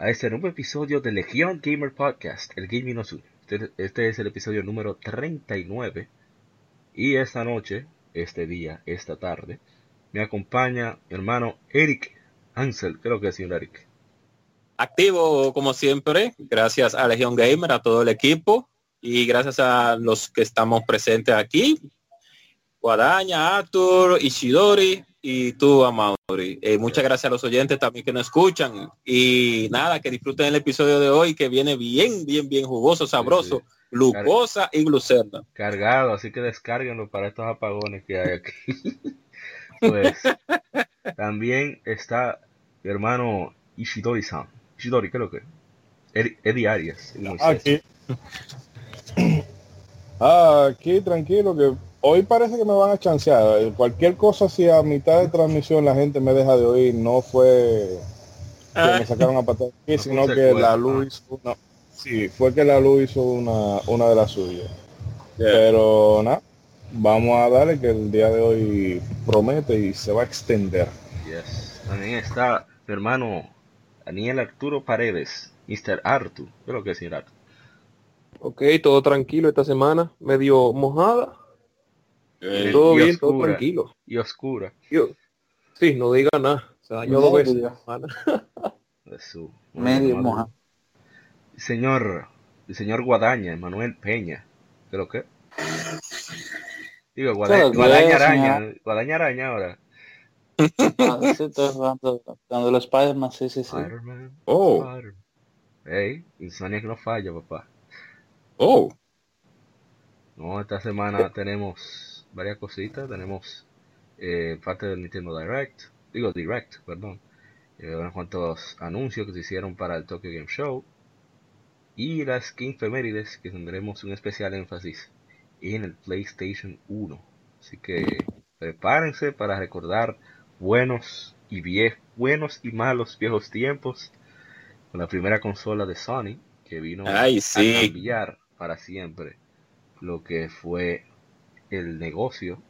a este nuevo episodio de Legión Gamer Podcast, el Gaming nos. Este, este es el episodio número 39 y esta noche, este día, esta tarde, me acompaña mi hermano Eric Ansel, creo que es señor Eric. Activo como siempre, gracias a Legión Gamer, a todo el equipo. Y gracias a los que estamos presentes aquí, Guadaña, Arthur, Ishidori, y tú, Amaury. Eh, muchas gracias a los oyentes también que nos escuchan. Y nada, que disfruten el episodio de hoy que viene bien, bien, bien jugoso, sabroso, glucosa y glucerna. Cargado, así que descárguenlo para estos apagones que hay aquí. pues también está mi hermano Ishidori-san. Ishidori, ¿qué es lo que? Eddie Arias. Aquí. Ah, aquí tranquilo que hoy parece que me van a chancear. Cualquier cosa si a mitad de transmisión la gente me deja de oír, no fue que me sacaron a patar sino que la luz hizo una, sí, fue que la luz hizo una, una de las suyas. Pero nada, vamos a darle que el día de hoy promete y se va a extender. También está mi hermano Daniel Arturo Paredes, Mr. Artu. ¿Qué lo que es, Artu? Ok, todo tranquilo esta semana, medio mojada, eh, todo bien, todo tranquilo. Y oscura. Yo, sí, no diga nada. Se dañó dos veces. Medio moja. Señor, el señor Guadaña, Manuel Peña. ¿Creo que? Digo, Guadaña, Guadaña Araña. Guadaña Araña ahora. Ah, cuando, los Spider-Man, sí, sí, sí. Oh. Hey, Insomnia que no falla, papá. Oh. No, esta semana tenemos varias cositas. Tenemos eh, parte del Nintendo Direct, digo Direct, perdón. Eh, unos cuantos anuncios que se hicieron para el Tokyo Game Show. Y las 15 femérides que tendremos un especial énfasis en el PlayStation 1. Así que prepárense para recordar buenos y viejos, buenos y malos viejos tiempos con la primera consola de Sony que vino a cambiar para siempre lo que fue el negocio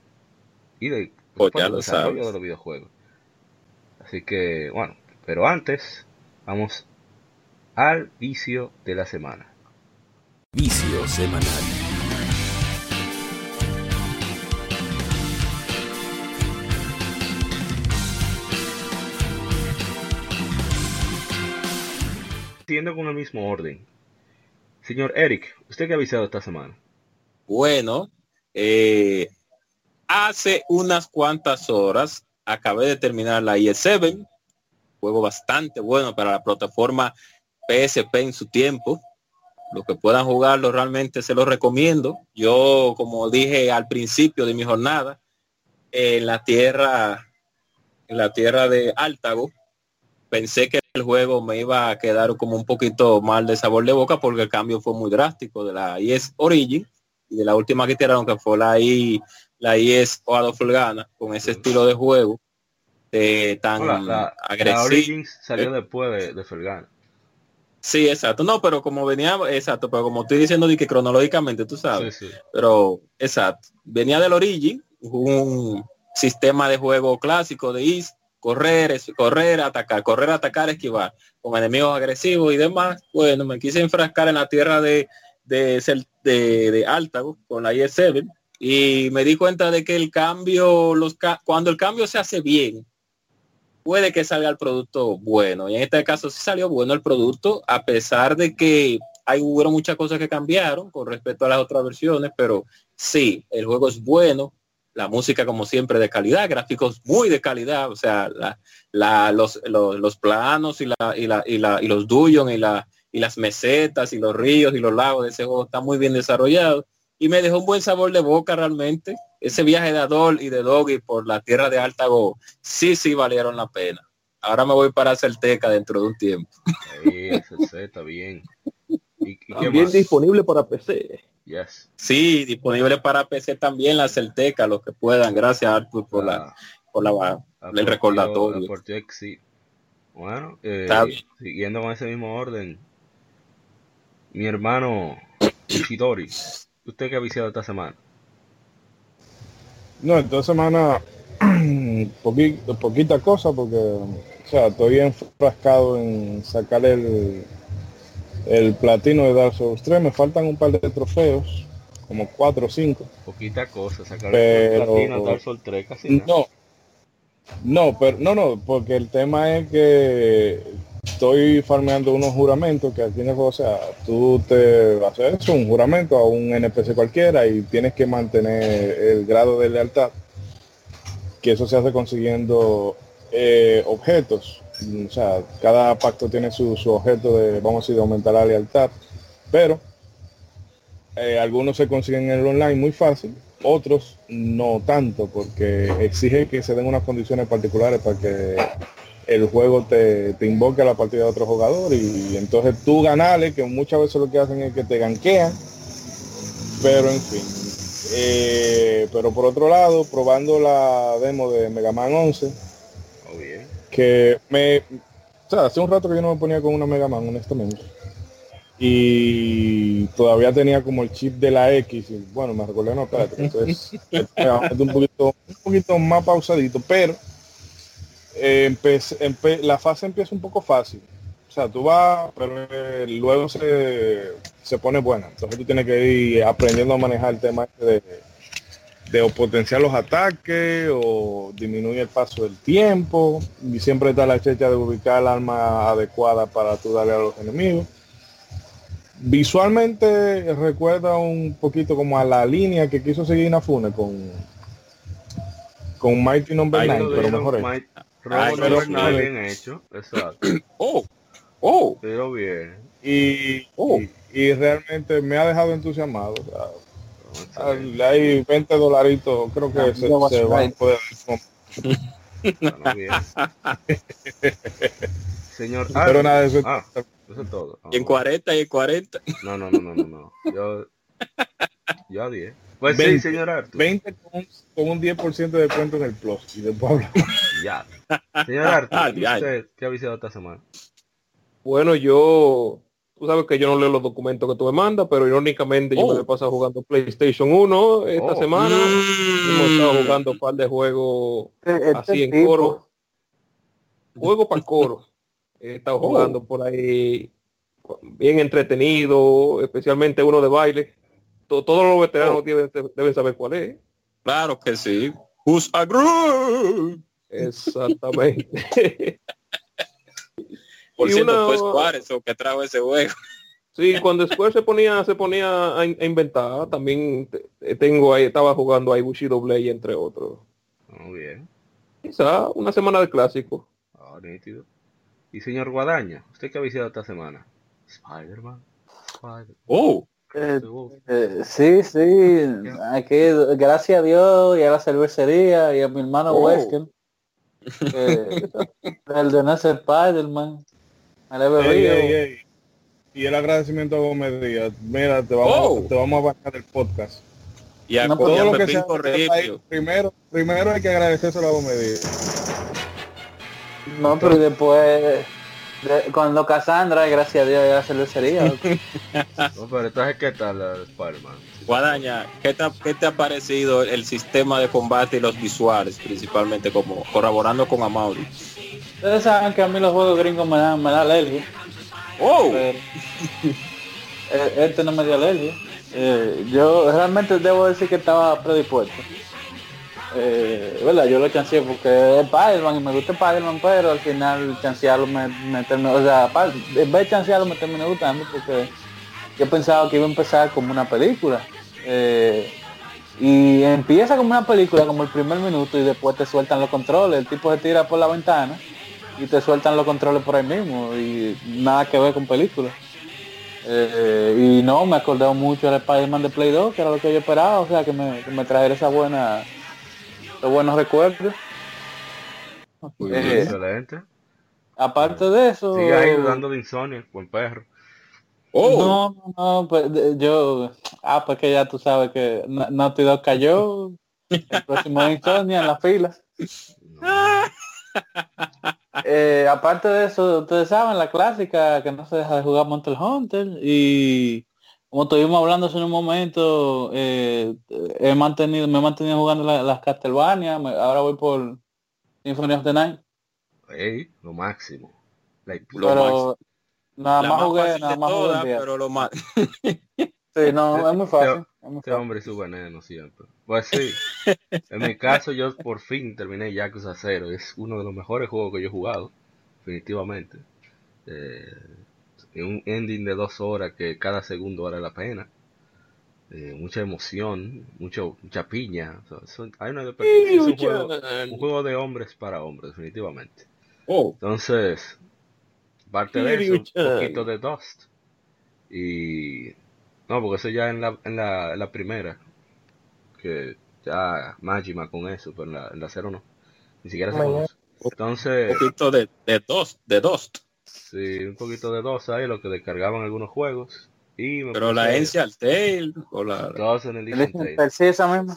y de, pues de los videojuegos. Así que, bueno, pero antes vamos al vicio de la semana. Vicio semanal. Siguiendo con el mismo orden. Señor Eric, ¿usted qué ha avisado esta semana? Bueno, eh, hace unas cuantas horas acabé de terminar la IS7, juego bastante bueno para la plataforma PSP en su tiempo. Los que puedan jugarlo realmente se lo recomiendo. Yo, como dije al principio de mi jornada, en la tierra, en la tierra de Áltago, pensé que el juego me iba a quedar como un poquito mal de sabor de boca porque el cambio fue muy drástico de la IS Origin de la última que tiraron, que fue la I, la IS o Fulgana, con ese estilo de juego eh, tan agresivo. salió eh, después de, de Sí, exacto. No, pero como venía, exacto, pero como estoy diciendo de que cronológicamente, tú sabes. Pero, exacto. Venía del Origin, un sistema de juego clásico de IS, correr, correr, atacar, correr, atacar, esquivar, con enemigos agresivos y demás. Bueno, me quise enfrascar en la tierra de de, de, de Altago con la IS7 y me di cuenta de que el cambio, los cuando el cambio se hace bien, puede que salga el producto bueno. Y en este caso sí salió bueno el producto, a pesar de que hay hubo muchas cosas que cambiaron con respecto a las otras versiones, pero sí, el juego es bueno, la música como siempre de calidad, gráficos muy de calidad, o sea, la, los, los, planos y, la, y, la, y, la, y los dungeons y la y las mesetas y los ríos y los lagos de ese juego están muy bien desarrollados y me dejó un buen sabor de boca realmente. Ese viaje de Adol y de Doggy por la tierra de Altago sí, sí valieron la pena. ahora me voy para Celteca dentro de un tiempo. Ahí, está bien. también disponible para PC. Yes. Sí, disponible para PC también la Celteca, los que puedan. Gracias Arthur por la ah. por la, el recordatorio. Bueno, eh, siguiendo con ese mismo orden, mi hermano Ishidori, ¿usted qué ha viciado esta semana? No, esta semana poquita cosa porque, o sea, estoy enfrascado en sacar el, el platino de Dark Souls 3. Me faltan un par de trofeos, como 4 o 5. Poquita cosa, sacar el platino de Dark Souls 3 casi. No, no, pero no, no, porque el tema es que estoy farmeando unos juramentos que al final, o sea, tú te haces un juramento a un NPC cualquiera y tienes que mantener el grado de lealtad, que eso se hace consiguiendo eh, objetos. O sea, cada pacto tiene su, objeto de, vamos a decir, de aumentar la lealtad, pero eh, algunos se consiguen en el online muy fácil otros no tanto, porque exige que se den unas condiciones particulares para que el juego te, invoque a la partida de otro jugador y, entonces tú ganales, que muchas veces lo que hacen es que te ganquean, pero en fin. Eh, pero por otro lado, probando la demo de Mega Man 11, que me... O sea, hace un rato que yo no me ponía con una Mega Man, honestamente y todavía tenía como el chip de la X y bueno me recordé no espérate entonces un poquito un poquito más pausadito pero eh, la fase empieza un poco fácil. O sea tú vas pero eh, luego se, se pone buena. Entonces tú tienes que ir aprendiendo a manejar el tema de, de potenciar los ataques o disminuir el paso del tiempo. Y siempre está la checha de ubicar el arma adecuada para tú darle a los enemigos. Visualmente recuerda un poquito como a la línea que quiso seguir Inafune con con Mighty Number 9, pero mejor es. Bien hecho, exacto. oh, oh. Pero bien. Y, oh. y, realmente me ha dejado entusiasmado. hay 20 dolaritos, creo que se, se van a poder. Señor. Pero nada, eso ah. Eso es todo. y en 40 y en 40. No, no, no, no, no. no. Yo, yo a 10. Pues 20, sí, señor Arthur. 20 con, con un 10% de descuento en el Plus. Y después hablamos. Ya. Señor Arthur, ¿usted qué ha visitado esta semana? Bueno, yo... Tú sabes que yo no leo los documentos que tú me mandas, pero irónicamente yo me he oh. pasado jugando PlayStation 1 esta oh. semana. Mm. Hemos estado jugando un par de juegos este así en coro. Juego para coro. He estado jugando por ahí bien entretenido, especialmente uno de baile. Todos los veteranos oh. deben, saber cuál es. Claro que sí. Who's a group? Exactamente. por cierto, fue eso que trajo ese juego. Sí, cuando Square se ponía, se ponía a, inventar, también tengo ahí, estaba jugando ahí Bushido Blade entre otros. Muy bien. Quizá una semana de clásico. Ah, nítido. Y señor Guadaña, ¿usted qué ha visitado esta semana? Spider-Man. oh. Eh, eh, sí, sí, aquí, gracias a Dios y a la cervecería y a mi hermano oh. Wesker, el de Nestor Spider-Man, Y el agradecimiento a Gómez Díaz, mira, te vamos, oh. te vamos a bajar el podcast. Y a todo lo que sea, primero, primero hay que agradecérselo a Gómez Díaz. No, pero después, cuando Cassandra, gracias a Dios, ya se lo sería. no, pero entonces, ¿qué tal Spider-Man? Guadaña, ¿qué te, ¿qué te, ha parecido el sistema de combate y los visuales, principalmente como colaborando con Amaury? Ustedes saben que a mí los juegos gringos me dan, me da alergia. ¡Oh! Eh, este no me dio alergia. Eh, yo realmente debo decir que estaba predispuesto eh, yo lo chanceé porque es Spider-Man y me gusta Spider-Man, pero al final chancearlo me, me o sea, en vez de chancearlo me terminé gustando porque yo pensaba que iba a empezar como una película. Eh, y empieza como una película, como el primer minuto, y después te sueltan los controles. El tipo se tira por la ventana y te sueltan los controles por ahí mismo. Y nada que ver con película. Eh, y no, me acordé mucho del Spider-Man de Play 2, que era lo que yo esperaba, o sea, que me, que me trajera esa buena buenos recuerdos. Muy bien, eh, excelente. aparte de eso... Sigue ahí dando de insomnio, buen perro. Oh. No, no, pues yo... Ah, pues que ya tú sabes que Naughty Dog cayó. El próximo insomnio en la fila. Eh, aparte de eso, ustedes saben, la clásica que no se deja de jugar Monster Hunter y como estuvimos hablando hace un momento, eh, he mantenido, me he mantenido jugando las Castlevania, ahora voy por Symphony of the Night. lo máximo. pero nada más jugué, nada más jugué. Pero lo más... sí, no, es muy fácil. Este hombre es su veneno siempre. Pues sí, en mi caso yo por fin terminé Yakuza 0. Es uno de los mejores juegos que yo he jugado, definitivamente. Eh, un ending de dos horas que cada segundo vale la pena. Eh, mucha emoción, mucho, mucha piña. hay una es un, juego, de hombres para hombres, definitivamente. Oh. Entonces, parte de eso, un poquito de Dust. Y. No, porque eso ya en la, en la, la primera. Que ya Majima con eso, pero en la, en la cero no. Ni siquiera se conoce. Entonces. Un poquito de, de Dust. De Dust. Sí, un poquito de dos ahí, lo que descargaban algunos juegos. Y Pero la Ancient Tail o la... Dos en el Tail. Sí, esa misma.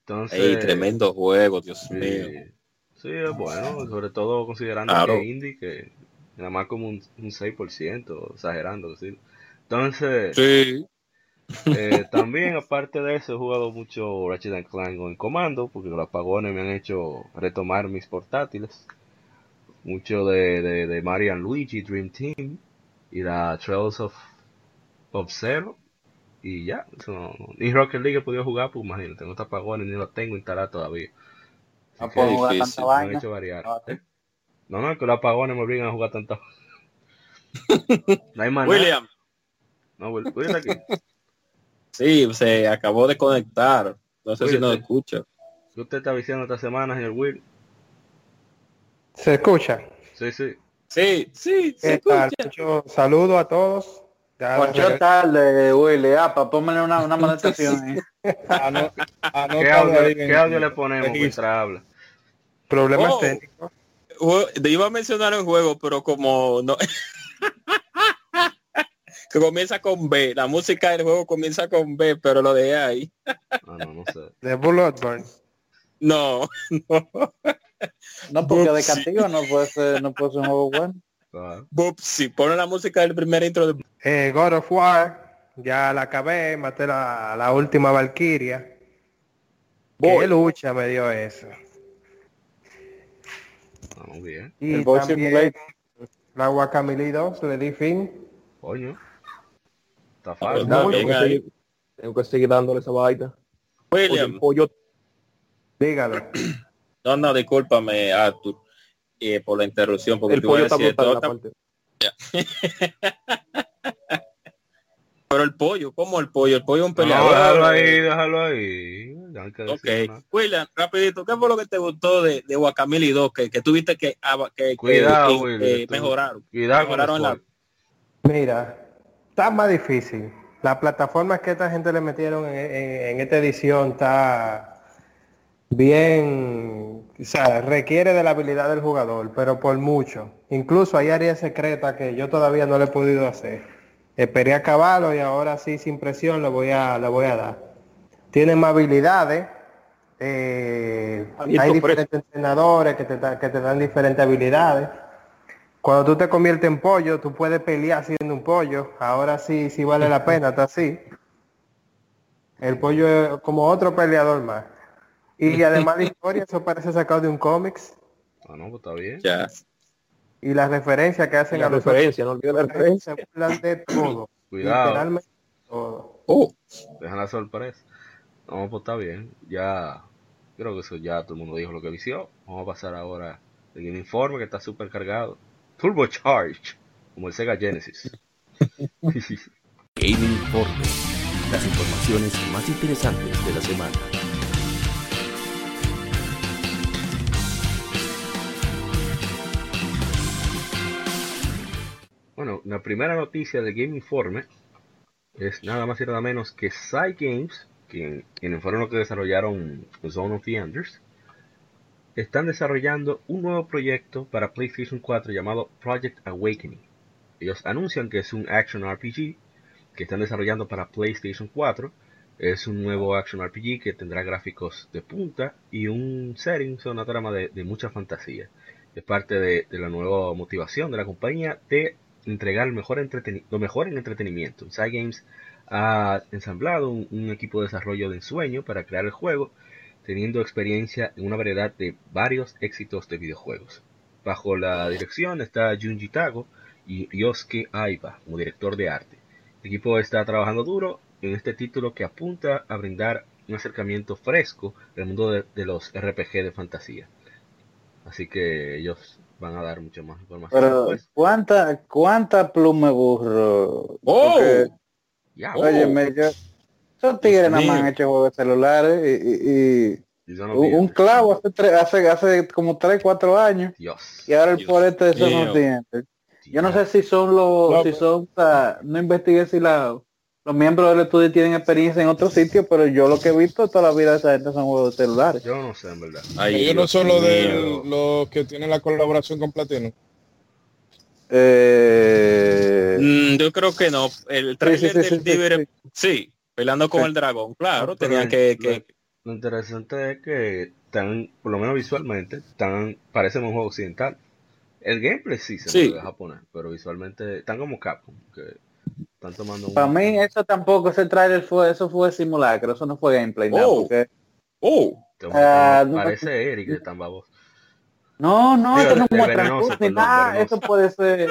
Entonces... tremendo juego, Dios mío. Sí, es bueno, sobre todo considerando que indie, que nada más como un, un 6%, exagerando, decir. Entonces, sí. Eh, también, aparte de eso, he jugado mucho Ratchet Clank en comando, porque los apagones me han hecho retomar mis portátiles mucho de, de, de Mario Luigi Dream Team y la Trails of, of Zero y ya, ni Rocket League he podido jugar, pues imagínate, no está apagones ni lo tengo instalado todavía. No puedo jugar tanta vaina. ¿eh? No, no, que los apagones me obligan a jugar tanta. no hay William. No, William aquí. Sí, se acabó de conectar. No sé si nos escucha. ¿Qué usted está diciendo esta semana, señor Will? ¿Se escucha? Sí, sí. Sí, sí, se escucha. Mucho saludo a todos. Mucho tarde, Willy. Ah, para póngale una, una monetización. ¿Qué, audio, ¿Qué audio le ponemos mientras habla? Problemas oh, técnicos. Iba a mencionar el juego, pero como no... que comienza con B. La música del juego comienza con B, pero lo dejé ahí. ah, no, no sé. De Bloodburn. No, no. No, porque de castigo no puede ser, no puede ser un juego bueno. Boop, si pone la música del primer intro de... Eh, God of War, ya la acabé, maté la, la última Valkyria. Qué lucha me dio eso. Muy bien. Y el también, la Guacamole 2 le di fin. Coño. Está fácil. tengo, que seguir, tengo, que seguir, dándole esa vaina. William. Pollo, Dígalo. No, no, discúlpame, Arthur, eh, por la interrupción, porque el pollo está Pero el pollo, ¿cómo el pollo? El pollo es un peleador. déjalo ahí, déjalo ahí. Ok, William, rapidito, ¿qué fue lo que te gustó de, de Guacamole 2? Que, que tuviste que, ah, que, Cuidado, que, mejoraron. Cuidado mejoraron la... Mira, está más difícil. Las plataformas que esta gente le metieron en, en esta edición está bien, o sea, requiere de la habilidad del jugador, pero por mucho. Incluso hay áreas secretas que yo todavía no le he podido hacer. Esperé acabarlo y ahora sí, sin presión, le voy a, le voy a dar. Tiene más habilidades. Eh, hay diferentes entrenadores que te, que te dan diferentes habilidades. Cuando tú te conviertes en pollo, tú puedes pelear siendo un pollo. Ahora sí, sí vale la pena, está así. El pollo es como otro peleador más. Y además de historia, eso parece sacado de un cómics. Ah, no, pues está bien. Ya. Y las referencias que hacen la a los referencia, no olvides la referencia. de todo. Cuidado. Literalmente todo. Oh. Dejan la sorpresa. No, pues está bien. Ya, creo que eso ya todo el mundo dijo lo que vició. Vamos a pasar ahora el informe que está súper cargado. Turbo Charge, como el Sega Genesis. Gaming Informe. Las informaciones más interesantes de la semana. La primera noticia de Game Informe es nada más y nada menos que Side Games, quien, quienes fueron los que desarrollaron Zone of the Enders, están desarrollando un nuevo proyecto para PlayStation 4 llamado Project Awakening. Ellos anuncian que es un action RPG que están desarrollando para PlayStation 4. Es un nuevo action RPG que tendrá gráficos de punta y un setting, una trama de, mucha fantasía. Es parte de, la nueva motivación de la compañía de entregar el mejor lo mejor en entretenimiento. Side Games ha ensamblado un, equipo de desarrollo de ensueño para crear el juego, teniendo experiencia en una variedad de varios éxitos de videojuegos. Bajo la dirección está Junji Tago y Yosuke Aiba como director de arte. El equipo está trabajando duro en este título que apunta a brindar un acercamiento fresco al mundo de, los RPG de fantasía. Así que ellos van a dar mucho más información. Pero, ¿cuánta, ¿cuánta pluma burro? ¡Oh! Oye, me, yo, esos tigres nada más han hecho juegos celulares y, un clavo hace, hace, hace como 3, 4 años. Y ahora el porete de esos no dientes. Yo no sé si son los, si son, no investigué si la, los miembros del estudio tienen experiencia en otro sitio, pero yo lo que he visto toda la vida de esa gente son juegos celulares. Yo no sé, en verdad. Ellos no son los de los que tienen la colaboración con Platino. Eh... Mm, yo creo que no. El trailer del sí, peleando con el dragón, claro, tenía que, Lo interesante es que están, por lo menos visualmente, están, parecen un juego occidental. El gameplay sí se sí. ve japonés, pero visualmente están como Capcom, que están tomando Para mí eso tampoco, ese trailer fue, eso fue simulacro, eso no fue gameplay. Oh. Nada, oh. Uh, parece Eric de tan babos. No, no, eso no muestra ni nada, eso puede ser,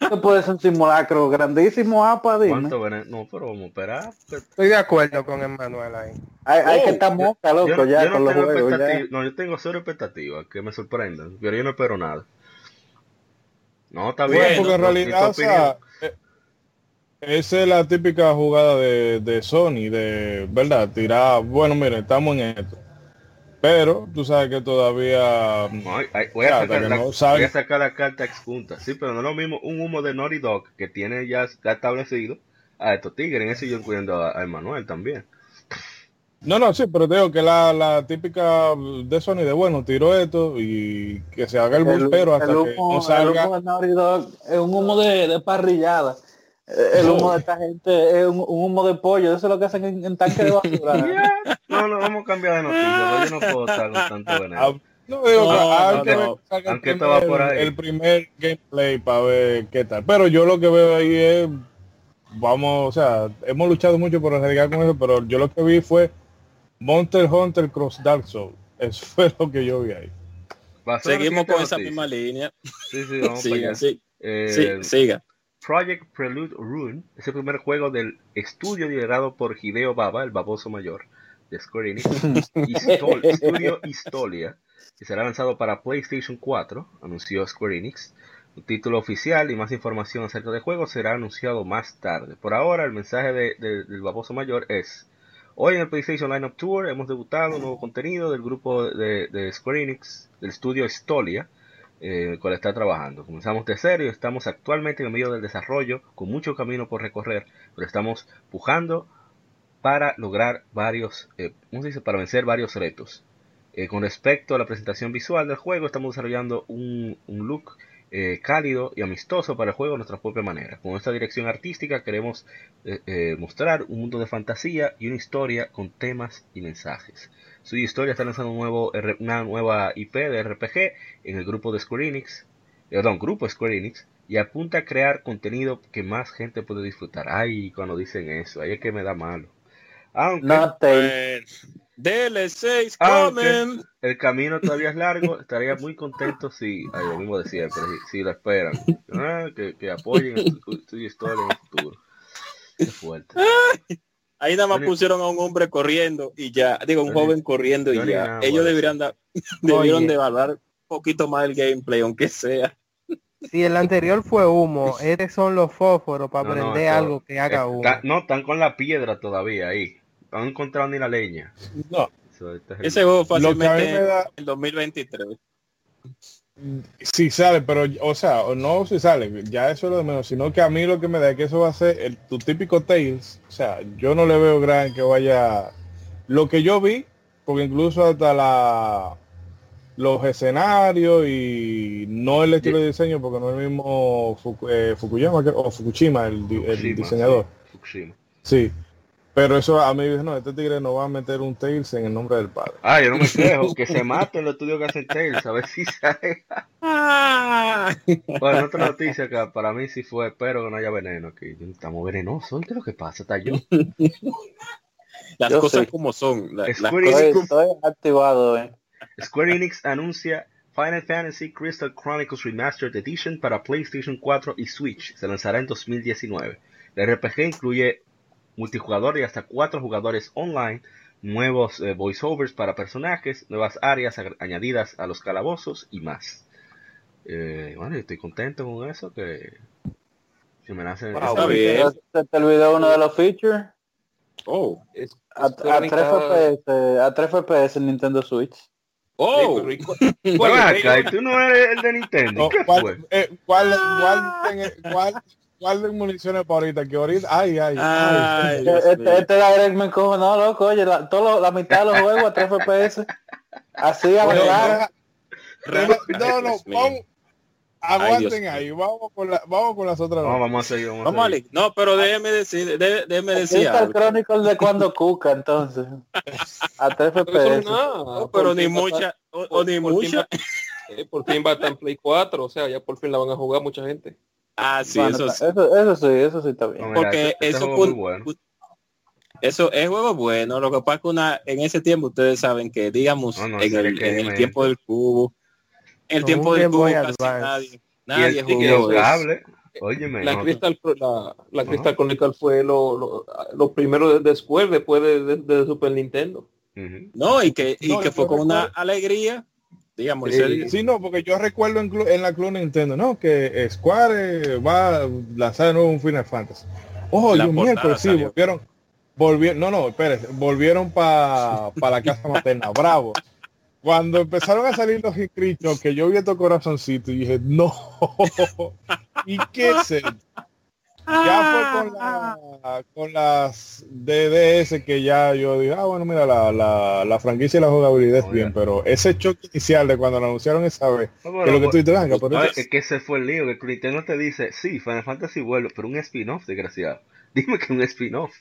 eso puede ser un simulacro grandísimo, apa, dime. No, pero vamos a esperar. Estoy de acuerdo con Emmanuel ahí. Hay, hay que oh, estar moca, loco, ya yo no con los juegos. Ya. No, yo tengo cero expectativas, que me sorprendan, pero yo no espero nada. No, está bien. porque en realidad, o sea, esa es la típica jugada de, de Sony, de, ¿verdad? Tirar, bueno, miren, estamos en esto. Pero tú sabes que todavía... voy, a sacar la, voy, a sacar la, carta expunta. Sí, pero no es lo mismo un humo de Naughty Dog que tiene ya, establecido a estos tigres. En eso yo incluyendo a, a Emanuel también. No, no, sí, pero digo que la, la típica de Sony de bueno, tiro esto y que se haga el, bombero hasta que no salga. es un humo de, parrillada. El humo de esta gente es un, humo de pollo, eso es lo que hacen en, tanque de basura. no, no, vamos a cambiar de noticia, yo no puedo estar con tanto veneno. Ah, no, digo, no, que, no, aunque el, por ahí. el primer gameplay para ver qué tal. Pero yo lo que veo ahí es, vamos, o sea, hemos luchado mucho por arriesgar con eso, pero yo lo que vi fue Monster Hunter Cross Dark Souls. Eso fue lo que yo vi ahí. Seguimos con esa misma línea. Sí, sí, vamos siga, sí. Eh, siga. Project Prelude Rune es el primer juego del estudio liderado por Hideo Baba, el baboso mayor de Square Enix, Estudio Historia, que será lanzado para PlayStation 4, anunció Square Enix. Un título oficial y más información acerca del juego será anunciado más tarde. Por ahora, el mensaje del baboso mayor es Hoy en el PlayStation Lineup Tour hemos debutado un nuevo contenido del grupo de, de Square Enix, del estudio Stolia, eh, el cual está trabajando. Comenzamos de cero y estamos actualmente en medio del desarrollo, con mucho camino por recorrer, pero estamos pujando para lograr varios, eh, ¿cómo se dice? Para vencer varios retos. Eh, con respecto a la presentación visual del juego, estamos desarrollando un, look eh, cálido y amistoso para el juego de nuestra propia manera. Con esta dirección artística queremos eh, mostrar un mundo de fantasía y una historia con temas y mensajes. Su historia está lanzando un nuevo, una nueva IP de RPG en el grupo de Square Enix, perdón, grupo Square Enix, y apunta a crear contenido que más gente puede disfrutar. Ay, cuando dicen eso, ahí es que me da malo. Aunque, DLC comen. El camino todavía es largo. Estaría muy contento si, ay, lo mismo decía, pero si, lo esperan. Ah, que, que, apoyen tu historia en el futuro. Qué fuerte. Ahí nada más pusieron a un hombre corriendo y ya, digo, un joven corriendo y ya. Ellos deberían dar, debieron de evaluar un poquito más el gameplay, aunque sea. Si el anterior fue humo, estos son los fósforos para prender algo que haga humo. no, están con la piedra todavía ahí no han encontrado ni la leña. No. Ese juego fácilmente da... el 2023. Sí sale, pero, o sea, no si sale, ya eso es lo de menos, sino que a mí lo que me da es que eso va a ser el, tu típico Tails. O sea, yo no le veo gran que vaya... Lo que yo vi, porque incluso hasta la los escenarios y no el estilo de diseño porque no es el mismo eh, Fukuyama o Fukushima el, diseñador. Sí, Pero eso a mí no, este tigre no va a meter un Tails en el nombre del padre. Ah, yo no me creo. que se maten los estudios que hacen Tails, a ver si se Bueno, otra noticia que para mí sí fue, espero que no haya veneno aquí. Estamos venenosos, ¿qué es lo que pasa? Está yo. Las cosas como son. estoy, activado, eh. Square Enix anuncia Final Fantasy Crystal Chronicles Remastered Edition para PlayStation 4 y Switch. Se lanzará en 2019. El RPG incluye multijugador y hasta cuatro jugadores online, nuevos eh, voiceovers para personajes, nuevas áreas añadidas a los calabozos y más. Eh, bueno, estoy contento con eso que, que me nace. ¿Se te olvidó uno de los features? Oh, a, a, 3 FPS, a 3 FPS en Nintendo Switch. Oh, bueno, acá, tú no eres el de Nintendo. ¿Qué ¿Cuál, fue? Eh, ¿cuál, cuál, cuál, cuál, de municiones para ahorita? Que ahorita, ay, ay, ay. este, este, este Direct me cojo, no, loco, oye, la, todo, la mitad de los juegos a 3 FPS. Así a verdad. No, no, vamos, Aguanten ahí, vamos con, la, vamos con las otras. No, vamos a seguir. Vamos, vamos a seguir. No, pero déjeme decir, déjeme decir. Está el Chronicle de cuando Cuca, entonces. A 3 FPS. No, pero ni mucha, o, o ni mucha. Eh, por fin va a estar en Play 4, o sea, ya por fin la van a jugar mucha gente. Ah, sí, eso, sí. Eso, eso, sí, eso sí está bien. No, Porque este, este eso, es bueno. eso es juego bueno. Lo que pasa es que una, en ese tiempo ustedes saben que, digamos, en, el, en el tiempo del cubo, el tiempo de cubo casi nadie, nadie jugó Óyeme, la, Crystal, la, la Crystal Chronicle fue lo, lo, lo primero después, después de, de, de Super Nintendo. Uh -huh. No, y que, y no, que fue con una alegría, digamos. Sí, sí, no, porque yo recuerdo en, en la Club Nintendo, ¿no? Que Square va a lanzar de nuevo un Final Fantasy. Ojo, yo miércoles sí, volvieron, volvieron, no, no, espérese, volvieron para pa la casa materna, bravo cuando empezaron a salir los inscritos, que yo vi estos corazoncitos y dije, no, ¿y qué es esto? Ya fue con, la, con las DDS que ya yo dije, ah, bueno, mira, la, la, la franquicia y la jugabilidad es bien, pero ese choque inicial de cuando lo anunciaron esa vez, no, bueno, que lo que tú dices, pero es que ese fue el lío, que Nintendo te dice, sí, Final Fantasy vuelve, pero un spin-off, desgraciado. Dime que un spin-off.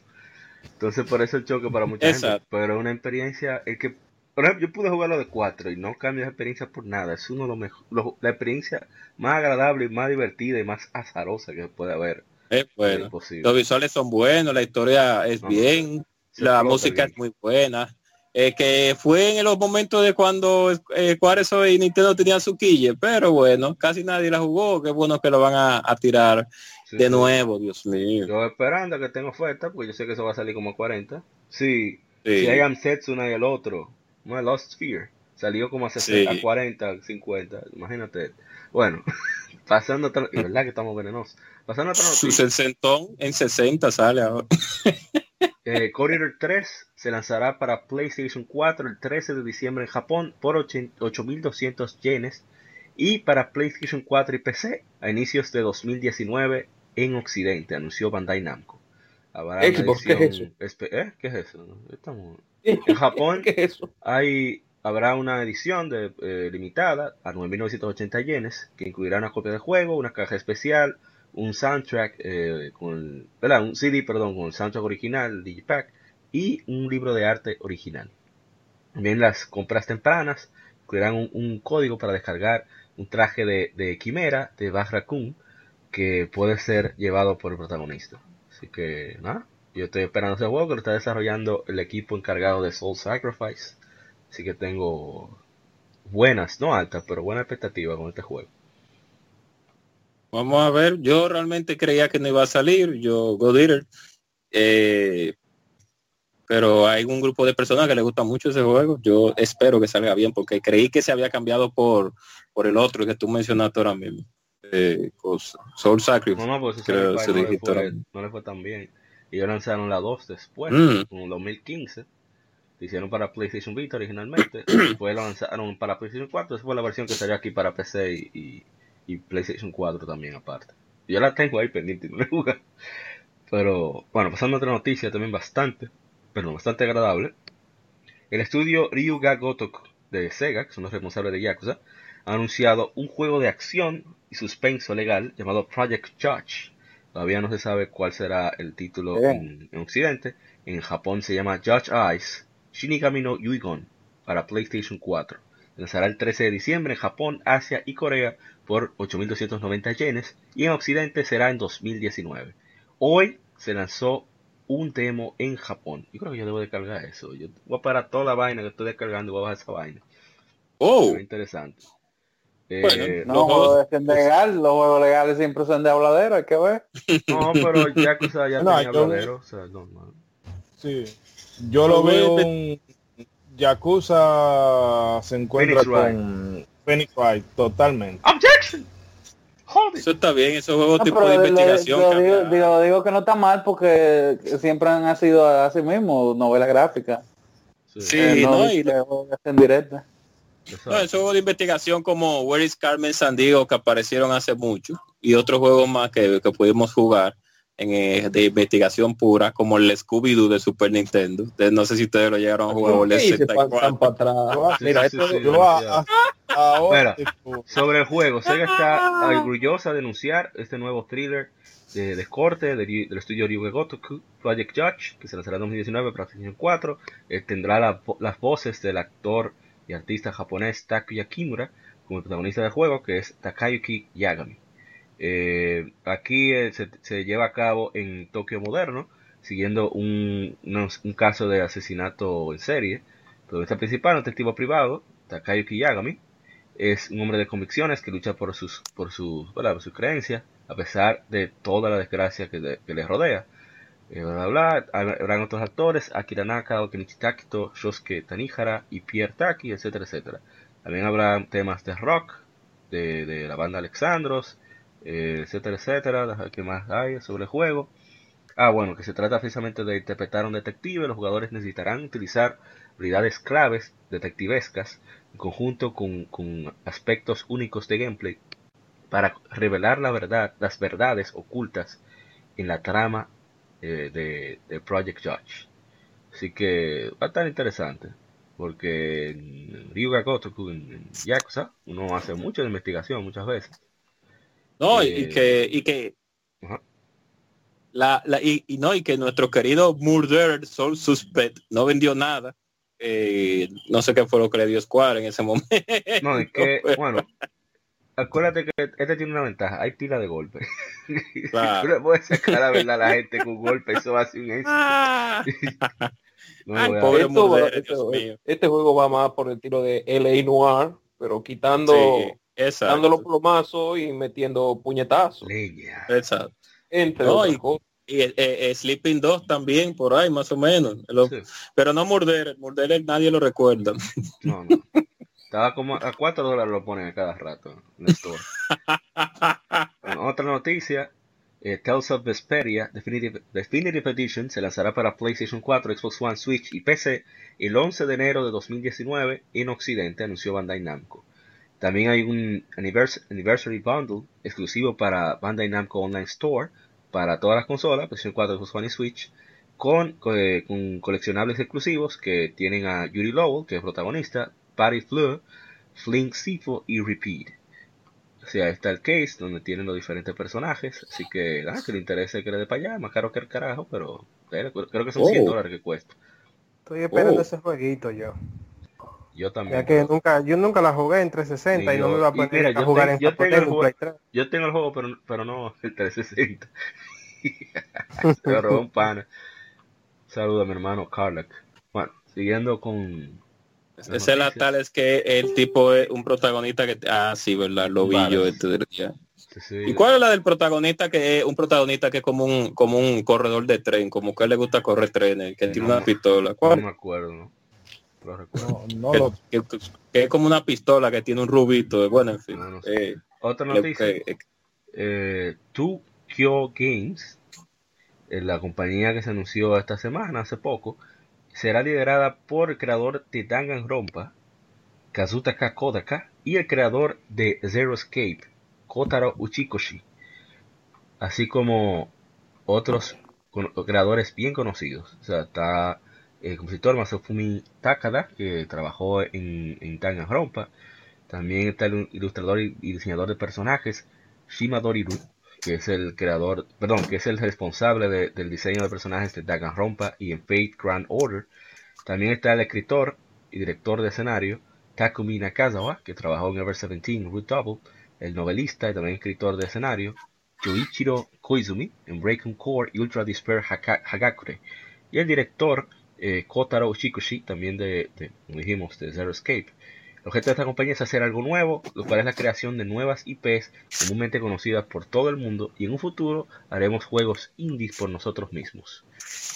Entonces por eso el choque para mucha Exacto. gente, pero una experiencia, el que por ejemplo, yo pude jugarlo de 4 y no cambio de experiencia por nada. Es uno de los mejores, la experiencia más agradable y más divertida y más azarosa que puede haber. Es bueno. Los visuales son buenos, la historia es no, bien, la música bien. es muy buena. Eh, que fue en los momentos de cuando eh, Juárez y Nintendo tenían su quille, pero bueno, casi nadie la jugó, qué bueno que lo van a, a tirar sí, de sí. nuevo, Dios mío. Yo esperando que tenga oferta, porque yo sé que eso va a salir como 40. Sí, si hay Amsetsuna y el otro, no, Lost Sphere. Salió como a 60, sí. 40, 50. Imagínate. Bueno, pasando verdad que estamos venenosos. Pasando a otra noticia. Su sesentón en 60 sale ahora. eh, Corridor 3 se lanzará para PlayStation 4 el 13 de diciembre en Japón por 8.200 yenes y para PlayStation 4 y PC a inicios de 2019 en Occidente, anunció Bandai Namco. Habrá Xbox, ¿qué es eso? ¿Eh? ¿Qué es eso? Estamos... En Japón ¿Qué es eso? hay, habrá una edición de, eh, limitada a 9.980 yenes que incluirá una copia del juego, una caja especial, un soundtrack eh, con, un CD, perdón, con el soundtrack original, Digipack y un libro de arte original. También las compras tempranas incluirán un, código para descargar un traje de, quimera de Barra Kun que puede ser llevado por el protagonista. Así que nada, yo estoy esperando ese juego que lo está desarrollando el equipo encargado de Soul Sacrifice. Así que tengo buenas, no altas, pero buena expectativa con este juego. Vamos a ver, yo realmente creía que no iba a salir, yo God Eater, eh, pero hay un grupo de personas que le gusta mucho ese juego, yo espero que salga bien porque creí que se había cambiado por, por el otro que tú mencionaste ahora mismo, eh, Soul Sacrifice. No, no, pues creo, se no, le fue, no le fue tan bien. Ellos lanzaron la 2 después, mm. en 2015. Lo hicieron para PlayStation Vita originalmente. después lo lanzaron para PlayStation 4. Esa fue la versión que salió aquí para PC y, y, y PlayStation 4 también aparte. Yo la tengo ahí pendiente y no la he Pero bueno, pasando a otra noticia también bastante, pero bastante agradable. El estudio Ryuga Gotoku de Sega, que son los responsables de Yakuza, ha anunciado un juego de acción y suspenso legal llamado Project Judge. Todavía no se sabe cuál será el título en, Occidente. En Japón se llama Judge Eyes Shinigami no Yuigon para PlayStation 4. Lanzará el 13 de diciembre en Japón, Asia y Corea por 8.290 yenes y en Occidente será en 2019. Hoy se lanzó un demo en Japón. Yo creo que yo debo descargar eso. Yo voy a parar toda la vaina que estoy descargando y voy a bajar esa vaina. Oh. interesante. Eh, no, los juegos legal, los juegos legales siempre son de habladero, hay que ver. No, pero Yakuza ya no, tenía habladero, o sea, normal. Sí, yo lo veo un Yakuza se encuentra con Phoenix Wright, totalmente. Eso está bien, esos juegos tipo de investigación. digo, digo, que no está mal porque siempre han sido así mismo, novela gráfica. Sí, eh, no, y en directa. No, esos juegos de investigación como Where is Carmen Sandiego que aparecieron hace mucho y otros juegos más que, que pudimos jugar en, eh, de investigación pura como el Scooby-Doo de Super Nintendo. no sé si ustedes lo llegaron a jugar. sobre el juego, Sega está orgullosa de anunciar este nuevo thriller de, de corte del estudio Ryuga Gotoku, Project Judge, que se lanzará en 2019 para PlayStation 4. Eh, tendrá las voces del actor y artista japonés Takuya Kimura como protagonista del juego, que es Takayuki Yagami. Eh, aquí eh, se, lleva a cabo en Tokio moderno, siguiendo un, caso de asesinato en serie. El protagonista principal, un detective privado, Takayuki Yagami, es un hombre de convicciones que lucha por sus, por sus, por sus creencias, a pesar de toda la desgracia que, le rodea. Eh, Habrán otros actores, Akira Naka, Kenichi Takito, Shosuke Tanihara y Pierre Taki, etcétera, etcétera. También habrá temas de rock, de, la banda Alexandros, eh, etcétera, etcétera. ¿Qué más hay sobre el juego? Ah, bueno, que se trata precisamente de interpretar a un detective. Los jugadores necesitarán utilizar habilidades claves detectivescas en conjunto con, con aspectos únicos de gameplay para revelar la verdad, las verdades ocultas en la trama de, de, Project Judge. Así que va a estar interesante. Porque en Ryuga Gotoku, en, Yakuza, uno hace mucha investigación muchas veces. No, y eh, que, y que la, la y, no, y que nuestro querido Murder Soul Suspect no vendió nada. Eh, no sé qué fue lo que le dio Square en ese momento. No, es que, bueno, acuérdate que este tiene una ventaja, hay pila de golpes. Claro. Tú le puedes sacar a verdad a la gente con golpe, eso va a ser un éxito. este juego va más por el tiro de LA Noir, pero quitando, dando los plomazos y metiendo puñetazos. Exacto. Entre no, y, y eh, eh, Sleeping 2 también, por ahí más o menos. Pero no Morder, Morder nadie lo recuerda. No, no. Estaba como a 4 dólares lo ponen a cada rato en el store. otra noticia, eh, Tales of Vesperia Definitive, Definitive, Edition se lanzará para PlayStation 4, Xbox One, Switch y PC el 11 de enero de 2019 en Occidente, anunció Bandai Namco. También hay un Anniversary Bundle exclusivo para Bandai Namco Online Store para todas las consolas, PlayStation 4, Xbox One y Switch, con, eh, con coleccionables exclusivos que tienen a Yuri Lowell, que es protagonista, Patty Fleur, Flink Sifo y Repeat. O sea, está el case donde tienen los diferentes personajes. Así que, nada, que le interese que le dé para allá. Más caro que el carajo, pero creo que son 100 dólares que cuesta. Estoy esperando oh. ese jueguito yo. Yo también. Ya que nunca, yo nunca la jugué en 360 y no me iba a poner a jugar en yo tengo, el juego, yo tengo el juego, pero, pero no el 360. Se robó un pana. Saluda a mi hermano Carlac. Bueno, siguiendo con esa es la tal es que el tipo es un protagonista que ah sí verdad lo vi yo este ¿Y cuál es la del protagonista que es un protagonista que es como un como un corredor de tren, como que le gusta correr trenes, que tiene una pistola? ¿Cuál? No me acuerdo. No, que, es como una pistola que tiene un rubito, bueno, en fin. Eh, Otra noticia. eh, Kyo Games, la compañía que se anunció esta semana, hace poco, será liderada por el creador de Danganronpa, Kazutaka Kodaka, y el creador de Zero Escape, Kotaro Uchikoshi, así como otros creadores bien conocidos. O sea, está el compositor Masafumi Takada, que trabajó en, en Rompa. También está el ilustrador y diseñador de personajes Shima Doriru, que es el creador, perdón, que es el responsable del diseño de personajes de Danganronpa y en Fate Grand Order. También está el escritor y director de escenario Takumi Nakazawa, que trabajó en Ever 17 Root Double, el novelista y también escritor de escenario Yoichiro Koizumi en Breaking Core y Ultra Despair Hagakure, y el director eh, Kotaro Shikushi, también de, como dijimos, de Zero Escape. El objeto de esta compañía es hacer algo nuevo, lo cual es la creación de nuevas IPs comúnmente conocidas por todo el mundo y en un futuro haremos juegos indies por nosotros mismos.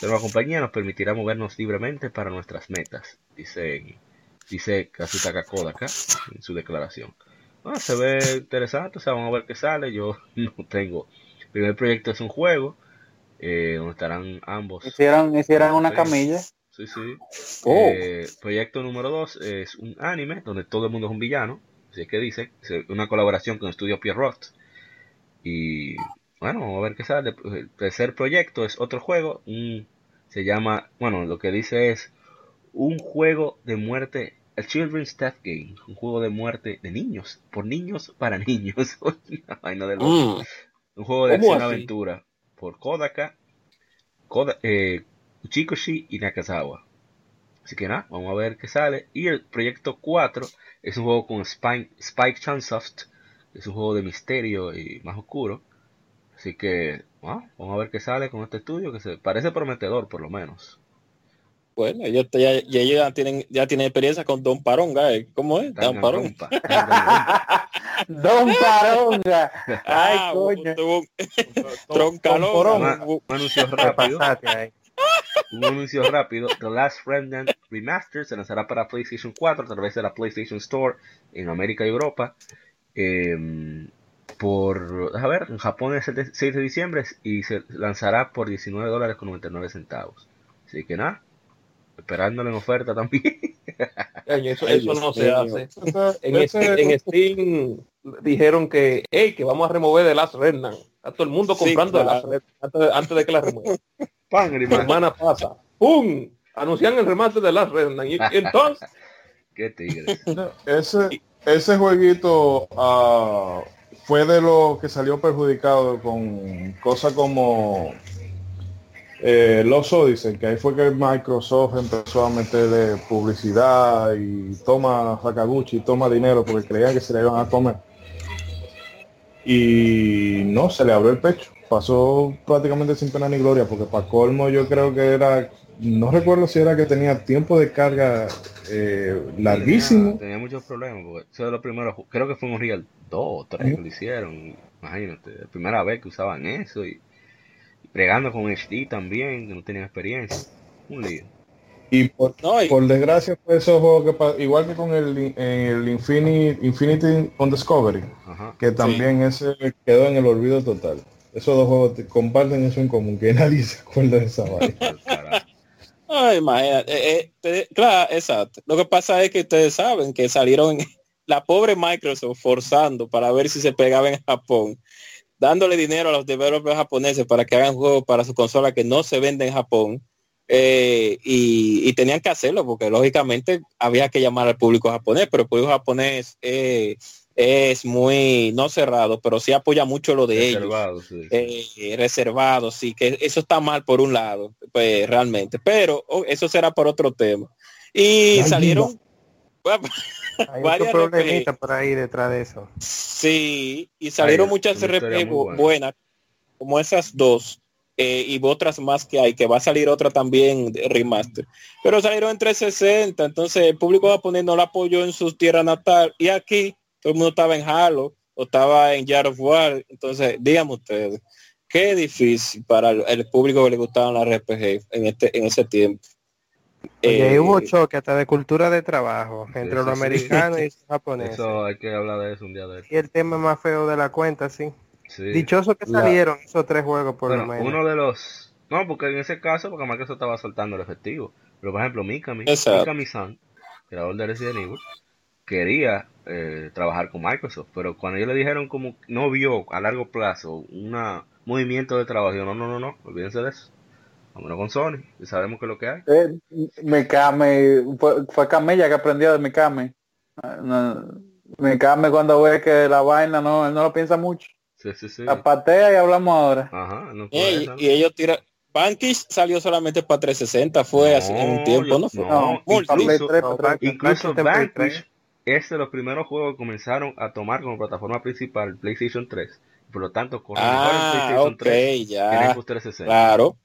La nueva compañía nos permitirá movernos libremente para nuestras metas, dice, dice Kazutaka Kodaka en su declaración. Ah, se ve interesante, o sea, vamos a ver qué sale. Yo no tengo. El primer proyecto es un juego eh, donde estarán ambos. Hicieron, hicieron una camilla. Sí, sí. Oh. Eh, proyecto número 2 es un anime donde todo el mundo es un villano. Así es que dice, es una colaboración con el estudio Pierrot. Y bueno, vamos a ver qué sale. El tercer proyecto es otro juego. se llama, bueno, lo que dice es un juego de muerte. El Children's Death Game, un juego de muerte de niños, por niños para niños. Mm. Un juego de acción aventura por Kodaka, Koda, eh, Uchikoshi y Nakazawa. Así que nada, vamos a ver qué sale. Y el proyecto 4 es un juego con Spike, Spike Chunsoft. Es un juego de misterio y más oscuro. Así que vamos a ver qué sale con este estudio que se parece prometedor por lo menos. Bueno, ellos ya, ya, tienen ya tienen experiencia con Don Paronga, ¿eh? ¿cómo es? Don Paronga. Don Paronga. Ay, ah, coño. Troncalón. Un anuncio rápido. un anuncio rápido. The Last Remnant Remastered se lanzará para PlayStation 4 a través de la PlayStation Store en América y Europa. Eh, por, a ver, en Japón es el 6 de diciembre y se lanzará por 19 dólares con 99 centavos. Así que nada, esperándole en oferta también. eso, no se hace. En, Steam dijeron que, hey, que vamos a remover de las Remnant. A todo el mundo comprando de las antes, de que la remuevan. Semana pasa. ¡Pum! Anuncian el remate de las Remnant. Y, entonces... Qué tigre. ese, ese jueguito uh, fue de lo que salió perjudicado con cosas como eh, los Odyssey, que ahí fue que Microsoft empezó a meterle publicidad y toma Sakaguchi, toma dinero porque creían que se le iban a comer. Y no, se le abrió el pecho. Pasó prácticamente sin pena ni gloria, porque para colmo yo creo que era, no recuerdo si era que tenía tiempo de carga eh, larguísimo. Tenía, muchos problemas, porque eso de lo primero, creo que fue un Real 2 o 3 que lo hicieron. Imagínate, la primera vez que usaban eso y Pregando con HD también, que no tenía experiencia. Un lío. Y por, por desgracia fue esos juegos que igual que con el, el Infinity, Infinity on Discovery, que también ese quedó en el olvido total. Esos dos juegos comparten eso en común, que nadie se acuerda de esa vaina. Ay, imagínate. Eh, eh, claro, exacto. Lo que pasa es que ustedes saben que salieron la pobre Microsoft forzando para ver si se pegaba en Japón dándole dinero a los developers japoneses para que hagan juegos para su consola que no se vende en Japón. Eh, y, tenían que hacerlo porque lógicamente había que llamar al público japonés, pero el público japonés eh, es muy no cerrado, pero sí apoya mucho lo de reservado, ellos. Sí. Eh, reservado, sí, que eso está mal por un lado, pues realmente, pero oh, eso será por otro tema. Y salieron... Hay varias problemitas por ahí detrás de eso. Sí, y salieron muchas RP buenas, como esas dos, eh, y otras más que hay, que va a salir otra también de remaster. Pero salieron en 360, entonces el público japonés no la apoyó en su tierra natal, y aquí todo el mundo estaba en Halo, o estaba en Yard of War, entonces díganme ustedes, qué difícil para el, público que le gustaban las RPG en, este, en ese tiempo. Oye, hubo eh, choque hasta de cultura de trabajo entre los americanos y los japoneses. Eso hay que hablar de eso un día de eso. Y el tema más feo de la cuenta, sí. Dichoso que salieron esos tres juegos por lo menos. Uno de los... No, porque en ese caso, porque Microsoft estaba soltando el efectivo. Pero por ejemplo, Mikami, Mikami-san, creador de Resident Evil, quería eh, trabajar con Microsoft. Pero cuando ellos le dijeron como no vio a largo plazo un movimiento de trabajo, no, no, no, no, olvídense de eso. Vámonos con Sony, sabemos que es lo que hay. Eh, Mikami, fue, fue Camilla que aprendió de Mikami. No, Mikami cuando ve que la vaina no, no lo piensa mucho. Sí, sí, sí. La patea y hablamos ahora. Ajá, no Ey, puede, ¿no? y ellos tiran. Bankish salió solamente para 360, fue hace No, un tiempo, ¿no? Fue? no, Play incluso- 3, para Play 3. Incluso Bankish es de los primeros juegos que comenzaron a tomar como plataforma principal PlayStation 3. Por lo tanto, corre mejor en Ah, PlayStation ok, 3 que en ya. Xbox 360. Claro.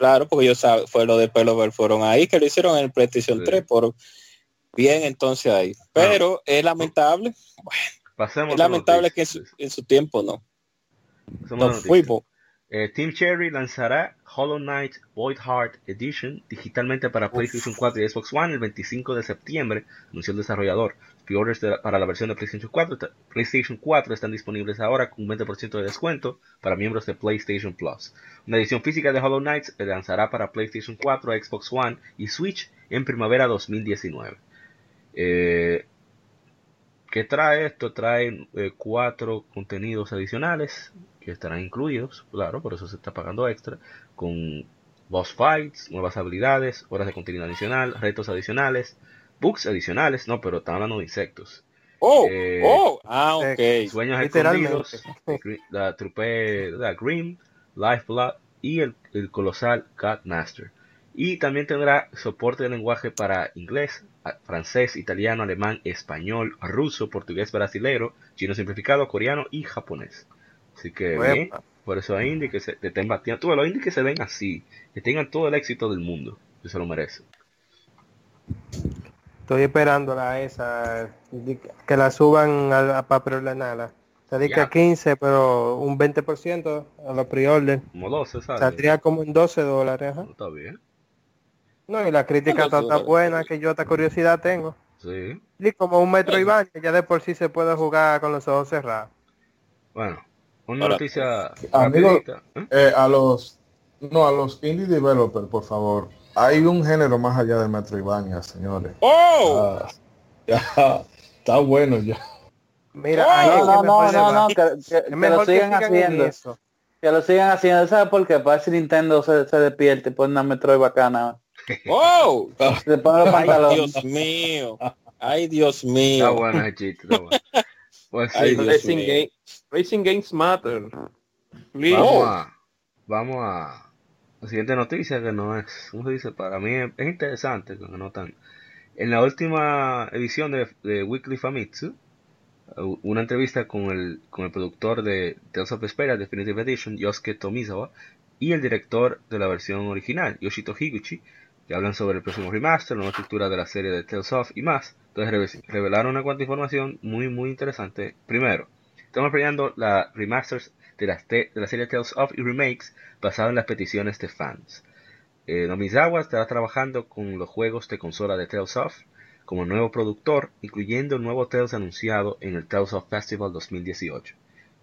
Claro, porque ellos saben, fue lo de Pelover, fueron ahí que lo hicieron en el PlayStation Sí. 3, por bien entonces ahí. Pero es lamentable, Pasemos es lamentable que en su, en su tiempo no. Pasemos No fuimos. Eh, Team Cherry lanzará Hollow Knight Void Heart Edition digitalmente para PlayStation 4 y Xbox One el 25 de septiembre, anunció el desarrollador. Pre-orders de- para la versión de PlayStation 4, ta- PlayStation 4 están disponibles ahora con un 20% de descuento para miembros de PlayStation Plus. Una edición física de Hollow Knight se lanzará para PlayStation 4, Xbox One y Switch en primavera 2019. Eh, ¿Qué trae esto? Trae eh, cuatro contenidos adicionales que estarán incluidos, claro, por eso se está pagando extra, con boss fights, nuevas habilidades, horas de contenido adicional, retos adicionales, bugs adicionales, no, pero están hablando de insectos. Oh, Eh, oh, ah, ok. Sueños escondidos, la trupe, la Grim, Lifeblood y el, el colosal Cat Master. Y también tendrá soporte de lenguaje para inglés, francés, italiano, alemán, español, ruso, portugués brasilero, chino simplificado, coreano y japonés. Así que bien, por eso a Indie que se te estén batiendo. Tú, los indie que se ven así, que tengan todo el éxito del mundo, que se lo merecen. Estoy esperando a esa, que la suban a, la para preordenarla. Se dedica a 15, pero un 20% a la pre-order. Como 12, ¿sabes? Saldría como en 12 dólares. No, está bien. No, y la crítica está tan buena que yo hasta curiosidad tengo. Sí. Y como un Metroidvania, ya de por sí se puede jugar con los ojos cerrados. Bueno, una noticia Amigo- rapidita. ¿eh? Eh, a los no a los indie developers, por favor. Hay un género más allá de Metroidvania, señores. Oh, Ah, ya está bueno ya. Mira, Oh, ahí es No, que no, no, no, que, que- Es que lo sigan sigan en haciendo. eso. Que lo sigan haciendo. ¿Sabes por qué? Para ver si Nintendo se, se despierte y pone una Metroid bacana. Oh, Se pone los ay, pantalones. Dios mío. Ay, Dios Está mío. bueno ese chiste, está bueno. Pues sí, Ay, Dios Racing, mío. game- Racing Games Matter. Please. vamos a, vamos a la siguiente noticia que no es, ¿cómo se dice? Para mí es, es interesante, que no tan. En la última edición de, de Weekly Famitsu, u- una entrevista con el, con el productor de Tales of Vesperia Definitive Edition, Yosuke Tomizawa, y el director de la versión original, Yoshito Higuchi, que hablan sobre el próximo remaster, la nueva estructura de la serie de Tales of y más. Entonces reve- revelaron una cuanta información muy muy interesante. Primero, estamos planeando la remasters de la, de la serie Tales of y remakes basado en las peticiones de fans. Eh, Nomizawa estará trabajando con los juegos de consola de Tales of como nuevo productor, incluyendo el nuevo Tales anunciado en el Tales of Festival 2018.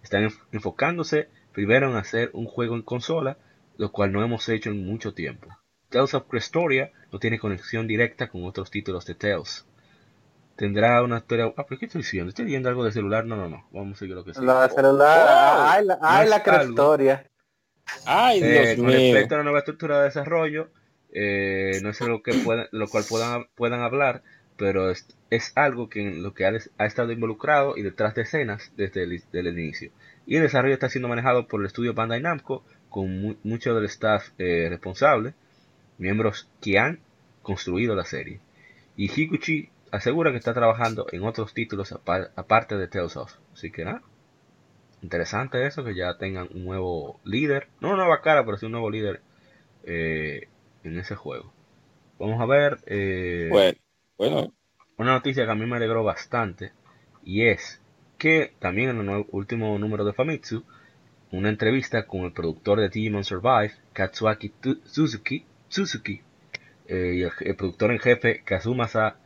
Están enf- enfocándose primero en hacer un juego en consola, lo cual no hemos hecho en mucho tiempo. Tales of Crestoria no tiene conexión directa con otros títulos de Tales. Tendrá una historia... Ah, pero ¿qué estoy diciendo? ¿Estoy viendo algo de celular? No, no, no. Vamos a seguir lo que. Lo de celular. Ay, la, ay, No la crestoria. Ay, Eh, Dios con mío. respecto a la nueva estructura de desarrollo, eh, no es algo que puedan, lo cual puedan, puedan hablar, pero es, es algo que en lo que ha, ha estado involucrado y detrás de escenas desde el, desde el inicio. Y el desarrollo está siendo manejado por el estudio Bandai Namco, con mu- mucho del staff eh, responsable, miembros que han construido la serie. Y Higuchi asegura que está trabajando en otros títulos apar- aparte de Tales of. Así que nada, interesante eso, que ya tengan un nuevo líder, no una nueva cara, pero sí un nuevo líder eh, en ese juego. Vamos a ver eh, Bueno, bueno. una noticia que a mí me alegró bastante y es que también en el nuevo- último número de Famitsu, una entrevista con el productor de Digimon Survive, Katsuaki Suzuki, Suzuki eh, y el, productor en jefe Kazumasa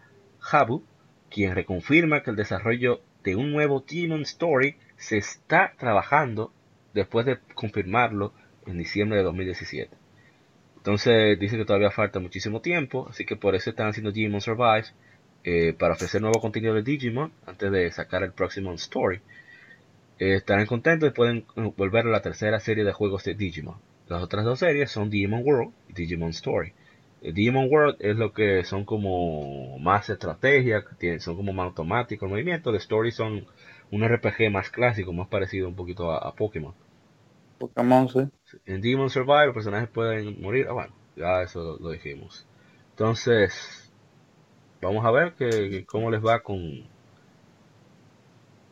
Habu, quien reconfirma que el desarrollo de un nuevo Digimon Story se está trabajando después de confirmarlo en diciembre de 2017. Entonces dice que todavía falta muchísimo tiempo, así que por eso están haciendo Digimon Survive eh, para ofrecer nuevo contenido de Digimon antes de sacar el próximo Story. Eh, estarán contentos y pueden eh, volver a la tercera serie de juegos de Digimon. Las otras dos series son Digimon World y Digimon Story. Eh, Digimon World es lo que son como más estrategia, son como más automáticos el movimiento. The Story son un RPG más clásico, más parecido un poquito a, Pokémon. Pokémon, sí. En Digimon Survive los personajes pueden morir. Ah, bueno, ya eso lo, dijimos. Entonces, vamos a ver que, cómo les va con,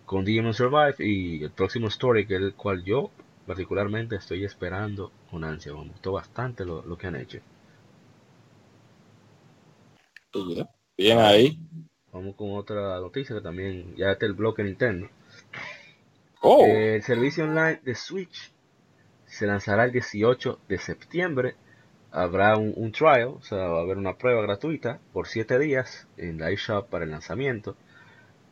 con Digimon Survive y el próximo story, que es el cual yo particularmente estoy esperando con ansia. Me gustó bastante lo, que han hecho. Bien ahí. Vamos con otra noticia que también ya está el bloque Nintendo. Oh. Eh, el servicio online de Switch se lanzará el 18 de septiembre. Habrá un, trial, o sea, va a haber una prueba gratuita por 7 días en la eShop para el lanzamiento.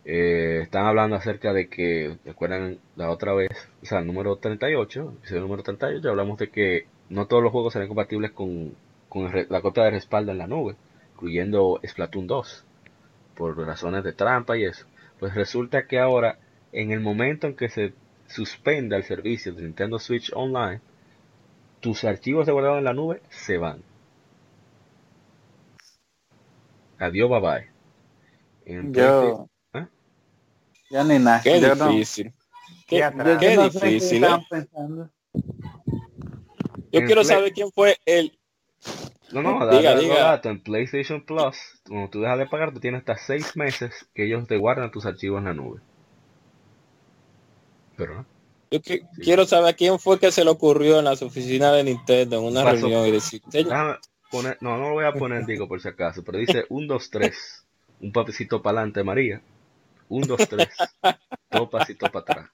Eh, están hablando acerca de que, recuerdan la otra vez, o sea, el número 38, el número 38, hablamos de que no todos los juegos serán compatibles con, la cota de respaldo en la nube, incluyendo Splatoon 2, por razones de trampa y eso. Pues resulta que ahora, en el momento en que se suspenda el servicio de Nintendo Switch Online, tus archivos de guardado en la nube se van. Adiós, bye bye. Yo, ya ni nada. Qué difícil. Qué, difícil. ¿eh? Yo quiero saber quién fue el. No, no, diga, diga. en PlayStation Plus, cuando tú dejas de pagar, tú tienes hasta seis meses que ellos te guardan tus archivos en la nube. Pero Yo quiero saber quién fue que se le ocurrió en las oficinas de Nintendo en una reunión y decir. Poner, no, no lo voy a poner, digo, por si acaso, pero dice un, dos, tres, un papecito para adelante, María, un, dos, tres. Todo pasito para atrás.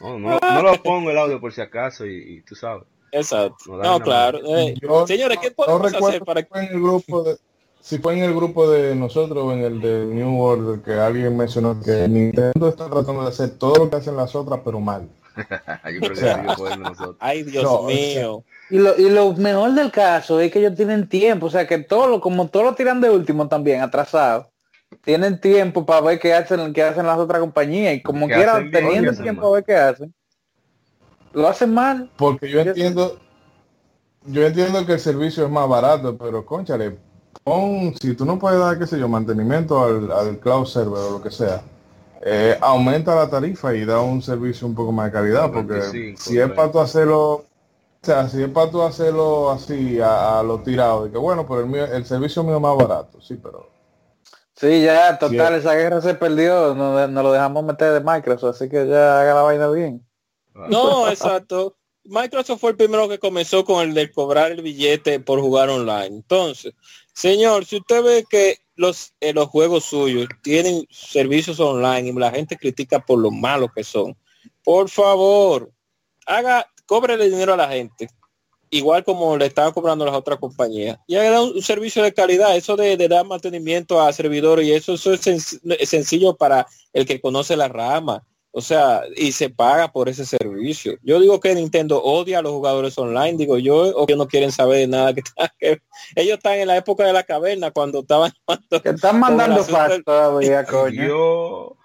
No, no, no, lo pongo el audio por si acaso y, tú sabes. Exacto. No, claro. Eh, señores, ¿qué podemos hacer para que... en el grupo de, si fue en el grupo de nosotros o en el de New World que alguien mencionó que Nintendo está tratando de hacer todo lo que hacen las otras, pero mal. Ay, Dios mío. y, lo, y lo mejor del caso es que ellos tienen tiempo, o sea que todo lo, como todo lo tiran de último también, atrasado tienen tiempo para ver qué hacen, qué hacen las otras compañías y como quieran teniendo tiempo para ver qué hacen, lo hacen mal. Porque yo entiendo, yo entiendo que el servicio es más barato, pero conchale, pon, si tú no puedes dar, qué sé yo, mantenimiento al, cloud server o lo que sea, eh, aumenta la tarifa y da un servicio un poco más de calidad, porque si es para tú hacerlo, o sea, si es para tú hacerlo así a, a lo tirado, de que bueno, pero el, mío, el servicio mío es más barato, sí, pero Sí, ya, total, esa guerra se perdió, no, lo dejamos meter de Microsoft, así que ya haga la vaina bien. No, exacto. Microsoft fue el primero que comenzó con el de cobrar el billete por jugar online. Entonces, señor, si usted ve que los, eh, los juegos suyos tienen servicios online y la gente critica por lo malos que son, por favor, haga, cobre el dinero a la gente igual como le estaban cobrando las otras compañías. Y era un, servicio de calidad, eso de, dar mantenimiento a servidores y eso, eso es, sencillo para el que conoce la rama. O sea, y se paga por ese servicio. Yo digo que Nintendo odia a los jugadores online, digo yo, o que no quieren saber de nada. Que, ellos están en la época de la caverna cuando estaban... que están mandando fax todavía, coño.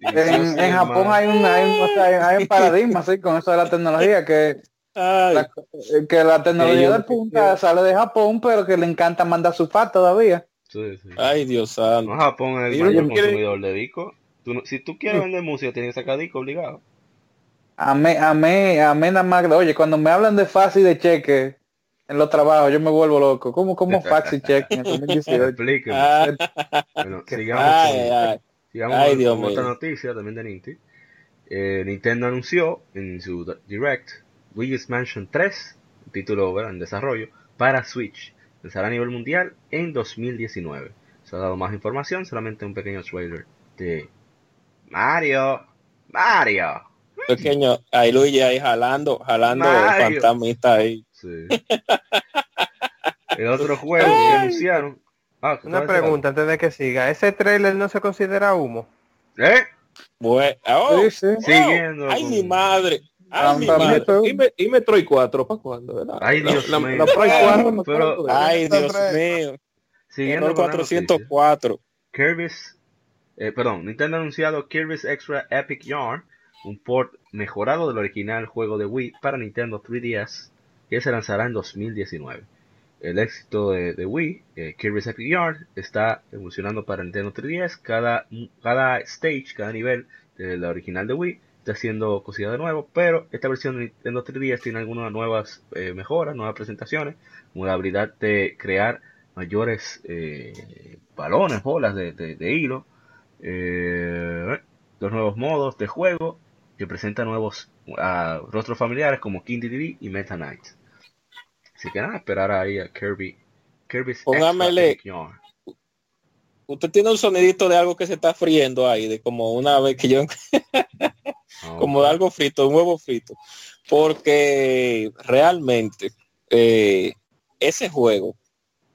En, Japón hay un, hay, un, paradigma así con eso de la tecnología que la, que la tecnología de punta sale de Japón pero que le encanta mandar su fat todavía. Ay Dios santo. No, Japón es el mayor consumidor de disco. Si tú quieres vender música tienes que sacar disco obligado. A mí a mí a mí nada más oye cuando me hablan de y de cheque en los trabajos yo me vuelvo loco. ¿cómo, cómo fax y cheque ah. bueno, sigamos Ay, Dios otra noticia también de Nintendo. Eh, Nintendo anunció en su Direct Luigi's Mansion 3, título en desarrollo, para Switch. Lanzará a nivel mundial en 2019. Se ha dado más información, solamente un pequeño trailer de Mario. Mario. Pequeño, ahí Luigi ahí jalando, jalando fantasmita ahí. Sí. El otro juego que anunciaron Ah, Una pregunta antes de que siga. ¿Ese trailer no se considera humo? ¿Eh? Bueno, oh, sí, sí. Siguiendo. Ay, mi madre. Ay, mi madre. Y, Metroid 4, ¿para cuándo? Ay, Dios la, mío. La, 4, pero, ay, Dios mío. Siguiendo 404. Kirby's, eh, perdón, Nintendo ha anunciado Kirby's Extra Epic Yarn un port mejorado del original juego de Wii para Nintendo 3DS que se lanzará en 2019. El éxito de, Wii, eh, Kirby's Epic Yarn, está evolucionando para Nintendo 3DS. Cada, stage, cada nivel de la original de Wii está haciendo cosida de nuevo, pero esta versión de Nintendo 3DS tiene algunas nuevas eh, mejoras, nuevas presentaciones, como la habilidad de crear mayores eh, balones, bolas de, hilo, eh, dos nuevos modos de juego que presentan nuevos uh, rostros familiares como King TV y Meta Knight. Así que nada, esperar ahí a Kirby. Kirby's Póngamele. Usted tiene un sonidito de algo que se está friendo ahí, de como una vez que yo como de algo frito, un huevo frito. Porque realmente eh, ese juego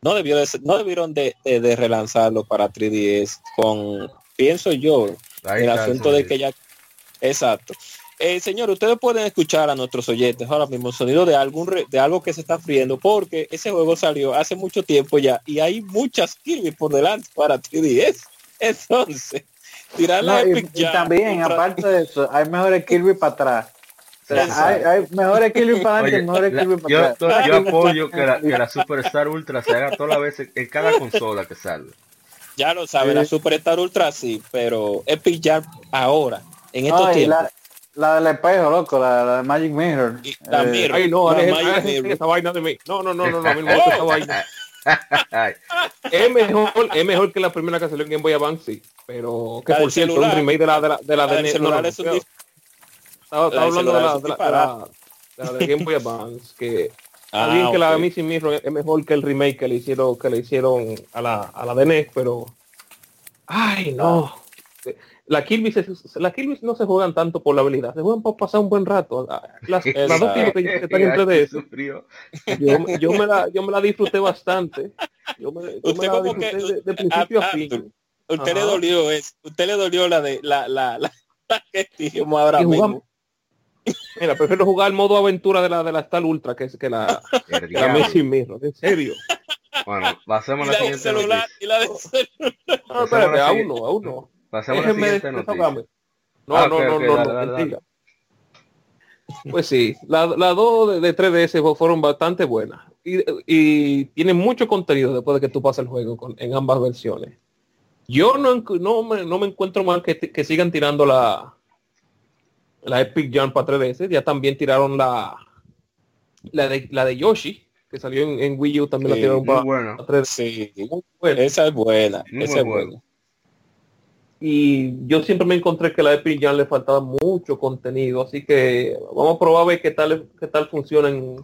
no debió no debieron de, relanzarlo para 3DS con pienso yo el asunto de que ya exacto eh, señor, ustedes pueden escuchar a nuestros oyentes ahora mismo el sonido de algún de algo que se está friendo porque ese juego salió hace mucho tiempo ya y hay muchas Kirby por delante para 3DS. Entonces, tirar la y, también, aparte de eso, hay mejores Kirby para atrás. hay, hay, mejores Kirby para adelante mejores Kirby para atrás. Yo apoyo que la, que la Superstar Ultra se haga toda la vez en cada consola que salga. Ya lo sabe, la Superstar Ultra sí, pero Epic Jam ahora, en estos tiempos. La del espejo, loco, la, la de Magic Mirror. la eh, Ay, no, la Magic Mirror. esa vaina de mí. No, no, no, no, no, gusta esa vaina. es mejor, es mejor que la primera que salió en Game Boy Advance, sí. Pero que por cierto, un remake de la de la de la, de, celular es un estaba, estaba hablando de la de la, de la, de la de Game Boy Advance, que ah, bien que la de Missing Mirror es mejor que el remake que le hicieron que le hicieron a la a la de NES, pero ay no la Kirby, la Kirby no se juegan tanto por la habilidad, se juegan por pasar un buen rato. Las, las dos que, que están entre de eso, yo, yo, me la, yo me la disfruté bastante. Yo me, yo me la disfruté que, de, de, principio a, fin. Usted le dolió es, usted le dolió la de la la la, la que dijimos ahora mismo. Mira, prefiero jugar el modo aventura de la de la Star Ultra que es que la, la Messi Mirror, en serio. Bueno, pasemos la, la siguiente celular, y la de celular. No, espérate, a uno, a uno. Pasemos a la siguiente noticia. No, ah, no, no, no, no, Pues sí, las la dos de, 3DS fueron bastante buenas y, y, tienen mucho contenido después de que tú pases el juego con, en ambas versiones. Yo no, no, me, no me encuentro mal que, que sigan tirando la la Epic Jam para 3DS. Ya también tiraron la la de, la de Yoshi, que salió en, en Wii U, también la tiraron para, buena. 3DS. Sí, muy buena. Esa es buena, esa es buena y yo siempre me encontré que la Epic Jam le faltaba mucho contenido, así que vamos a probar a ver qué tal, qué tal funciona en,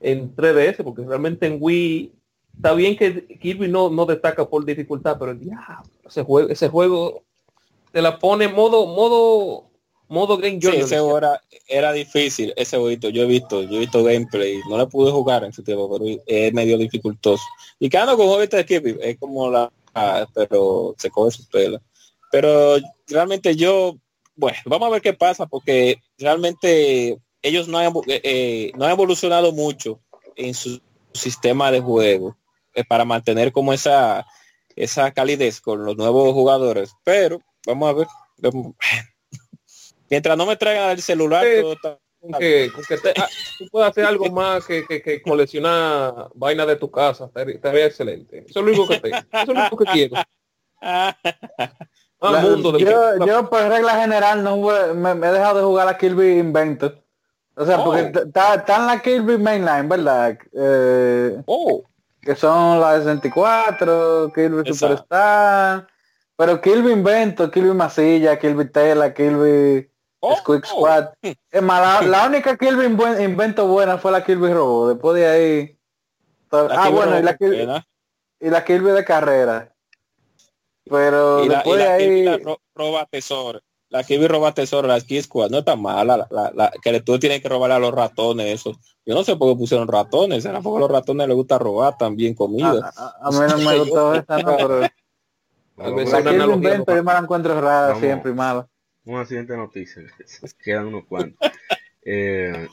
en 3DS, porque realmente en Wii está bien que Kirby no, no destaca por dificultad, pero ya, ese juego, ese juego te la pone modo, modo, modo game sí, ese era, era difícil, ese jueguito, yo he visto, yo he visto gameplay, no le pude jugar en su tiempo, pero es medio dificultoso. Y cada con jueguito de Kirby, es como la, pero se coge sus pelas. Pero realmente yo, bueno, vamos a ver qué pasa porque realmente ellos no han, eh, eh, no han evolucionado mucho en su sistema de juego eh, para mantener como esa esa calidez con los nuevos jugadores. Pero vamos a ver. Mientras no me traigan el celular, que, ah, tú puedes hacer algo más que, que, coleccionar vaina de tu casa, estaría excelente. Eso es lo único que tengo. Eso es lo único que quiero. Ah, yo, yo, por regla general no me, he dejado de jugar a Kirby Inventor. O sea, porque oh. está en la Kirby Mainline, ¿verdad? Eh, oh. Que son las 64, Kirby Superstar. Pero Kirby Invento, Kirby Masilla, Kirby Tela, Kirby oh. Squeak Squad. Es más, la, única Kirby Invento buena fue la Kirby Robo. Después de ahí... ah, bueno, y la, Kirby, y la Kirby de carrera. Pero y después la, ahí... la roba tesoro. La Kirby roba tesoro, la Ski Squad, no está mala. La, la, que tú tienes que robarle a los ratones eso. Yo no sé por qué pusieron ratones. A lo a los ratones les gusta robar también comida. A, mí no me gustó esta, no, pero... La Kirby invento, yo me la encuentro rara siempre y mala. Una siguiente noticia. Quedan unos cuantos. eh,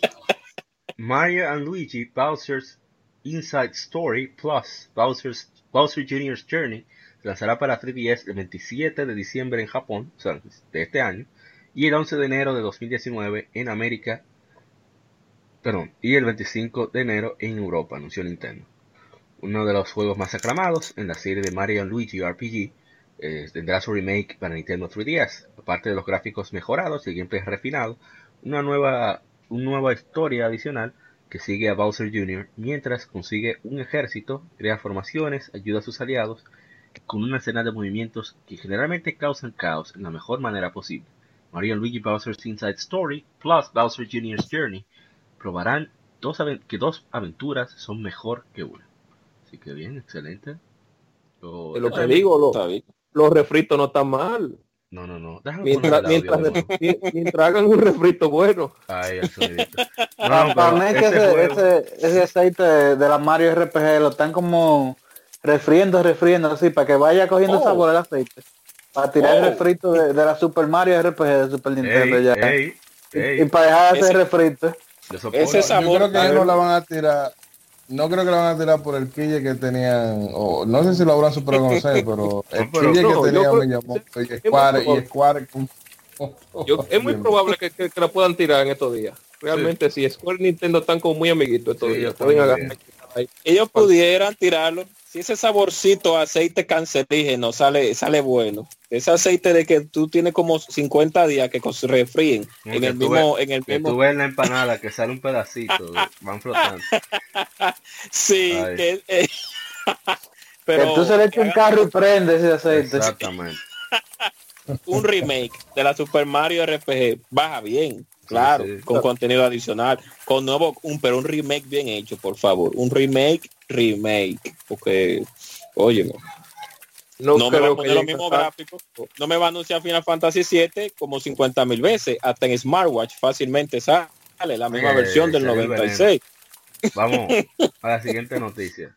Mario and Luigi Bowser's Inside Story Plus Bowser's Bowser Jr.'s Journey lanzará para 3DS el 27 de diciembre en Japón, o sea, de este año, y el 11 de enero de 2019 en América, perdón, y el 25 de enero en Europa, anunció Nintendo. Uno de los juegos más aclamados en la serie de Mario Luigi RPG eh, tendrá su remake para Nintendo 3DS. Aparte de los gráficos mejorados y gameplay refinado, una nueva, una nueva historia adicional que sigue a Bowser Jr. mientras consigue un ejército, crea formaciones, ayuda a sus aliados con una escena de movimientos que generalmente causan caos en la mejor manera posible. Mario Luigi Bowser's Inside Story plus Bowser Jr.'s Journey probarán dos que dos aventuras son mejor que una. Así que bien, excelente. Lo, lo que digo, lo, los refritos no están mal. No, no, no. Mientras, mientras, mientras, hagan un refrito bueno. Ay, no, para mí es que ese, ese, ese, aceite de la Mario RPG lo están como refriendo, refriendo, así, para que vaya cogiendo oh. sabor el aceite. Para tirar el oh. refrito de, de, la Super Mario RPG de Super Nintendo ya. Ey, ey, y, para dejar ese, ese refrito. Ese sabor. Yo creo que no la van a tirar no creo que lo van a tirar por el quille que tenían, o no sé si lo habrán superado con pero el quille que tenía me llamó, y Square, y Square es muy probable que, que, la puedan tirar en estos días. Realmente, si Square y Nintendo están como muy amiguitos estos días, Ellos pudieran tirarlo si ese saborcito aceite cancerígeno sale sale bueno, ese aceite de que tú tienes como 50 días que se refríen en el mismo en el mismo tú ves la empanada que sale un pedacito, van flotando. sí, que, eh, pero que tú se le echas un carro y prende ese aceite. Exactamente. un remake de la Super Mario RPG baja bien. Claro, con contenido adicional, con nuevo, un, pero un remake bien hecho, por favor. Un remake, remake. Porque, oye, no, me va a poner los mismos gráficos. No me va a anunciar Final Fantasy 7 como 50 mil veces. Hasta en Smartwatch fácilmente sale la misma eh, versión del 96. Vamos a la siguiente noticia.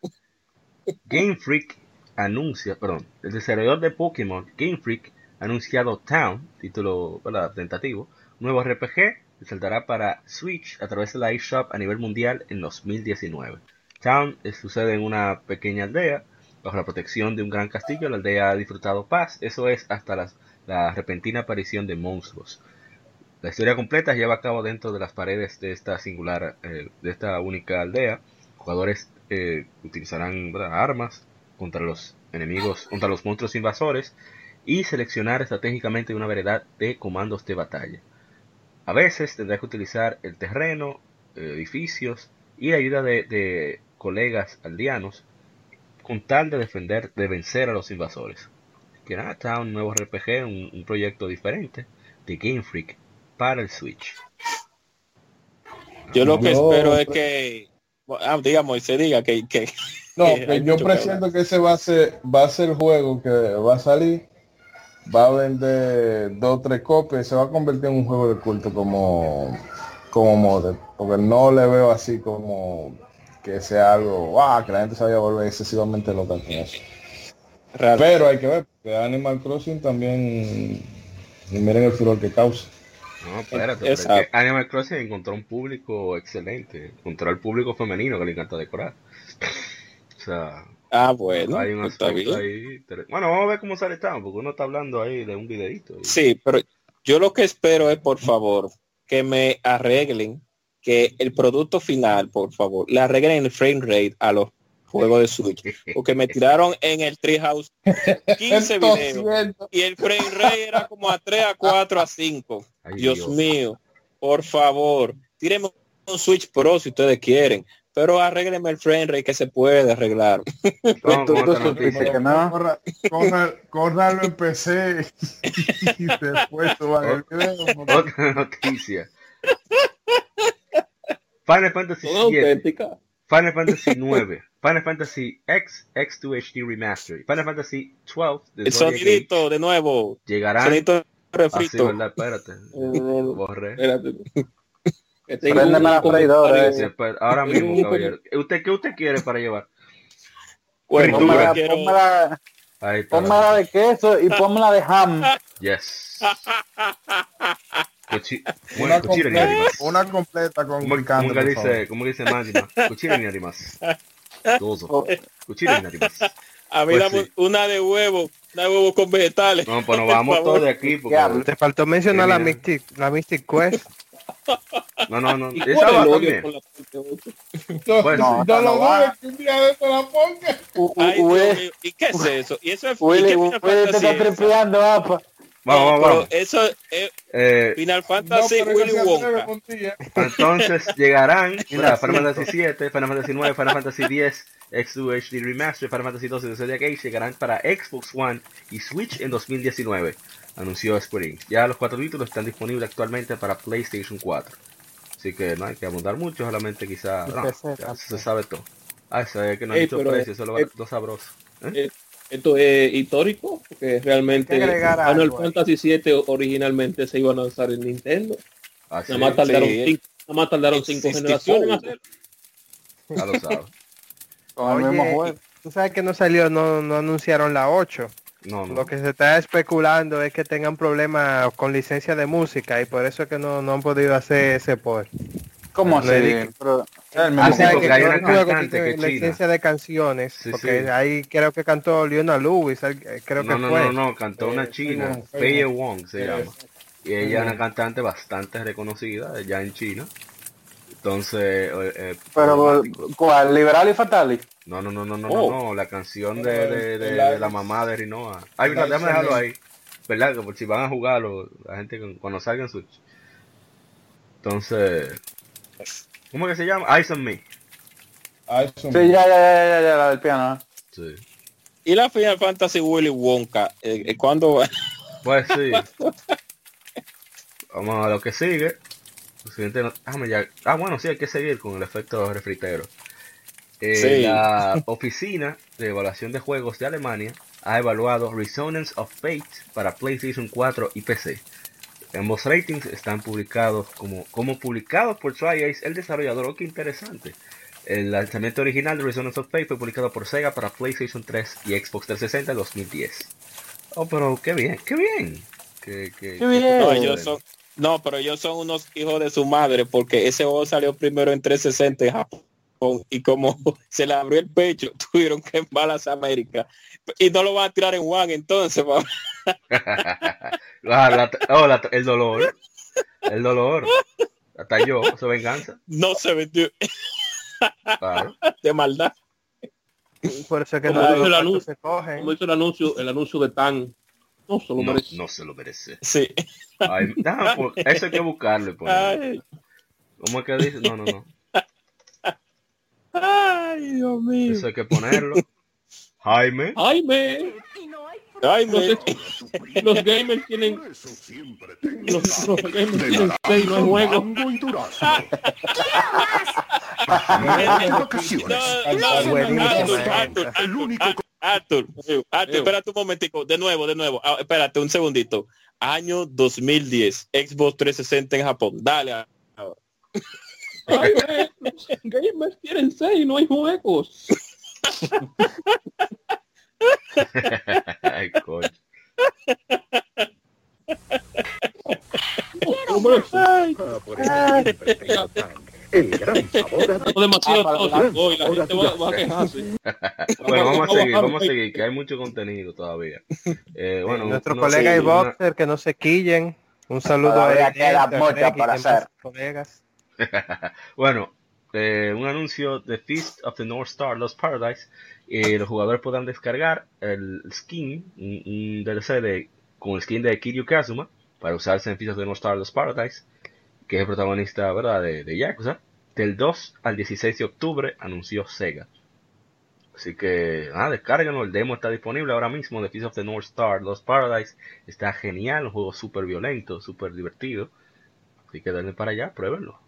Game Freak anuncia, perdón, el desarrollador de Pokémon, Game Freak, ha anunciado Town, título tentativo, nuevo RPG que saltará para Switch a través de la eShop a nivel mundial en 2019. Town sucede en una pequeña aldea bajo la protección de un gran castillo. La aldea ha disfrutado paz, eso es hasta la repentina aparición de monstruos. La historia completa lleva a cabo dentro de las paredes de esta singular, eh, de esta única aldea. Jugadores eh, utilizarán armas contra los enemigos, contra los monstruos invasores y seleccionar estratégicamente una variedad de comandos de batalla. A veces tendrá que utilizar el terreno, edificios y la ayuda de, colegas aldeanos con tal de defender, de vencer a los invasores. Que nada, está un nuevo RPG, un, proyecto diferente de Game Freak para el Switch. Yo lo que espero es que, ah, digamos, se diga que, que no, yo presiento que ese va a ser va a ser el juego que va a salir va a vender dos o tres copias se va a convertir en un juego de culto como como model porque no le veo así como que sea algo wow, que la gente se vaya a volver excesivamente loca con eso. Pero hay que ver que Animal Crossing también y miren el furor que causa. No, espérate, Animal Crossing encontró un público excelente, encontró al público femenino que le encanta decorar. o sea, Ah, bueno. Hay un pues ahí. Bueno, vamos a ver cómo sale esta, porque uno está hablando ahí de un videito. Sí, pero yo lo que espero es, por favor, que me arreglen que el producto final, por favor, le arreglen el frame rate a los juegos de Switch. Porque me tiraron en el Treehouse 15 videos y el frame rate era como a 3, a 4, a 5. Dios, mío, por favor, tírenme un Switch Pro si ustedes quieren pero arrégleme el frame rate que se puede arreglar. Córralo en PC y después Otra noticia. Final Fantasy 7, Final Fantasy 9, Final Fantasy X, X2 HD Remastered, Final Fantasy 12. El sonidito de nuevo. Llegarán. Sonidito refrito. Así, ¿verdad? Espérate. Borré. Espérate. Préndeme la freidora. Ahora mismo, caballero. ¿Usted qué usted quiere para llevar? Pónmela, quiero... pónmela, pónmela de queso y pónmela de ham. Yes. Cuchi... una, completa, una completa con ¿Cómo, ¿cómo que dice, ¿Cómo dice Máxima? Cuchillo ni animas. Dozo. Cuchillo ni animas. A mí pues damos sí. una de huevo no hay huevos con vegetales. No, pues nos vamos todos de aquí. Porque... te faltó mencionar la Mystic, la Mystic Quest. No, no, no. Esa va también. Pues, no, no lo dudes que un día de esto la ponga. Ay, ¿Y qué es eso? ¿Y eso es Willy, Willy te está tripeando, apa. Vamos, vamos, Eso es eh, Final Fantasy no, Willy Wonka. Entonces llegarán mira, Final Fantasy 7, Final Fantasy 9, Final Fantasy 10, X2 HD Remaster, Final Fantasy 12 de Zodiac Age llegarán para Xbox One y Switch en 2019, anunció Square Enix. Ya los cuatro títulos están disponibles actualmente para PlayStation 4. Así que no hay que abundar mucho, solamente quizá no, ya se sabe todo. Ah, eso es que no han dicho precio, eso es lo, sabroso. ¿Eh? Eh, esto es histórico, porque realmente Final Fantasy 7 originalmente se iba a lanzar en Nintendo. Ah, nada, más tardaron cinco, nada más tardaron cinco generaciones en hacerlo. Ya lo sabes. Tú sabes que no salió, no, no anunciaron la 8. No, no. Lo que se está especulando es que tengan problemas con licencia de música y por eso es que no, no han podido hacer ese port. ¿Cómo así? Pero, ah, sí, porque hay una cantante que la licencia de canciones, sí, porque sí. ahí creo que cantó Leona Lewis, creo no, que no, fue. No, no, cantó una china, Fei Wong se llama. Y ella es una cantante bastante reconocida ya en China. Entonces, eh, pero ¿cuál? ¿Liberal y Fatali? No, no, no, no, no, oh. no, la canción de, de, de, de, la mamá de Rinoa. Ay, mira, déjame dejarlo ahí. ¿Verdad? Que por si van a jugarlo, la gente cuando salgan Switch. Entonces, ¿Cómo que se llama? Eyes on Me. Sí, ya, ya, ya, ya, ya, la del piano. Sí. ¿Y la Final Fantasy Willy Wonka? Eh, eh, ¿Cuándo va? Pues sí. Vamos a lo que sigue. No... Ya... Ah, bueno, sí, hay que seguir con el efecto refritero. Eh, sí. La Oficina de Evaluación de Juegos de Alemania ha evaluado Resonance of Fate para PlayStation 4 y PC. Ambos ratings están publicados como, como publicados por TriAce, el desarrollador. Oh, qué interesante. El lanzamiento original de Resonance of Fate fue publicado por Sega para PlayStation 3 y Xbox 360 en 2010. Oh, pero qué bien, qué bien. Qué, qué, qué bien. No, ellos son, no, pero ellos son unos hijos de su madre porque ese juego salió primero en 360 en Japón y como se le abrió el pecho, tuvieron que embalas a América. Y no lo van a tirar en One entonces. la, la, oh, la, el dolor. El dolor. Hasta yo, su venganza. No se vendió. Claro. De maldad. Por eso que como no hizo el anuncio, se cogen. Como hizo el anuncio, el anuncio de Tan. No se lo no, merece. No se lo merece. Sí. Ay, no, pues, eso hay que buscarle. Pues. ¿Cómo es que dice? No, no, no. Ay, Dios mío. Eso hay que ponerlo. Jaime. Jaime. Jaime. Los, los gamers tienen. Los, los gamers tienen seis no juegos. Arthur, Arthur, espérate un momentico, de nuevo, de nuevo, ah, espérate un segundito. Año 2010, Xbox 360 en Japón. Dale. Ay, los gamers tienen seis, no hay juegos. Ay, coño. El gran sabor demasiado Ah, hoy la gente va, va a quejarse. Bueno, vamos a seguir, vamos a seguir, que hay mucho contenido todavía. Eh, bueno, Nuestro no colega y boxer, que no se quillen. Un saludo Todavía a él, queda para hacer. colegas. bueno, eh, un anuncio de Feast of the North Star, Los Paradise. Eh, los jugadores podrán descargar el skin, un, un DLC de, con el skin de Kiryu Kazuma, para usarse en Feast of the North Star, Los Paradise, que es el protagonista ¿verdad? De, de Yakuza. Del 2 al 16 de octubre anunció Sega. Así que, nada, descárganlo. El demo está disponible ahora mismo de Feast of the North Star, Los Paradise. Está genial, un juego súper violento, súper divertido. Así que denle para allá, pruébenlo.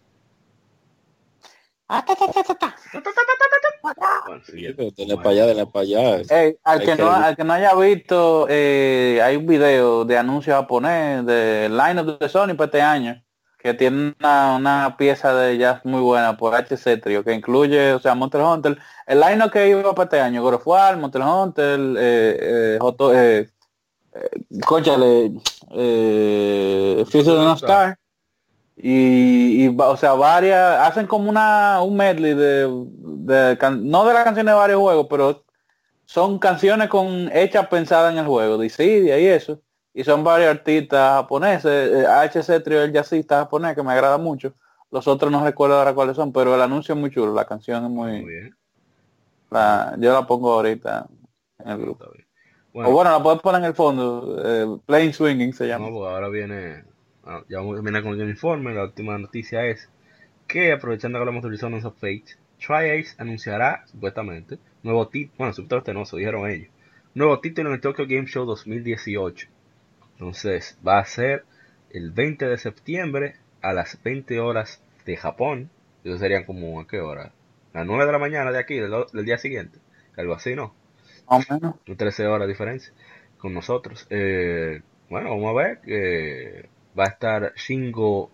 Bueno, siguiente. Dale para allá, para allá. Ey, al, que que- no, al que no haya visto, eh, hay un video de anuncio japonés de Line de Sony para este año, que tiene una, una pieza de jazz muy buena por HC Trio, que incluye, o sea, Monster Hunter, el line que iba para este año, God of War, Monster Hunter, eh, eh, Joto- eh, eh, cónchale, eh, Star, y, y o sea varias hacen como una un medley de, de can- no de las canciones de varios juegos pero son canciones con hechas pensadas en el juego, Dissidia y eso. Y son varios artistas japoneses, HC eh, Trio el jazzista japonés que me agrada mucho. Los otros no recuerdo ahora cuáles son, pero el anuncio es muy chulo, la canción es muy, bien. yo la pongo ahorita en el grupo. Bueno, o bueno, la puedes poner en el fondo, eh, Plain Swinging se llama. Pues ahora viene, ah, ya viene con el informe, la última noticia es que aprovechando que hablamos de Horizon of Fate, TriAce anunciará supuestamente nuevo título, bueno, supuestamente no, dijeron ellos, nuevo título en el Tokyo Game Show 2018. Entonces va a ser el 20 de septiembre a las 20 horas de Japón. Eso serían como a qué hora? A las 9 de la mañana de aquí, del, día siguiente. Algo así, ¿no? Más o menos. 13 horas de diferencia con nosotros. Eh, bueno, vamos a ver. que va a estar Shingo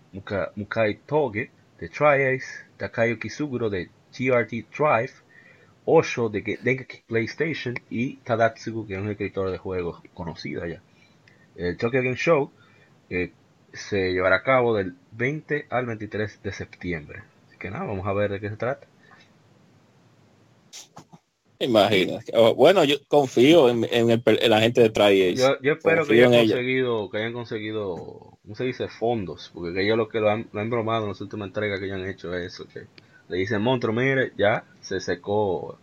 Mukai Toge de TriAce, Takayuki Suguro de GRT Drive, Osho de Dengeki PlayStation y Tadatsugu, que es un escritor de juegos conocido ya. El Tokyo Game Show eh, se llevará a cabo del 20 al 23 de septiembre. Así que nada, vamos a ver de qué se trata. Imagina. Oh, bueno, yo confío en, la gente de Tri yo, yo, espero que hayan conseguido, que hayan conseguido, no se dice fondos, porque ellos lo que lo han, lo han bromado en las últimas entregas que ya han hecho es eso, que le dicen monstruo, mire, ya se secó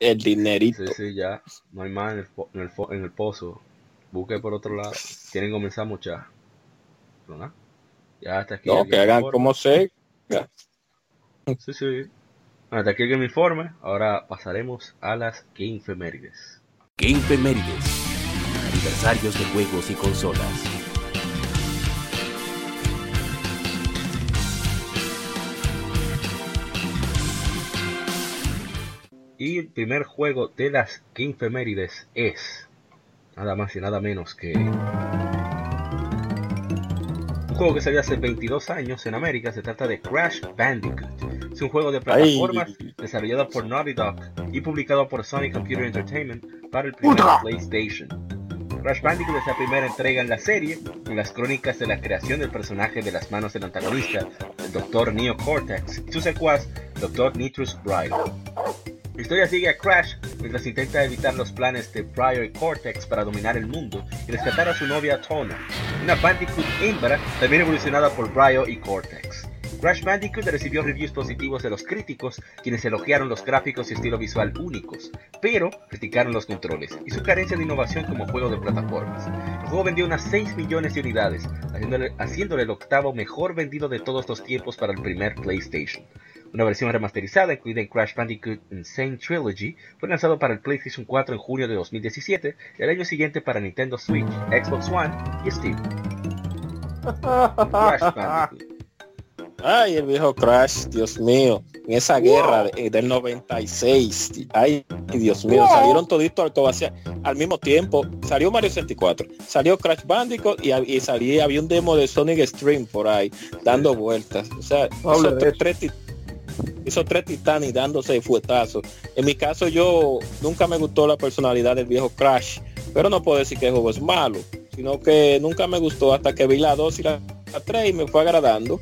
el dinerito. Sí, sí, ya no hay más en el, en el, pozo. Busque por otro lado. Tienen que comenzar muchas. ¿no? Ya hasta aquí. No, que hagan como sé. Sí, sí. Hasta aquí que me informe. Ahora pasaremos a las Game Femérides. Game Femérides. Aniversarios de juegos y consolas. Y el primer juego de las Game Femérides es nada más y nada menos que juego que salió hace 22 años en América, se trata de Crash Bandicoot. Es un juego de plataformas desarrollado por Naughty Dog y publicado por Sony Computer Entertainment para el primer PlayStation. Crash Bandicoot es la primera entrega en la serie, con las crónicas de la creación del personaje de las manos del antagonista, el Dr. Neo Cortex, y su secuaz, Dr. Nitrous Bride. La historia sigue a Crash mientras intenta evitar los planes de Pryor y Cortex para dominar el mundo y rescatar a su novia Tona, una Bandicoot hembra también evolucionada por Pryor y Cortex. Crash Bandicoot recibió reviews positivos de los críticos, quienes elogiaron los gráficos y estilo visual únicos, pero criticaron los controles y su carencia de innovación como juego de plataformas. El juego vendió unas 6 millones de unidades, haciéndole el octavo mejor vendido de todos los tiempos para el primer PlayStation. Una versión remasterizada incluida en Crash Bandicoot Insane Trilogy fue lanzado para el PlayStation 4 en junio de 2017 y el año siguiente para Nintendo Switch, Xbox One y Steam. Crash Bandicoot. Ay, el viejo Crash, Dios mío, en esa guerra del 96. Ay, Dios mío, salieron toditos al, al mismo tiempo. Salió Mario 64, salió Crash Bandicoot y, y salía, había un demo de Sonic Stream por ahí, dando vueltas. O sea, tres, esos tres titanes dándose fuetazos. En mi caso yo nunca me gustó la personalidad del viejo Crash, pero no puedo decir que el juego es malo, sino que nunca me gustó hasta que vi la 2 y la 3 y me fue agradando.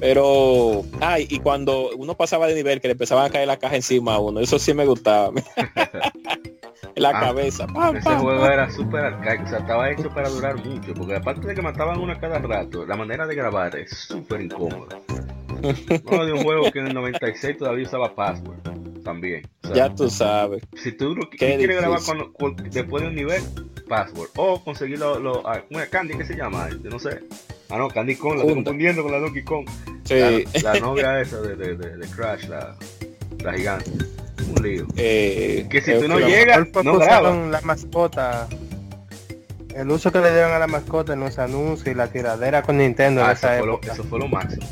Pero, ay, y cuando uno pasaba de nivel que le empezaban a caer la caja encima a uno, eso sí me gustaba. la ah, cabeza. ese juego era súper arcaico, o sea, estaba hecho para durar mucho, porque aparte de que mataban uno cada rato, la manera de grabar es súper incómoda. No, de un juego que en el 96 todavía usaba password. También. ya tú sabes. Si tú quieres grabar con, después de un nivel, password. O conseguir lo, lo ah, Candy, ¿qué se llama? Yo no sé. Ah, no, Candy Kong, la estoy confundiendo con la Donkey Kong. Sí. La, novia esa de, de, de, Crash, la, la gigante. Un lío. Eh, que si tú no llegas, no grabas. la mascota el uso que le dieron a la mascota en los anuncios y la tiradera con Nintendo ah, eso, Fue lo, eso fue lo máximo.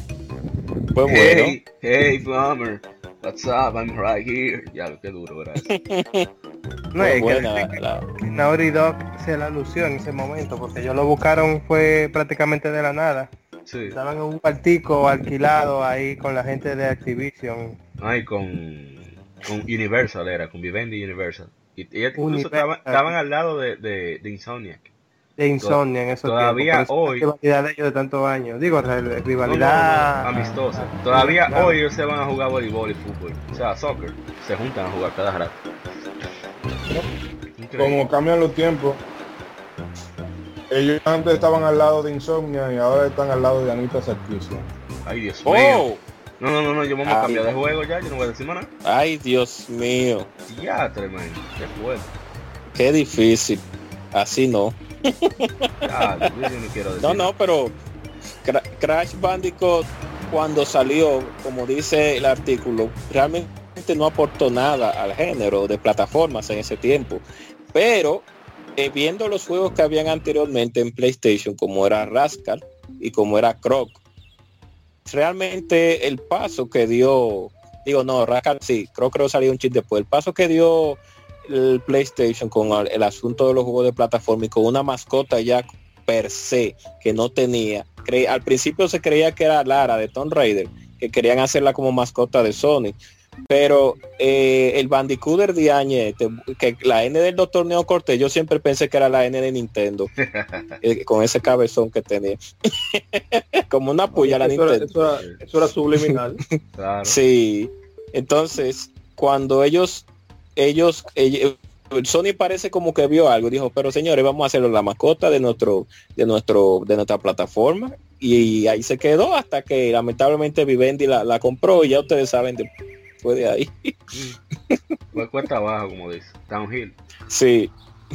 Fue hey, Hey, Plumber. What's up? I'm right here. Ya, qué duro, ¿verdad? no, es buena, que, la... Naughty Dog se la lució en ese momento, porque ellos lo buscaron fue prácticamente de la nada. Sí. Estaban en un partico alquilado ahí con la gente de Activision. Ay, con, con Universal era, con Vivendi Universal. Y, y incluso estaban, estaban, al lado de, de, de Insomniac de insomnia en esos Todavía hoy. Rivalidad de ellos de tantos años. Digo, rivalidad. amistosa. Todavía hoy ellos se van a jugar voleibol y fútbol. O sea, soccer. Se juntan a jugar cada rato. Como cambian los tiempos. Ellos antes estaban al lado de Insomnia y ahora están al lado de Anita Sarkisian. Ay, Dios mío. Oh. No, no, no, no, yo vamos a cambiar de juego ya, yo no voy a decir nada. Ay, Dios mío. Ya, tremendo. Qué fuerte. Qué difícil. Así no. No, no, pero Crash Bandicoot cuando salió, como dice el artículo, realmente no aportó nada al género de plataformas en ese tiempo. Pero eh, viendo los juegos que habían anteriormente en PlayStation, como era Rascal y como era Croc, realmente el paso que dio, digo no, Rascal sí, creo que salió un chip después, el paso que dio el PlayStation con el, asunto de los juegos de plataforma y con una mascota ya per se que no tenía. al principio se creía que era Lara de Tomb Raider, que querían hacerla como mascota de Sony. Pero eh, el Bandicoot de Añe, que la N del Doctor Neo Cortés, yo siempre pensé que era la N de Nintendo, eh, con ese cabezón que tenía. como una puya la Nintendo. eso, era, subliminal. Sí. Entonces, cuando ellos ellos, Sony parece como que vio algo, dijo, pero señores, vamos a hacerlo la mascota de nuestro, de nuestro, de nuestra plataforma. Y ahí se quedó hasta que lamentablemente Vivendi la, la compró y ya ustedes saben después de ahí. Fue cuesta abajo, como dice, downhill. Sí.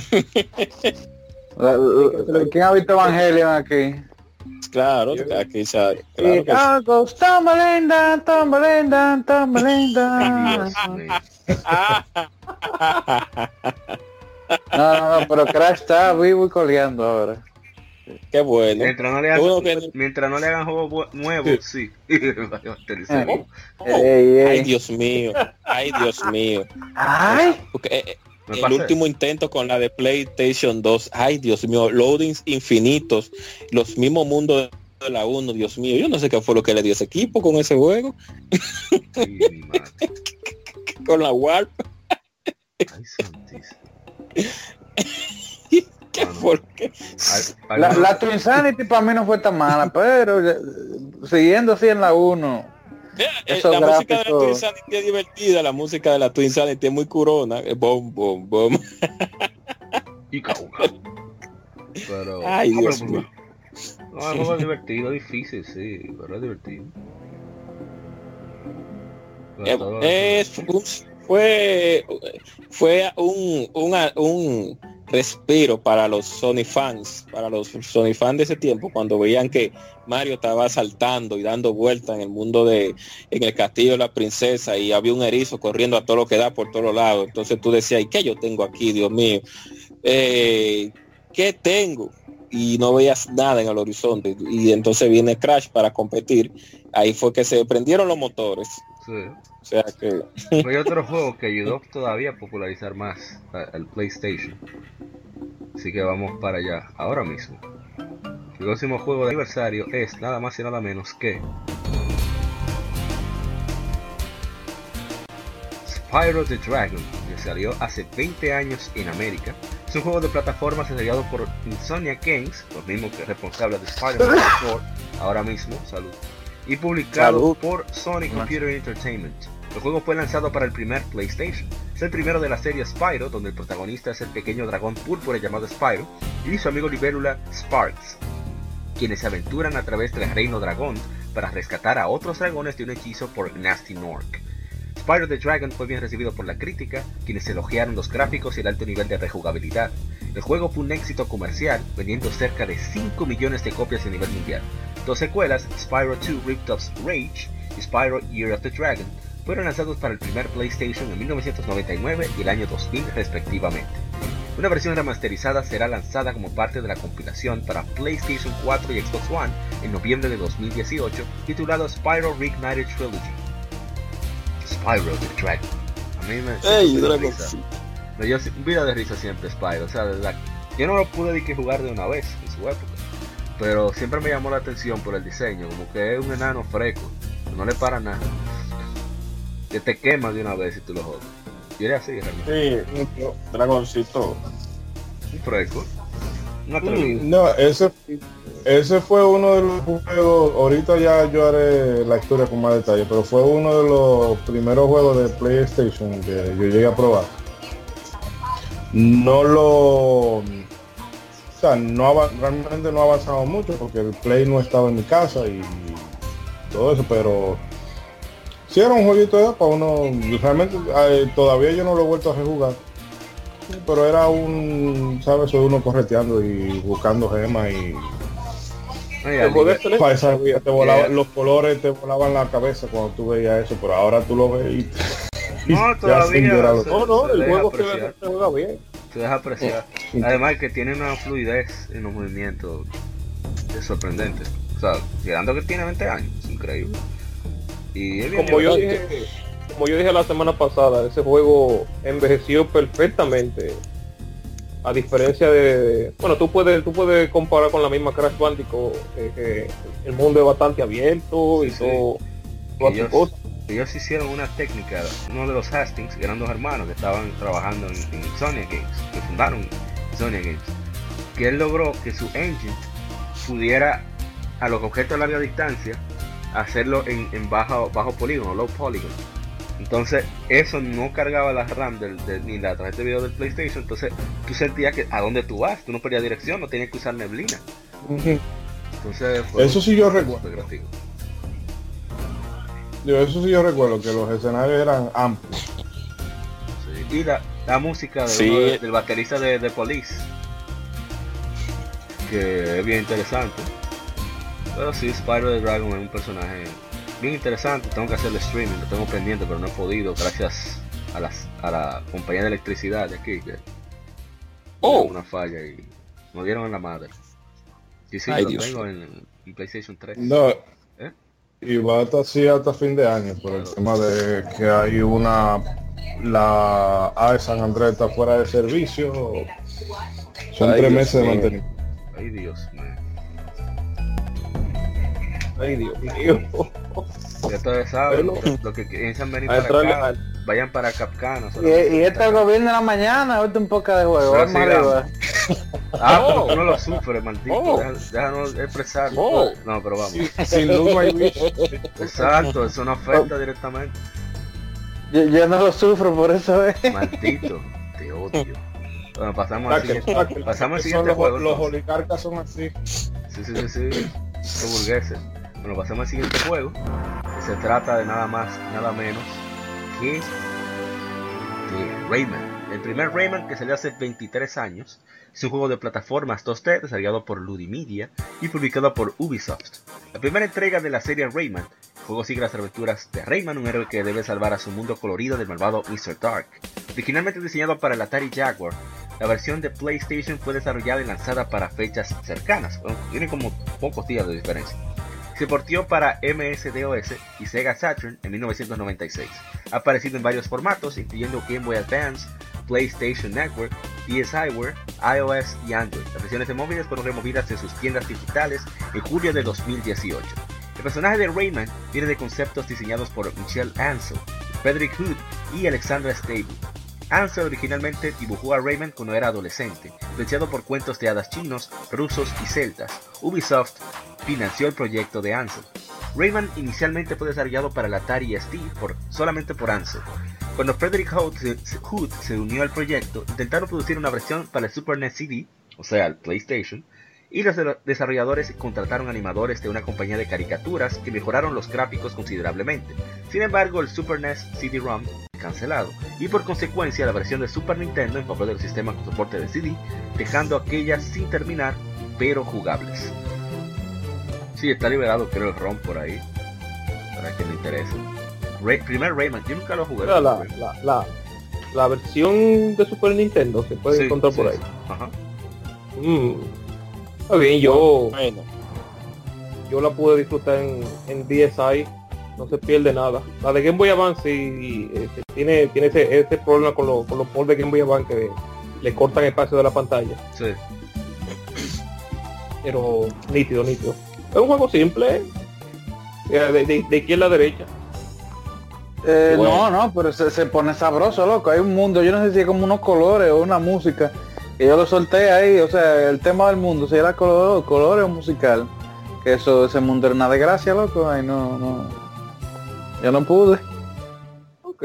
¿Quién ha visto Evangelion aquí? Claro, aquí se claro no, no, pero Crash está vivo y coleando ahora. Qué bueno. Mientras no le hagan, mientras no le hagan juegos nuevos, sí. ay, Dios mío. Ay, Dios mío. Ay. Eh, eh, el último intento con la de PlayStation 2. Ay, Dios mío. Loadings infinitos. Los mismos mundos de la 1. Dios mío. Yo no sé qué fue lo que le dio ese equipo con ese juego. con la Warp. ¿Qué fue? La, la Twin Sanity para mí no fue tan mala, pero siguiendo así en la 1. Eh, la música de la Twin Sanity es divertida, la música de la Twin Sanity es muy curona. Bom, bom, bom. y Pero, Ay, Dios mío. No, es muy divertido, difícil, sí, pero es divertido. Eh, es, fue fue un, un, un respiro para los Sony fans, para los Sony fans de ese tiempo, cuando veían que Mario estaba saltando y dando vueltas en el mundo de, en el castillo de la princesa y había un erizo corriendo a todo lo que da por todos lados. Entonces tú decías, ¿y qué yo tengo aquí, Dios mío? Eh, ¿Qué tengo? Y no veías nada en el horizonte. Y entonces viene Crash para competir. Ahí fue que se prendieron los motores. O sea que... Hay otro juego que ayudó todavía a popularizar más el PlayStation. Así que vamos para allá, ahora mismo. El próximo juego de aniversario es nada más y nada menos que... Spyro the Dragon, que salió hace 20 años en América. Es un juego de plataformas desarrollado por Insomnia Games, los mismos que responsables de Spider-Man 4, ahora mismo, salud y publicado por Sony Computer Entertainment. El juego fue lanzado para el primer PlayStation. Es el primero de la serie Spyro, donde el protagonista es el pequeño dragón púrpura llamado Spyro y su amigo libélula Sparks, quienes se aventuran a través del reino dragón para rescatar a otros dragones de un hechizo por Nasty Nork. Spyro the Dragon fue bien recibido por la crítica, quienes elogiaron los gráficos y el alto nivel de rejugabilidad. El juego fue un éxito comercial, vendiendo cerca de 5 millones de copias a nivel mundial. Dos secuelas, Spyro 2 Ripped Rage y Spyro Year of the Dragon, fueron lanzados para el primer PlayStation en 1999 y el año 2000 respectivamente. Una versión remasterizada será lanzada como parte de la compilación para PlayStation 4 y Xbox One en noviembre de 2018, titulado Spyro Reignited Trilogy. Spyro the Dragon. A mí me hey, Dragon. Me dio vida de risa siempre Spyro, o sea, yo no lo pude ni que jugar de una vez en su época pero siempre me llamó la atención por el diseño, como que es un enano fresco, no le para nada. Que te quema de una vez si tú lo jodas. Y era así, realmente. Sí, un dragoncito. Un fresco. No, ese, ese fue uno de los juegos, ahorita ya yo haré la historia con más detalle, pero fue uno de los primeros juegos de PlayStation que yo llegué a probar. no lo o sea, no realmente no ha avanzado mucho porque el Play no estaba en mi casa y todo eso, pero si era un jueguito de para uno, realmente todavía yo no lo he vuelto a rejugar. Pero era un, ¿sabes? Soy uno correteando y buscando gemas y... los colores te volaban la cabeza cuando tú veías eso, pero ahora tú lo ves y... no, todavía no, no, el juego se juega bien se deja apreciar. Además que tiene una fluidez en los movimientos es sorprendente. O sea, llegando que tiene 20 años, es increíble. Y como yo dije, como yo dije la semana pasada, ese juego envejeció perfectamente. A diferencia de, bueno, tú puedes, tú puedes comparar con la misma Crash Bandicoot, que, el mundo es bastante abierto y todo, cosas ellos hicieron una técnica, uno de los Hastings, que eran dos hermanos que estaban trabajando en, Sony Games, que fundaron Sony Games, que él logró que su engine pudiera a los objetos a larga distancia hacerlo en, bajo, bajo polígono, low polygon. Entonces eso no cargaba la RAM del, ni la tarjeta de video del PlayStation, entonces tú sentías que a dónde tú vas, tú no perdías dirección, no tenías que usar neblina. Entonces, eso sí yo recuerdo. Yo, eso sí yo recuerdo que los escenarios eran amplios. Y la, música del baterista de, de, Police, que es bien interesante. Pero sí, Spyro the Dragon es un personaje bien interesante. Tengo que hacerle streaming, lo tengo pendiente, pero no he podido gracias a, las, a la compañía de electricidad de aquí. Que oh. una falla y me dieron en la madre. Y sí, lo tengo en, en, PlayStation 3. No, y va a estar así hasta fin de año por el tema de que hay una la A de San Andrés está fuera de servicio son tres meses de mantenimiento ay Dios mío ay Dios mío ya ustedes saben lo, que piensan venir para acá vayan para Capcana y, y este es el gobierno de la mañana ahorita un poco de juego Ah, pero tú no lo sufres, maldito. Oh. Déjanos expresar. Oh. No, pero vamos. Sin luz hay Exacto, eso no afecta directamente. Yo, yo, no lo sufro, por eso es. Maldito, te odio. Bueno, pasamos al siguiente, pasamos al siguiente juego. Los, oligarcas son así. Sí, sí, sí, sí. Son burgueses. Bueno, pasamos al siguiente juego. Que se trata de nada más, nada menos que de Rayman. El primer Rayman que salió hace 23 años es un juego de plataformas 2D desarrollado por Ludimedia y publicado por Ubisoft. La primera entrega de la serie Rayman, el juego sigue las aventuras de Rayman, un héroe que debe salvar a su mundo colorido del malvado Mr. Dark. Originalmente diseñado para el Atari Jaguar, la versión de PlayStation fue desarrollada y lanzada para fechas cercanas, tiene como pocos días de diferencia. Se portió para MS-DOS y Sega Saturn en 1996. Ha aparecido en varios formatos, incluyendo Game Boy Advance, PlayStation Network, PSiWare, iOS y Android. Las versiones de móviles fueron removidas de sus tiendas digitales en julio de 2018. El personaje de Rayman viene de conceptos diseñados por Michelle Ansel, Frederick Hood y Alexandra Stable. Ansel originalmente dibujó a Rayman cuando era adolescente, influenciado por cuentos de hadas chinos, rusos y celtas. Ubisoft financió el proyecto de Ansel. Rayman inicialmente fue desarrollado para el Atari ST por, solamente por Ansel. Cuando Frederick Hood se, unió al proyecto, intentaron producir una versión para el Super NES CD, o sea, el PlayStation, y los desarrolladores contrataron animadores de una compañía de caricaturas que mejoraron los gráficos considerablemente. Sin embargo, el Super NES CD-ROM cancelado, y por consecuencia la versión de Super Nintendo en papel del sistema con soporte de CD, dejando aquellas sin terminar, pero jugables. Sí, está liberado creo el ROM por ahí, para quien le interese primer Rayman, yo nunca lo jugué. La, la, la, la, versión de Super Nintendo se puede encontrar por ahí. Ajá. Mm. Está bien, yo. Bueno. Yo la pude disfrutar en, en DSi, no se pierde nada. La de Game Boy Advance sí, este, tiene, tiene ese, ese problema con, los con los ports de Game Boy Advance que le cortan espacio de la pantalla. Sí. Pero nítido, nítido. Es un juego simple, de, de, de izquierda a derecha. Eh, no, no, pero se, pone sabroso, loco. Hay un mundo, yo no sé si es como unos colores o una música. Que yo lo solté ahí, o sea, el tema del mundo, si era color, colores o musical. Que eso, ese mundo era una desgracia, loco. Ay, no, no. Yo no pude. Ok.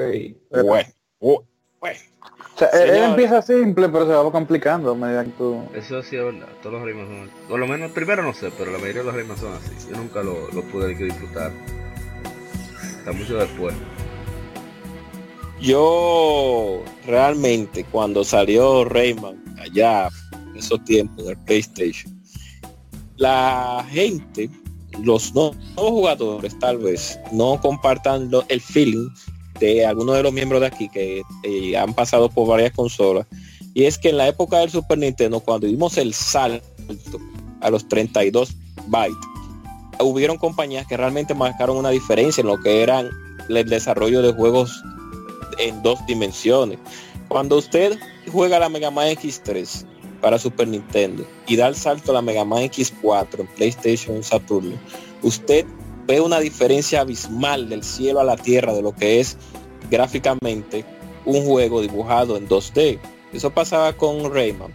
Bueno. O sea, él empieza simple, pero se va complicando a medida que tú... Eso sí es verdad, todos los ritmos son Por lo menos, primero no sé, pero la mayoría de los ritmos son así. Yo nunca lo, lo pude disfrutar. Hasta mucho después. Yo realmente cuando salió Rayman allá en esos tiempos del PlayStation, la gente, los no, jugadores tal vez no compartan el feeling de algunos de los miembros de aquí que eh, han pasado por varias consolas. Y es que en la época del Super Nintendo, cuando dimos el salto a los 32 bytes, hubieron compañías que realmente marcaron una diferencia en lo que eran el desarrollo de juegos en dos dimensiones. Cuando usted juega la Mega Man X3 para Super Nintendo y da el salto a la Mega Man X4 en PlayStation Saturn, usted ve una diferencia abismal del cielo a la tierra de lo que es gráficamente un juego dibujado en 2D. Eso pasaba con Rayman.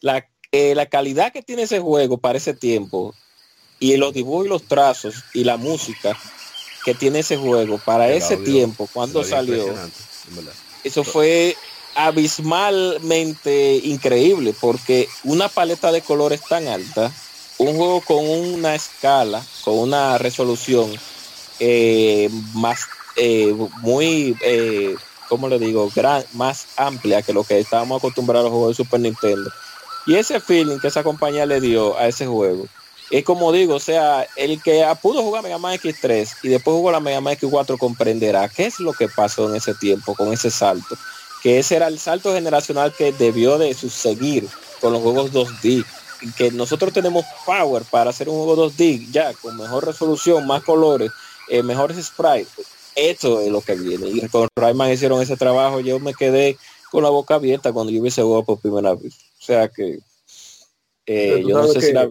La, eh, la calidad que tiene ese juego para ese tiempo y los dibujos y los trazos y la música que tiene ese juego para ese tiempo, cuando salió, eso fue abismalmente increíble porque una paleta de colores tan alta, un juego con una escala, con una resolución eh, más eh, muy, eh, ¿cómo le digo? Gran, más amplia que lo que estábamos acostumbrados a los juegos de Super Nintendo. Y ese feeling que esa compañía le dio a ese juego es como digo, o sea, el que pudo jugar Mega Man X3 y después jugó la Mega Man X4 comprenderá qué es lo que pasó en ese tiempo con ese salto. Que ese era el salto generacional que debió de seguir con los juegos 2D. Que nosotros tenemos power para hacer un juego 2D ya con mejor resolución, más colores, eh, mejores sprites. Esto es lo que viene. Y con Rayman hicieron ese trabajo. Yo me quedé con la boca abierta cuando yo vi ese juego por primera vez. O sea que eh, yo no sé si la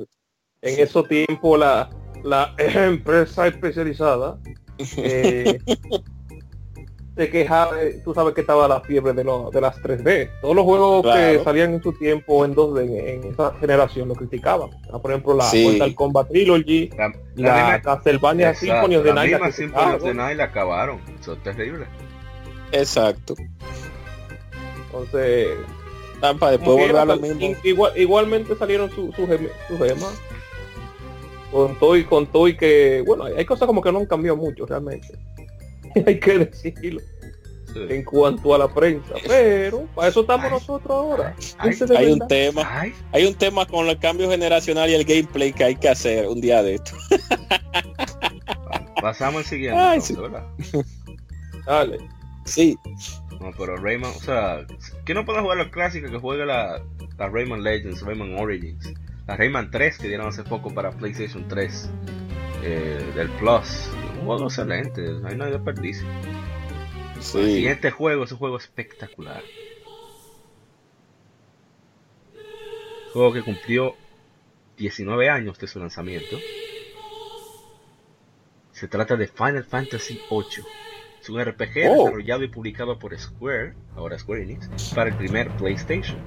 en esos tiempos la, la empresa especializada eh, se quejaba, tú sabes que estaba la fiebre de, de las 3D. Todos los juegos que salían en su tiempo en 2D en, esa generación lo criticaban. Ah, por ejemplo, la sí. Mortal Kombat Trilogy, la, la, Castlevania Symphony of the Night. La Symphony of the Night la acabaron. Eso es terrible. Exacto. Entonces... Tampa, después volver a lo mismo. Igual, igualmente salieron sus su, su gemas con todo y con todo y que, bueno, hay cosas como que no han cambiado mucho realmente. hay que decirlo. En cuanto a la prensa, pero para eso estamos nosotros ahora. Hay, un tema, hay un tema con el cambio generacional y el gameplay que hay que hacer un día de esto. Pasamos al siguiente. sí. Dale. Sí. No, pero Rayman, o sea, que no pueda jugar los clásicos que juega la, la Rayman Legends, Rayman Origins la Rayman 3 que dieron hace poco para PlayStation 3 eh, del Plus. Un juego excelente, ahí no hay desperdicio. Sí. El siguiente juego es un juego espectacular. Juego que cumplió 19 años de su lanzamiento. Se trata de Final Fantasy VIII. Es un RPG desarrollado y publicado por Square, ahora Square Enix, para el primer PlayStation.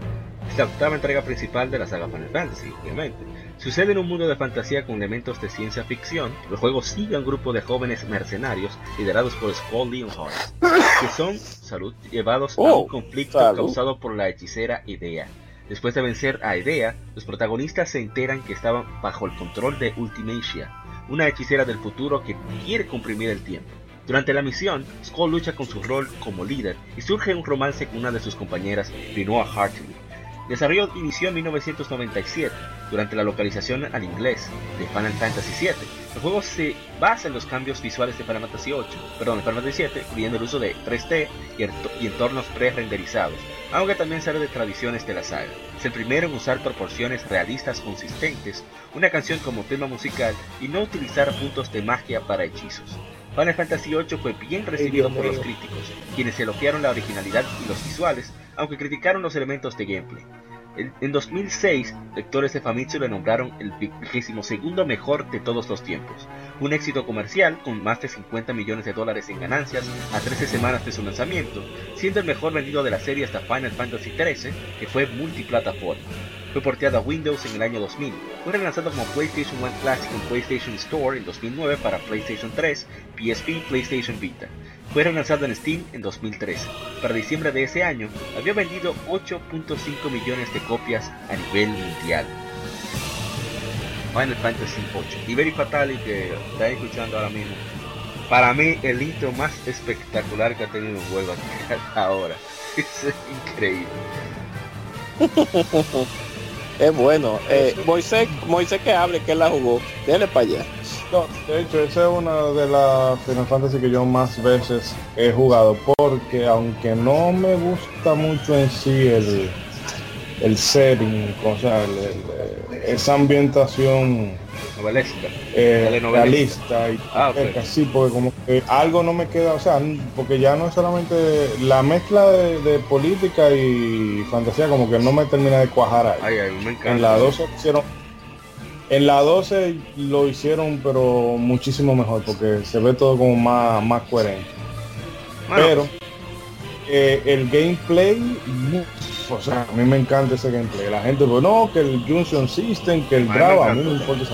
Es la octava entrega principal de la saga Final Fantasy, obviamente. Sucede en un mundo de fantasía con elementos de ciencia ficción. El juego sigue a un grupo de jóvenes mercenarios liderados por Skull Leonhardt, que son salud, llevados a un oh, conflicto causado por la hechicera Idea. Después de vencer a Idea, los protagonistas se enteran que estaban bajo el control de Ultimacia, una hechicera del futuro que quiere comprimir el tiempo. Durante la misión, Skull lucha con su rol como líder y surge un romance con una de sus compañeras, Rinoa Hartley desarrollo inició en 1997 durante la localización al inglés de Final Fantasy VII. El juego se basa en los cambios visuales de Final Fantasy VIII, perdón, de Final Fantasy VII, incluyendo el uso de 3D y, entornos pre-renderizados, aunque también sale de tradiciones de la saga. Es el primero en usar proporciones realistas consistentes, una canción como tema musical y no utilizar puntos de magia para hechizos. Final Fantasy VIII fue bien recibido por los críticos, quienes elogiaron la originalidad y los visuales, aunque criticaron los elementos de gameplay. En 2006, lectores de Famitsu le nombraron el vigésimo segundo mejor de todos los tiempos. Un éxito comercial con más de 50 millones de dólares en ganancias a 13 semanas de su lanzamiento, siendo el mejor vendido de la serie hasta Final Fantasy XIII, que fue multiplataforma. Fue porteado a Windows en el año 2000. Fue relanzado como PlayStation 1 Classic en PlayStation Store en 2009 para PlayStation 3, PSP y PlayStation Vita. Fue lanzado en Steam en 2013. Para diciembre de ese año, había vendido 8.5 millones de copias a nivel mundial. Final Fantasy VIII. Y Very Fatali, que está escuchando ahora mismo, para mí el intro más espectacular que ha tenido un juego hasta ahora. Es increíble. es bueno. Eh, Moisés, Moisés que hable, que la jugó. Dale para allá. de hecho, esa es una de las Final Fantasy que yo más veces he jugado. Porque aunque no me gusta mucho en sí el, el setting, o sea, esa ambientación novelesca, eh, realista y ah, sí, porque como que algo no me queda, o sea, porque ya no es solamente la mezcla de, política y fantasía, como que no me termina de cuajar ahí. En la 12 hicieron, en la 12 lo hicieron, pero muchísimo mejor, porque se ve todo como más, más coherente. Pero eh, el gameplay o sea, a mí me encanta ese gameplay. La gente, pues no, que el Junction System, que el Brava, a mí no me importa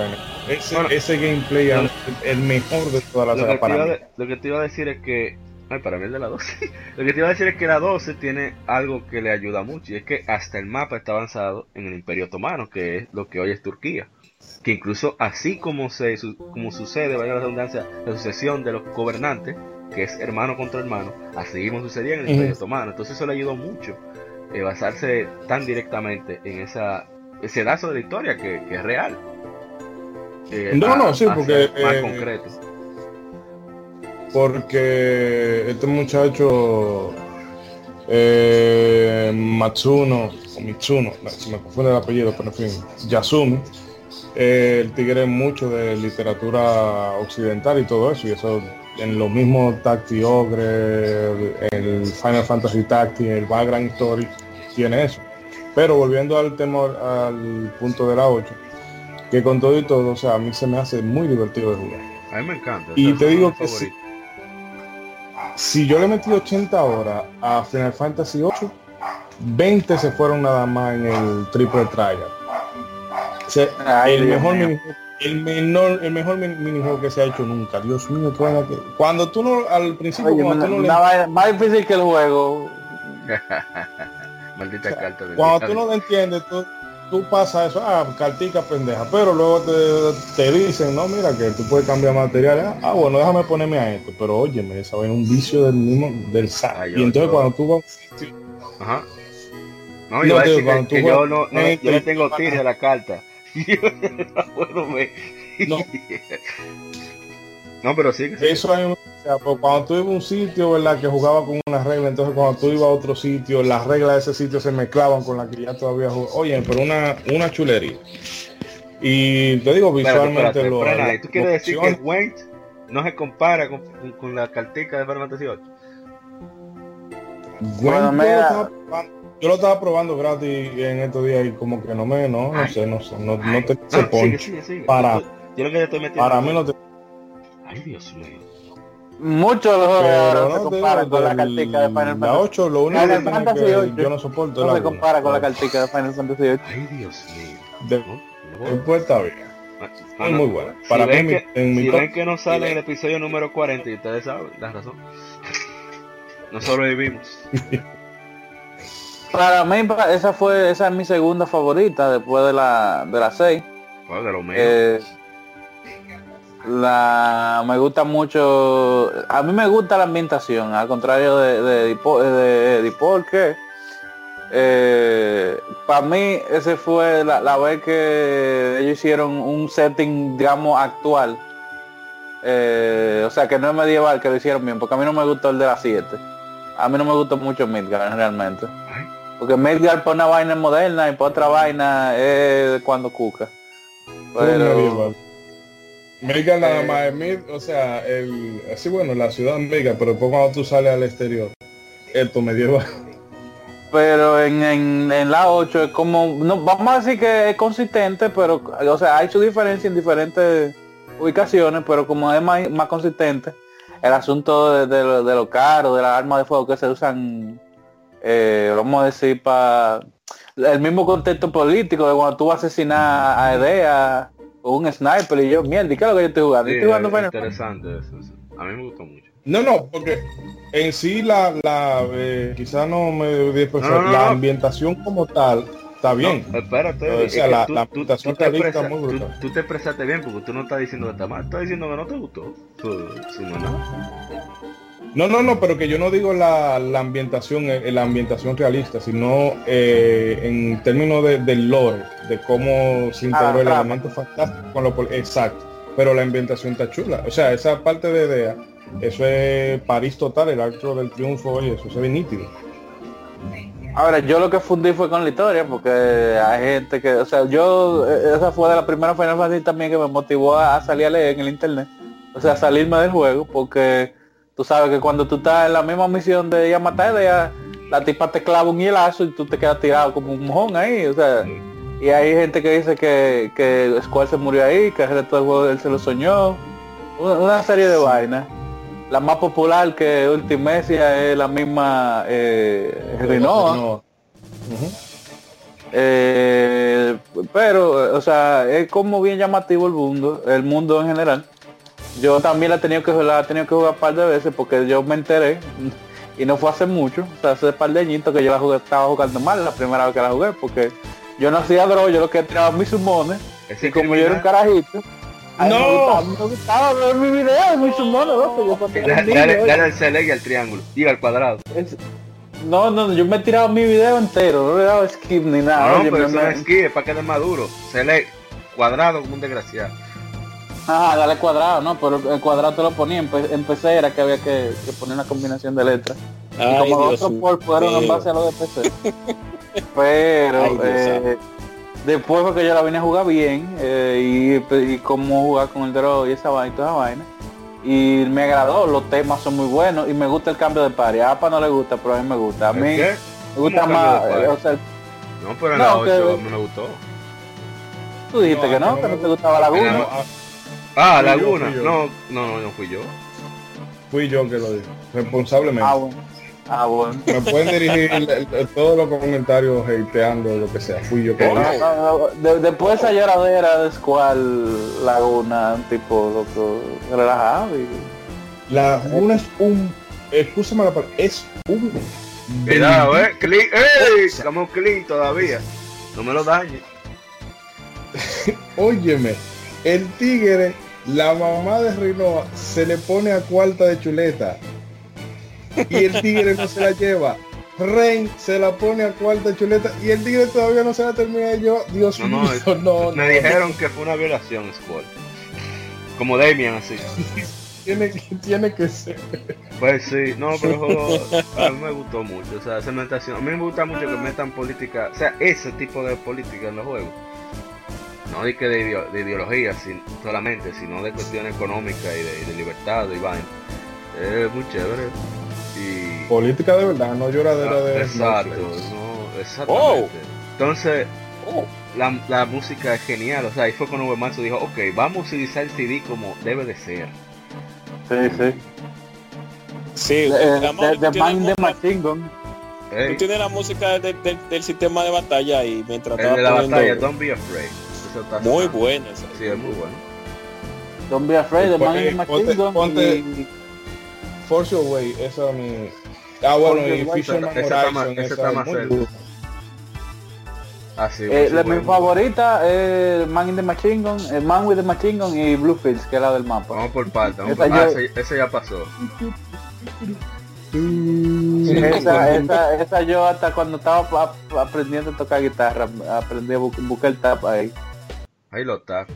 ese, ese gameplay es el mejor de toda la saga para mí. lo que te iba a decir es que, ay, para mí el de la 12, lo que te iba a decir es que la 12 tiene algo que le ayuda mucho y es que hasta el mapa está avanzado en el Imperio Otomano, que es lo que hoy es Turquía. Que incluso así como, se, como sucede, vaya la redundancia, la sucesión de los gobernantes, que es hermano contra hermano, así mismo sucedía en el Imperio Otomano. Entonces eso le ayudó mucho eh, basarse tan directamente en esa, ese lazo de la historia que, es real. Eh, no, no, sí, porque... Más eh, concreto. Porque este muchacho Matsuno, o Mitsuno, se me confunde el apellido, pero en fin, Yasumi, el tigre mucho de literatura occidental y todo eso, y eso en los mismos Tacti Ogre, el Final Fantasy Tacti, el Background Story, tiene eso. Pero volviendo al tema, al punto de la 8, que con todo y todo, o sea, a mí se me hace muy divertido de jugar. A mí me encanta. Y te digo que si, si, yo le metí 80 horas a Final Fantasy 8, 20 se fueron nada más en el triple trial. el mejor el menor, el mejor minijuego que se ha hecho nunca. Dios mío, que cuando tú no, al principio, cuando tú no más difícil que el juego. Maldita carta de Cuando tú no lo entiendes, tú, tú pasas eso, ah, cartica pendeja, pero luego te, te, dicen, no, mira que tú puedes cambiar materiales, ah, ah bueno, déjame ponerme a esto, pero óyeme, esa es un vicio del mismo, del SAT. y entonces cuando tú vas Ajá. No, yo, que, yo no, no, yo le tengo tira a la carta. no. no, pero sí. Que Eso hay un, o sea, pues cuando tú ibas a un sitio, ¿verdad? Que jugaba con una regla, entonces cuando tú ibas a otro sitio, las reglas de ese sitio se mezclaban con las que ya todavía jugaba. Oye, pero una, una chulería. Y te digo, visualmente lo, ¿Tú quieres decir que Wait no se compara con, con la cartica de Final Fantasy 8? yo lo estaba probando gratis en estos días y como que no me, no, no sé, no sé, no, no te se ponche. Para, yo lo que estoy para mí no te... Ay, Dios mío. Muchos los juegos no, se comparan con la cartica de Final Fantasy. La 8, lo único que, tiene que yo no soporto no se compara con la cartica de Final Fantasy 8. Ay, Dios mío. De, después está bien. Ah, muy bueno. Para si mí, ven que, en si mi ven que no sale el episodio número 40 y ustedes saben la razón. No sobrevivimos. Para mí, esa fue, esa es mi segunda favorita después de la de la 6. de lo eh, la me gusta mucho a mí me gusta la ambientación al contrario de de, de, de, que eh, para mí ese fue la, la, vez que ellos hicieron un setting digamos actual. Eh, o sea que no es medieval que lo hicieron bien porque a mí no me gustó el de la 7 a mí no me gustó mucho Midgar realmente. Porque Midgar por una vaina moderna y por otra vaina es cuando cuca. Pero... Más es Mid, o sea, el, así bueno, la ciudad Midgar, pero después cuando tú sales al exterior, esto medieval. Pero en, en, en, la 8 es como, no, vamos a decir que es consistente, pero, o sea, hay su diferencia en diferentes ubicaciones, pero como es más, más consistente, el asunto de, de, de lo caro, de las armas de fuego que se usan eh, vamos a decir, para el mismo contexto político de cuando tú vas a asesinar a Edea un sniper y yo, mierda, ¿qué es lo que yo estoy jugando? estoy jugando interesante eso, A mí me gustó mucho. No, no, porque en sí la, la eh, quizá no me la ambientación como tal está bien. espérate, o sea, la, tú, la ambientación tú, te muy brutal. Tú, te expresaste bien porque tú no estás diciendo que está mal, estás diciendo que no te gustó. Si no, no. No, no, pero que yo no digo la, la ambientación, eh, la ambientación realista, sino eh, en términos de, del lore, de cómo se integró el elemento fantástico con lo exacto. Pero la ambientación está chula. O sea, esa parte de idea, eso es París total, el acto del triunfo y eso se ve nítido. Ahora, yo lo que fundí fue con la historia, porque hay gente que, o sea, yo, eh, esa fue de la primera Final Fantasy también que me motivó a, salir a leer en el internet. O sea, salirme del juego, porque Tú sabes que cuando tú estás en la misma misión de ir a matar la tipa te clava un hielazo y tú te quedas tirado como un mojón ahí, o sea. Y hay gente que dice que, que Squall se murió ahí, que el resto del juego él se lo soñó. Una, serie de vainas. La más popular que Ultimecia es la misma eh, Rinoa. Eh, pero, o sea, es como bien llamativo el mundo, el mundo en general. Yo también la he tenido que, la he tenido que jugar un par de veces porque yo me enteré y no fue hace mucho, o sea, hace un par de añitos que yo la jugué, estaba jugando mal la primera vez que la jugué porque yo no hacía droga, yo lo que tiraba mis sumones y como yo era un carajito, no. me gustaba, ver mi video de mis sumones, loco. Dale, dale el select y al triángulo, y al cuadrado. no, no, yo me he tirado mi video entero, no le he dado skip ni nada. No, pero eso no es skip, es para que más duro. Select, cuadrado como un desgraciado. Ah, dale cuadrado, ¿no? Pero el cuadrado te lo ponía, en, PC era que había que, poner una combinación de letras. y como los otros por fueron en base a lo de PC. Pero eh, después porque yo la vine a jugar bien eh, y, y cómo jugar con el draw y esa vaina y toda esa vaina. Y me agradó, los temas son muy buenos y me gusta el cambio de par. A APA no le gusta, pero a mí me gusta. A mí me gusta más. O sea, no, pero en no, la 8 me gustó. Tú dijiste que no, que no te gustaba la Laguna. Ah, Laguna. No, no, no, no fui yo. Fui yo que lo dije. Responsablemente. Ah, bueno. Ah, bueno. Me pueden dirigir todos los comentarios hateando lo que sea. Fui yo que lo dije. de, después esa lloradera de Squall Laguna, tipo loco, relajado. Y... Laguna es un. Escúchame la palabra. Es un. Cuidado, eh. Clean. ¡Ey! Estamos clean todavía. No me lo dañes. Óyeme el tigre, la mamá de Rinoa, se le pone a cuarta de chuleta. Y el tigre no se la lleva. Ren se la pone a cuarta de chuleta y el tigre todavía no se la termina de llevar. Dios mío, no, Me dijeron que fue una violación, Squall. Como Damian así. tiene, tiene que ser. Pues sí, no, pero a mí me gustó mucho. O sea, A mí me gusta mucho que metan política, o sea, ese tipo de política en los juegos no de que de, ideología solamente, sino de cuestión económica y de, libertad y vaina. Es muy chévere. Y... Política de verdad, no lloradera de... Exacto, no, exactamente. Oh. Entonces, oh. La, la, música es genial, o sea, ahí fue cuando Marzo dijo, ok, vamos a utilizar el CD como debe de ser. Sí, sí. Sí, de, de, Mind the Machine Gun. Tú tienes la música de, del sistema de batalla y mientras el de la batalla, Don't Be Afraid. Muy bueno Sí, es muy bueno. Don't be afraid, the man in ponte, ponte Force Your Way, esa es mi... Ah, bueno, y Fisherman Horizon, esa está más cerca. Ah, sí, eh, la, mi favorita es Man in the Machine Gun, eh, Man with the Machine Gun y Bluefields, que es la del mapa. Vamos por parte, vamos por... ah, ese, ese, ya pasó. esa, esa, esa, yo hasta cuando estaba aprendiendo a tocar guitarra, aprendí a buscar el tap ahí. Ahí lo está.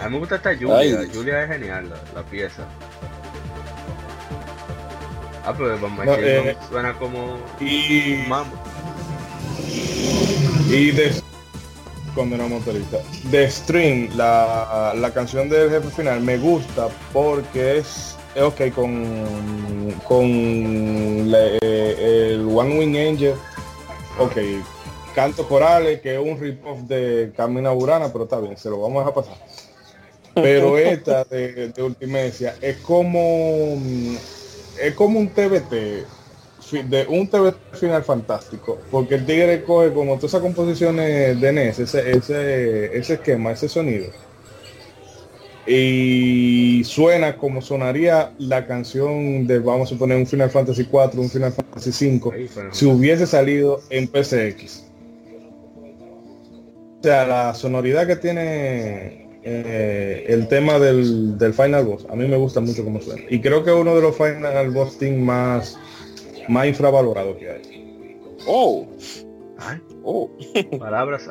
A mí me gusta esta Julia. Julia es genial, la, pieza. Ah, pero Van no, eh, suena como y mambo. Y de cuando era motorista. De Stream, la, la canción del jefe final me gusta porque es, ok con con eh, el One Wing Angel. Ok, Canto Corales, que es un rip-off de Camina Burana, pero está bien, se lo vamos a pasar. Pero esta de, de Ultimecia es como es como un TBT de un TBT final fantástico porque el tigre coge como todas esas composiciones de NES ese, ese, ese esquema ese sonido y suena como sonaría la canción de, vamos a poner un Final Fantasy 4, un Final Fantasy 5, si hubiese salido en PCX. O sea, la sonoridad que tiene eh, el tema del, Final Boss, a mí me gusta mucho como suena. Y creo que es uno de los Final Boss team más, más infravalorados que hay. Oh. Oh. Palabras.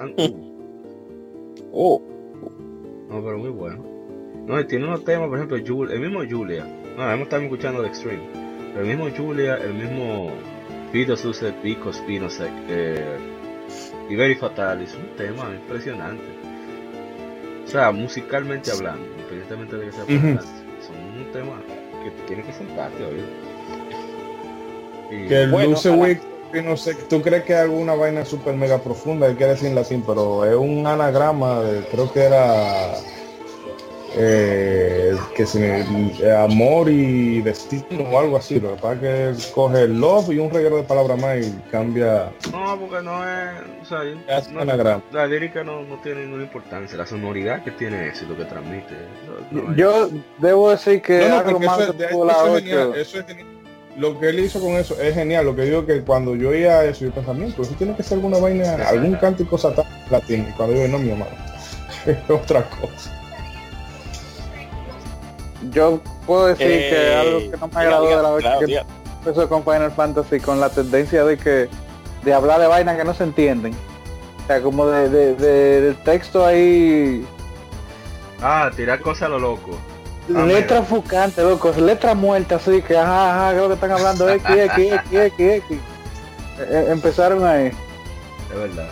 Oh. No, pero muy bueno. No, tiene unos temas, por ejemplo, el mismo Julia. No, hemos estado escuchando de Extreme. el mismo Julia, el mismo Vito Suset, Pico Spinosec, eh, y Very Fatal, es un tema impresionante. O sea, musicalmente hablando, independientemente de que sea son un tema que tiene que sentarte hoy. que el bueno, Luce no sé, tú crees que es alguna vaina super mega profunda que quiere decir en latín, pero es un anagrama de, creo que era eh, que se eh, amor y destino o algo así. Lo que pasa es que coge el love y un reguero de palabras más y cambia. No, porque no es. O sea, no, la lírica no, no, tiene ninguna importancia. La sonoridad que tiene eso lo que transmite. Yo debo decir que lo que él hizo con eso es genial. Lo que digo que cuando yo oía eso, yo pensaba, eso tiene que ser alguna vaina, algún cántico satán latino. Y cuando yo no, mi hermano, es otra cosa yo puedo decir que algo que no me agradó de la vez que empezó con Final Fantasy con la tendencia de que de hablar de vainas que no se entienden. O sea como de, de, texto ahí. Ah tirar cosas a lo loco. Ah, letra fucante loco letra muerta así que ajá ajá creo que están hablando X X X X X e, empezaron ahí. De verdad.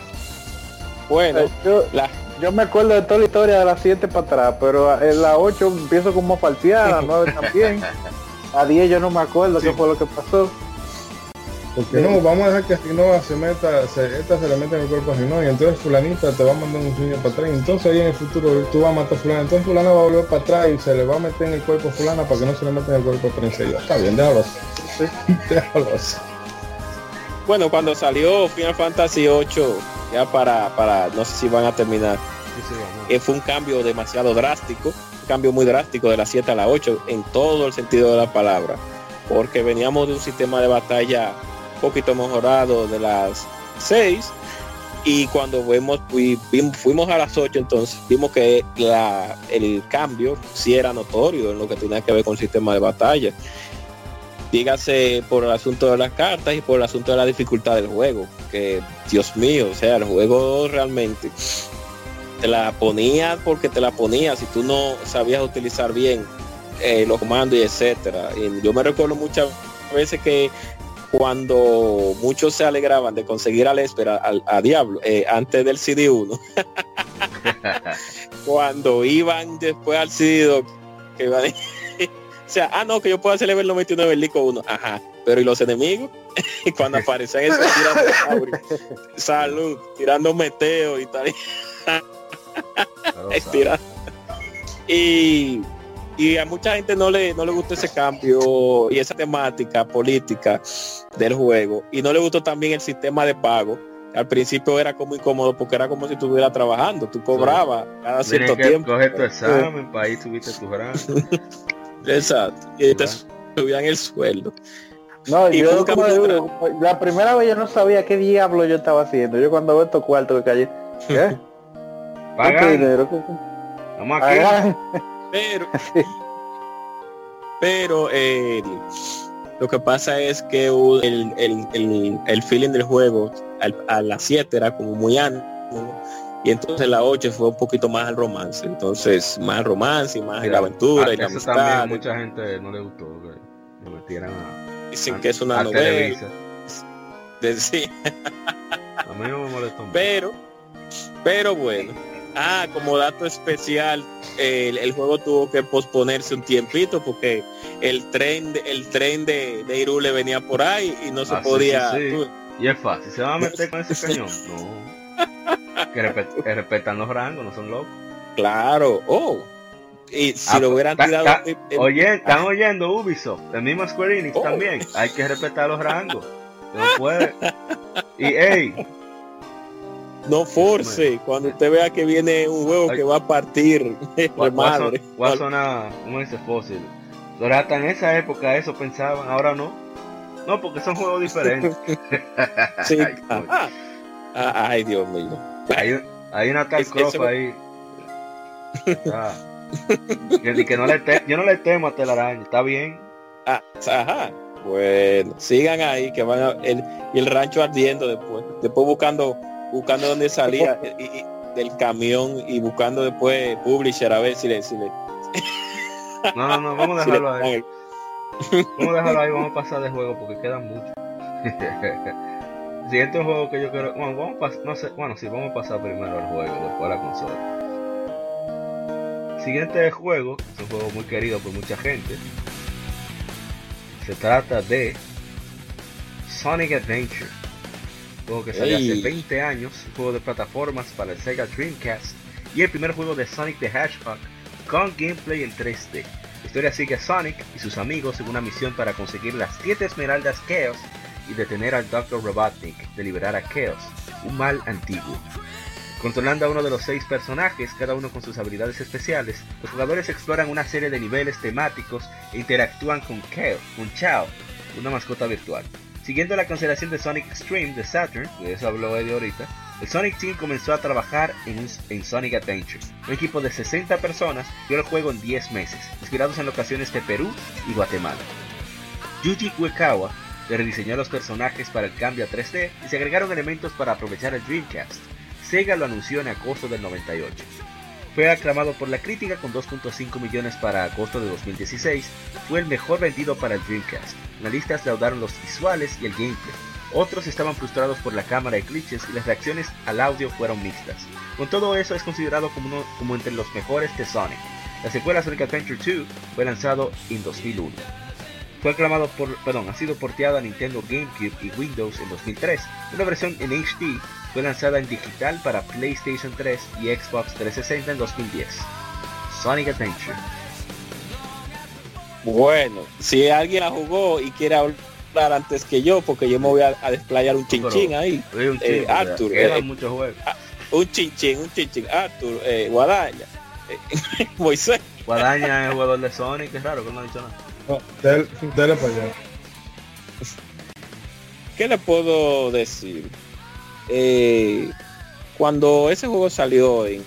Bueno yo, la yo me acuerdo de toda la historia de las 7 para atrás, pero en la 8 empiezo como a falsear, a 9 también. A 10 yo no me acuerdo qué fue lo que pasó. Porque no, vamos a dejar que Rinoa se meta, se, esta se le mete en el cuerpo a Rinoa y entonces fulanita te va a mandar un sueño para atrás. Y entonces ahí en el futuro tú vas a matar a fulana. Entonces fulana va a volver para atrás y se le va a meter en el cuerpo a fulana para que no se le meta en el cuerpo a princesa. Está bien, déjalo así. déjalo así. Bueno, cuando salió Final Fantasy 8 ya para, para, no sé si van a terminar. Eh, fue un cambio demasiado drástico, un cambio muy drástico de la 7 a la 8 en todo el sentido de la palabra, porque veníamos de un sistema de batalla un poquito mejorado de las 6 y cuando fuimos, fuimos a las 8 entonces vimos que la, el cambio sí era notorio en lo que tenía que ver con el sistema de batalla dígase por el asunto de las cartas y por el asunto de la dificultad del juego, que Dios mío, o sea, el juego realmente te la ponía porque te la ponía si tú no sabías utilizar bien eh, los comandos y etcétera. Y yo me recuerdo muchas veces que cuando muchos se alegraban de conseguir al espera a, Diablo eh, antes del CD1 cuando iban después al CD2 que iban o sea, ah, no, que yo puedo hacer el 99 el Lico 1. Ajá. Pero ¿y los enemigos? Cuando aparecen esos tirando salud, tirando meteo y tal. y, y a mucha gente no le, no le gustó ese cambio y esa temática política del juego. Y no le gustó también el sistema de pago. Al principio era como incómodo porque era como si estuviera trabajando. Tú cobrabas cada cierto tiempo. Coger tu examen, para ahí tuviste tu Exacto. Y te subían el sueldo. No, yo la primera vez yo no sabía qué diablo yo estaba haciendo. Yo cuando veo estos cuartos que calle, ¿qué? Dinero? Pero, pero eh, lo que pasa es que el, el, el, feeling del juego a las 7 era como muy alto y entonces la 8 fue un poquito más al romance, entonces más romance y más la aventura y la amistad. mucha gente no le gustó que lo metieran a, Dicen que es una novela. De, sí. a mí no me molestó Pero, pero bueno. Ah, como dato especial, el, juego tuvo que posponerse un tiempito porque el tren el tren de, de Irule venía por ahí y no se ah, podía. Y es fácil, se va a meter con ese cañón. No que, respetan los rangos, no son locos. Claro, oh. Y si ah, lo hubieran tirado. oye, están oyendo Ubisoft, el mismo Square Enix oh. también. Hay que respetar los rangos. No puede. Y hey, no force cuando usted vea que viene un huevo que va a partir madre. Va a sonar, como dice fósil. Hasta en esa época eso pensaban, ahora no. No, porque son juegos diferentes. sí. ah, ay, Dios mío. Hay, hay una tal ahí. Ah. que, no le yo no le temo a telaraña, está bien. Ah, ajá. Bueno, sigan ahí que van a, el, el rancho ardiendo después. Después buscando buscando dónde salía y, del camión y buscando después publisher a ver si le, si le... No, no, no, vamos a dejarlo ahí. Vamos a dejarlo ahí, vamos a pasar de juego porque quedan muchos. Siguiente juego que yo quiero. Bueno, vamos a. No sé. Bueno, sí, vamos a pasar primero al juego, después a la consola. Siguiente juego, es un juego muy querido por mucha gente. Se trata de Sonic Adventure juego que salió hace 20 años, un juego de plataformas para el Sega Dreamcast y el primer juego de Sonic the Hedgehog con gameplay en 3D. La historia sigue a Sonic y sus amigos en una misión para conseguir las 7 esmeraldas Chaos y detener al Dr. Robotnik de liberar a Chaos, un mal antiguo. Controlando a uno de los seis personajes, cada uno con sus habilidades especiales, los jugadores exploran una serie de niveles temáticos e interactúan con Chaos, con Chao, una mascota virtual. Siguiendo la cancelación de Sonic Extreme de Saturn, de eso habló Eddie ahorita, el Sonic Team comenzó a trabajar en, Sonic Adventure. Un equipo de 60 personas dio el juego en 10 meses, inspirados en locaciones de Perú y Guatemala. Yuji Uekawa le rediseñó los personajes para el cambio a 3D y se agregaron elementos para aprovechar el Dreamcast. Sega lo anunció en agosto del 98. Fue aclamado por la crítica con 2.5 millones para agosto de 2016. Fue el mejor vendido para el Dreamcast. Analistas laudaron los visuales y el gameplay. Otros estaban frustrados por la cámara y glitches y las reacciones al audio fueron mixtas. Con todo eso es considerado como, uno, como entre los mejores de Sonic. La secuela Sonic Adventure 2 fue lanzado en 2001. Fue aclamado por, perdón, ha sido porteado a Nintendo GameCube y Windows en 2003. Una versión en HD fue lanzada en digital para PlayStation 3 y Xbox 360 en 2010. Sonic Adventure. Bueno, si alguien la jugó y quiere hablar antes que yo, porque yo me voy a, desplayar un chinchín ahí. Un eh, Arthur. Eh, muchos juegos. Ah, un chinchín, un chinchín. Arthur, eh, Guadaña. Moisés. Guadaña es jugador de Sonic, es raro que no ha dicho nada. No, para allá. ¿Qué le puedo decir? Eh, cuando ese juego salió en,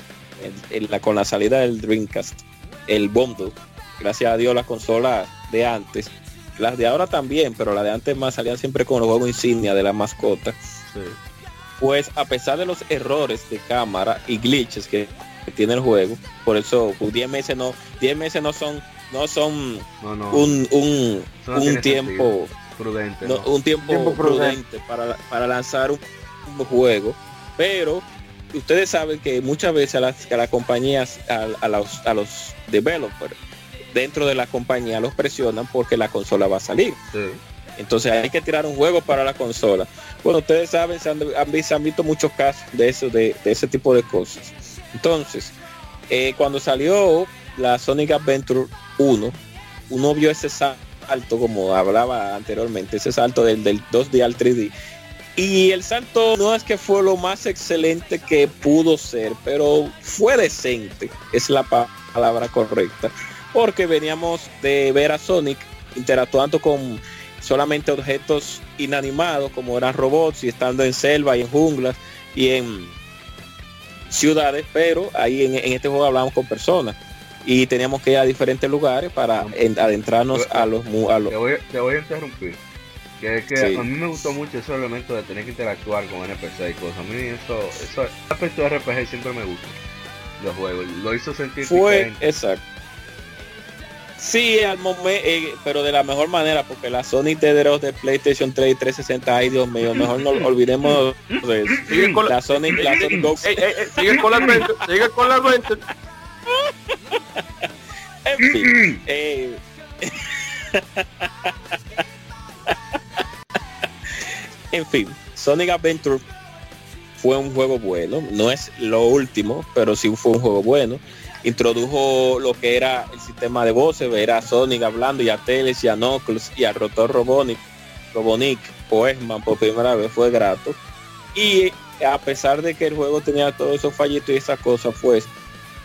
la, con la salida del Dreamcast, el bundle, gracias a Dios las consolas de antes, las de ahora también, pero las de antes más salían siempre con los juegos insignia de la mascota. Pues a pesar de los errores de cámara y glitches que, tiene el juego, por eso 10 pues, meses no, 10 meses no son, no son un, un, tiempo prudente, un tiempo, prudente, para, para lanzar un juego, pero ustedes saben que muchas veces a las, a las compañías, a, los, a los developers dentro de la compañía los presionan porque la consola va a salir. Entonces hay que tirar un juego para la consola. Bueno, ustedes saben, se han, visto muchos casos de eso, de, ese tipo de cosas. Entonces, eh, cuando salió la Sonic Adventure 1, uno vio ese salto, como hablaba anteriormente, ese salto del, del 2D al 3D y el salto no es que fue lo más excelente que pudo ser, pero fue decente, es la palabra correcta. Porque veníamos de ver a Sonic interactuando con solamente objetos inanimados, como eran robots, y estando en selva y en junglas y en ciudades, pero ahí en, este juego hablamos con personas y teníamos que ir a diferentes lugares para adentrarnos a los, a los... te voy a interrumpir que, que a mí me gustó mucho ese elemento de tener que interactuar con NPC y cosas. A mí eso, eso, el aspecto de RPG siempre me gusta. Los juegos, lo hizo sentir Fue, exacto. Sí, al momento, eh, pero de la mejor manera, porque la Sony Tederos de PlayStation 3 y 360, ay Dios mío, mejor no olvidemos de Sigue con la, Sony, la Sony sigue con la mente, sigue con la mente. En fin, eh, En fin, Sonic Adventure fue un juego bueno, no es lo último, pero sí fue un juego bueno. Introdujo lo que era el sistema de voces, ver a Sonic hablando y a Teles y a Knuckles y a Rotor Robonic, Robonic o Eggman por primera vez fue grato. Y a pesar de que el juego tenía todos esos fallitos y esas cosas, pues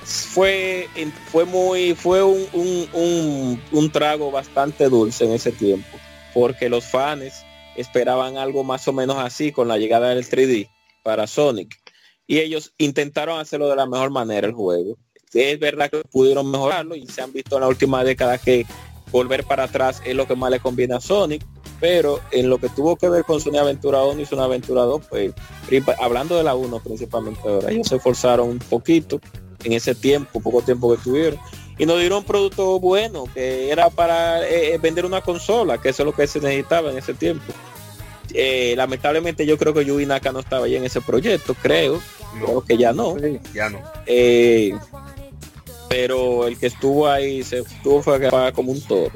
fue, fue muy, fue un, un, trago bastante dulce en ese tiempo, porque los fans esperaban algo más o menos así con la llegada del 3D para Sonic. Y ellos intentaron hacerlo de la mejor manera el juego. Es verdad que pudieron mejorarlo y se han visto en la última década que volver para atrás es lo que más le conviene a Sonic, pero en lo que tuvo que ver con Sonic Aventura 1 y Sonic Aventura 2, pues hablando de la 1 principalmente ahora, ellos se esforzaron un poquito en ese tiempo, poco tiempo que tuvieron, y nos dieron un producto bueno, que era para eh, eh, vender una consola, que eso es lo que se necesitaba en ese tiempo. Eh, lamentablemente yo creo que Naka no estaba ahí en ese proyecto, creo, creo que ya no. ya no. pero el que estuvo ahí se estuvo fue como un toro.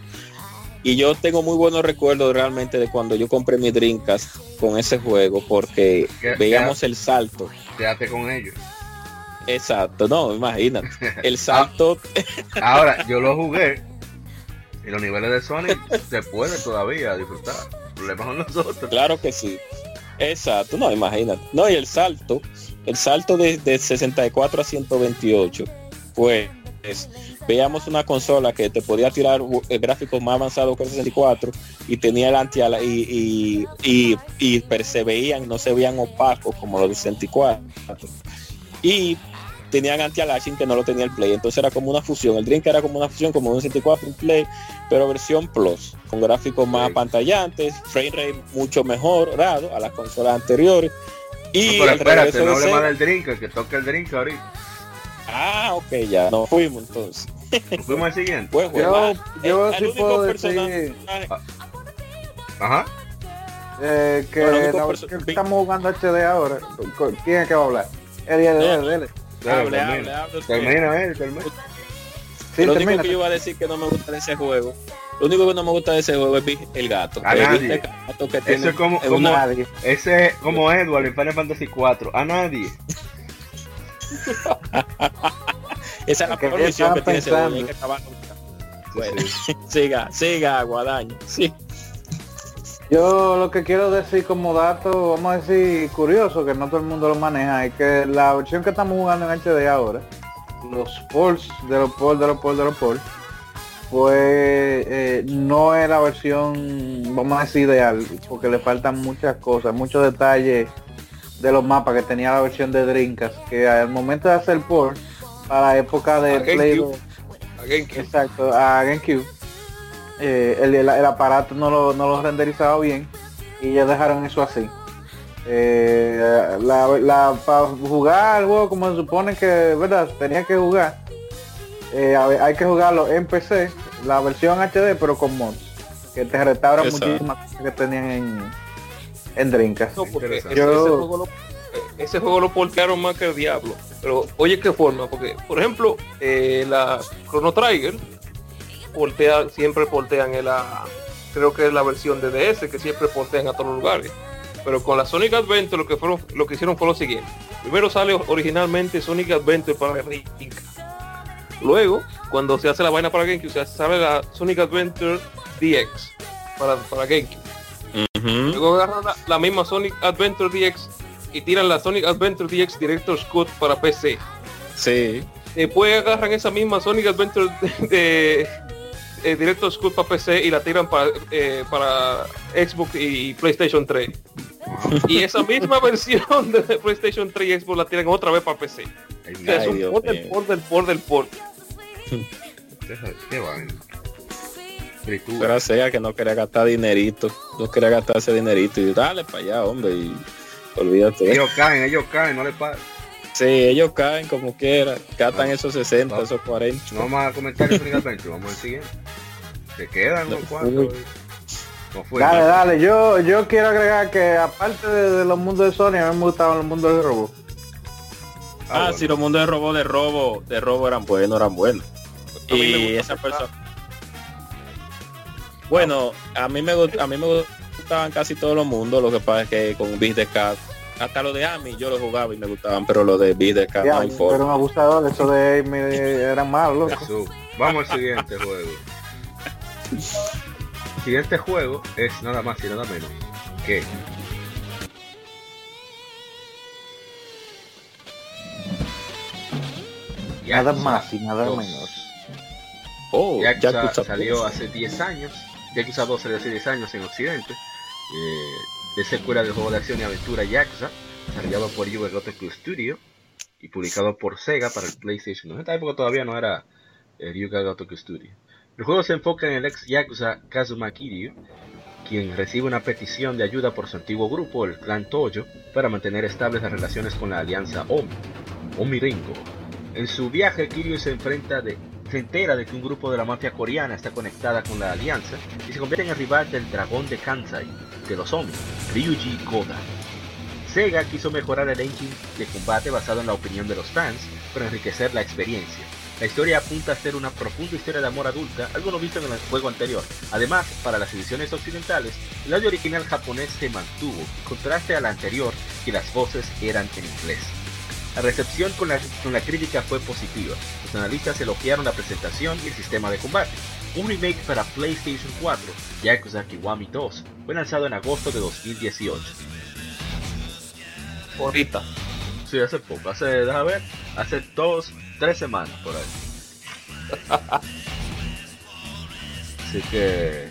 Y yo tengo muy buenos recuerdos realmente de cuando yo compré mi Dreamcast con ese juego, porque veíamos el salto. Quédate con ellos. Exacto, no, imagínate. El salto. Ahora, yo lo jugué. Y los niveles de Sonic se puede todavía disfrutar. Problemas con nosotros. Claro que sí. Exacto, no, imagínate. No, y el salto, el salto de, de 64 a 128, pues veíamos una consola que te podía tirar eh, gráficos más avanzados que el 64 y tenía el anti y, y, y, se veían, no se veían opacos como los de 64. Y tenían anti-aliasing que no lo tenía el Play. Entonces era como una fusión. El Drink era como una fusión, como un 64 en Play, pero versión Plus, con gráficos más pantallantes, frame rate mucho mejorado a las consolas anteriores. Y no, pero espérate, no hable más del Drink, que toque el Drink ahorita. Ah, ok, ya, nos fuimos entonces. Nos fuimos al siguiente. Pues, yo, yo sí puedo decir... Ah. Ajá. Eh, que, que estamos jugando HD ahora. ¿Quién es que va a hablar? El, el, el, el, hable, hable, hable. Termina, él, termina. Sí, lo único que yo iba a decir que no me gusta de ese juego, lo único que no me gusta de ese juego es el gato. A nadie. Gato que tiene ese como, como nadie. Ese como Edward en Final Fantasy 4. A nadie. Esa es la peor misión que tiene ese juego. Que bueno, siga, siga, Guadaño. Sí. Yo lo que quiero decir como dato, vamos a decir curioso, que no todo el mundo lo maneja, es que la versión que estamos jugando en HD ahora, los ports de los ports de los ports de los ports, pues eh, no es la versión, vamos a decir, ideal, porque le faltan muchas cosas, muchos detalles de los mapas que tenía la versión de Drinkas, que al momento de hacer el port, para la época de Play exacto, a GameCube eh, el, aparato no lo, no lo renderizaba bien y ya dejaron eso así. Eh, la, para jugar el juego como se supone que, ¿verdad? Tenía que jugar. Eh, hay que jugarlo en PC, la versión HD, pero con mods. Que te restaura muchísimas cosas que tenían en, en Dreamcast. ese, juego lo, portearon más que el diablo. Pero oye qué forma, porque por ejemplo, la Chrono Trigger siempre portean en la, creo que es la versión de DS que siempre portean a todos los lugares. Pero con la Sonic Adventure lo que fueron, lo que hicieron fue lo siguiente. Primero sale originalmente Sonic Adventure para GameCube. Luego, cuando se hace la vaina para GameCube, se sale la Sonic Adventure DX para, para GameCube. Luego agarran la, misma Sonic Adventure DX y tiran la Sonic Adventure DX Director's Cut para PC. Sí. Después agarran esa misma Sonic Adventure de, eh, directo Scoot para PC y la tiran para, eh, para Xbox y PlayStation 3. y esa misma versión de PlayStation 3 y Xbox la tiran otra vez para PC. es un port del port del port del port. Pero sea que no quería gastar dinerito, no quería gastar ese dinerito y dale para allá, hombre, y olvídate. Ellos caen, ellos caen, no le pagan. Sí, ellos caen como quiera, catan esos 60, esos 40. No vamos a comentar eso vamos al siguiente. Se quedan los cuatro. dale, dale, yo, yo quiero agregar que aparte de, los mundos de Sony, a mí me gustaban los mundos de robo. Ah, ah sí, los mundos de robo, de robo, de robo eran buenos, eran buenos. y esa persona. Bueno, a mí me a mí me gustaban casi todos los mundos, lo que pasa es que con Beat de Cat hasta lo de Ami yo lo jugaba y me gustaban, pero lo de Videca yeah, no Pero un abusador, eso de Amy eran malos. Vamos al siguiente juego. Siguiente juego es nada más y nada menos que nada más y nada menos. Oh, ya salió hace 10 años. Yakuza 2 salió hace 10 años en Occidente. Eh, de secuela del juego de acción y aventura Yakuza, desarrollado por Yuga Gotoku Studio y publicado por Sega para el PlayStation. En esta época todavía no era el eh, Yuga Gotoku Studio. El juego se enfoca en el ex Yakuza Kazuma Kiryu, quien recibe una petición de ayuda por su antiguo grupo, el clan Toyo, para mantener estables las relaciones con la alianza Omi, Omi Ringo. En su viaje, Kiryu se enfrenta de, se entera de que un grupo de la mafia coreana está conectada con la alianza y se convierte en el rival del dragón de Kansai, de los Omi, Ryuji Koda. Sega quiso mejorar el engine de combate basado en la opinión de los fans para enriquecer la experiencia. La historia apunta a ser una profunda historia de amor adulta, algo no visto en el juego anterior. Además, para las ediciones occidentales, el audio original japonés se mantuvo, en contraste al anterior, y las voces eran en inglés. La recepción con la, con la crítica fue positiva. Los analistas elogiaron la presentación y el sistema de combate. Un remake para PlayStation 4, Yakuza Kiwami 2, fue lanzado en agosto de 2018. Ahorita. Sí, hace poco, hace, déjame ver, hace dos, tres semanas por ahí. Así que...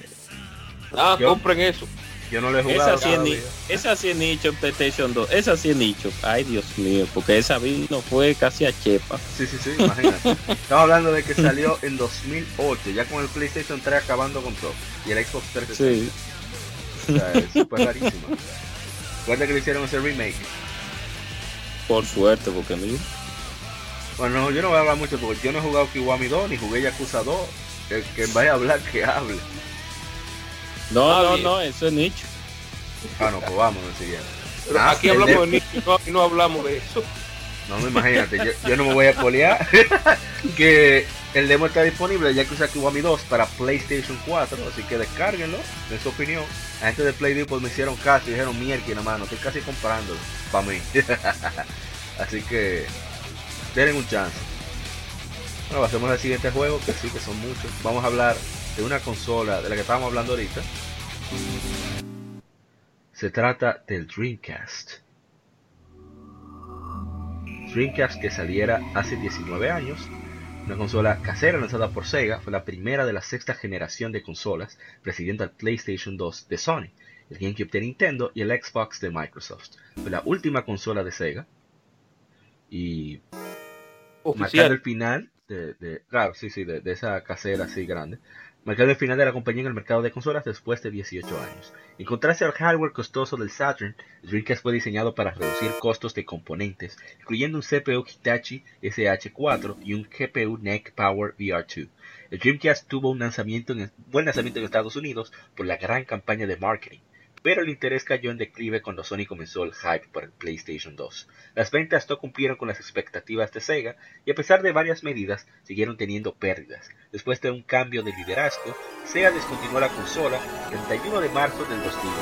Ah, compren eso. Yo no le he jugado. Esa sí, es, esa sí es nicho en PlayStation 2. Esa sí es nicho. Ay, Dios mío, porque esa vino fue casi a chepa. Sí, sí, sí, imagínate. Estamos hablando de que salió en 2008, ya con el PlayStation 3 acabando con todo. Y el Xbox 360. Sí. O sea, es súper rarísimo. Recuerda que le hicieron ese remake. Por suerte, porque mí. Bueno, yo no voy a hablar mucho porque yo no he jugado Kiwami 2 ni jugué Yakuza 2. El que vaya a hablar, que hable. No, ah, no, no, eso es nicho. Ah, no, pues vamos al siguiente. Pero ah, aquí hablamos de nicho y no, hablamos de eso. No, me imagínate, yo, no me voy a polear que el demo está disponible ya que usa Kiwami 2 para PlayStation 4, así que descárguenlo, en su opinión. La gente de Play pues me hicieron caso y dijeron mierda, mano, estoy casi comprándolo para mí. así que denle un chance. Bueno, pasemos al siguiente juego, que sí que son muchos. Vamos a hablar de una consola de la que estábamos hablando ahorita. Se trata del Dreamcast. Dreamcast que saliera hace 19 años, una consola casera lanzada por Sega, fue la primera de la sexta generación de consolas, presidiendo al PlayStation 2 de Sony, el GameCube de Nintendo y el Xbox de Microsoft. Fue la última consola de Sega y marcando el final de, claro, sí, sí, de, de, esa casera así grande, marcando el final de la compañía en el mercado de consolas después de 18 años. En contraste al hardware costoso del Saturn, el Dreamcast fue diseñado para reducir costos de componentes, incluyendo un CPU Hitachi SH4 y un GPU NEC Power VR2. El Dreamcast tuvo un lanzamiento en, buen lanzamiento en Estados Unidos por la gran campaña de marketing pero el interés cayó en declive cuando Sony comenzó el hype por el PlayStation 2. Las ventas no cumplieron con las expectativas de Sega y a pesar de varias medidas siguieron teniendo pérdidas. Después de un cambio de liderazgo, Sega descontinuó la consola el 31 de marzo del 2001.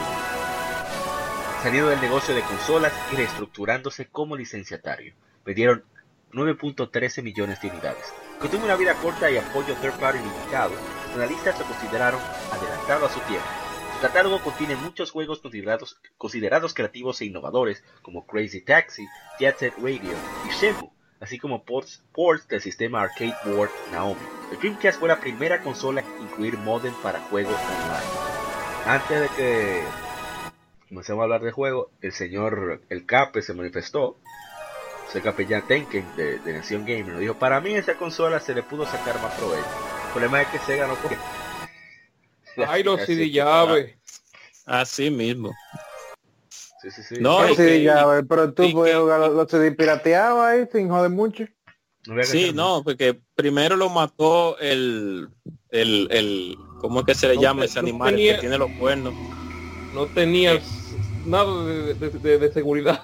Salido del negocio de consolas y reestructurándose como licenciatario. Vendieron 9.13 millones de unidades. Que tuvo una vida corta y apoyo third party limitado, analistas lo consideraron adelantado a su tiempo su catálogo contiene muchos juegos considerados, creativos e innovadores, como Crazy Taxi, Jet Set Radio y Shenmue, así como ports, ports del sistema Arcade Board Naomi. El Dreamcast fue la primera consola en incluir modem para juegos online. Antes de que comencemos a hablar de juego, el señor El Cape se manifestó, el capellán Tenken de, de Nación Gamer, dijo, para mí esa consola se le pudo sacar más provecho. El problema es que Sega no puede Ay, los CD llave. Así mismo. Sí, sí, sí. No, los CD llave, pero tú puedes jugar los CD pirateados ahí sin joder mucho. sí, no, porque primero lo mató el, el, el ¿cómo es que se le llama ese animal que tiene los cuernos? No tenía nada de, de, de, seguridad.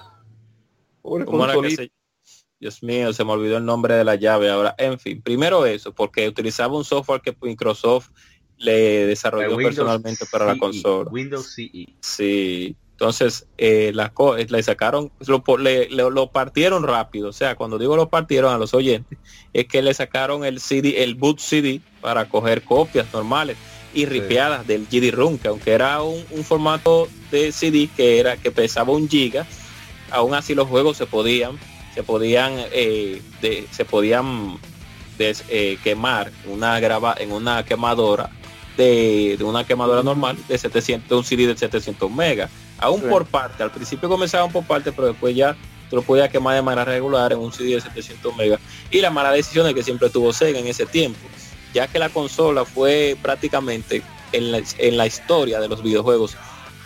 Dios mío, se me olvidó el nombre de la llave ahora. En fin, primero eso, porque utilizaba un software que Microsoft le desarrolló personalmente para la e, consola. Windows CE. Sí. Entonces, eh, la, le sacaron, lo, le, lo, partieron rápido. O sea, cuando digo lo partieron a los oyentes, es que le sacaron el CD, el boot CD para coger copias normales y ripeadas del GD-ROM, que aunque era un, un, formato de CD que era que pesaba un giga, aún así los juegos se podían se podían eh, se podían eh, quemar una grava en una quemadora de, una quemadora normal de 700 un CD de 700 megas aún por parte al principio comenzaban por parte pero después ya lo podías quemar de manera regular en un CD de 700 megas y la mala decisión es que siempre tuvo Sega en ese tiempo ya que la consola fue prácticamente en la, en la historia de los videojuegos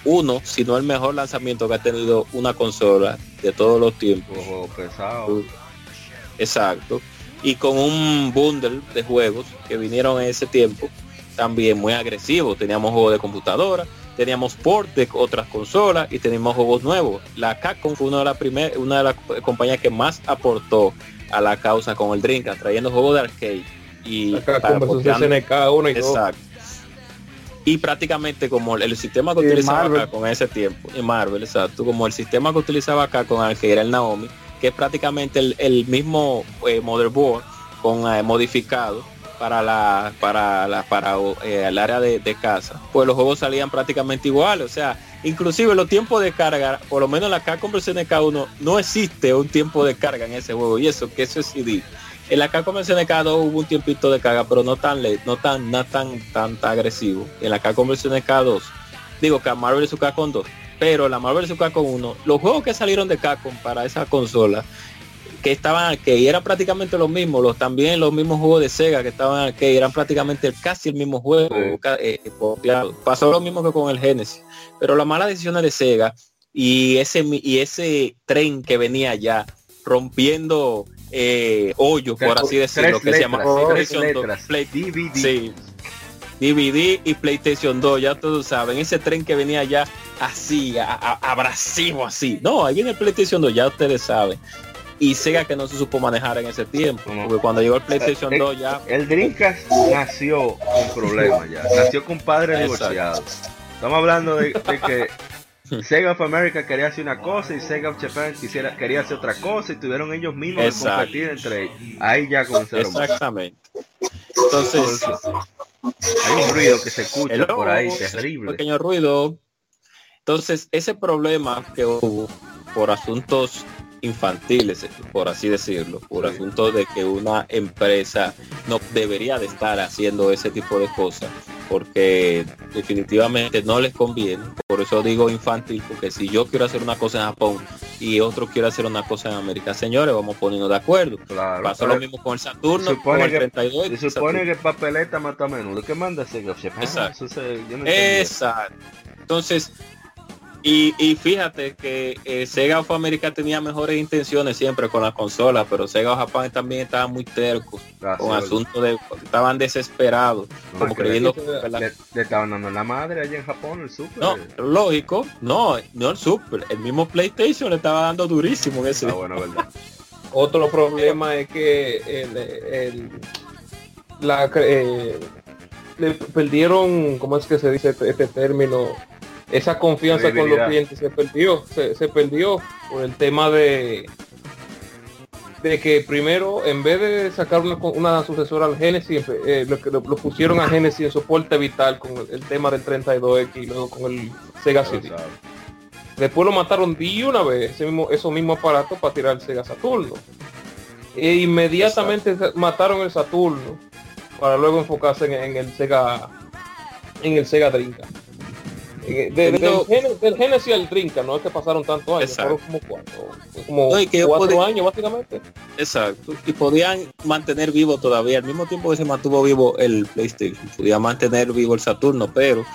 uno, si no el mejor lanzamiento que ha tenido una consola de todos los tiempos. pesado. Exacto. Y con un bundle de juegos que vinieron en ese tiempo, también muy agresivo. Teníamos juegos de computadora, teníamos port de otras consolas y teníamos juegos nuevos. La Capcom fue una de las primeras, una de las compañías que más aportó a la causa con el Dreamcast, trayendo juegos de arcade. Y SNK Exacto y prácticamente como el, sistema que utilizaba acá con ese tiempo, en Marvel, exacto, como el sistema que utilizaba acá con el que era el Naomi, que es prácticamente el, mismo eh, motherboard con eh, modificado para la para la para eh, el área de, casa pues los juegos salían prácticamente iguales o sea inclusive los tiempos de carga por lo menos la K conversión de K1 no existe un tiempo de carga en ese juego y eso que eso es CD en la K conversión de K2 hubo un tiempito de carga, pero no tan no tan, no tan, tan, agresivo. En la K conversión de K2, digo que Marvel vs. Capcom 2, pero la Marvel vs. Capcom 1, los juegos que salieron de Capcom para esa consola, que estaban que eran prácticamente los mismos, los también los mismos juegos de Sega que estaban que eran prácticamente casi el mismo juego, eh, pasó lo mismo que con el Genesis, pero la mala decisión de Sega y ese y ese tren que venía ya rompiendo eh, hoyo, por así decirlo, que se llama PlayStation 2, DVD. DVD y PlayStation 2, ya todos saben, ese tren que venía ya así, abrasivo así. No, ahí viene el PlayStation 2, ya ustedes saben. Y Sega que no se supo manejar en ese tiempo, porque cuando llegó el PlayStation 2 eh, ya... El Dreamcast nació con problemas ya, nació con padres divorciados. Estamos hablando de que Sega of America quería hacer una cosa y Sega of Japan quisiera, quería hacer otra cosa y tuvieron ellos mismos que competir entre ellos. Ahí ya comenzaron. Exactamente. Entonces, hay un ruido que se escucha por ahí, terrible. Un pequeño ruido. Entonces, ese problema que hubo por asuntos infantiles, por así decirlo, por asuntos de que una empresa no debería de estar haciendo ese tipo de cosas, porque definitivamente no les conviene. Por eso digo infantil, porque si yo quiero hacer una cosa en Japón y otro quiere hacer una cosa en América, señores, vamos poniendo de acuerdo. Claro, Pasó lo mismo con el Saturno, con el 32. Se supone que papeleta mata menudo. ¿Qué manda ese Exacto. Exacto. Entonces, y, fíjate que eh, Sega of America tenía mejores intenciones siempre con la consola, pero Sega of Japan también estaba muy terco con asuntos de estaban desesperados, como creyendo que le, estaban dando la madre allá en Japón el Super. No, lógico, no, no el Super, el mismo PlayStation le estaba dando durísimo en ese. Ah, bueno, verdad. Otro problema es que el, la eh, le perdieron, ¿cómo es que se dice este, este término? Esa confianza con los clientes se perdió, se, perdió por el tema de de que primero en vez de sacar una, sucesora al Genesis eh, lo, lo, pusieron a Genesis en soporte vital con el, tema del 32X y luego con el Sega CD. Después lo mataron de una vez, ese mismo, esos mismos aparatos para tirar el Sega Saturno. E inmediatamente mataron el Saturno para luego enfocarse en, el Sega en el Sega Dreamcast. Eh, del, Genesis al Trinca, no es que pasaron tantos años, fueron como cuatro, como cuatro años básicamente. Exacto, y podían mantener vivo todavía, al mismo tiempo que se mantuvo vivo el PlayStation, podía mantener vivo el Saturno, pero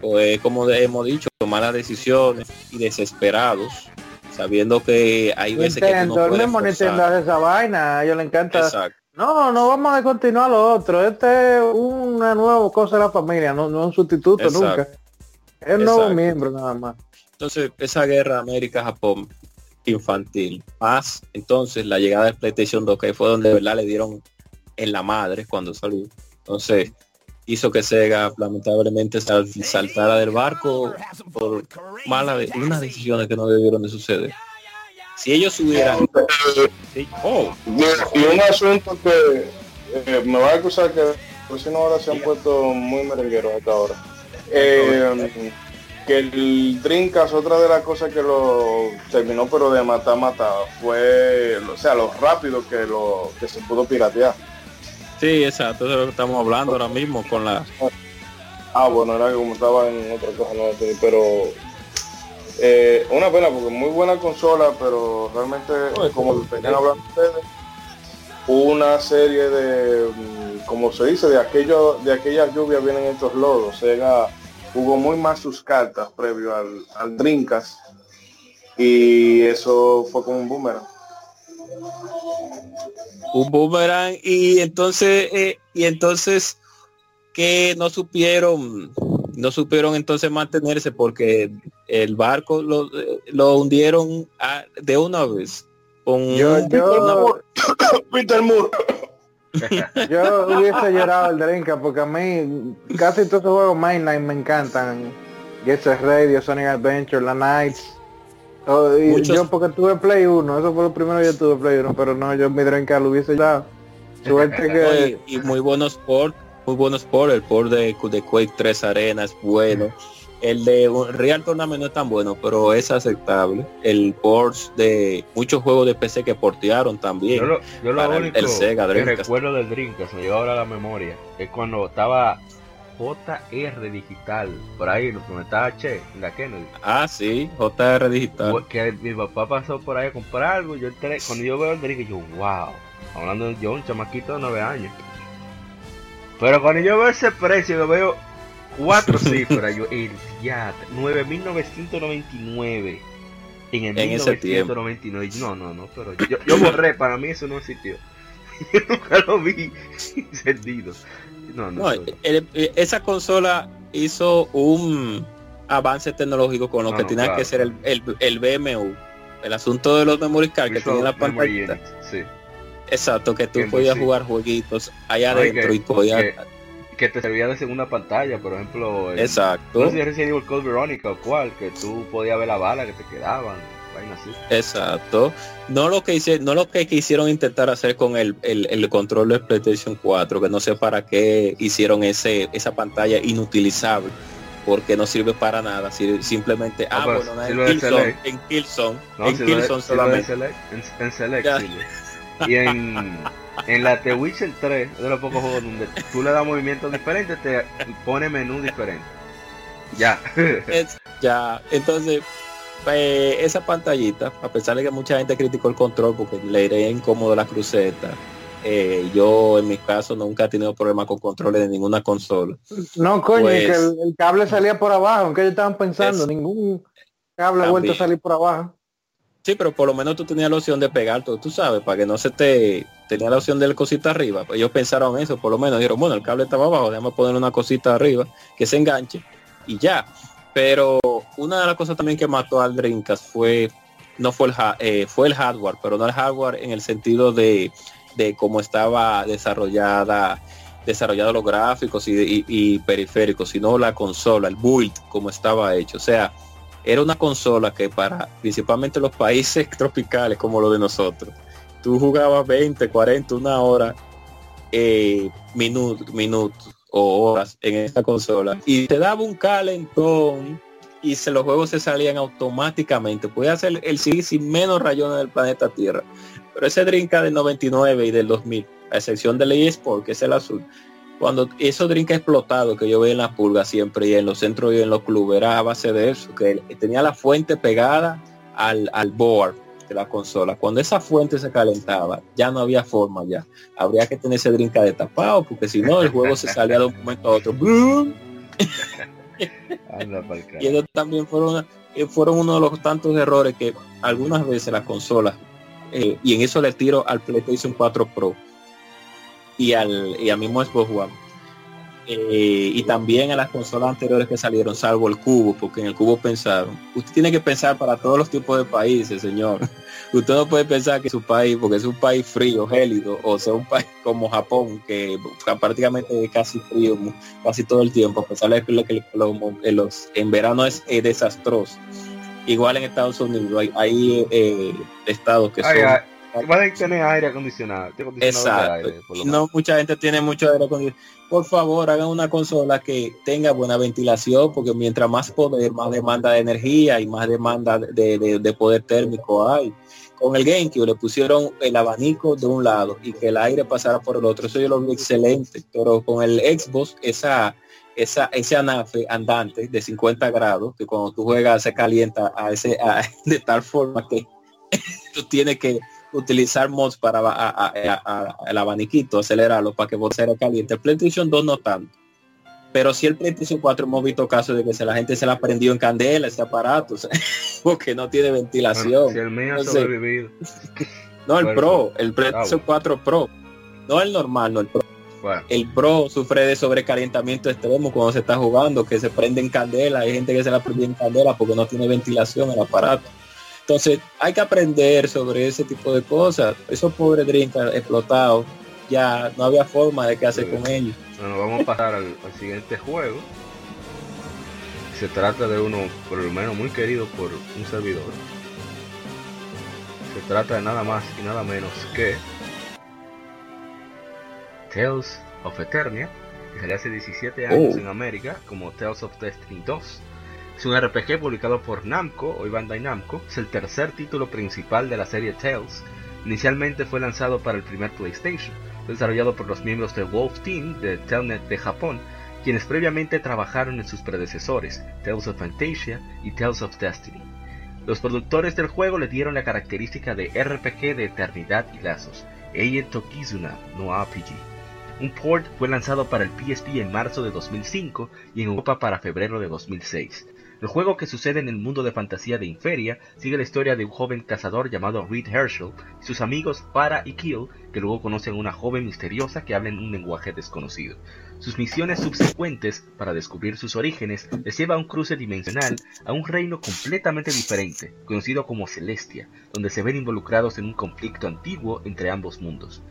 pues, como hemos dicho, malas decisiones y desesperados, sabiendo que hay veces que no esa vaina, a ellos le encanta. No, no vamos a continuar lo otro. Este es una nueva cosa de la familia, no, no un sustituto nunca. Es un nuevo miembro nada más. Entonces, esa guerra América-Japón infantil, más entonces la llegada del PlayStation 2, que fue donde verdad le dieron en la madre cuando salió. Entonces, hizo que Sega lamentablemente saltara del barco por mala de unas decisiones que no debieron de suceder. Si ellos hubieran... Oh. Y, un asunto que eh, me va a acusar que por si no ahora se han puesto muy merengueros hasta ahora. Eh, que el Dreamcast, otra de las cosas que lo terminó pero de matar, matar, fue, o sea, lo rápido que lo que se pudo piratear. Sí, exacto, es lo que estamos hablando ahora mismo con la... Ah, bueno, era que como estaba en otra cosa, no, pero eh, una pena porque muy buena consola, pero realmente, como venían hablando ustedes, una serie de, mm, como se dice, de aquello, de aquellas lluvias vienen estos lodos. Sega jugó muy más sus cartas previo al, al Drinkas y eso fue como un boomerang. Un boomerang y entonces eh, y entonces que no supieron no supieron entonces mantenerse porque el barco lo, lo hundieron de una vez con yo, yo, Peter Moore. yo hubiese llorado el Drinka porque a mí casi todos los juegos Mainline me encantan. Get Radio, Sonic Adventure, La Nights. Oh, yo porque tuve Play 1, eso fue lo primero que yo tuve Play 1, pero no, yo mi Drinka lo hubiese llorado. Suerte que... y muy buenos por muy buenos por el por de, de Quake 3 Arenas, bueno. El de Real Tournament no es tan bueno, pero es aceptable. El port de muchos juegos de PC que portearon también. Yo lo, único el, Sega que recuerdo del Dreamcast, me llegó ahora a la memoria, es cuando estaba JR Digital, por ahí, donde estaba Che, la Kennedy. Ah, sí, JR Digital. Que mi papá pasó por ahí a comprar algo, yo entré, cuando yo veo el Dreamcast, yo, wow, hablando de yo, un chamaquito de 9 años. Pero cuando yo veo ese precio, lo veo cuatro cifras, yo, el ya, 9.999 en el en 1999. No, no, no, pero yo, yo borré, para mí eso no existió. yo nunca lo vi encendido. No, no, no esa consola hizo un avance tecnológico con lo que tenía que ser el, el, el, BMU. El asunto de los memory card que tenía la pantalla. Sí. Exacto, que tú podías jugar jueguitos allá adentro y podías... Que, te servía de segunda pantalla, por ejemplo. Exacto. No sé si Resident Evil Code Veronica o cual, que tú podías ver la bala que te quedaban. Así. Exacto. No lo que hice, no lo que quisieron intentar hacer con el, el, el, control de PlayStation 4, que no sé para qué hicieron ese esa pantalla inutilizable, porque no sirve para nada, simplemente ah, bueno, en Killzone, en Killzone, en Killzone solamente. En Select, y en, en la The Witcher 3 de los pocos juegos donde tú le das movimientos diferentes, te pone menú diferente. Ya. ya, entonces, pues, esa pantallita, a pesar de que mucha gente criticó el control porque le iré incómodo la cruceta, eh, yo en mi caso nunca he tenido problemas con controles de ninguna consola. No, coño, que pues el, cable salía por abajo, aunque ellos estaban pensando, ningún cable ha vuelto a salir por abajo. Sí, pero por lo menos tú tenías la opción de pegar todo, tú sabes, para que no se te... Tenía la opción del cosita arriba. Pues ellos pensaron eso, por lo menos. Dijeron, bueno, el cable estaba abajo, déjame poner una cosita arriba que se enganche y ya. Pero una de las cosas también que mató al Dreamcast fue, no fue el, eh, fue el hardware, pero no el hardware en el sentido de, de cómo estaba desarrollada desarrollado los gráficos y, y periféricos, sino la consola, el build, como estaba hecho. O sea, era una consola que para principalmente los países tropicales como lo de nosotros, tú jugabas 20, 40, una hora, eh, minutos, minutos o horas en esta consola y te daba un calentón y se, los juegos se salían automáticamente. Puede hacer el sí sin menos rayones del planeta Tierra. Pero ese Drinka del 99 y del 2000, a excepción del eSport, que es el azul, cuando esos drinks explotados que yo veía en la pulga siempre y en los centros y en los clubes era a base de eso, que tenía la fuente pegada al, al board de la consola. Cuando esa fuente se calentaba, ya no había forma ya. Habría que tener ese drink tapado porque si no el juego se salía de un momento a otro. y ellos también fueron, eh, fueron uno de los tantos errores que algunas veces las consolas, eh, y en eso le tiro al PlayStation 4 Pro, y al, y al mismo Xbox One. Eh, y también a las consolas anteriores que salieron, salvo el cubo, porque en el cubo pensaron. Usted tiene que pensar para todos los tipos de países, señor. Usted no puede pensar que su país, porque es un país frío, gélido, o sea, un país como Japón, que prácticamente es casi frío casi todo el tiempo, a pesar de que, en, los, en verano es desastroso. Igual en Estados Unidos hay, eh, estados que son a tener aire acondicionado. Exacto. no mucha gente tiene mucho aire acondicionado. Por favor, hagan una consola que tenga buena ventilación, porque mientras más poder, más demanda de energía y más demanda de, poder térmico hay. Con el GameCube le pusieron el abanico de un lado y que el aire pasara por el otro. Eso yo lo vi excelente. Pero con el Xbox, esa esa, ese anafe andante de 50 grados, que cuando tú juegas se calienta a ese, de tal forma que tú tienes que utilizar mods para el abaniquito, acelerarlo para que vos se caliente. El PlayStation 2 no tanto. Pero si el PlayStation 4 hemos visto casos de que se, la gente se la prendió en candela ese aparato, porque no tiene ventilación. no, el Pro, el PlayStation 4 Pro. No el normal, no el Pro. El Pro sufre de sobrecalentamiento extremo cuando se está jugando, que se prende en candela, hay gente que se la prende en candela porque no tiene ventilación el aparato. Entonces hay que aprender sobre ese tipo de cosas. Esos pobres drinkas explotados, ya no había forma de qué hacer con ellos. Bueno, vamos a pasar al, siguiente juego. Se trata de uno, por lo menos, muy querido por un servidor. Se trata de nada más y nada menos que Tales of Eternia, que salió hace 17 años en América como Tales of Destiny 2. Es un RPG publicado por Namco, hoy Bandai Namco, es el tercer título principal de la serie Tales. Inicialmente fue lanzado para el primer PlayStation, desarrollado por los miembros de Wolf Team de Telnet de Japón, quienes previamente trabajaron en sus predecesores, Tales of Fantasia y Tales of Destiny. Los productores del juego le dieron la característica de RPG de eternidad y lazos, Eie Tokizuna no RPG. Un port fue lanzado para el PSP en marzo de 2005 y en Europa para febrero de 2006. El juego que sucede en el mundo de fantasía de Inferia sigue la historia de un joven cazador llamado Reed Herschel y sus amigos Para y Kill, que luego conocen a una joven misteriosa que habla en un lenguaje desconocido. Sus misiones subsecuentes para descubrir sus orígenes les lleva a un cruce dimensional a un reino completamente diferente, conocido como Celestia, donde se ven involucrados en un conflicto antiguo entre ambos mundos.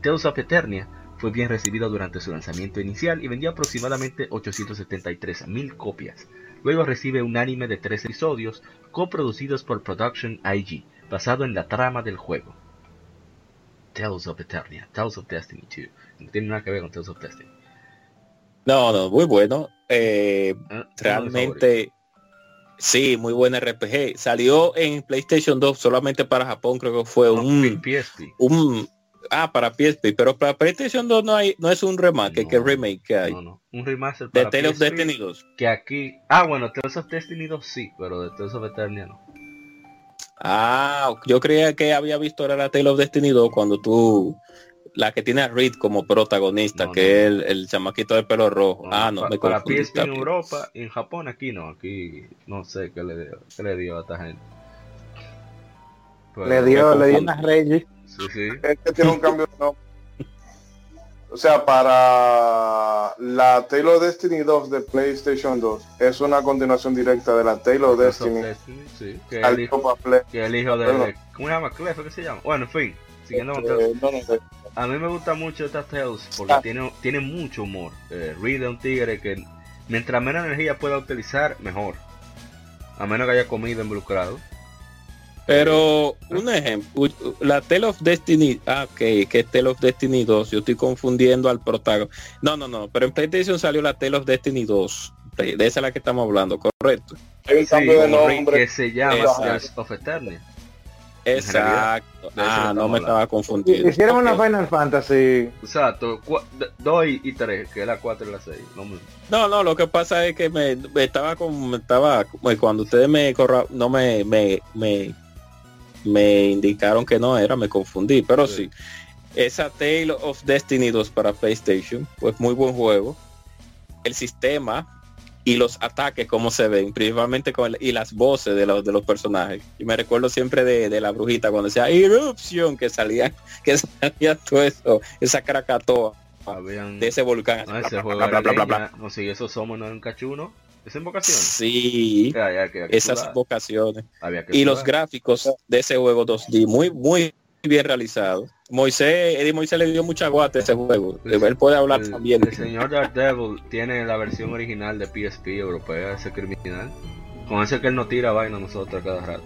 Tales of Eternia fue bien recibido durante su lanzamiento inicial y vendió aproximadamente 873.000 copias. Luego recibe un anime de tres episodios coproducidos por Production IG, basado en la trama del juego. Tales of Eternia, Tales of Destiny 2. No tiene nada que ver con Tales of Destiny. No, no, muy bueno. Eh, ah, realmente, sí, muy buen RPG. Salió en PlayStation 2 solamente para Japón, creo que fue un, un Ah, para PSP, pero para PlayStation 2 no hay, no es un remake, no, que remake que hay. No, no. Un remaster para de Tales of Destiny 2. Que aquí. Ah, bueno, Tales of Destiny 2 sí, pero de Tales of Eternia no. Ah, yo creía que había visto era la Tale of Destiny 2 cuando tú la que tiene a Reed como protagonista, que es el, el, chamaquito de pelo rojo. ah, no, me Para PSP en Europa y en Japón aquí no, aquí no sé qué le dio, qué le dio a esta gente. le dio, le dio unas reyes. Este tiene un cambio de nombre. O sea, para la Taylor Destiny 2 de PlayStation 2 es una continuación directa de la Taylor Destiny. sí, que, el hijo, que el hijo de... ¿Cómo se llama? Clef, ¿qué se llama? Bueno, en fin. Siguiendo eh, A mí me gusta mucho esta Tales porque ah. tiene, tiene mucho humor. Eh, Reed es un tigre que mientras menos energía pueda utilizar, mejor. A menos que haya comido involucrado. Pero un ejemplo, la Tale of Destiny, ah, ok, que es Tale of Destiny 2, yo estoy confundiendo al protagonista. No, no, no, pero en PlayStation salió la Tale of Destiny 2, de esa es la que estamos hablando, correcto. Hay un cambio de nombre que se llama Tales of Eternity. Exacto. Ah, no me estaba confundiendo. Hicieron una Final Fantasy. Exacto. 2 y 3, que es la 4 y la 6. No, no, lo que pasa es que me, estaba como estaba cuando ustedes me corra, no me, me, me me indicaron que no era, me confundí, pero sí. Esa Tale of Destiny 2 para PlayStation, pues muy buen juego. El sistema y los ataques como se ven, principalmente con y las voces de los de los personajes. Y me recuerdo siempre de, la brujita cuando decía irrupción que salía, que salía todo eso, esa caracatoa de ese volcán. No, ese bla, no sé, esos somos no un cachuno. ¿Es invocación? Sí, esas invocaciones. Y los gráficos de ese juego 2D, muy, muy bien realizado. Moisés, Eddie Moisés le dio mucha guata a ese juego. Él puede hablar también. El señor Devil tiene la versión original de PSP europea, ese criminal. Con ese que él no tira vaina a nosotros cada rato.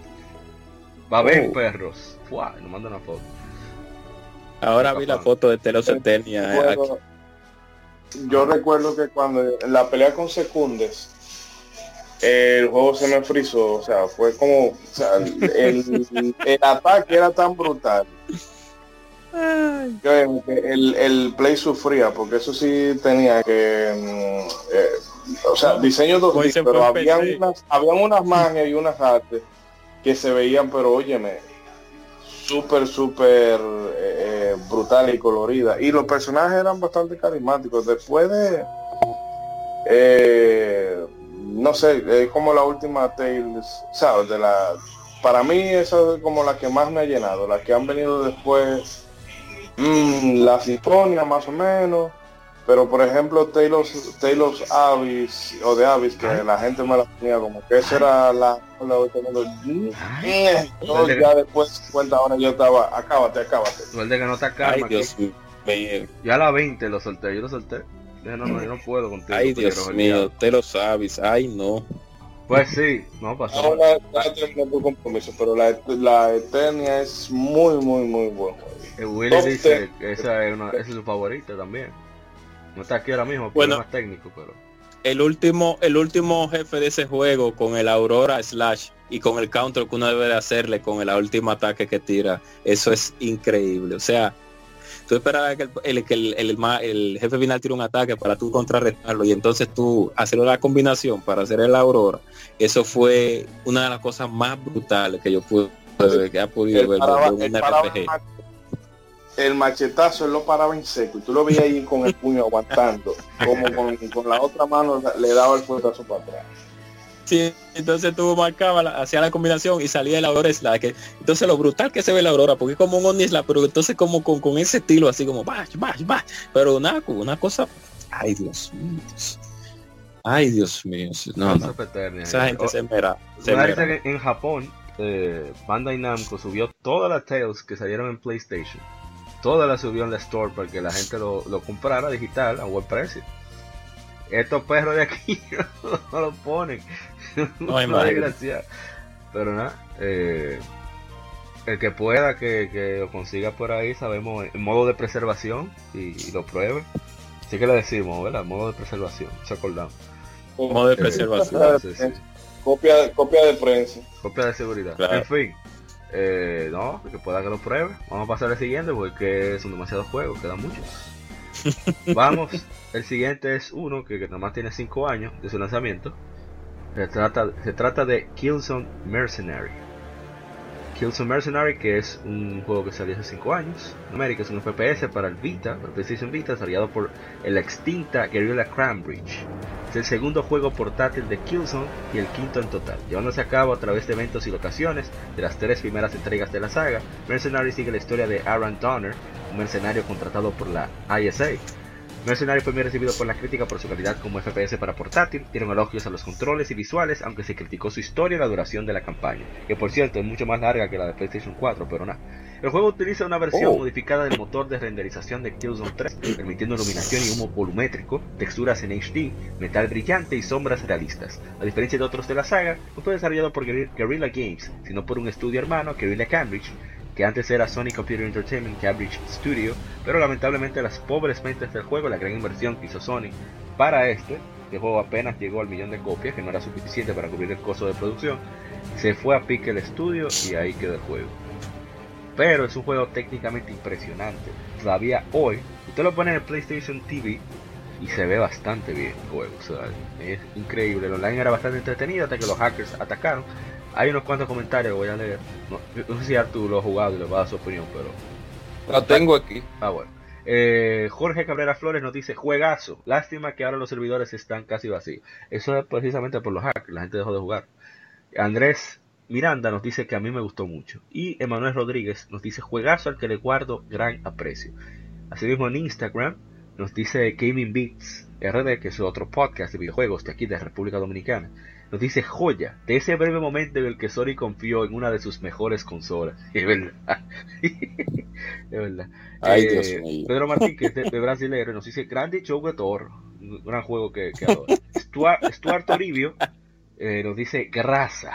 Va a haber oh. perros. Fua, nos manda una foto. Ahora vi la foto de Telocetenia. Yo recuerdo que cuando en la pelea con Secundes, el juego se me frizó, o sea, fue como, o sea, el, ataque era tan brutal. Que el, el play sufría, porque eso sí tenía que, mm, eh, o sea, diseño 2 pero había unas, habían unas manos y unas artes que se veían, pero óyeme, súper, súper eh, brutal y colorida. Y los personajes eran bastante carismáticos. Después de... Eh, no sé, es como la última Tales, ¿sabes? De la, para mí esa es como la que más me ha llenado. Las que han venido después, mm, la sinfonía más o menos. Pero por ejemplo Taylor's, Taylor's Abyss o de Abyss que la gente me la ponía como que esa era la, la eh, ya después cuenta ahora yo estaba acábate acábate el de que no te acaba ya a la 20 lo solté yo lo solté no, no, yo no puedo contigo ay Dios mío te lo sabes. Ay no. Pues sí no pasó. ahora tu compromiso pero la, la Eternia es muy muy muy buena. El Willy dice que esa es, una, esa es su favorita también. No está aquí ahora mismo, bueno, más técnico, pero. El último, el último jefe de ese juego con el Aurora Slash y con el counter que uno debe de hacerle con el último ataque que tira, eso es increíble. O sea, tú esperabas que el, el, el, jefe final tire un ataque para tú contrarrestarlo y entonces tú hacer la combinación para hacer el Aurora. Eso fue una de las cosas más brutales que yo pude que ha podido ver en un RPG el machetazo él lo paraba en seco y tú lo veías ahí con el puño aguantando, como con, la otra mano le daba el fuetazo para atrás. Sí, entonces tú marcaba, hacía la combinación y salía el Aurora Slack. Entonces lo brutal que se ve la Aurora, porque es como un Omni pero entonces como con, ese estilo así como bash, bash, bash. Pero una, una cosa, ay Dios mío. Ay Dios mío. No, no. Esa gente se mera. Se en Japón, eh, Bandai Namco subió todas las Tales que salieron en PlayStation toda la subió en la store para que la gente lo, comprara digital a buen precio. Estos perros de aquí no, lo ponen. No hay más desgracia. Pero nada, eh, el que pueda que, lo consiga por ahí, sabemos, en modo de preservación y, lo pruebe. Así que le decimos, ¿verdad? Modo de preservación, se acordamos. Modo de preservación. Copia, copia de prensa. Copia de seguridad. En fin, eh, no, que pueda que lo pruebe. Vamos a pasar al siguiente porque son demasiados juegos, quedan muchos. Vamos, el siguiente es uno que, que nada más tiene 5 años de su lanzamiento. Se trata, se trata de Killzone Mercenary. Killzone Mercenary, que es un juego que salió hace 5 años en América, es un FPS para el Vita, para PlayStation Vita, salido por el extinta Guerrilla Cranbridge. Es el segundo juego portátil de Killzone y el quinto en total, llevándose a cabo a través de eventos y locaciones de las tres primeras entregas de la saga. Mercenary sigue la historia de Aaron Donner, un mercenario contratado por la ISA, Mercenary fue bien recibido por la crítica por su calidad como FPS para portátil, dieron elogios a los controles y visuales, aunque se criticó su historia y la duración de la campaña, que por cierto es mucho más larga que la de PlayStation 4, pero nada. El juego utiliza una versión oh. modificada del motor de renderización de Killzone 3, permitiendo iluminación y humo volumétrico, texturas en HD, metal brillante y sombras realistas. A diferencia de otros de la saga, no fue desarrollado por Guerrilla Games, sino por un estudio hermano, Guerrilla Cambridge, que antes era Sony Computer Entertainment Cambridge Studio, pero lamentablemente las pobres mentes del juego, la gran inversión que hizo Sony para este, que juego apenas llegó al millón de copias, que no era suficiente para cubrir el costo de producción, se fue a pique el estudio y ahí quedó el juego pero es un juego técnicamente impresionante. Todavía hoy, usted lo pone en el PlayStation TV y se ve bastante bien el juego. es increíble. El online era bastante entretenido hasta que los hackers atacaron. Hay unos cuantos comentarios que voy a leer. No, sé si Arturo lo ha jugado y le va a dar su opinión, pero. Lo tengo aquí. Ah, bueno. Eh, Jorge Cabrera Flores nos dice, juegazo, lástima que ahora los servidores están casi vacíos. Eso es precisamente por los hackers, la gente dejó de jugar. Andrés Miranda nos dice que a mí me gustó mucho. Y Emanuel Rodríguez nos dice juegazo al que le guardo gran aprecio. Asimismo en Instagram nos dice Gaming Beats RD, que es otro podcast de videojuegos de aquí de República Dominicana. Nos dice joya de ese breve momento en el que Sony confió en una de sus mejores consolas. Es verdad. es verdad. Eh, Pedro Martín, que es de, brasileño, nos dice grande show de Un gran juego que, que adoro. Stuart, Toribio eh, nos dice grasa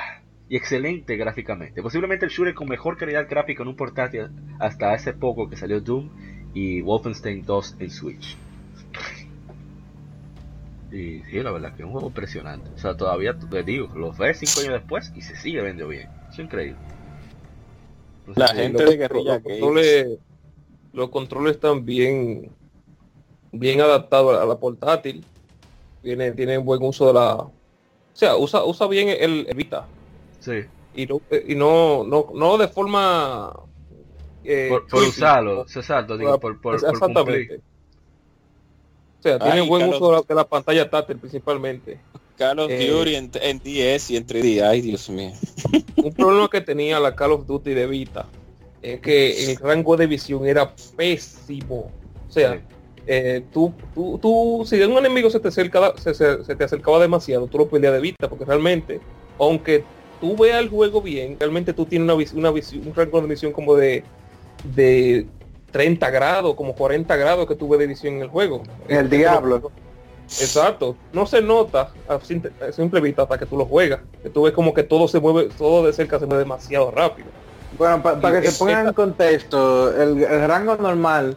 y excelente gráficamente. Posiblemente el shooter con mejor calidad gráfica en un portátil hasta hace poco que salió Doom y Wolfenstein 2 en Switch. Y sí, la verdad que es un juego impresionante. O sea, todavía te digo, lo ves 5 años después y se sigue vendiendo bien. Es increíble. la gente de guerrilla los, los controles están bien bien adaptados a la portátil. Tiene, tiene buen uso de la. O sea, usa, usa bien el, Vita. Sí. Y no, y no, no, no de forma. Eh, por, usarlo, exacto, digo, por, por, exactamente. Sea, tiene buen uso de la, pantalla táctil principalmente. Call of eh, Duty en, en, DS y en 3D, ay Dios mío. Un problema que tenía la Call of Duty de Vita es que el rango de visión era pésimo. O sea, eh, tú, tú, tú, si un enemigo se te, acercaba, se, te acercaba demasiado, tú lo perdías de vista, porque realmente, aunque tú veas el juego bien, realmente tú tienes una, una visión, un rango de visión como de, de 30 grados, como 40 grados que tuve de visión en el juego. El diablo. Exacto. No se nota a simple vista hasta que tú lo juegas. Que tú ves como que todo se mueve, todo de cerca se mueve demasiado rápido. Bueno, para que se pongan en contexto, el, rango normal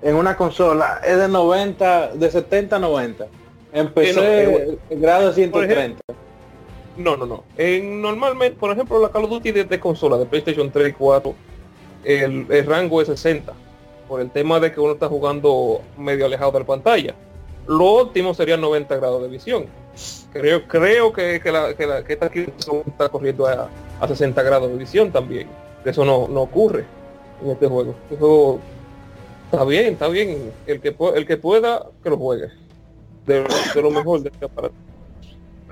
en una consola es de 90, de 70 a 90. Empecé el grado 130. no, no, no. En, normalmente, por ejemplo, la Call of Duty de, consola de PlayStation 3 y 4, el, rango es 60. Por el tema de que uno está jugando medio alejado de la pantalla. Lo óptimo sería 90 grados de visión. Creo, creo que, que, la, que, esta está corriendo a, a 60 grados de visión también. Eso no, no ocurre en este juego. Eso Está bien, está bien. El que, el que pueda, que lo juegue. De, lo mejor de este aparato.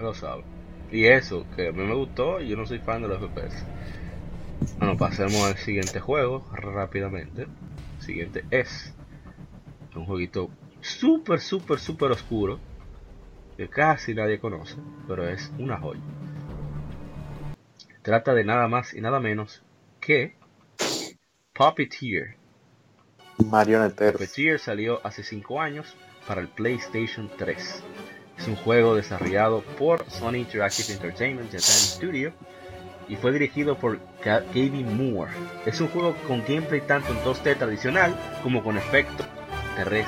lo sabe. Y eso, que a mí me gustó, yo no soy fan de los FPS. Bueno, pasemos al siguiente juego rápidamente. Siguiente es un jueguito súper, súper, súper oscuro. Que casi nadie conoce, pero es una joya. Trata de nada más y nada menos que Puppeteer Marionetero. Puppeteer salió hace 5 años para el PlayStation 3. Es un juego desarrollado por Sony Interactive Entertainment Japan Studio y fue dirigido por Kevin Moore. Es un juego con gameplay tanto en 2D tradicional como con efecto 3D.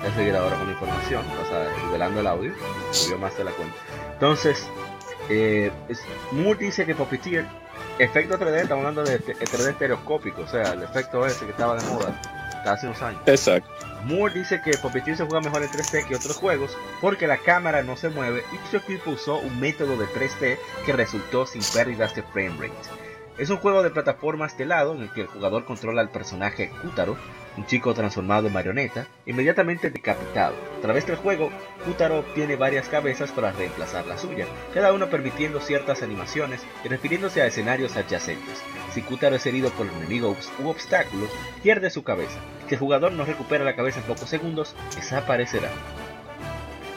Voy a seguir ahora con información, o sea, revelando el audio, subió más de la cuenta. Entonces, eh, Moore dice que Puppeteer efecto 3D, estamos hablando de 3D estereoscópico, o sea, el efecto ese que estaba de moda hace unos años. Exacto. Moore dice que Puppeteer se juega mejor en 3D que otros juegos porque la cámara no se mueve y su equipo usó un método de 3D que resultó sin pérdidas de frame rate. Es un juego de plataformas de lado en el que el jugador controla al personaje Kutaro, un chico transformado en marioneta, inmediatamente decapitado. A través del juego, Kutaro obtiene varias cabezas para reemplazar la suya, cada uno permitiendo ciertas animaciones y refiriéndose a escenarios adyacentes. Si Kutaro es herido por enemigos u obstáculos, pierde su cabeza. Si el jugador no recupera la cabeza en pocos segundos, desaparecerá.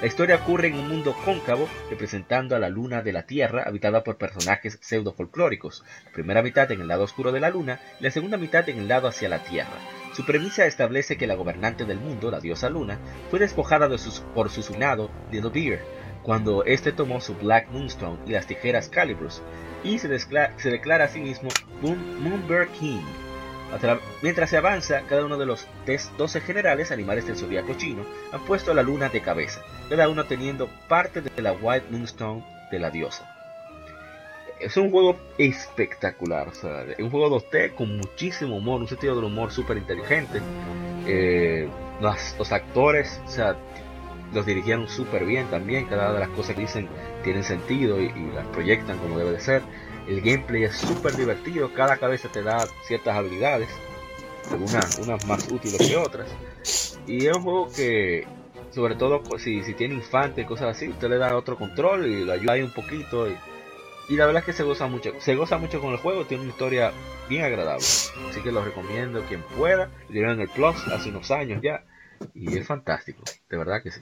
La historia ocurre en un mundo cóncavo, representando a la luna de la Tierra, habitada por personajes pseudo-folclóricos, la primera mitad en el lado oscuro de la luna y la segunda mitad en el lado hacia la Tierra. Su premisa establece que la gobernante del mundo, la diosa luna, fue despojada de sus, por su sunado, Little Beer, cuando éste tomó su Black Moonstone y las tijeras Calibrus, y se, declara a sí mismo Moonbird King, Mientras se avanza, cada uno de los 12 generales animales del zodiaco chino han puesto la luna de cabeza, cada uno teniendo parte de la White Moonstone de la diosa. Es un juego espectacular, es un juego 2D con muchísimo humor, un sentido del humor súper inteligente. Eh, los, actores, o sea, los dirigieron súper bien también, cada una de las cosas que dicen tienen sentido y las proyectan como debe de ser. El gameplay es súper divertido, cada cabeza te da ciertas habilidades, algunas unas más útiles que otras. Y es un juego que, sobre todo si, si tiene infante y cosas así, usted le da otro control y lo ayuda ahí un poquito. Y, la verdad es que se goza mucho, se goza mucho con el juego, tiene una historia bien agradable. Así que lo recomiendo quien pueda. Lo dieron en el Plus hace unos años ya. Y es fantástico, de verdad que sí.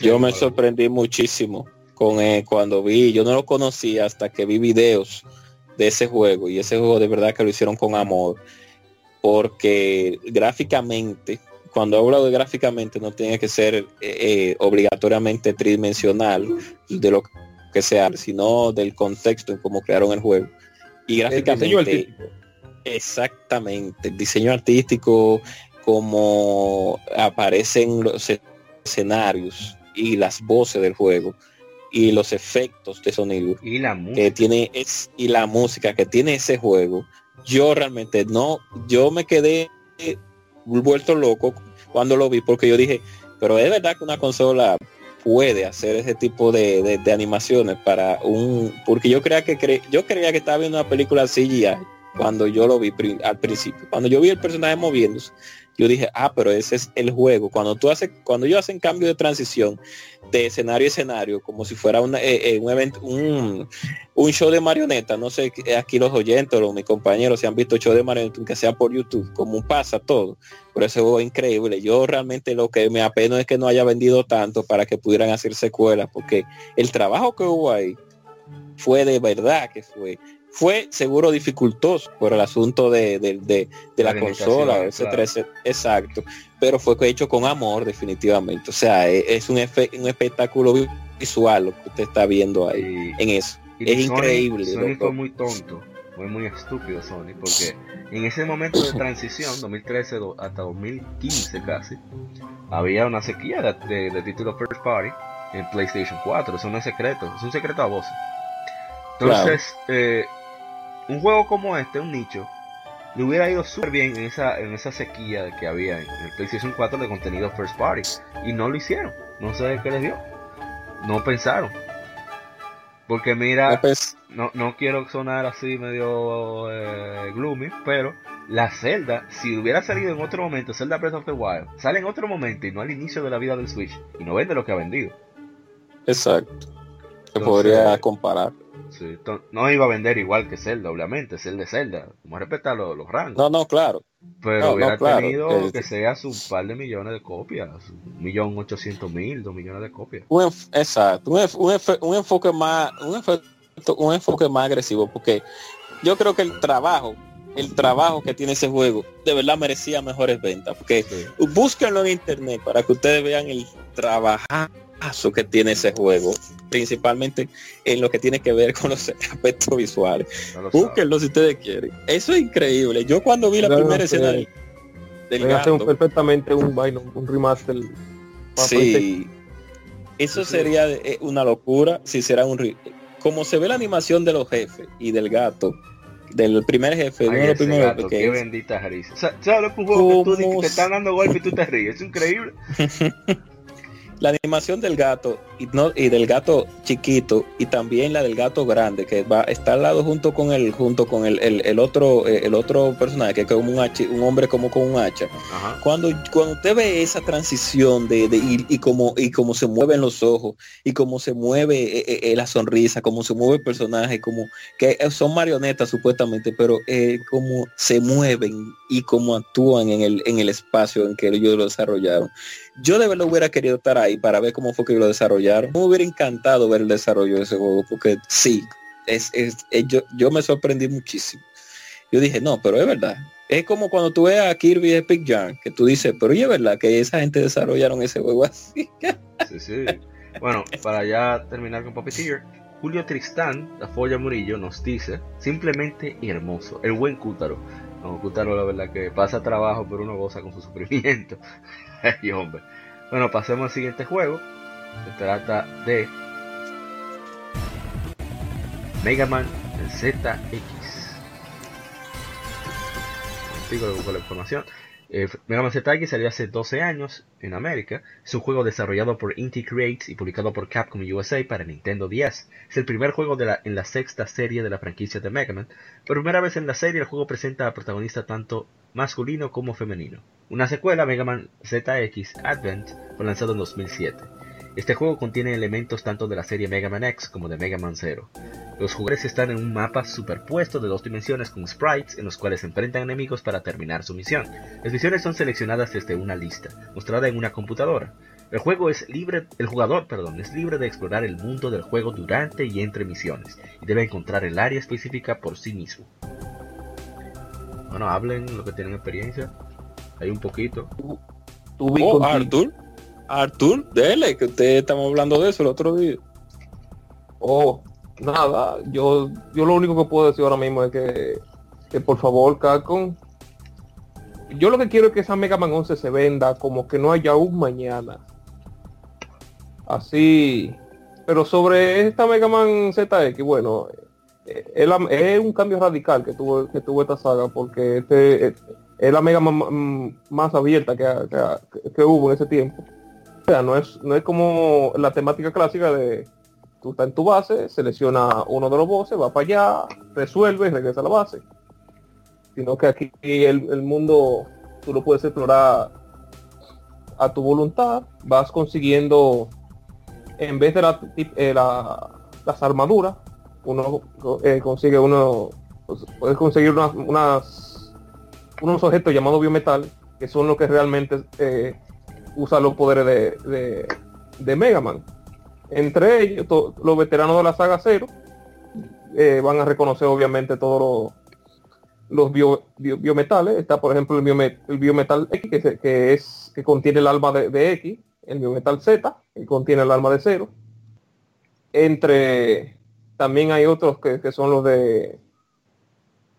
Yo me sorprendí muchísimo con eh, cuando vi, yo no lo conocía hasta que vi videos de ese juego y ese juego de verdad que lo hicieron con amor porque gráficamente cuando hablo de gráficamente no tiene que ser eh, eh, obligatoriamente tridimensional de lo que sea, sino del contexto en cómo crearon el juego. Y gráficamente, exactamente, el diseño artístico, como aparecen los escenarios y las voces del juego y los efectos de sonido y la música. que tiene es y la música que tiene ese juego yo realmente no yo me quedé vuelto loco cuando lo vi porque yo dije pero es verdad que una consola puede hacer ese tipo de, animaciones para un porque yo creía que yo creía que estaba viendo una película CGI cuando yo lo vi al principio cuando yo vi el personaje moviéndose yo dije, ah, pero ese es el juego. Cuando tú haces, cuando ellos hacen cambio de transición de escenario a escenario, como si fuera una, eh, eh, un evento, un, show de marioneta, no sé, aquí los oyentes o mis compañeros se han visto show de marioneta, que sea por YouTube, como pasa todo. Por ese juego es increíble. Yo realmente lo que me apeno es que no haya vendido tanto para que pudieran hacer secuelas, porque el trabajo que hubo ahí fue de verdad que fue fue seguro dificultoso por el asunto de, la, consola, ese 13, exacto, pero fue hecho con amor definitivamente. O sea, e, es, un, un espectáculo visual lo que usted está viendo ahí en eso. es increíble. Sony fue muy tonto, fue muy estúpido Sony, porque en ese momento de transición, 2013 hasta 2015 casi, había una sequía de, de, títulos first party en PlayStation 4. Eso no es secreto, es un secreto a voz. Entonces, eh, un juego como este, un nicho, le hubiera ido súper bien en esa, en esa sequía que había en el PlayStation 4 de contenido first party. Y no lo hicieron. No sé qué les dio. No pensaron. Porque mira, no, no quiero sonar así medio eh, gloomy, pero la Zelda, si hubiera salido en otro momento, Zelda Breath of the Wild, sale en otro momento y no al inicio de la vida del Switch, y no vende lo que ha vendido. Exacto. Se podría comparar. No iba a vender igual que Zelda, obviamente, Zelda de Zelda. Vamos a respetar los, rangos. No, no, claro. Pero hubiera tenido que sea su par de millones de copias, un millón ochocientos mil, dos millones de copias. exacto, un, enfoque más, un, enfoque más agresivo, porque yo creo que el trabajo, el trabajo que tiene ese juego, de verdad merecía mejores ventas, porque búsquenlo en internet para que ustedes vean el trabajar que tiene ese juego, principalmente en lo que tiene que ver con los aspectos visuales. Búsquenlo si ustedes quieren. Eso es increíble. Yo cuando vi la primera escena del, gato, perfectamente un, un remaster. Sí. Eso sería eh, una locura si será un como se ve la animación de los jefes y del gato del primer jefe, de gato, que qué bendita risa. O sea, ¿sabes un juego que tú te están dando golpe y tú te ríes? Es increíble. la animación del gato y, no, y del gato chiquito y también la del gato grande que va está al lado junto con el junto con el, el, otro eh, el otro personaje que es como un, un hombre como con un hacha. Cuando cuando usted ve esa transición de, de y, y como y cómo se mueven los ojos y cómo se mueve eh, eh, la sonrisa cómo se mueve el personaje como que son marionetas supuestamente pero como se mueven y cómo actúan en el en el espacio en que ellos lo desarrollaron yo de verdad hubiera querido estar ahí para ver cómo fue que lo desarrollaron. Me hubiera encantado ver el desarrollo de ese juego, porque sí, es, yo, yo me sorprendí muchísimo. Yo dije, no, pero es verdad. Es como cuando tú ves a Kirby Epic Yarn, que tú dices, pero es verdad que esa gente desarrollaron ese juego así. sí, sí. Bueno, para ya terminar con Puppeteer, Julio Tristán, la Folla Murillo, nos dice, simplemente hermoso, el buen Cútaro. No, Cútaro la verdad que pasa trabajo, pero uno goza con su sufrimiento. hombre. Bueno, pasemos al siguiente juego. Se trata de Mega Man ZX. Sigo con la información. Eh, Mega Man ZX salió hace 12 años en América. Es un juego desarrollado por Inti Creates y publicado por Capcom USA para Nintendo 10. Es el primer juego en la sexta serie de la franquicia de Mega Man. Por primera vez en la serie, el juego presenta a protagonista tanto masculino como femenino. Una secuela, Mega Man ZX Advent, fue lanzado en 2007. Este juego contiene elementos tanto de la serie Mega Man X como de Mega Man Zero. Los jugadores están en un mapa superpuesto de dos dimensiones con sprites en los cuales se enfrentan enemigos para terminar su misión. Las misiones son seleccionadas desde una lista, mostrada en una computadora. El juego es libre, el jugador, perdón, es libre de explorar el mundo del juego durante y entre misiones y debe encontrar el área específica por sí mismo. Bueno, hablen lo que tienen experiencia. Hay un poquito. Oh, Arthur, Arthur, dele, que ustedes estamos hablando de eso el otro día. Oh, nada, yo, yo lo único que puedo decir ahora mismo es que, que por favor, Capcom, yo lo que quiero es que esa Mega Man 11 se venda como que no haya un mañana. Así. Pero sobre esta Mega Man ZX, bueno, eh, es, un cambio radical que tuvo que tuvo esta saga porque este es la Mega Man más abierta que, que, hubo en ese tiempo. Sea, no es, no es como la temática clásica de tú estás en tu base, selecciona uno de los bosses, va para allá, resuelve y regresa a la base. Sino que aquí el, mundo tú lo puedes explorar a tu voluntad, vas consiguiendo, en vez de la, eh, las armaduras, uno eh, consigue uno, pues, puedes conseguir unas, unos objetos llamados biometal, que son los que realmente eh, usan los poderes de, de, Mega Man. Entre ellos, los veteranos de la saga Zero van a reconocer obviamente todos los los biometales. Está, por ejemplo, el, biometal X, que, que, es que contiene el alma de, X, el biometal Z, que contiene el alma de cero. Entre también hay otros que, son los de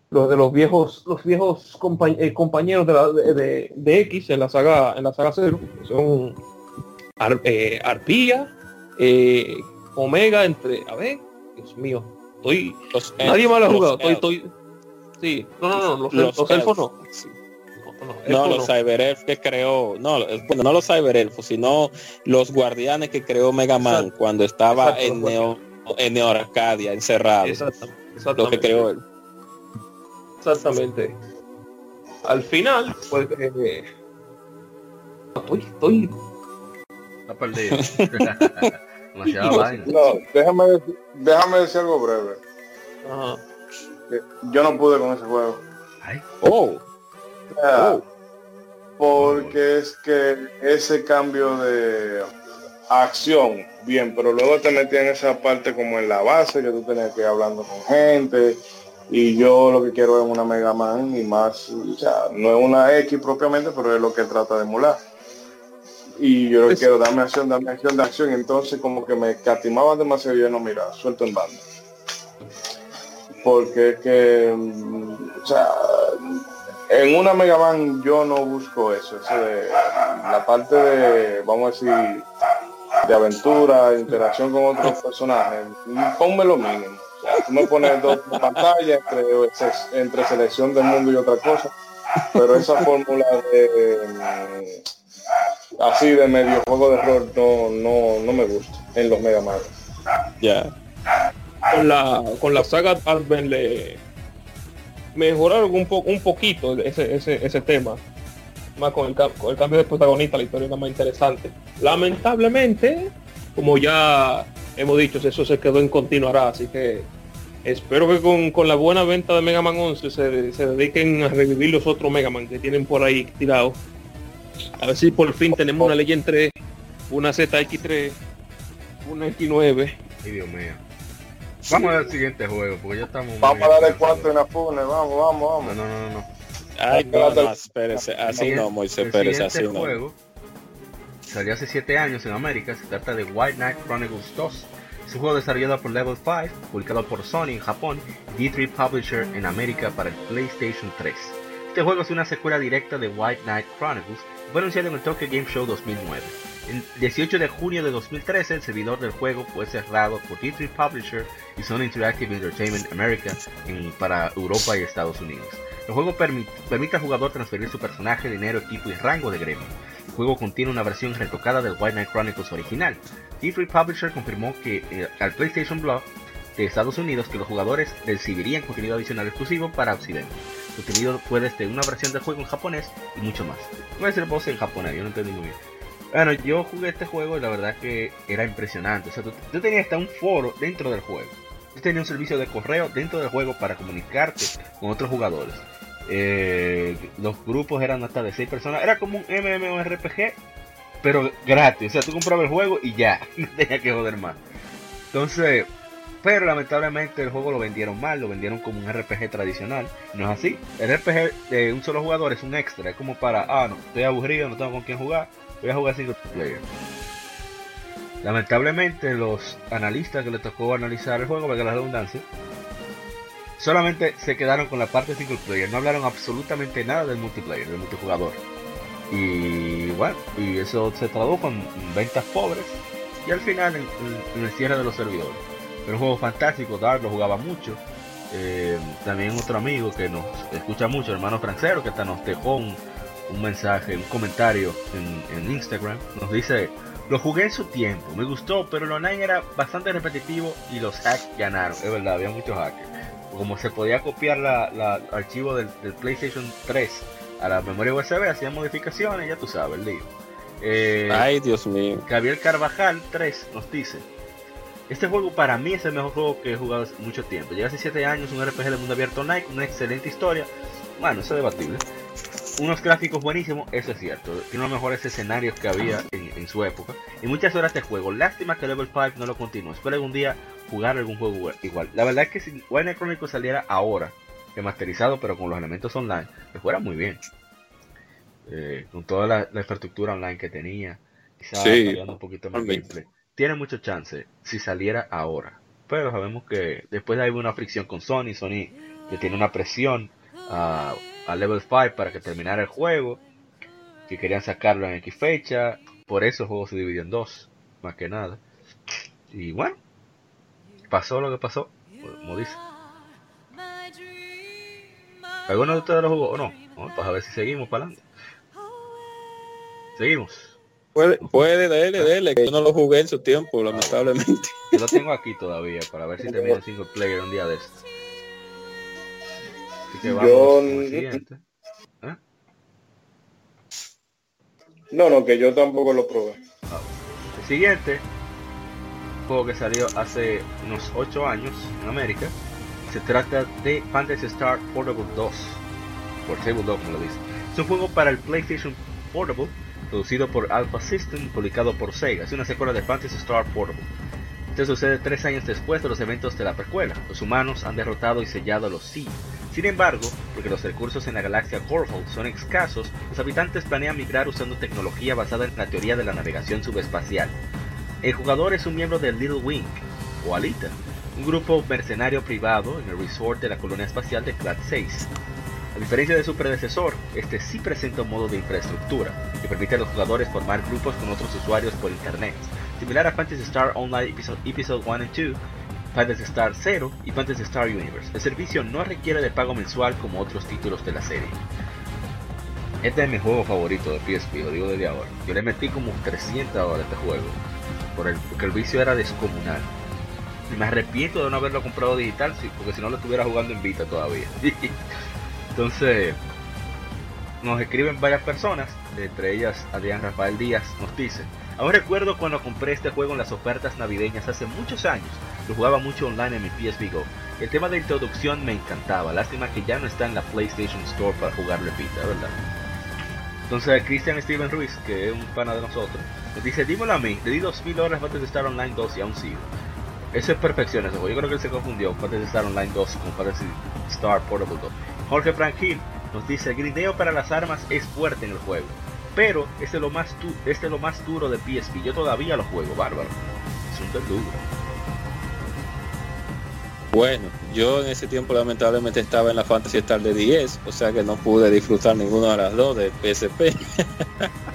los de los viejos los viejos eh, compañeros de, de, X en la saga en la saga cero son eh, Arpía eh, Omega entre a ver Dios mío estoy nadie más lo ha jugado estoy, estoy Sí, no, no, no, los, los, elfos no. No, los Cyber que creó, no, bueno, no los Cyber Elfos, sino los guardianes que creó Mega Man cuando estaba en Neo, en Neo Arcadia, encerrado. Exactamente. Lo que creó él. Exactamente. Al final, pues, eh, estoy, estoy. Está perdido. no, déjame, déjame decir algo breve. Ajá. Yo no pude con ese juego. Oh. oh. Porque es que ese cambio de acción, bien, pero luego te metí en esa parte como en la base, que tú tenías que ir hablando con gente, y yo lo que quiero es una Mega Man y más, o sea, no es una X propiamente, pero es lo que trata de emular. Y yo lo que quiero, dame acción, dame acción, de acción, entonces como que me catimaba demasiado y yo no, mira, suelto en banda porque es que, mm, o sea, en una Mega Man yo no busco eso, eso de la parte de, vamos a decir, de aventura, interacción con otros personajes, ponme lo mínimo. Tú me pones dos pantallas entre, entre selección del mundo y otra cosa, pero esa fórmula de mm, así de medio juego de rol no, no, no me gusta en los Mega Man. Ya. Con la con la saga Advent le mejoraron un poco un poquito ese, ese, ese tema. Más con el, con el, cambio de protagonista la historia era más interesante. Lamentablemente como ya hemos dicho eso se quedó en continuará así que espero que con, con la buena venta de Mega Man 11 se, se, dediquen a revivir los otros Mega Man que tienen por ahí tirados a ver si por fin tenemos una Legend 3 una ZX3 una X9 Dios mío Vamos al siguiente juego, porque ya estamos. Vamos a darle cuatro en la fune, vamos, vamos, vamos. No, no, no, no. Ay, no, no, espérese, así no, Moisés Pérez, así no. juego salió hace 7 años en América, se trata de White Knight Chronicles 2. Es un juego desarrollado por Level 5, publicado por Sony en Japón, D3 Publisher en América para el PlayStation 3. Este juego es una secuela directa de White Knight Chronicles y fue anunciado en el Tokyo Game Show 2009. El 18 de junio de 2013 el servidor del juego fue cerrado por D3 Publisher y Sony Interactive Entertainment America para Europa y Estados Unidos. El juego permite al jugador transferir su personaje, dinero, equipo y rango de gremio. Juego contiene una versión retocada del White Knight Chronicles original. D3 Publisher confirmó que eh, al PlayStation Blog de Estados Unidos que los jugadores recibirían contenido adicional exclusivo para Occidente. Contenido fue desde una versión del juego en japonés y mucho más. Voy a decir voz en japonés, yo no entendí muy bien. Bueno, yo jugué este juego y la verdad que era impresionante. O sea, hasta un foro dentro del juego. Yo tenía un servicio de correo dentro del juego para comunicarte con otros jugadores. Eh, los grupos eran hasta de 6 personas. Era como un MMORPG, pero gratis. O sea, tú comprabas el juego y ya. No tenía que joder más. Entonces, pero lamentablemente el juego lo vendieron mal, lo vendieron como un RPG tradicional. No es así. El RPG de un solo jugador es un extra, es como para, ah, no, estoy aburrido, no tengo con quién jugar voy a jugar single player. Lamentablemente los analistas que le tocó analizar el juego, para la redundancia, solamente se quedaron con la parte single player, no hablaron absolutamente nada del multiplayer, del multijugador. Y bueno, y eso se tradujo en ventas pobres y al final en, el cierre de los servidores. Pero un juego fantástico, Dark lo jugaba mucho. Eh, también otro amigo que nos escucha mucho, hermano Francero, que hasta nos dejó un, mensaje, un comentario en, en Instagram, nos dice lo jugué en su tiempo, me gustó, pero el online era bastante repetitivo y los hacks ganaron. Es verdad, había muchos hacks. Como se podía copiar la, archivo del, PlayStation 3 a la memoria USB, hacían modificaciones, ya tú sabes, el lío. Eh, Ay, Dios mío. Gabriel Carvajal 3 nos dice: Este juego para mí es el mejor juego que he jugado hace mucho tiempo. Lleva hace 7 años, un RPG de mundo abierto online, una excelente historia. Bueno, eso es debatible unos gráficos buenísimos, eso es cierto. Tiene los mejores escenarios que había en, su época. Y muchas horas de juego. Lástima que Level 5 no lo continúe. Espero algún día jugar algún juego igual. La verdad es que si Wayne Chronicle saliera ahora, remasterizado, pero con los elementos online, le fuera muy bien. Eh, con toda la, infraestructura online que tenía. Quizás un poquito más gameplay. Tiene mucho chance si saliera ahora. Pero sabemos que después hay una fricción con Sony. Sony le tiene una presión a a Level 5 para que terminara el juego, que querían sacarlo en X fecha, por eso el juego se dividió en dos, más que nada. Y bueno, pasó lo que pasó, como dice. ¿Alguno de ustedes lo jugó o no? Vamos pues a ver si seguimos para adelante. Seguimos. Puede, puede, dele, dele, que yo no lo jugué en su tiempo, lamentablemente. Yo lo tengo aquí todavía, para ver si termina el single player un día de estos yo... ¿Eh? No, no, que yo tampoco lo probé. El siguiente juego que salió hace unos 8 años en América se trata de Fantasy Star Portable 2 por Table 2 como lo dice. Es un juego para el PlayStation Portable producido por Alpha System publicado por Sega. Es una secuela de Fantasy Star Portable. Esto sucede tres años después de los eventos de la precuela. Los humanos han derrotado y sellado a los Sea sin embargo, porque los recursos en la galaxia Corfold son escasos, los habitantes planean migrar usando tecnología basada en la teoría de la navegación subespacial. El jugador es un miembro del Little Wing, o Alita, un grupo mercenario privado en el resort de la colonia espacial de Clat 6. A diferencia de su predecesor, este sí presenta un modo de infraestructura que permite a los jugadores formar grupos con otros usuarios por internet, similar a Fantasy Star Online Episode, 1 y 2, Fantasy Star Zero y Fantasy Star Universe. El servicio no requiere de pago mensual como otros títulos de la serie. Este es mi juego favorito de PSP, lo digo desde ahora. Yo le metí como 300 horas a este juego, porque el vicio era descomunal. Y me arrepiento de no haberlo comprado digital, porque si no lo estuviera jugando en Vita todavía. Entonces, nos escriben varias personas, entre ellas Adrián Rafael Díaz, nos dice, aún recuerdo cuando compré este juego en las ofertas navideñas hace muchos años, lo jugaba mucho online en mi PSP Go. El tema de introducción me encantaba, lástima que ya no está en la PlayStation Store para jugarlo en Vita, ¿verdad? Entonces Christian Steven Ruiz, que es un pana de nosotros, nos dice, dímelo a mí, le di 2000 horas antes de estar online 2 y aún sigo. Eso es perfección ese juego, yo creo que él se confundió antes de estar online 2 con Fantasy Star Portable 2. Jorge Frank Hill nos dice, el grineo para las armas es fuerte en el juego, pero este es lo más, este es lo más duro de PSP, yo todavía lo juego, bárbaro. Es un verdugo. Bueno, yo en ese tiempo lamentablemente estaba en la Fantasy Star de 10, o sea que no pude disfrutar ninguna de las dos de PSP.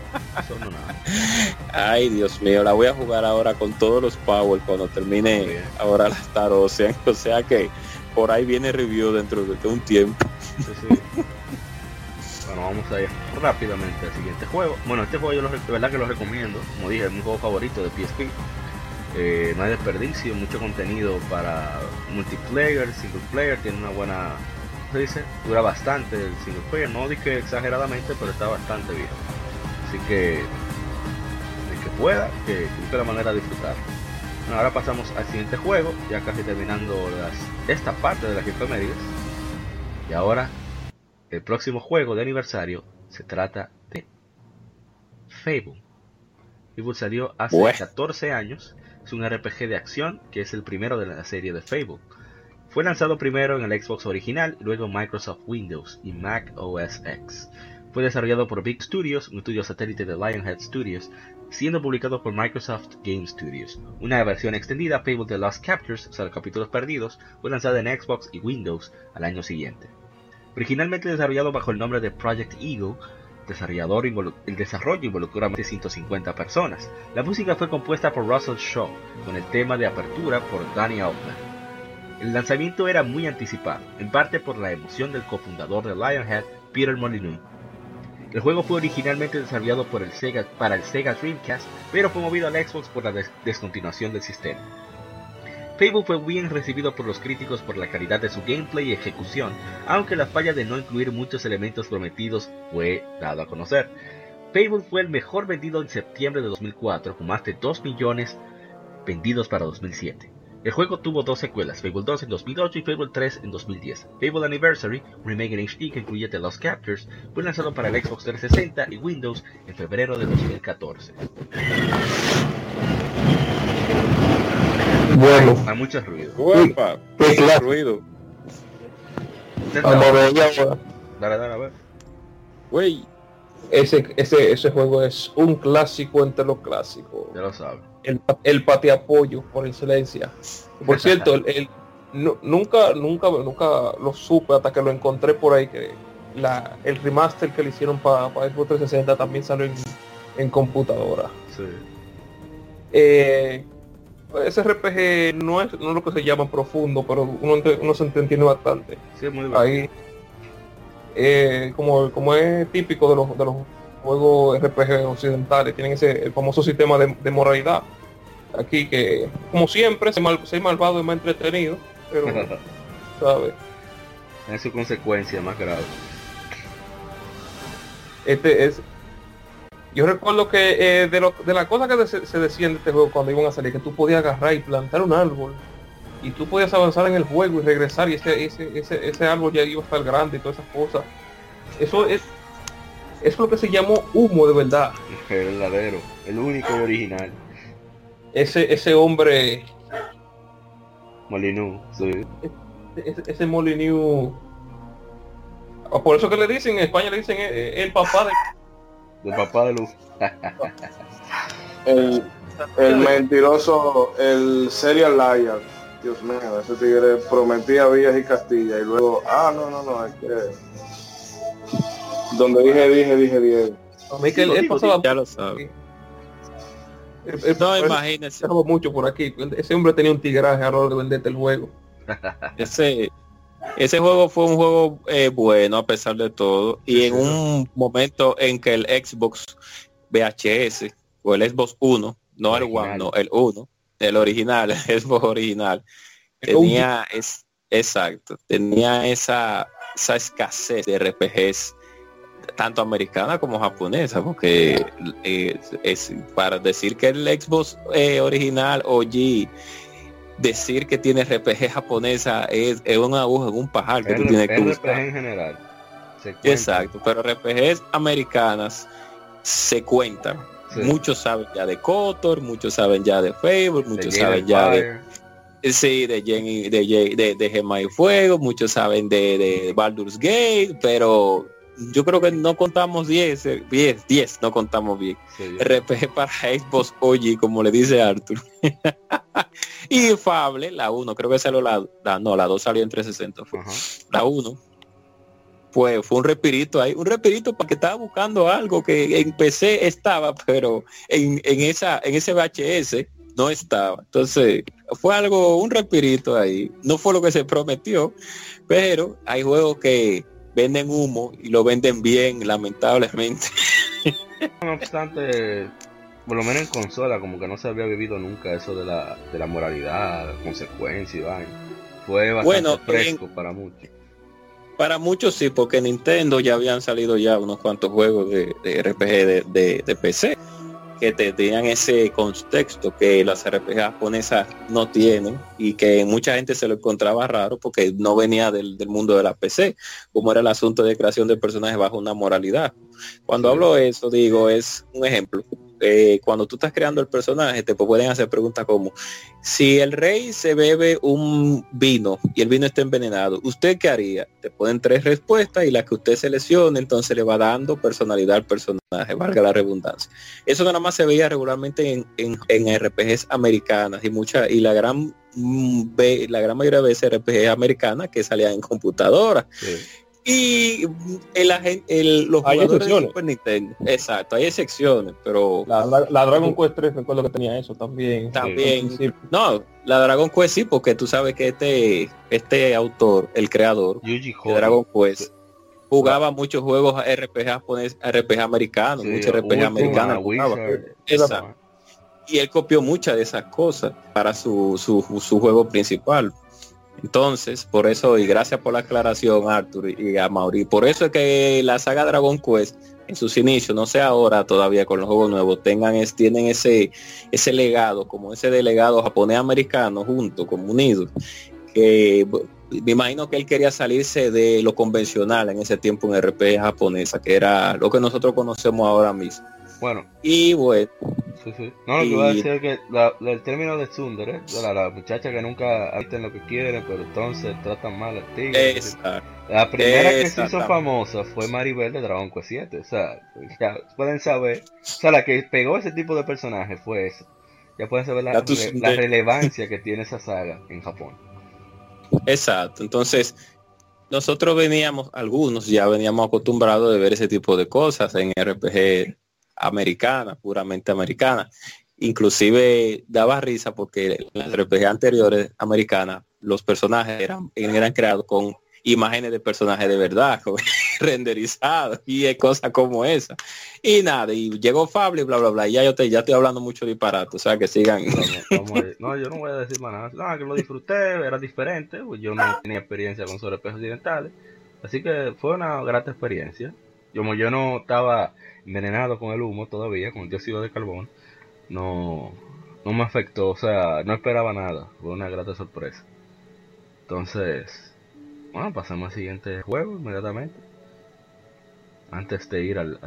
Ay, Dios mío, la voy a jugar ahora con todos los Power cuando termine ahora la Star Ocean, o sea que por ahí viene review dentro de un tiempo. Bueno, vamos a ir rápidamente al siguiente juego. Bueno, este juego yo de verdad que lo recomiendo, como dije, es mi juego favorito de PSP. Eh, no hay desperdicio, mucho contenido para multiplayer, single player, tiene una buena, ¿cómo se dice? Dura bastante el single player, no dije exageradamente, pero está bastante bien. Así que, el que pueda, que busque la manera de disfrutar. ahora pasamos al siguiente juego, ya casi terminando las, esta parte de las efemérides. Y ahora, el próximo juego de aniversario se trata de Fable. Fable salió hace 14 años es un RPG de acción que es el primero de la serie de Fable. Fue lanzado primero en el Xbox original, luego Microsoft Windows y Mac OS X. Fue desarrollado por Big Studios, un estudio satélite de Lionhead Studios, siendo publicado por Microsoft Game Studios. Una versión extendida, Fable The Lost Captures, o sea, los capítulos perdidos, fue lanzada en Xbox y Windows al año siguiente. Originalmente desarrollado bajo el nombre de Project Eagle, el desarrollo involucró a más de 150 personas. La música fue compuesta por Russell Shaw, con el tema de apertura por Danny Elfman. El lanzamiento era muy anticipado, en parte por la emoción del cofundador de Lionhead, Peter Molyneux. El juego fue originalmente desarrollado por Sega, para el Sega Dreamcast, pero fue movido al Xbox por la descontinuación del sistema. Fable fue bien recibido por los críticos por la calidad de su gameplay y ejecución, aunque la falla de no incluir muchos elementos prometidos fue dado a conocer. Fable fue el mejor vendido en septiembre de 2004, con más de 2 millones vendidos para 2007. El juego tuvo dos secuelas, Fable 2 en 2008 y Fable 3 en 2010. Fable Anniversary, remake en HD que incluye The Lost Captures, fue lanzado para el Xbox 360 y Windows en febrero de 2014. Bueno. Hay mucho ruido. Uepa, qué clase. ruido. Vamos a ver, ya, Dale, dale, a ver. Güey, ese, ese, ese juego es un clásico entre los clásicos. Ya lo sabes. El, el pateapollo por excelencia. Por cierto, el, el- nu- nunca, nunca, nunca lo supe hasta que lo encontré por ahí que la, el remaster que le hicieron para Xbox 360 también salió en, en computadora. Sí. Eh, ese RPG no es, no es lo que se llama profundo, pero uno, uno se entiende bastante. Sí, muy. Ahí, eh, como, como es típico de los, de los juegos RPG occidentales, tienen ese el famoso sistema de, de moralidad. Aquí que, como siempre, ser, mal, ser malvado es más entretenido, pero, ¿sabes? Tiene su consecuencia más grave. Este es... Yo recuerdo que eh, de, lo, de la cosa que se, se decía en este juego cuando iban a salir, que tú podías agarrar y plantar un árbol y tú podías avanzar en el juego y regresar y ese, ese, ese, ese árbol ya iba a estar grande y todas esas cosas. Eso es, es lo que se llamó humo de verdad. El verdadero, el único original. Ese, ese hombre, Molinú, sí. ese, ese Por eso que le dicen, en España le dicen eh, eh, el papá de... Del papá de Luz. El, el mentiroso, el serial liar. Dios mío, ese tigre prometía villas y Castilla y luego, ah, no, no, no, es que... Donde dije, dije, dije mí que él, pasaba... Ya lo sabes. Él- él- No, imagínese. pasaba mucho por aquí. Ese hombre tenía un tigraje a hora de venderte el juego. Ese, ese juego fue un juego eh, bueno a pesar de todo. Y en un momento en que el Xbox VHS o el Xbox 1, no el Original. One, no, el 1, el original, el Xbox original, tenía es exacto, tenía esa, esa escasez de RPGs tanto americana como japonesa, porque eh, es, para decir que el Xbox eh, original OG decir que tiene RPG japonesa es, es una aguja en un pajar que tú tienes que buscar. en general. Exacto, pero RPGs americanas se cuentan. Sí. Muchos saben ya de Kotor, muchos saben ya de Fable, muchos saben ya de sí, de Jenny, de, de, de Gema y Fuego, muchos saben de, de Baldur's Gate, pero yo creo que no contamos 10, eh, 10, 10, no contamos bien. Sí, RPG para Xbox OG, como le dice Arthur. y Fable, la 1, creo que salió la, la- no, la 2 salió en 360, fue. Ajá. la 1. Pues fue un respirito ahí, un respirito porque estaba buscando algo que en PC estaba, pero en, en esa, en ese VHS no estaba. Entonces, fue algo, un respirito ahí. No fue lo que se prometió, pero hay juegos que venden humo y lo venden bien, lamentablemente. No obstante, por lo menos en consola, como que no se había vivido nunca eso de la, de la moralidad, consecuencia y vaina. Fue bastante Bueno, fresco para muchos. Para muchos sí, porque Nintendo ya habían salido ya unos cuantos juegos de, de RPG de, de- de PC que te- tenían ese contexto que las RPG japonesas no tienen y que mucha gente se lo encontraba raro porque no venía del, del mundo de la PC, como era el asunto de creación de personajes bajo una moralidad. Cuando hablo de eso, digo, es un ejemplo. Eh, cuando tú estás creando el personaje, te pueden hacer preguntas como, si el rey se bebe un vino y el vino está envenenado, ¿usted qué haría? Te ponen tres respuestas y la que usted seleccione, entonces le va dando personalidad al personaje, valga la redundancia. Eso nada más se veía regularmente en, en, RPGs americanas y mucha, y la gran mm, la gran mayoría de veces RPGs americanas que salían en computadora. Y el, el, los hay jugadores de Super Nintendo, exacto, hay excepciones, pero... La, Dragon Quest 3 recuerdo que tenía eso también. También. No, la Dragon Quest sí, porque tú sabes que este, este autor, el creador de Dragon Quest, jugaba muchos juegos RPG japonés, RPG americanos, muchos RPG americanos. Y él copió muchas de esas cosas para su, su, su juego principal. Entonces, por eso, y gracias por la aclaración, Arthur y a Mauri, por eso es que la saga Dragon Quest en sus inicios, no sé ahora todavía con los juegos nuevos, tengan tienen ese, ese legado, como ese delegado japonés-americano junto, como unidos, que me imagino que él quería salirse de lo convencional en ese tiempo en RPG japonesa, que era lo que nosotros conocemos ahora mismo. Bueno. Y bueno, no, lo que voy a decir es que el término de Tsundere, la, la, muchacha que nunca hacen lo que quiere, pero entonces tratan mal al tigre. La primera que se hizo famosa fue Maribel de Dragon Quest 7. O sea, ya pueden saber. O sea, la que pegó ese tipo de personaje fue esa. Ya pueden saber la, la relevancia que tiene esa saga en Japón. Exacto. Entonces, nosotros veníamos, algunos ya veníamos acostumbrados de ver ese tipo de cosas en RPG americana, puramente americana. Inclusive daba risa porque las RPG anteriores americanas los personajes eran, eran creados con imágenes de personajes de verdad, renderizados y cosas como esa. Y nada, y llegó Fabio y bla, bla, bla. Y ya yo te, ya estoy hablando mucho disparate, o sea que sigan. no, yo no voy a decir más nada. No, que lo disfruté, era diferente, pues yo no tenía experiencia con sobrepejos occidentales. Así que fue una grata experiencia. Como yo no estaba envenenado con el humo todavía, con el dióxido de carbón, no, no me afectó, o sea, no esperaba nada, fue una grata sorpresa. Entonces, bueno, pasamos al siguiente juego inmediatamente. Antes de ir al,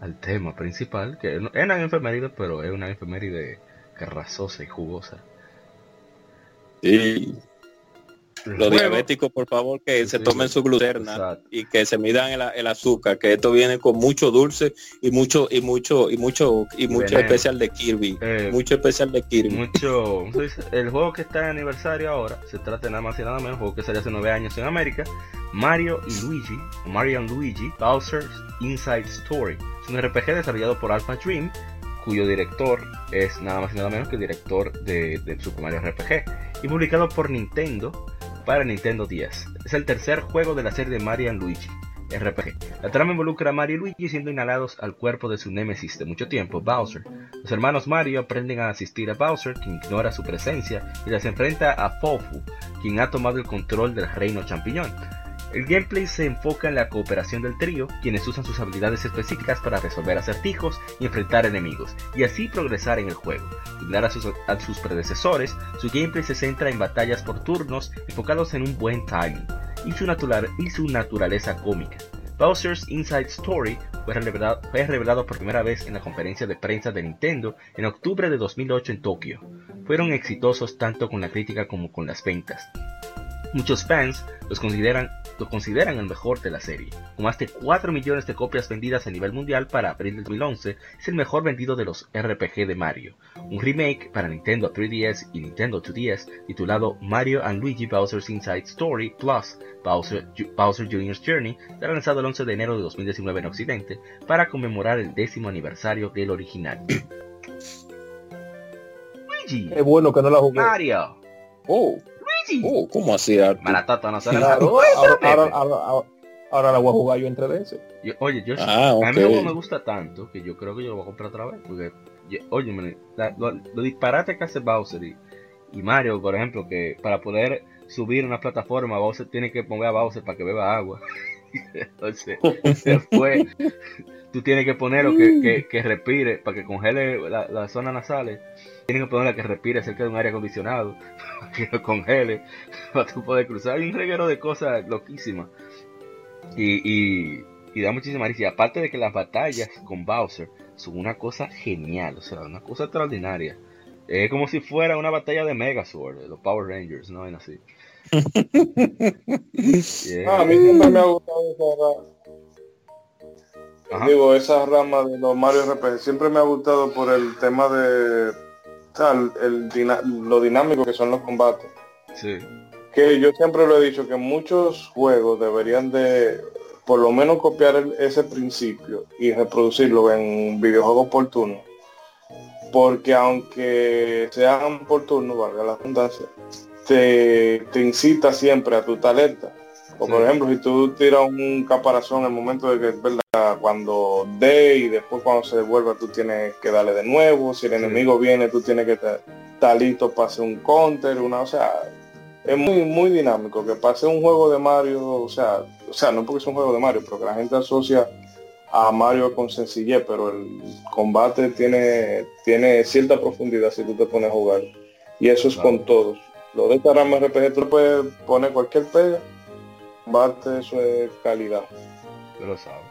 al, tema principal, que es una enfermería, pero es una enfermería carrazosa y jugosa. Sí, los diabéticos, por favor, que se tomen su gluterna y que se midan el, azúcar, que esto viene con mucho dulce y mucho y mucho y mucho y mucho especial de Kirby, eh, mucho especial de Kirby. Mucho, el juego que está en aniversario ahora se trata nada más y nada menos, juego que salió hace nueve años en América, Mario y Luigi, Mario and Luigi, Bowser's Inside Story. Es un RPG desarrollado por Alpha Dream cuyo director es nada más y nada menos que el director de, de Super Mario RPG y publicado por Nintendo para Nintendo 10. Es el tercer juego de la serie de Mario Luigi RPG. La trama involucra a Mario y Luigi siendo inhalados al cuerpo de su némesis de mucho tiempo, Bowser. Los hermanos Mario aprenden a asistir a Bowser, quien ignora su presencia, y les enfrenta a Fofu, quien ha tomado el control del reino champiñón. El gameplay se enfoca en la cooperación del trío, quienes usan sus habilidades específicas para resolver acertijos y enfrentar enemigos, y así progresar en el juego. Similar a sus, sus predecesores, su gameplay se centra en batallas por turnos enfocados en un buen timing y su, natural, y su naturaleza cómica. Bowser's Inside Story fue revelado, fue revelado, por primera vez en la conferencia de prensa de Nintendo en octubre de 2008 en Tokio. Fueron exitosos tanto con la crítica como con las ventas. Muchos fans los consideran, lo consideran el mejor de la serie. Con más de 4 millones de copias vendidas a nivel mundial para abril del 2011, es el mejor vendido de los RPG de Mario. Un remake para Nintendo 3DS y Nintendo 2DS titulado Mario and Luigi Bowser's Inside Story Plus Bowser, Bowser Jr.'s Journey será lanzado el 11 de enero de 2019 en Occidente para conmemorar el décimo aniversario del original. Luigi. Es bueno que no la jugué. Mario. Oh. Oh, ¿Cómo así? Maratata no ahora, la voy a jugar yo entre veces. oye, yo ah, a mí me gusta tanto que yo creo que yo lo voy a comprar otra vez. Porque, oye, lo, disparate que hace Bowser y, Mario, por ejemplo, que para poder subir una plataforma, Bowser tiene que poner a Bowser para que beba agua. Entonces, después tú tienes que ponerlo que, que, respire para que congele la, la zona nasales. Tienes que ponerla que respire cerca de un aire acondicionado que lo congele para tú poder cruzar. Hay un reguero de cosas loquísimas. Y, y, da muchísima risa. aparte de que las batallas con Bowser son una cosa genial, o sea, una cosa extraordinaria. Es como si fuera una batalla de Megazord, los Power Rangers, no es así. Ah, a mí siempre me ha gustado esa rama. Digo, esa rama de los Mario RPG siempre me ha gustado por el tema de lo dinámico que son los combates. Sí. Que yo siempre lo he dicho que muchos juegos deberían de por lo menos copiar ese principio y reproducirlo en videojuegos por turno. Porque aunque sean por turno, valga la redundancia, te, te, incita siempre a tu talento. O por ejemplo, si tú tiras un caparazón en el momento de que es verdad, cuando dé y después cuando se devuelva tú tienes que darle de nuevo. Si el enemigo viene, tú tienes que estar listo para hacer un counter, una, o sea, es muy muy dinámico que pase un juego de Mario, o sea, o sea, no porque es un juego de Mario, pero que la gente asocia a Mario con sencillez, pero el combate tiene tiene cierta profundidad si tú te pones a jugar. Y eso es con todos. Lo de esta rama RPG tú puedes poner cualquier pega, combate, eso es calidad. Pero sabe.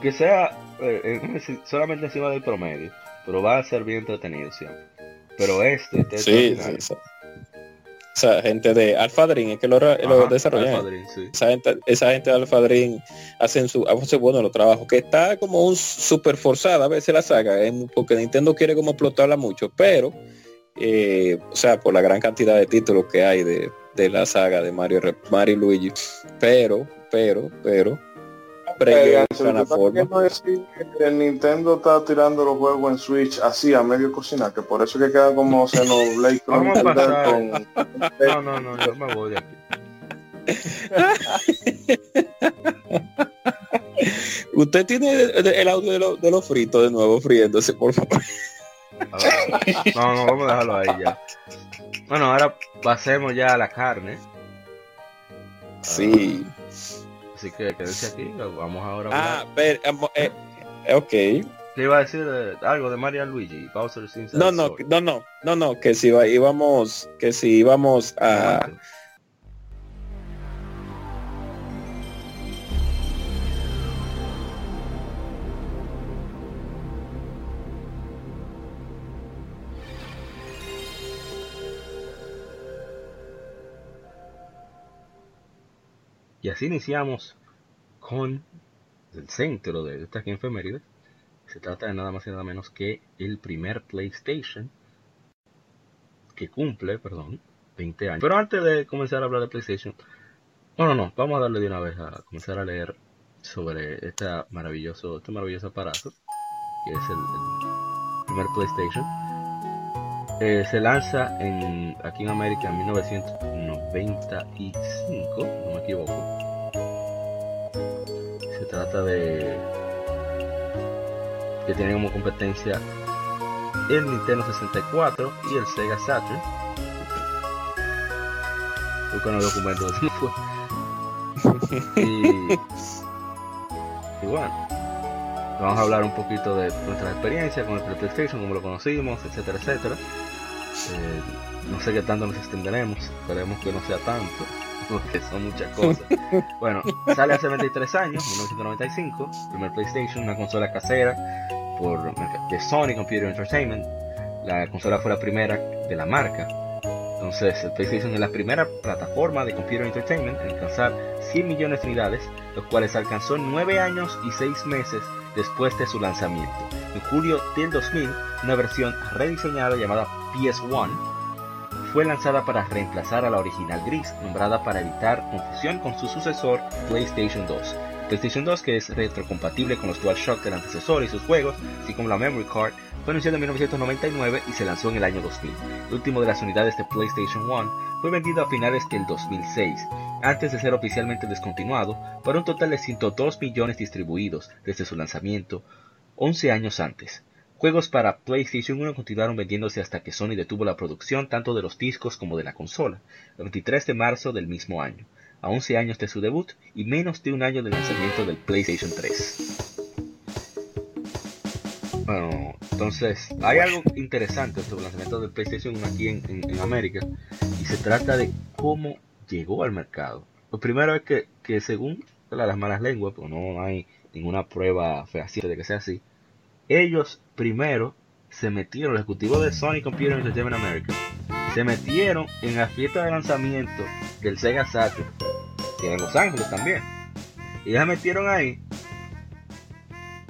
Que sea eh, solamente encima del promedio, pero va a ser bien entretenido siempre. Pero este, este sí, sí, o sea, gente de Alpha Dream es que lo, lo desarrollan. esa, gente, esa gente de Alpha Dream hacen su hace bueno los trabajos, que está como un super forzada a veces la saga, porque Nintendo quiere como explotarla mucho, pero eh, o sea, por la gran cantidad de títulos que hay de, de la saga de Mario, Mario y Luigi. Pero, pero, pero, el Nintendo está tirando los juegos en Switch así a medio cocinar, que por eso que queda como Xenoblade con... No, no, no, yo me voy de aquí. Usted tiene el audio de, lo, de los fritos de nuevo friéndose, por favor. No, no, vamos a dejarlo ahí ya. Bueno, ahora pasemos ya a la carne. Sí. Así que quédese aquí, vamos ahora a Ah, pero, eh, eh, ok. ¿Qué iba a decir algo de Mario Luigi? Bowser no, no, no, no, no, no, que si íbamos, que si íbamos a... Y así iniciamos con el centro de esta efeméride. Se trata de nada más y nada menos que el primer PlayStation que cumple, perdón, 20 años. Pero antes de comenzar a hablar de PlayStation, no, no, vamos a darle de una vez a comenzar a leer sobre este maravilloso, este maravilloso aparato, que es el, primer PlayStation. Eh, se lanza en, aquí en América en 1995, no me equivoco trata de que tiene como competencia el Nintendo 64 y el Sega Saturn. Buscan los documentos. Y, y bueno, vamos a hablar un poquito de nuestra experiencia con el PlayStation, como lo conocimos, etcétera, etcétera. Eh, no sé qué tanto nos extenderemos, esperemos que no sea tanto porque son muchas cosas. Bueno, sale hace 23 años, 1995, primer PlayStation, una consola casera por de Sony Computer Entertainment. La consola fue la primera de la marca. Entonces, el PlayStation es la primera plataforma de Computer Entertainment en alcanzar 100 millones de unidades, los cuales alcanzó 9 años y 6 meses después de su lanzamiento. En julio del 2000, una versión rediseñada llamada PS1 fue lanzada para reemplazar a la original gris, nombrada para evitar confusión con su sucesor PlayStation 2. PlayStation 2, que es retrocompatible con los DualShock del antecesor y sus juegos, así como la Memory Card, fue anunciado en 1999 y se lanzó en el año 2000. El último de las unidades de PlayStation 1 fue vendido a finales del 2006, antes de ser oficialmente descontinuado, por un total de 102 millones distribuidos desde su lanzamiento 11 años antes. Juegos para PlayStation 1 continuaron vendiéndose hasta que Sony detuvo la producción tanto de los discos como de la consola, el 23 de marzo del mismo año, a 11 años de su debut y menos de un año del lanzamiento del PlayStation 3. Bueno, entonces hay algo interesante sobre el lanzamiento del PlayStation 1 aquí en, América y se trata de cómo llegó al mercado. Lo primero es que, según las malas lenguas, pues no hay ninguna prueba fehaciente de que sea así, ellos primero se metieron, los ejecutivos de Sony Computer Entertainment America, se metieron en la fiesta de lanzamiento del Sega Saturn, que en Los Ángeles también. Y se metieron ahí.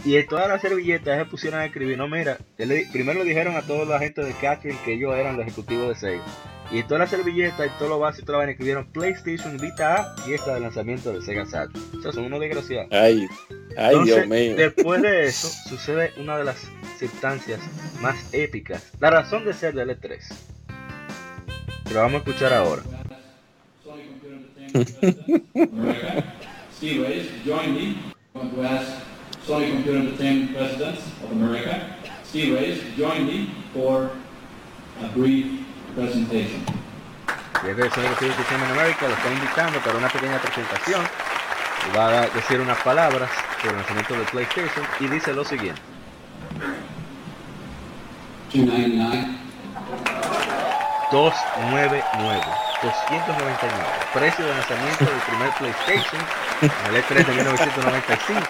Y en todas las servilletas se pusieron a escribir, no mira, primero le dijeron a toda la gente de Catherine que ellos eran los ejecutivos de Sega. Y en todas las servilletas y todo lo básico, toda la escribieron PlayStation Vita A y esta de lanzamiento del Sega Saturn. O sea, son unos desgraciados. Ay, ay Dios mío. Después de eso, sucede una de las circunstancias más épicas. La razón de ser del E3. Lo vamos a escuchar ahora. Steve Reyes, join me. I'm going to ask Sony Computer Entertainment President of America, Steve Reyes, join me for a brief presentation. Ya que Sony Computer Entertainment America lo está invitando para una pequeña presentación. Va a decir unas palabras sobre el lanzamiento de PlayStation y dice lo siguiente. 299 299 299 precio de lanzamiento del primer PlayStation en el E3 de 1995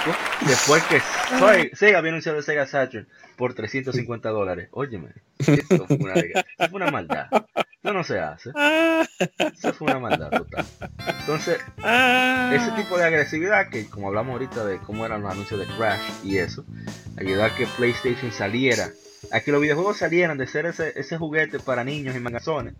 después que Sega había anunciado el Sega Saturn por 350 dólares. Óyeme esto fue una, una maldad. Eso no se hace eso fue una maldad total. Entonces ese tipo de agresividad que como hablamos ahorita de cómo eran los anuncios de Crash y eso ayudó a que PlayStation saliera a que los videojuegos salieran de ser ese, ese juguete para niños y mangazones.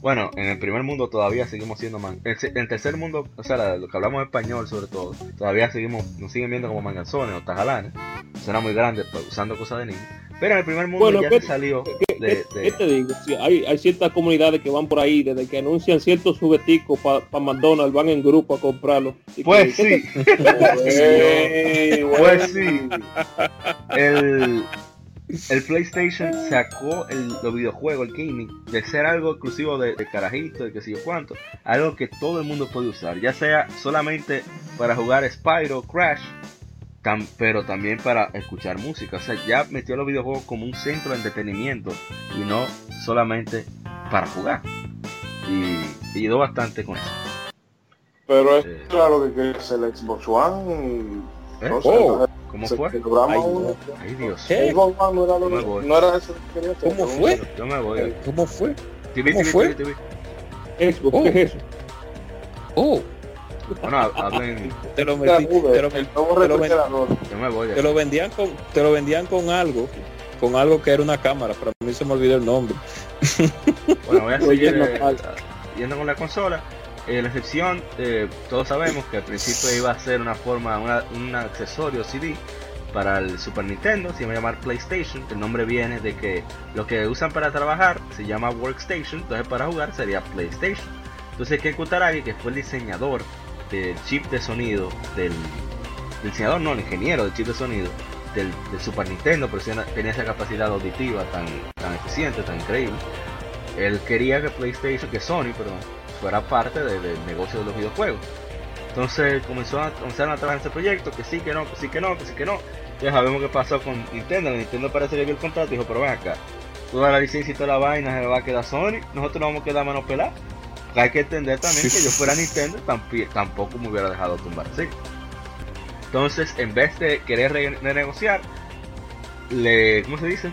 Bueno, en el primer mundo todavía seguimos siendo man. En el tercer mundo, o sea, lo que hablamos español sobre todo, todavía seguimos, nos siguen viendo como mangazones o tajalanes. Suena muy grande pues, usando cosas de niños. Pero en el primer mundo ya se salió de, ¿qué, te digo? hay, hay ciertas comunidades que van por ahí desde que anuncian ciertos jugueticos para pa McDonald's, van en grupo a comprarlo. Pues sí. pues sí. El, el PlayStation sacó el, los videojuegos, el gaming, de ser algo exclusivo de, de carajito, de que sé yo cuánto, algo que todo el mundo puede usar, ya sea solamente para jugar Spyro, Crash, pero también para escuchar música. O sea, ya metió los videojuegos como un centro de entretenimiento y no solamente para jugar. Y, ayudó bastante con eso. Pero es eh, claro que, es el Xbox One. ¿Eh? oh. ¿Cómo fue? Ay, Dios. ¿Qué? No era, eso que quería hacer. ¿Cómo fue? Yo me voy. ¿Cómo fue? TV, ¿Cómo TV, fue? TV, TV. oh. ¿qué es eso? Oh. Bueno, hablen. Te lo metí, te lo, te lo, yo me voy, te lo vendían con, te lo vendían con algo, con algo que era una cámara, pero a mí se me olvidó el nombre. Bueno, voy a seguir eh, yendo con la consola. Eh, la excepción, eh, todos sabemos que al principio iba a ser una forma, un accesorio CD para el Super Nintendo, se iba a llamar PlayStation, el nombre viene de que lo que usan para trabajar se llama Workstation, entonces para jugar sería PlayStation. Entonces Ken Kutaragi, que fue el diseñador del chip de sonido, del, diseñador no, el ingeniero del chip de sonido del, Super Nintendo, pero tenía esa capacidad auditiva tan, tan eficiente, tan increíble, él quería que PlayStation, que Sony, perdón, fuera parte del negocio de los videojuegos. Entonces comenzó a, comenzaron a trabajar en ese proyecto, que sí, que no, que sí, que no, que sí, que no. Ya sabemos qué pasó con Nintendo. Nintendo parece que vio el contrato y dijo, pero ven acá, toda la licencia y toda la vaina se va a quedar Sony, nosotros nos vamos a quedar mano pelada. Hay que entender también que yo fuera Nintendo, tampoco me hubiera dejado tumbar así. Entonces, en vez de querer renegociar, le, ¿cómo se dice?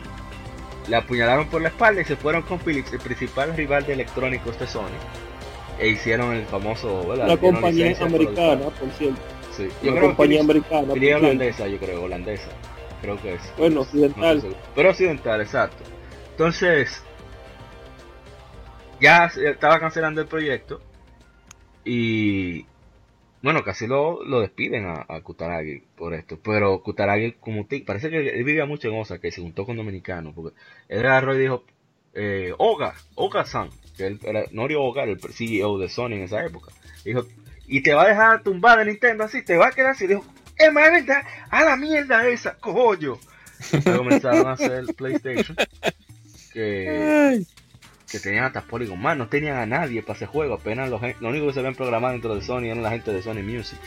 Le apuñalaron por la espalda y se fueron con Philips, el principal rival de electrónicos de Sony e hicieron el famoso ¿verdad? la compañía americana por, cierto. Sí. yo creo compañía que americana holandesa yo creo holandesa. Creo que es. Bueno occidental. pero occidental exacto. Entonces ya estaba cancelando el proyecto y bueno casi lo, lo despiden a, a, Kutaragi por esto. Pero Kutaragi como te, parece que él vivía mucho en Osaka y se juntó con dominicanos porque él agarró y dijo eh, Oga Oga-san que él era Norio el CEO de Sony en esa época. Dijo, y te va a dejar tumbar de Nintendo así, te va a quedar así. Dijo, es más verdad, a la mierda esa. Entonces comenzaron a hacer PlayStation, que, que tenían hasta Polygon más, no tenían a nadie para ese juego, apenas los, lo único que se habían programado dentro de Sony eran la gente de Sony Music.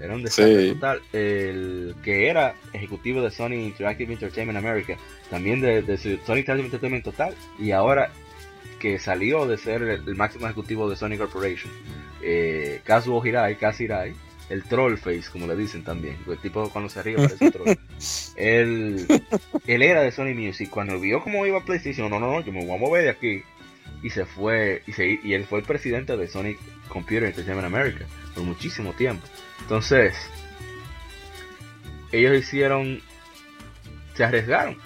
Era un desastre total. El que era ejecutivo de Sony Interactive Entertainment America, también de, de Sony Interactive Entertainment Total, y ahora que salió de ser el, máximo ejecutivo de Sony Corporation, eh, Kazuo Hirai, Kazi Hirai, el troll face, como le dicen también, el tipo cuando se ríe parece troll. él, él era de Sony Music, cuando vio cómo iba PlayStation, no, no, no, yo me voy a mover de aquí. Y se fue, y, se, y él fue el presidente de Sony Computer Entertainment America por muchísimo tiempo. Entonces, ellos hicieron, se arriesgaron.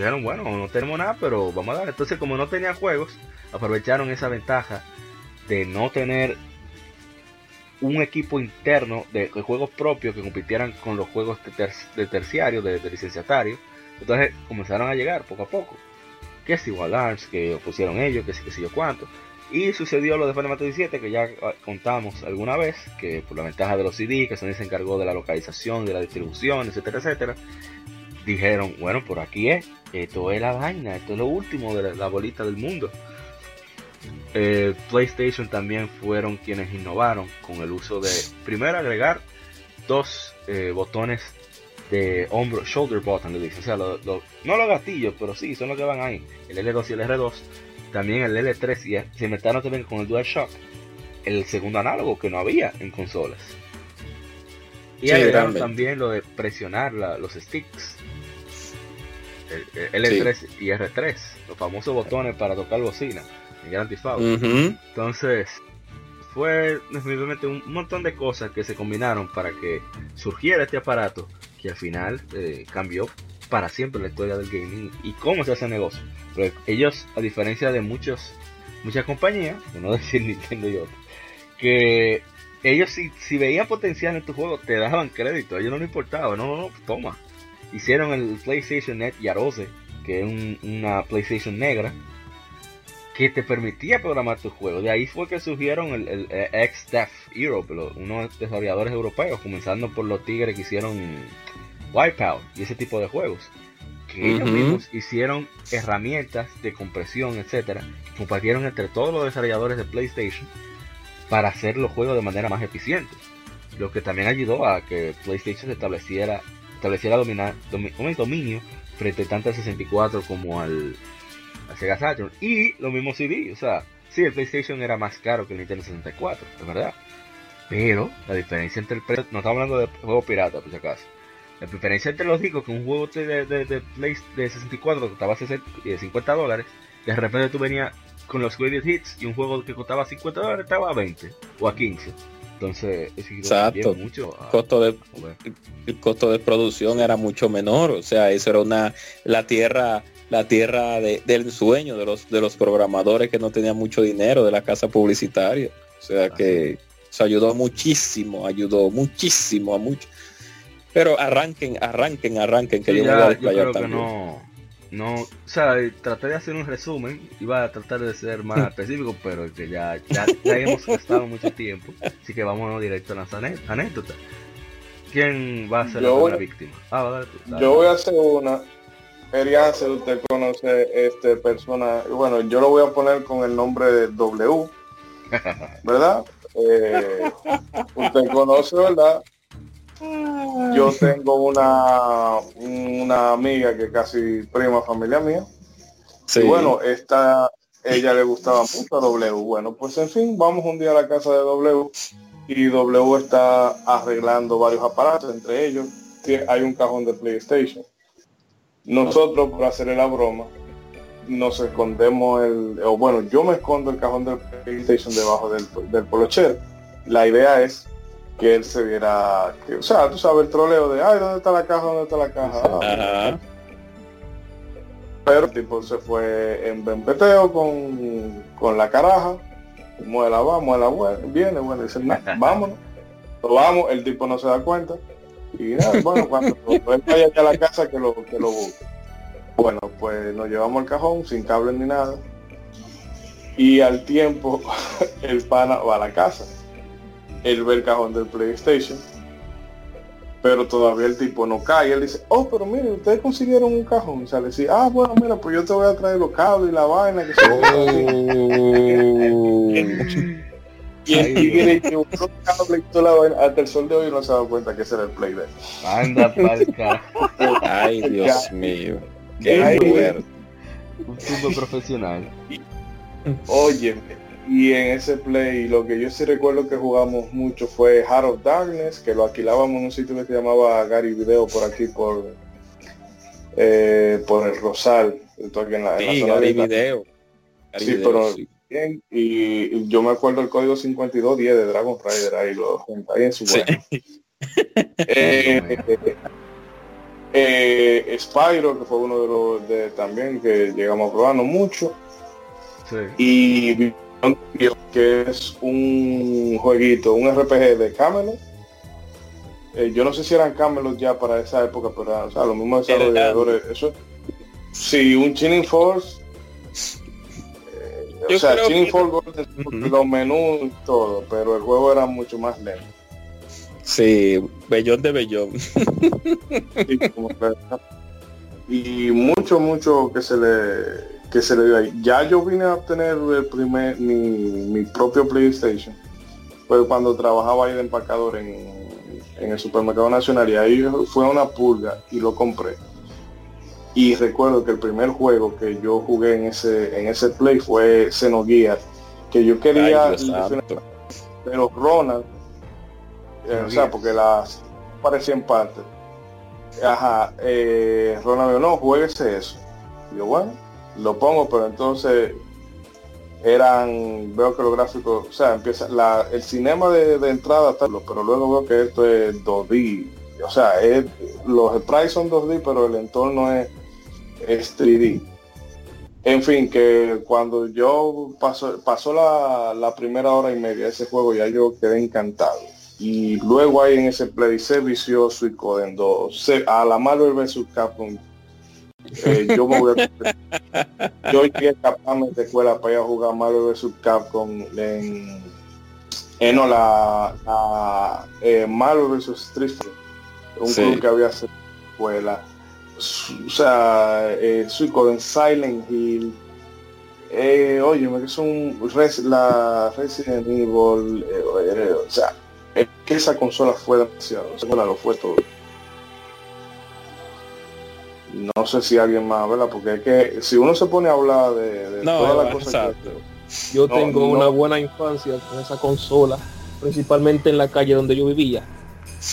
Dijeron, bueno, no tenemos nada, pero vamos a dar. Entonces, como no tenían juegos, aprovecharon esa ventaja de no tener un equipo interno de, juegos propios que compitieran con los juegos de, terciario, de, licenciatario. Entonces comenzaron a llegar poco a poco. Que si Arms, que pusieron ellos, que si yo cuánto. Y sucedió lo de Final Fantasy 17 que ya contamos alguna vez, que por la ventaja de los CD, que Sony se encargó de la localización, de la distribución, etcétera, etcétera, dijeron, bueno, por aquí es, esto es la vaina, esto es lo último de la bolita del mundo. Eh, PlayStation también fueron quienes innovaron con el uso de, primero agregar dos eh, botones de hombro, shoulder button, le dicen, o sea, no los gatillos, pero sí, son los que van ahí, el L2 y el R2, también el L3 y se inventaron también con el DualShock, el segundo análogo que no había en consolas. Y agregaron también lo de presionar los sticks, el, L3 y R3, los famosos botones para tocar bocina en Entonces, fue definitivamente un montón de cosas que se combinaron para que surgiera este aparato que al final eh, cambió para siempre la historia del gaming y cómo se hace negocio. Pero ellos, a diferencia de muchos, muchas compañías, no decir Nintendo y otros, que ellos si, si veían potencial en tu juego te daban crédito, a ellos no les importaba, no, no, no, toma. Hicieron el PlayStation Net Yarose, que es una PlayStation negra, que te permitía programar tu juego. De ahí fue que surgieron el, el, ex Europe, unos desarrolladores europeos, comenzando por los tigres que hicieron Wipeout y ese tipo de juegos. Que ellos mismos hicieron herramientas de compresión, etcétera, que compartieron entre todos los desarrolladores de PlayStation para hacer los juegos de manera más eficiente. Lo que también ayudó a que PlayStation estableciera, estableciera dominar, un dominio frente tanto al 64 como al, Sega Saturn. Y lo mismo CD, o sea, sí, el PlayStation era más caro que el Nintendo 64, es verdad. Pero la diferencia entre el precio, no estamos hablando de juegos pirata, por si acaso. La diferencia entre los discos que un juego de, de, de, Play, de 64 costaba 50 dólares, de repente tú venías con los Greatest Hits y un juego que costaba 50 dólares estaba a 20 o a 15. Entonces, Exacto. mucho. costo de, el costo de producción era mucho menor, o sea, eso era una la tierra la tierra del sueño de los, de los programadores que no tenían mucho dinero, de la casa publicitaria. O sea que se ayudó muchísimo, ayudó muchísimo a mucho. Pero arranquen, arranquen, arranquen, que yo me voy a desplayar también. no, no, o sea, traté de hacer un resumen, iba a tratar de ser más específico, pero que ya, ya, hemos gastado mucho tiempo, así que vámonos directo a las anécdotas. ¿Quién va a ser la víctima? Ah, yo voy a hacer una si usted conoce este persona, bueno, yo lo voy a poner con el nombre de W, ¿verdad? Eh, usted conoce, ¿verdad? Yo tengo una, una amiga que casi prima familia mía. Sí. Y bueno, esta, ella le gustaba mucho a W. Bueno, pues en fin, vamos un día a la casa de W y W está arreglando varios aparatos, entre ellos hay un cajón de PlayStation. Nosotros, para hacerle la broma, nos escondemos el, o bueno, yo me escondo el cajón del PlayStation debajo del, del polocher. La idea es que él se viera, que, o sea, tú sabes el troleo de, ay, ¿dónde está la caja? ¿Dónde está la caja? Pero el tipo se fue en bempeteo con, con la caraja, muela va, muela viene, bueno, dice, vámonos. vamos, el tipo no se da cuenta. Y bueno, cuando él vaya a la casa que lo, que lo Bueno, pues nos llevamos al cajón sin cable ni nada. Y al tiempo el pana va a la casa. Él ve el cajón del PlayStation. Pero todavía el tipo no cae. Él dice, oh, pero mire, ustedes consiguieron un cajón. Y sale así, ah, bueno, mira, pues yo te voy a traer los cables y la vaina. Que se Y el tigre que hasta el sol de hoy no se ha dado cuenta que ese era el play de Anda palca. Ay, Dios mío. Qué Un fútbol profesional. Oye, y en ese play lo que yo sí recuerdo que jugamos mucho fue Heart of Darkness, que lo alquilábamos en un sitio que se llamaba Gary Video por aquí por eh, por el Rosal. Aquí en la, sí, Gary Video. sí, pero bien, y yo me acuerdo el código 5210 de Dragon Rider ahí lo ahí en su sí. eh, eh, Spyro, que fue uno de los de también que llegamos a probarnos mucho. Y que es un jueguito, un RPG de Camelot. Eh, yo no sé si eran Camelot ya para esa época, pero o sea, los mismos desarrolladores. Eso, sí, un Chilling Force. Eh, o sea, Chilling Force, los menús y todo, pero el juego era mucho más lento. Sí, bellón de bellón. y mucho, mucho que se le que se le dio ahí. Ya yo vine a obtener el primer mi, propio PlayStation. Fue cuando trabajaba ahí de empacador en, el supermercado nacional y ahí fue una pulga y lo compré. Y recuerdo que el primer juego que yo jugué en ese en ese play fue Xenogear, que yo quería pero Ronald eh, o sea, porque las parecía en parte. Ajá, eh, Ronald no, jueguese eso. Y yo, bueno, lo pongo, pero entonces eran, veo que los gráficos, o sea, empieza la, el cinema de, entrada, pero luego veo que esto es 2D. O sea, es, los sprites son 2D, pero el entorno es, es 3D. En fin, que cuando yo pasó, pasó la, la primera hora y media de ese juego, ya yo quedé encantado y luego hay en ese play se vicioso y codendo a la Marvel vs Capcom eh, yo me voy a yo llegué a de escuela para ir a jugar Marvel vs. Capcom en, en no, la, la eh, vs. Street un club que había en escuela. O sea eh, Suicoden Silent Hill. Eh, oye que son la Resident Evil eh, eh, o sea es que esa consola fue demasiado, esa consola lo fue todo. No sé si alguien más, ¿verdad? Porque es que si uno se pone a hablar de, todas las cosas Yo tengo una buena infancia con esa consola, principalmente en la calle donde yo vivía,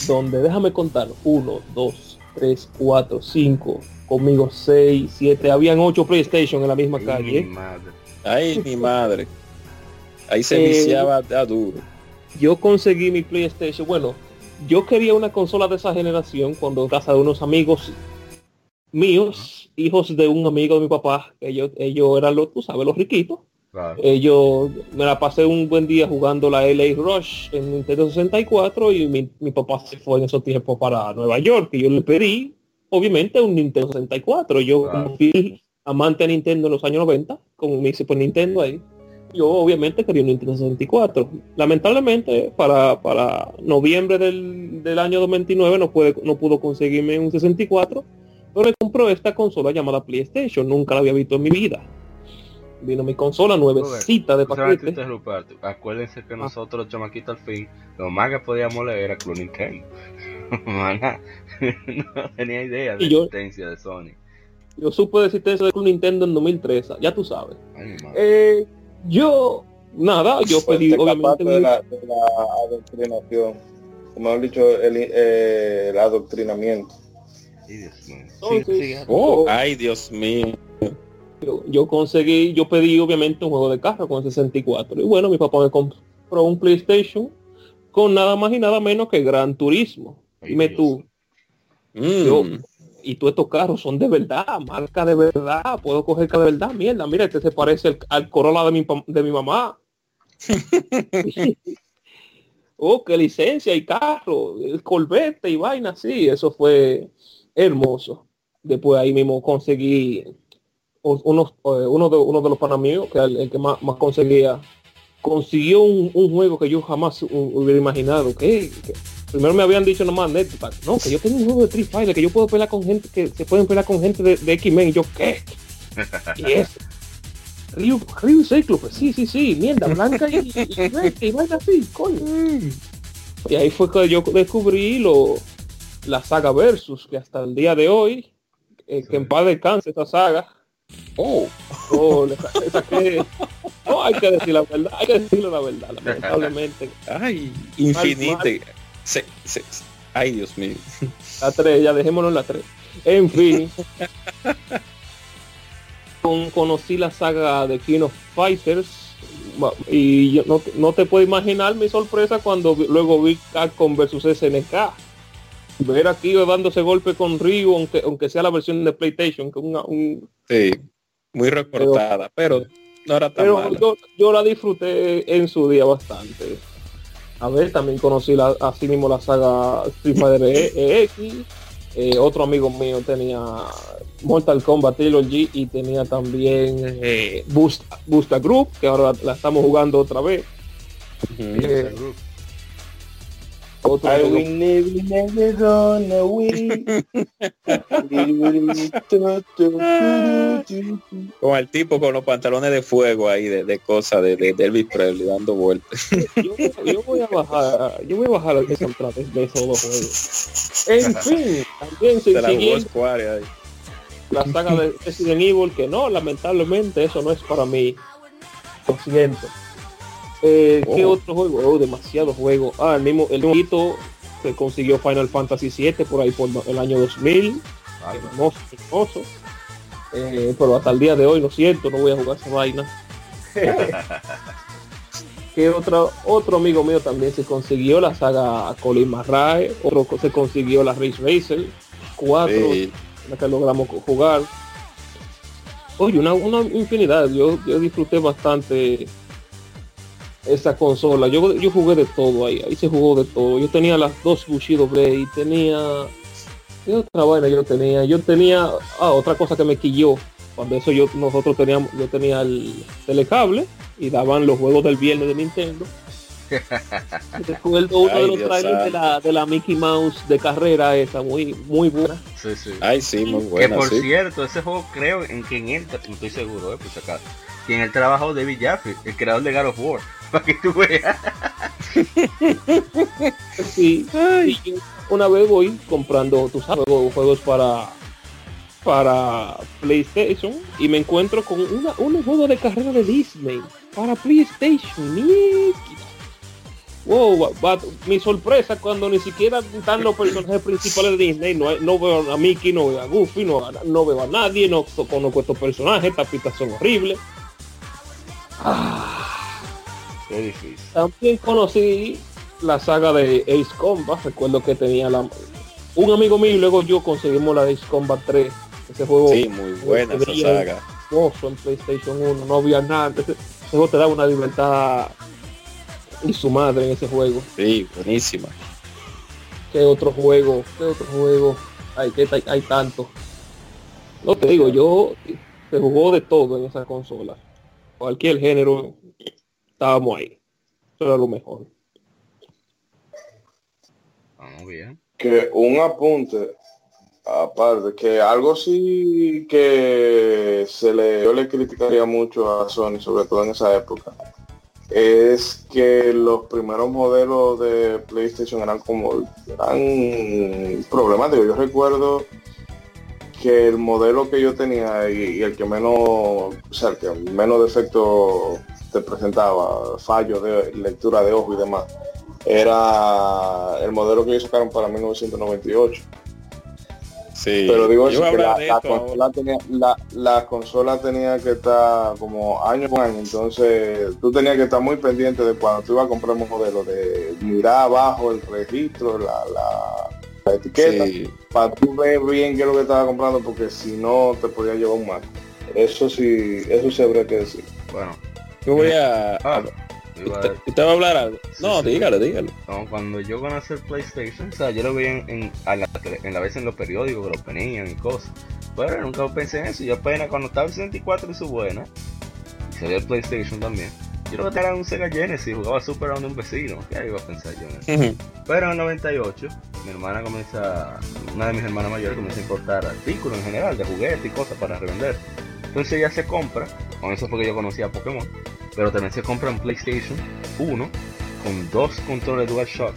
donde déjame contar, uno, dos, tres, cuatro, cinco, conmigo seis, siete, habían ocho PlayStation en la misma calle. Mi madre. Ay, mi madre. Ahí se eh, viciaba a duro yo conseguí mi PlayStation. Bueno, yo quería una consola de esa generación cuando en casa de unos amigos míos, hijos de un amigo de mi papá, ellos, ellos eran los, tú sabes, los riquitos. Ellos me la pasé un buen día jugando la LA Rush en Nintendo 64 y mi, papá se fue en esos tiempos para Nueva York y yo le pedí, obviamente, un Nintendo 64. Yo como fui amante de Nintendo en los años 90, como me hice por Nintendo ahí, yo obviamente quería un Nintendo 64. Lamentablemente, para, para noviembre del, del año 2029 no, puede, no pudo conseguirme un 64, pero me compró esta consola llamada PlayStation. Nunca la había visto en mi vida. Vino mi consola nuevecita de paquete. Acuérdense que ah. nosotros, chamaquito al fin, lo más que podíamos leer era Club Nintendo. no tenía idea de la existencia de Sony. Yo supe de existencia de Club Nintendo en 2003, ya tú sabes. eh, yo, nada, yo pedí obviamente... De la, de la adoctrinación, como han dicho, el, eh, el adoctrinamiento. Oh, ay, Dios mío. Yo, yo, conseguí, yo pedí obviamente un juego de carro con 64. Y bueno, mi papá me compró un PlayStation con nada más y nada menos que Gran Turismo. Dime tú. Mm y todos estos carros son de verdad, marca de verdad, puedo coger de verdad, mierda, mira, este se parece al Corolla de mi, de mi mamá. oh, qué licencia y carro, el Corvette y vaina, sí, eso fue hermoso. Después ahí mismo conseguí unos, eh, uno, de, uno de los panamíos, que el, el que más, más conseguía, consiguió un, un, juego que yo jamás hubiera imaginado. que Primero me habían dicho nomás Netpack, no, que yo tengo un juego de Street Fighter, que yo puedo pelear con gente, que se pueden pelear con gente de, X-Men. Y yo, ¿qué? y eso. Ryu, Ryu Cyclope, sí, sí, sí, mierda, blanca y, y, y, vaya así, coño. Y ahí fue que yo descubrí lo, la saga Versus, que hasta el día de hoy, eh, que en paz descanse esa saga. Oh, oh le, saqué No, hay que decir la verdad, hay que decirlo la verdad, lamentablemente. Ay, infinite. Ay, Dios mío. La 3, ya dejémonos la 3. En fin. conocí la saga de King of Fighters y yo no, no, te puedo imaginar mi sorpresa cuando luego vi Capcom versus SNK ver aquí dándose golpe con Ryu aunque aunque sea la versión de PlayStation que un, sí muy recortada pero, no era tan pero yo, yo, la disfruté en su día bastante. A ver también conocí la, así mismo la saga Street Fighter EX eh, otro amigo mío tenía Mortal Kombat Trilogy y tenía también eh, Booster Group, que ahora la estamos jugando otra vez. eh, otro I will never, never gonna win. con el tipo con los pantalones de fuego ahí de, de cosas de, de, Elvis Presley dando vueltas. yo, yo, voy a bajar, yo voy a bajar el soundtrack de esos dos juegos. En fin, también se siguiente la saga de Resident Evil, que no, lamentablemente eso no es para mí. Lo siento. Eh, ¿Qué oh. otro juego? Oh, demasiado juego. Ah, el mismo, el hito que consiguió Final Fantasy 7 por ahí por el año 2000. Hermoso, hermoso. Eh, pero hasta el día de hoy, lo siento, no voy a jugar esa vaina. que otro, otro amigo mío también se consiguió la saga Colin Marrae, otro se consiguió la Race Racer 4, la que logramos jugar. Oye, una, una infinidad, yo, yo disfruté bastante esa consola. Yo, yo jugué de todo ahí, ahí se jugó de todo. Yo tenía las dos Bushido Blade, tenía... ¿Qué otra vaina yo tenía? Yo tenía... Ah, otra cosa que me quilló. Cuando eso yo nosotros teníamos, yo tenía el telecable y daban los juegos del viernes de Nintendo. Recuerdo uno de los trailers de la, de la Mickey Mouse de carrera esa, muy, muy buena. Sí, sí. Ay, sí, muy buena. Que por cierto, ese juego creo en que en él, no estoy seguro, eh, pues acá, que en el trabajo de David Jaffe, el creador de God of War. para que tú veas. sí, una vez voy comprando, tus juegos para para PlayStation y me encuentro con una, un juego de carrera de Disney para PlayStation. Wow, mi sorpresa cuando ni siquiera están los personajes principales de Disney, no, no veo a Mickey, no veo a Goofy, no, no veo a nadie, no conozco estos personajes, estas pistas son horribles. Ah también conocí la saga de Ace Combat. Recuerdo que tenía la un amigo mío y luego yo conseguimos la Ace Combat 3. Ese juego. Sí, muy buena esa saga. en PlayStation 1. No había nada. Ese, juego te da una libertad y su madre en ese juego. Sí, buenísima. ¿Qué otro juego? ¿Qué otro juego? Hay, que hay, hay tanto. No te digo, yo se jugó de todo en esa consola. Cualquier género estábamos ahí. Eso era lo mejor. Vamos bien. Que un apunte, aparte, que algo sí que se le, yo le criticaría mucho a Sony, sobre todo en esa época, es que los primeros modelos de PlayStation eran como, eran problemáticos. Yo recuerdo que el modelo que yo tenía y, el que menos, o sea, el que menos defecto te presentaba fallos de lectura de ojo y demás, era el modelo que ellos sacaron para 1998. Sí, pero digo que la, consola tenía, la, consola tenía que estar como año con año, entonces tú tenías que estar muy pendiente de cuando tú ibas a comprar un modelo, de mirar abajo el registro, la, la, etiqueta, para tú ver bien qué es lo que estaba comprando, porque si no te podía llevar un mal. Eso sí, eso sí habría que decir. Bueno, yo voy a... Ah, ¿Usted, va a hablar algo? No, dígale, dígale. cuando yo conocí el PlayStation, o sea, yo lo vi en, en, la, en la vez en los periódicos que lo ponían y cosas. Pero nunca pensé en eso. Yo apenas cuando estaba el 64 y su buena, salió el PlayStation también. Yo lo que tenía un Sega Genesis, jugaba Super Round de un vecino. ¿Qué iba a pensar yo en eso? Pero en el 98, mi hermana comienza, una de mis hermanas mayores comienza a importar artículos en general, de juguetes y cosas para revender. Entonces ella se compra, con eso fue que yo conocía a Pokémon pero también se compra un PlayStation 1 con dos controles DualShock,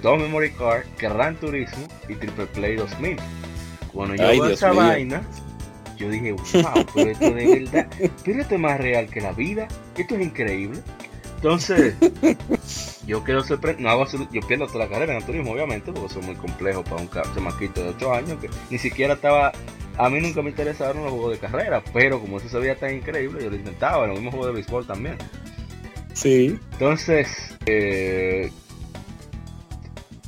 dos memory card, Gran Turismo y Triple Play 2000. Cuando yo vi esa vaina, yo dije, wow, pero esto de verdad, pero esto es más real que la vida. esto es increíble. Entonces, yo quedo sorprendido, yo pierdo toda la carrera en el turismo, obviamente, porque eso es muy complejo para un chamaquito de 8 años que ni siquiera estaba a mí nunca me interesaron los juegos de carrera, pero como eso se veía tan increíble, yo lo intentaba, los mismos juegos de béisbol también. Sí. Entonces, eh,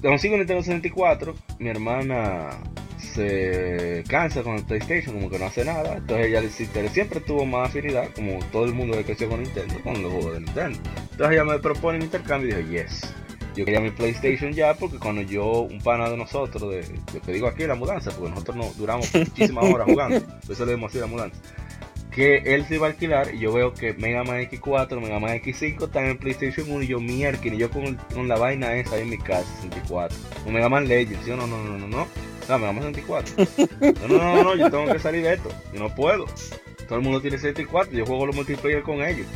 consigo Nintendo 64, mi hermana se cansa con el PlayStation, como que no hace nada. Entonces ella siempre tuvo más afinidad, como todo el mundo que creció con Nintendo, con los juegos de Nintendo. Entonces ella me propone un intercambio y dije, yes yo quería mi PlayStation ya porque cuando yo, un pana de nosotros, de, lo que digo aquí la mudanza, porque nosotros no duramos muchísimas horas jugando, por eso le dimos así la mudanza, que él se iba a alquilar y yo veo que Mega Man X4, Mega Man X5 están en PlayStation 1 y yo mierda, y yo con, con, la vaina esa en mi casa, 64, un Mega Man Legends, yo no, no, no, no, no, no, Mega Man 64, no, no, no, no, yo tengo que salir de esto, yo no puedo, todo el mundo tiene 64, yo juego los multiplayer con ellos,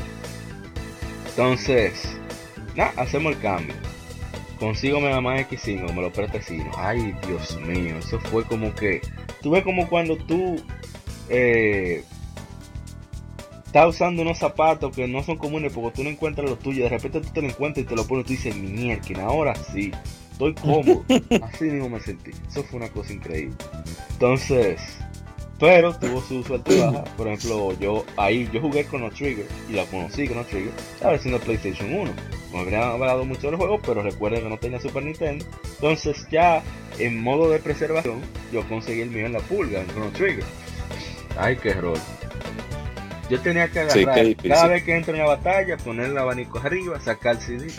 entonces, nada, hacemos el cambio. Consigo Mega Man X5, me lo presta Ay, Dios mío, eso fue como que. Tú ves como cuando tú eh, estás usando unos zapatos que no son comunes porque tú no encuentras los tuyos, de repente tú te lo encuentras y te lo pones y tú dices, mierda, ahora sí, estoy cómodo. Así mismo me sentí. Eso fue una cosa increíble. Entonces, pero tuvo su suerte baja. Por ejemplo, yo ahí yo jugué con los Trigger y la conocí con los Trigger, estaba haciendo PlayStation 1. Me habría hablado mucho del juego, pero recuerden que no tenía Super Nintendo. Entonces ya en modo de preservación, yo conseguí el mío en la pulga, en Chrono Trigger. Ay, qué error. Yo tenía que agarrar cada vez que entro en la batalla, poner el abanico arriba, sacar el CD,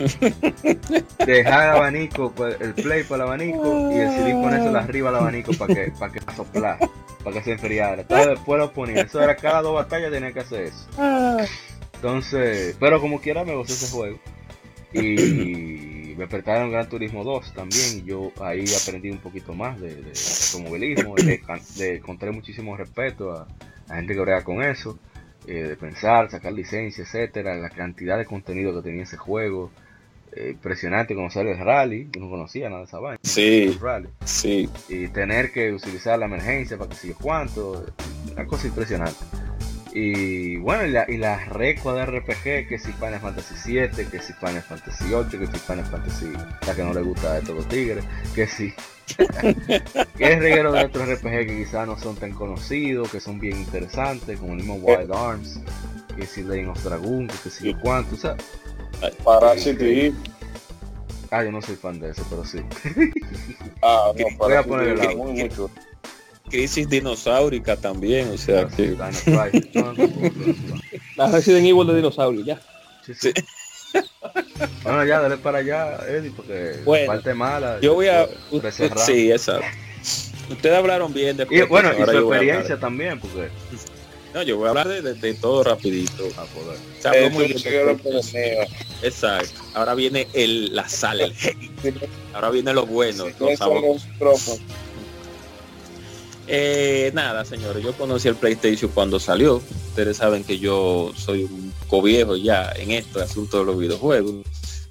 dejar el abanico, pues, el play para el abanico y el CD ponerse arriba al abanico para que, para que soplar para que se enfriara. Entonces después lo ponía. Eso era cada dos batallas tenía que hacer eso. Entonces, pero como quiera me gustó ese juego. Y me prestaron Gran Turismo 2 también. Y yo ahí aprendí un poquito más de, de automovilismo. De, encontré muchísimo respeto a la gente que brega con eso. Eh, de pensar, sacar licencia, etcétera. La cantidad de contenido que tenía ese juego. Eh, impresionante conocer el rally, yo no conocía nada de esa vaina. Sí, rally. sí. Y tener que utilizar la emergencia para que siga cuánto, una cosa impresionante. Y bueno, y la, y la recua de RPG, que si Final Fantasy 7, que si Final Fantasy 8, que si Final Fantasy, la que no le gusta de todos los tigres, que si que es reguero de otros RPG que quizás no son tan conocidos, que son bien interesantes, como el mismo Wild Arms, que si Legend of Dragoon, que si cuánto, o sea, Parasite Ah, yo no soy fan de eso, pero sí. Ah, no, Voy a poner el muy mucho. Crisis dinosaurica también, o sea, que... La Resident Evil de dinosaurio, ya. Sí, sí. bueno, ya, dale para allá, Eddie, porque bueno, parte mala. Yo voy a... Sí, exacto. Ustedes hablaron bien de... Y, bueno, y su experiencia también, porque... No, yo voy a hablar de, todo rapidito. A poder. Exacto. Ahora viene el, la sal, el Ahora viene lo bueno. Eh, nada, señores, yo conocí el PlayStation cuando salió. Ustedes saben que yo soy un coviejo ya en esto, asunto de los videojuegos.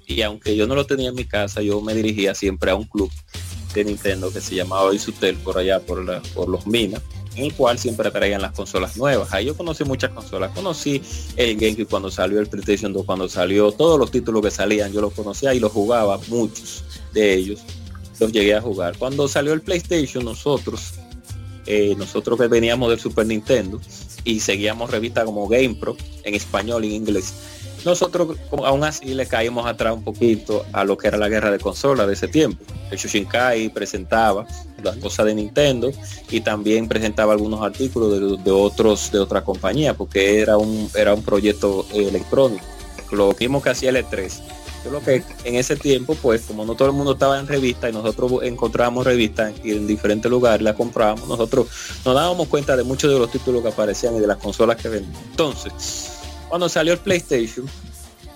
Y aunque yo no lo tenía en mi casa, yo me dirigía siempre a un club de Nintendo que se llamaba Isutel por allá por, los Minas en el cual siempre traían las consolas nuevas. Ahí yo conocí muchas consolas. Conocí el GameCube cuando salió, el PlayStation 2 cuando salió, todos los títulos que salían, yo los conocía y los jugaba, muchos de ellos los llegué a jugar. Cuando salió el PlayStation, nosotros, eh, nosotros que veníamos del Super Nintendo y seguíamos revistas como GamePro en español y en inglés, nosotros aún así le caímos atrás un poquito a lo que era la guerra de consolas de ese tiempo. El Shushinkai presentaba las cosas de Nintendo y también presentaba algunos artículos de, otros de otra compañía porque era un era un proyecto electrónico. Lo mismo que hacía el E3. Yo lo que en ese tiempo, pues, como no todo el mundo estaba en revista y nosotros encontrábamos revistas y en diferentes lugares las comprábamos, nosotros nos dábamos cuenta de muchos de los títulos que aparecían y de las consolas que vendían. Entonces, cuando salió el PlayStation,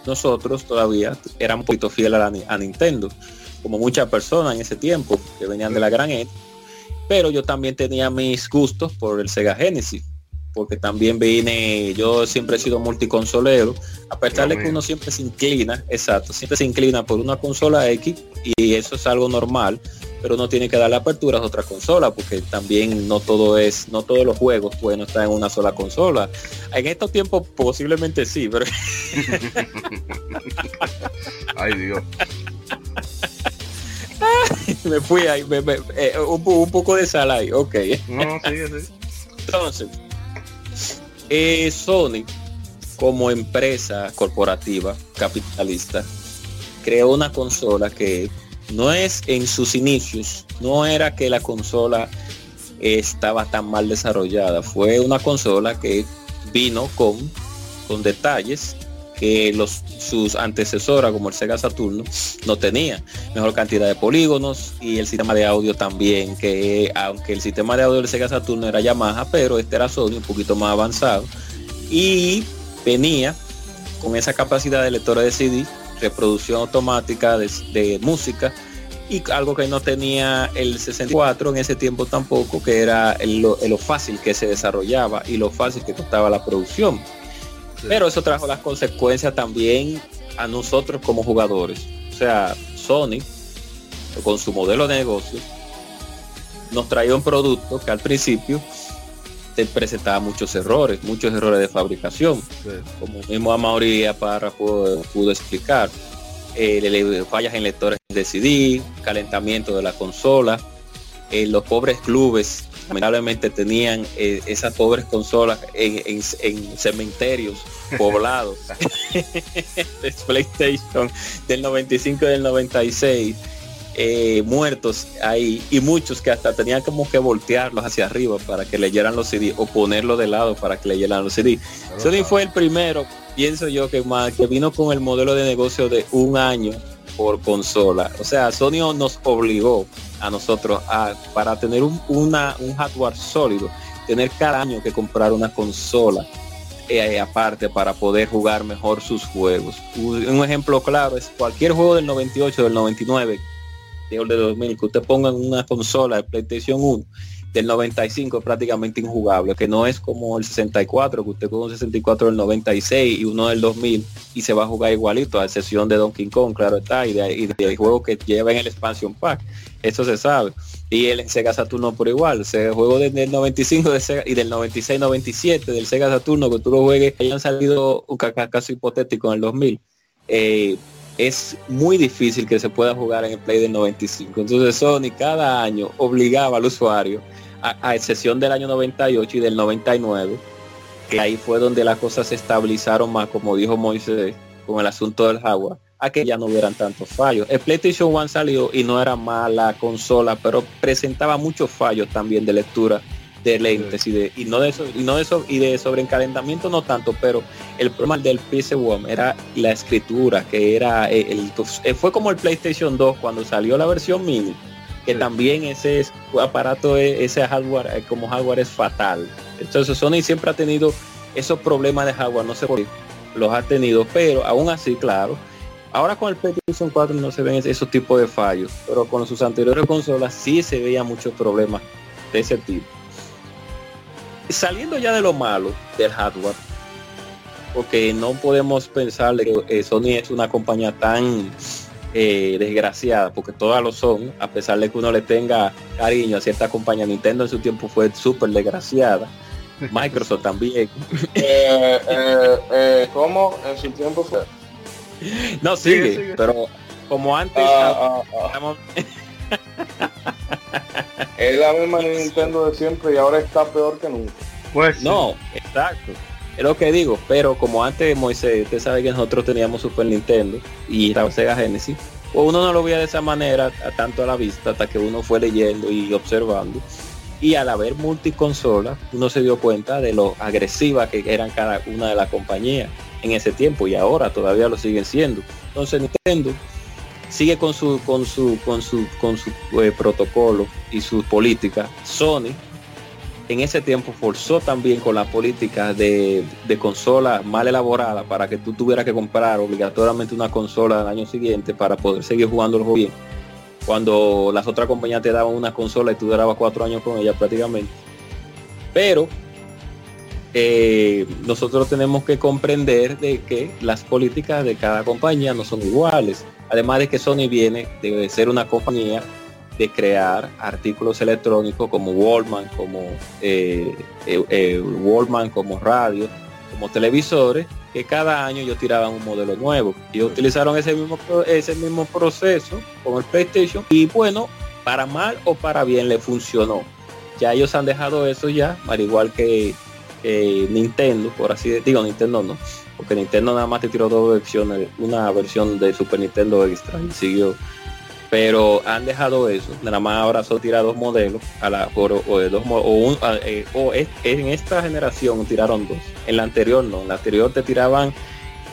nosotros todavía éramos un poquito fieles a, Nintendo, como muchas personas en ese tiempo que venían de la gran E. Pero yo también tenía mis gustos por el Sega Genesis, porque también vine, yo siempre he sido multiconsolero, a pesar de que uno siempre se inclina, exacto, siempre se inclina por una consola X y eso es algo normal, pero uno tiene que darle apertura a otra consola porque también no todo es, no todos los juegos pueden estar en una sola consola. En estos tiempos posiblemente sí, pero Ay Dios. me fui ahí, eh, un, poco de sal ahí, ok. No, Entonces, eh, Sony, como empresa corporativa capitalista, creó una consola que no es en sus inicios, no era que la consola estaba tan mal desarrollada, fue una consola que vino con, con detalles que sus antecesoras como el Sega Saturno no tenía. Mejor cantidad de polígonos y el sistema de audio también, que aunque el sistema de audio del Sega Saturno era Yamaha, pero este era Sony un poquito más avanzado. Y venía con esa capacidad de lectora de CD, reproducción automática de, música y algo que no tenía el 64 en ese tiempo tampoco, que era lo fácil que se desarrollaba y lo fácil que costaba la producción. Pero eso trajo las consecuencias también a nosotros como jugadores. O sea, Sony, con su modelo de negocio, nos traía un producto que al principio te presentaba muchos errores, muchos errores de fabricación. Como mismo a para pudo, explicar. Eh, fallas en lectores de CD, calentamiento de la consola, eh, los pobres clubes lamentablemente tenían eh, esas pobres consolas en, cementerios poblados de PlayStation del 95 y del 96 eh, muertos ahí y muchos que hasta tenían como que voltearlos hacia arriba para que leyeran los CD o ponerlo de lado para que leyeran los CD. Sony fue el primero, pienso yo, que, más, que vino con el modelo de negocio de un año por consola. O sea, Sony nos obligó a nosotros a, para tener un, una, un hardware sólido, tener cada año que comprar una consola eh, aparte para poder jugar mejor sus juegos. Un, ejemplo claro es cualquier juego del 98, del 99, del 2000, que usted ponga en una consola de PlayStation 1 del 95 prácticamente injugable, que no es como el 64, que usted con un 64 del 96 y uno del 2000 y se va a jugar igualito, a excepción de Donkey Kong, claro está, y de, juego que lleva en el expansion pack, eso se sabe. Y el Sega Saturno por igual, ese juego del 95 de y del 96-97 del Sega Saturno que tú lo juegues, hayan salido un caso hipotético en el 2000. Eh, es muy difícil que se pueda jugar en el Play del 95. Entonces Sony cada año obligaba al usuario a, excepción del año 98 y del 99, que ahí fue donde las cosas se estabilizaron más, como dijo Moisés, con el asunto del agua, a que ya no hubieran tantos fallos. El PlayStation 1 salió y no era mala consola, pero presentaba muchos fallos también de lectura de lentes y de y no de eso y no de eso y de sobreencalentamiento no tanto pero el problema del PS1 era la escritura que era eh, el, fue como el PlayStation 2 cuando salió la versión mini que también ese aparato, ese hardware eh, como hardware es fatal. Entonces Sony siempre ha tenido esos problemas de hardware, no sé por qué los ha tenido, pero aún así, claro, ahora con el PlayStation 4 no se ven esos tipos de fallos, pero con sus anteriores consolas sí se veían muchos problemas de ese tipo. Saliendo ya de lo malo del hardware, porque no podemos pensar que eh, Sony es una compañía tan eh, desgraciada, porque todas lo son, a pesar de que uno le tenga cariño a cierta compañía. Nintendo en su tiempo fue súper desgraciada. Microsoft también. Eh, eh, eh, ¿Cómo en su tiempo fue? No, sigue, pero como antes... Ah, ah, ah. es la misma Nintendo de siempre y ahora está peor que nunca. Pues no, exacto. Es lo que digo, pero como antes Moisés, usted sabe que nosotros teníamos Super Nintendo y la Sega Genesis, pues uno no lo veía de esa manera, tanto a la vista, hasta que uno fue leyendo y observando. Y al haber multiconsolas, uno se dio cuenta de lo agresiva que eran cada una de las compañías en ese tiempo y ahora todavía lo siguen siendo. Entonces Nintendo sigue con su con su con su con su eh, protocolo y su política. Sony en ese tiempo forzó también con la política de, consola mal elaborada para que tú tuvieras que comprar obligatoriamente una consola al año siguiente para poder seguir jugando el juego bien. Cuando las otras compañías te daban una consola y tú durabas cuatro años con ella prácticamente. Pero eh, nosotros tenemos que comprender de que las políticas de cada compañía no son iguales. Además de que Sony viene de ser una compañía de crear artículos electrónicos como Wallman, como eh, eh, eh, Wallman, como radio, como televisores, que cada año ellos tiraban un modelo nuevo. Y utilizaron ese mismo, ese mismo proceso con el PlayStation y bueno, para mal o para bien le funcionó. Ya ellos han dejado eso ya, al igual que Nintendo, por así decirlo, Nintendo no, porque Nintendo nada más te tiró dos versiones, una versión de Super Nintendo Extra y siguió pero han dejado eso. Nada más ahora son tirados modelos a la por, o, dos, o, eh, en esta generación tiraron dos. En la anterior no. En la anterior te tiraban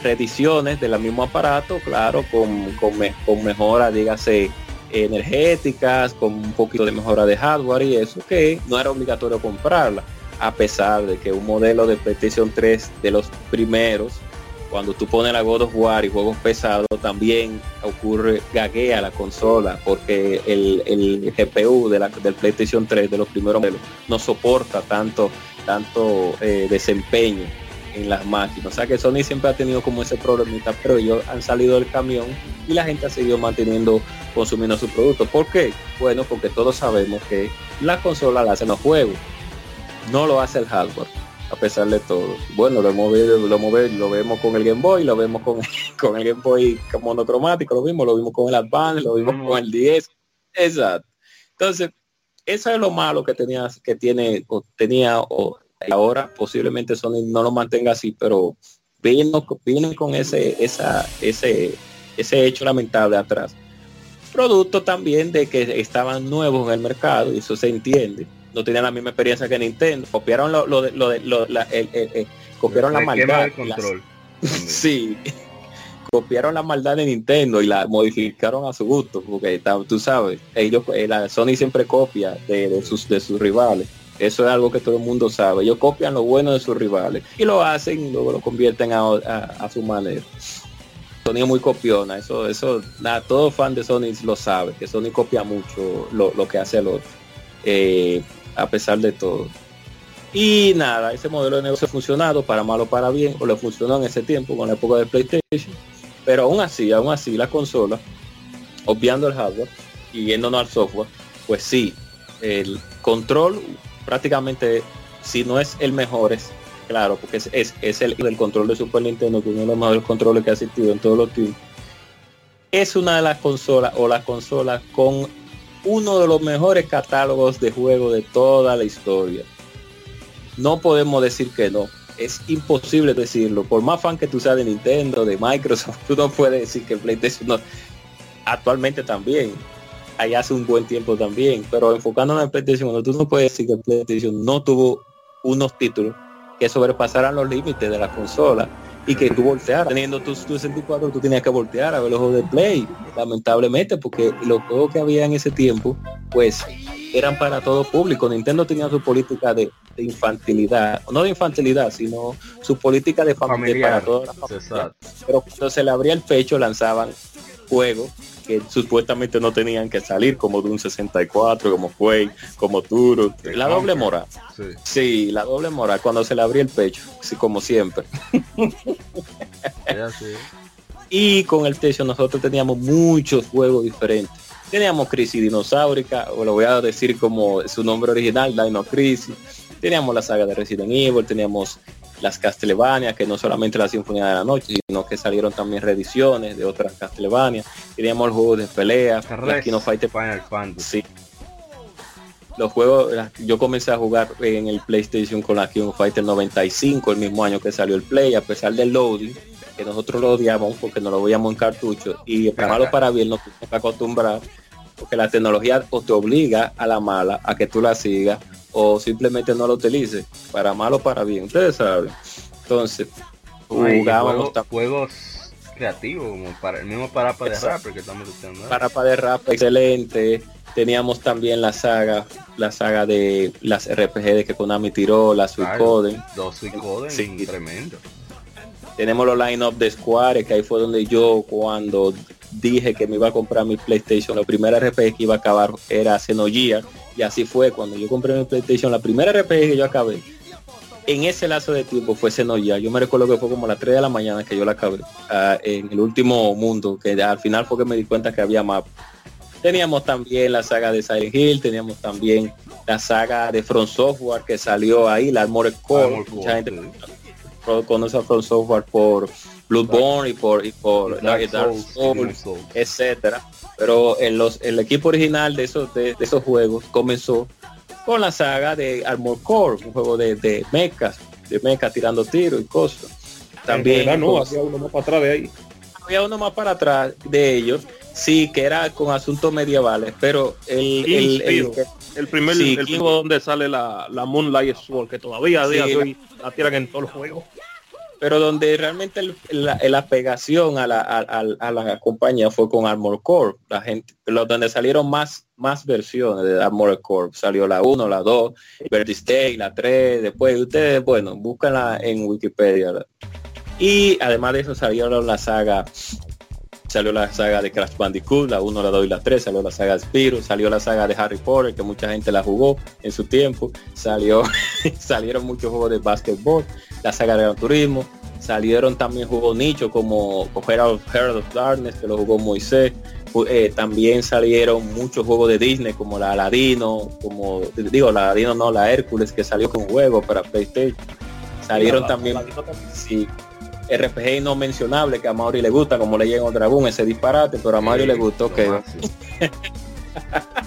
reediciones del mismo aparato claro con, con, con mejora dígase energéticas con un poquito de mejora de hardware y eso que no era obligatorio comprarla a pesar de que un modelo de PlayStation 3 de los primeros cuando tú pones la God of War y juegos pesados, también ocurre, gaguea la consola, porque el, GPU de la, del PlayStation 3 de los primeros modelos no soporta tanto, tanto eh, desempeño en las máquinas. O sea que Sony siempre ha tenido como ese problemita, pero ellos han salido del camión y la gente ha seguido manteniendo, consumiendo su producto. ¿Por qué? Bueno, porque todos sabemos que la consola la hacen los juegos, no lo hace el hardware a pesar de todo. Bueno, lo hemos lo, lo vemos con el Game Boy, lo vemos con, con el Game Boy monocromático, lo vimos, lo vimos con el Advance, lo vimos con el 10. Exacto. Entonces, eso es lo malo que tenía, que tiene, o tenía, o ahora posiblemente Sony no lo mantenga así, pero vino, viene con ese, esa, ese, ese hecho lamentable atrás. Producto también de que estaban nuevos en el mercado, y eso se entiende no tenían la misma experiencia que Nintendo. Copiaron lo, lo, lo, lo la, el, copiaron la maldad. control. sí. copiaron la maldad de Nintendo y la modificaron a su gusto, porque tú sabes, ellos, eh, la Sony siempre copia de, sus de sus rivales. Eso es algo que todo el mundo sabe. Ellos copian lo bueno de sus rivales y lo hacen y luego lo convierten a, su manera. Sony es muy copiona, eso, eso, nada, todo fan de Sony lo sabe, que Sony copia mucho lo, lo que hace el otro. Eh, a pesar de todo. Y nada, ese modelo de negocio ha funcionado, para mal o para bien, o le funcionó en ese tiempo con la época de PlayStation. Pero aún así, aún así, la consola, obviando el hardware y yéndonos al software, pues sí, el control prácticamente, si no es el mejor, es claro, porque es, es, el, el control de Super Nintendo, que uno de los mejores controles que ha existido en todos los tiempos. Es una de las consolas o las consolas con uno de los mejores catálogos de juego de toda la historia. No podemos decir que no. Es imposible decirlo. Por más fan que tú seas de Nintendo, de Microsoft, tú no puedes decir que PlayStation no. Actualmente también. Allá hace un buen tiempo también. Pero enfocándonos en PlayStation, tú no puedes decir que PlayStation no tuvo unos títulos que sobrepasaran los límites de la consola y que tú voltearas. Teniendo tus 64, tú tenías que voltear a ver los juegos de Play, lamentablemente, porque los juegos que había en ese tiempo, pues eran para todo público. Nintendo tenía su política de, infantilidad, no de infantilidad, sino su política de familia para todas Pero cuando se le abría el pecho, lanzaban juegos que supuestamente no tenían que salir como de un 64, como fue, como Turo. La doble moral. Sí. la doble moral cuando se le abría el pecho, sí, como siempre. y con el techo nosotros teníamos muchos juegos diferentes. Teníamos Crisis Dinosaurica, o lo voy a decir como su nombre original, Dino Crisis. Teníamos la saga de Resident Evil, teníamos las Castlevania, que no solamente la Sinfonía de la Noche, sino que salieron también reediciones de otras Castlevania. Teníamos el juego de pelea, Kino Fighter Final Fantasy. Los juegos, yo comencé a jugar en el PlayStation con la King Fighter 95, el mismo año que salió el Play, a pesar del loading, que nosotros lo odiamos porque no lo veíamos en cartucho, y para malo para bien nos tuvimos que acostumbrar, porque la tecnología te obliga a la mala a que tú la sigas o simplemente no lo utilice, para mal o para bien, ustedes saben. Entonces, jugábamos juegos, creativos, como para el mismo Parapa de Rap que estamos para Parapa de Rap, excelente. Teníamos también la saga, la saga de las RPG de que Konami tiró, la Suicoden. Dos Suicoden, sí. tremendo. Tenemos los line-up de Square, que ahí fue donde yo cuando dije que me iba a comprar mi PlayStation, la primera RPG que iba a acabar era Xenogears y así fue cuando yo compré mi PlayStation, la primera RPG que yo acabé. En ese lazo de tiempo fue Xenogears. Yo me recuerdo que fue como a las 3 de la mañana que yo la acabé. Ah, en el último mundo, que al final fue que me di cuenta que había mapa. Teníamos también la saga de Silent Hill, teníamos también la saga de Front Software que salió ahí, la Armored Core. Mucha gente conoce a Front Software por Bloodborne y por, y por Dark, Souls, etcétera. Pero en los, el equipo original de esos, de, esos juegos comenzó con la saga de Armored Core, un juego de, de mechas, de mechas tirando tiros y cosas. También no, había uno más para atrás de ahí. Había uno más para atrás de ellos, sí, que era con asuntos medievales, pero el, el, el, primer el juego donde sale la, la Moonlight Sword, que todavía día la tiran en todos los juegos pero donde realmente la, pegación a la, a, la, compañía fue con Armor Core, la gente, donde salieron más, más versiones de Armor Core, salió la 1, la 2, Verdi la 3, después ustedes, bueno, búscanla en Wikipedia. Y además de eso salieron la saga, salió la saga de Crash Bandicoot, la 1, la 2 y la 3, salió la saga de Spiro, salió la saga de Harry Potter, que mucha gente la jugó en su tiempo, salió, salieron muchos juegos de básquetbol, la saga de Gran Turismo, salieron también juegos nicho como Herald, of Darkness, que lo jugó Moisés, eh, también salieron muchos juegos de Disney como la Aladino, como digo, la Aladino no, la Hércules que salió con juegos para PlayStation. Salieron también, sí, RPG no mencionable que a Mauri le gusta, como le llega un dragón, ese disparate, pero a Mario le gustó que...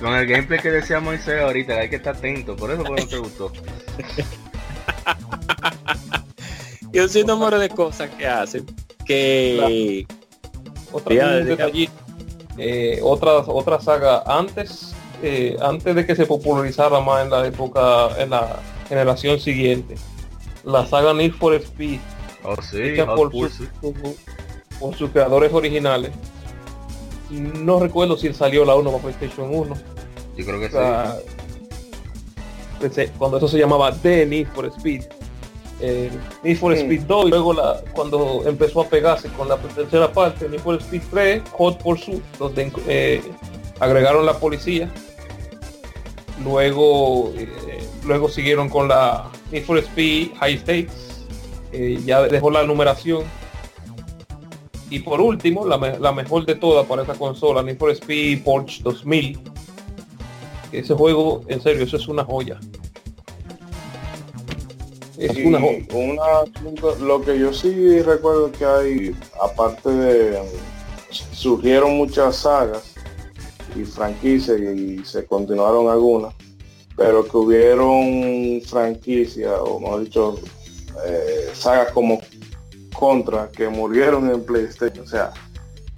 Con el gameplay que decía Moisés ahorita, hay que estar atento, por eso no te gustó. y un sinnúmero de cosas que hacen que otra, eh, otra, saga antes eh, antes de que se popularizara más en la época en la generación siguiente. La saga Need for Speed oh, por, sus creadores originales. No recuerdo si salió la 1 para PlayStation 1 yo creo que sí. cuando eso se llamaba The Need for Speed. Eh, Need for Speed 2 y luego la, cuando empezó a pegarse con la tercera parte, Need for Speed 3, Hot Pursuit, donde eh, agregaron la policía. Luego, eh, luego siguieron con la Need for Speed High Stakes, eh, ya dejó la numeración. Y por último, la, la mejor de todas para esa consola, Need for Speed Porsche 2000. Ese juego, en serio, eso es una joya una, lo que yo sí recuerdo que hay, aparte de surgieron muchas sagas y franquicias y, se continuaron algunas, pero que hubieron franquicias, o mejor dicho, eh, sagas como Contra, que murieron en PlayStation. O sea,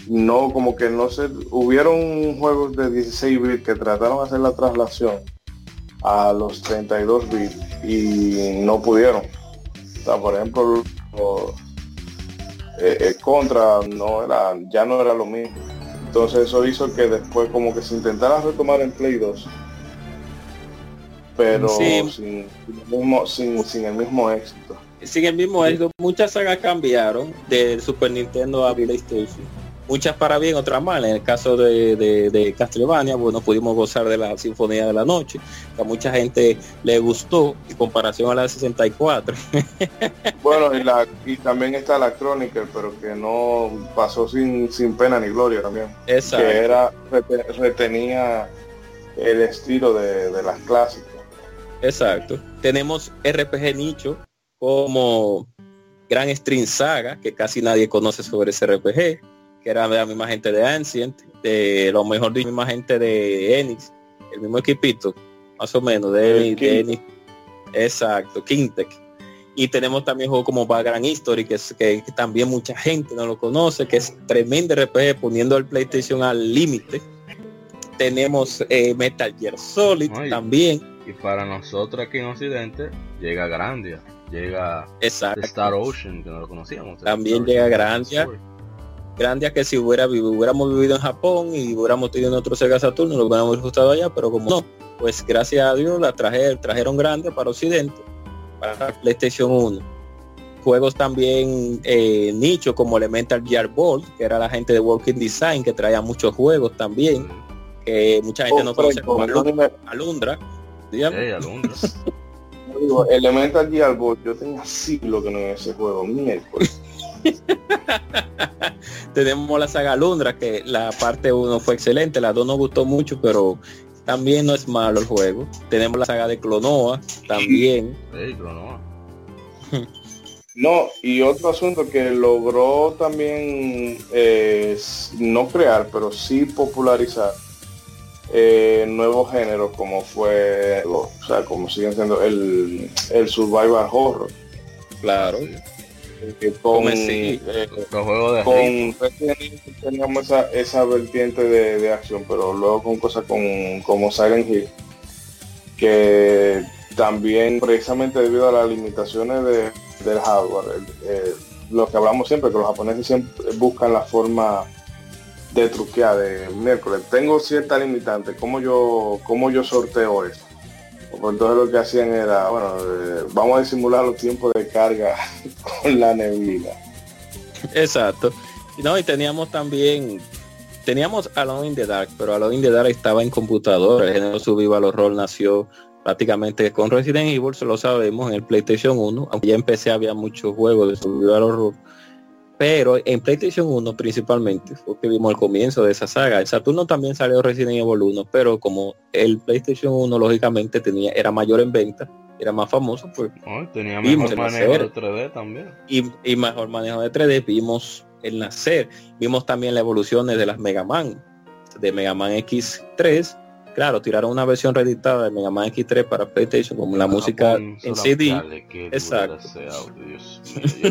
no como que no se hubieron juegos de 16 bits que trataron de hacer la traslación a los 32 bits y no pudieron. O sea, por ejemplo, eh, eh, contra no era, ya no era lo mismo. Entonces eso hizo que después como que se intentara retomar en Play 2, pero sin, sin, el mismo, sin, el mismo éxito. Sin el mismo éxito, muchas sagas cambiaron de Super Nintendo a PlayStation muchas para bien, otras mal. En el caso de, de, Castlevania, bueno, pudimos gozar de la Sinfonía de la Noche, que a mucha gente le gustó en comparación a la de 64. Bueno, y, la, y también está la Chronicle, pero que no pasó sin, sin pena ni gloria también. Exacto. Que era, retenía el estilo de, de las clásicas. Exacto. Tenemos RPG nicho como Gran String Saga, que casi nadie conoce sobre ese RPG que era de la misma gente de Ancient, de lo mejor de la misma gente de Enix, el mismo equipito, más o menos, de, Enix. Exacto, Kingtech. Y tenemos también juegos como Background History, que, es, que, también mucha gente no lo conoce, que es tremendo RPG poniendo el PlayStation al límite. Tenemos eh, Metal Gear Solid también. Y para nosotros aquí en Occidente llega Grandia, llega Exacto. Star Ocean, que no lo conocíamos. También llega Grandia Grandia que si hubiera, hubiéramos vivido en Japón y hubiéramos tenido otro Sega Saturno, lo hubiéramos gustado allá, pero como no, pues gracias a Dios la trajeron, trajeron grande para Occidente, para PlayStation 1. Juegos también eh, nicho como Elemental Gear Ball, que era la gente de Walking Design, que traía muchos juegos también, que mucha gente no conoce como Alundra. Elemental Gear yo tenía siglo que no en ese juego, miércoles. tenemos la saga Lundra, que la parte 1 fue excelente, la 2 no gustó mucho, pero también no es malo el juego. Tenemos la saga de Clonoa, también. No, y otro asunto que logró también eh, no crear, pero sí popularizar eh, nuevos géneros como fue, o sea, como siguen siendo el, el survival horror. Claro. Eh, con, eh, con teníamos esa, esa vertiente de, de, acción, pero luego con cosas con, como Silent Hill, que también precisamente debido a las limitaciones de, del hardware, lo que hablamos siempre, que los japoneses siempre buscan la forma de truquear de miércoles. Tengo cierta limitante, ¿cómo yo, cómo yo sorteo eso? Pues entonces lo que hacían era, bueno, eh, vamos a disimular los tiempos de carga con la neblina. Exacto. No, y teníamos también, teníamos Alone in the Dark, pero Alone in the Dark estaba en computadora, el género Survival Horror nació prácticamente con Resident Evil, se lo sabemos, en el PlayStation 1, aunque ya empecé había muchos juegos de Survival Horror, pero en PlayStation 1 principalmente fue que vimos el comienzo de esa saga. El Saturno también salió Resident Evil 1, pero como el PlayStation 1 lógicamente tenía era mayor en venta, era más famoso, pues tenía mejor manejo de 3D también. Y, y, mejor manejo de 3D vimos el nacer, vimos también la evolución de las Mega Man, de Mega Man X3 claro, tiraron una versión reeditada de Mega Man X3 para PlayStation como la música en CD. Exacto.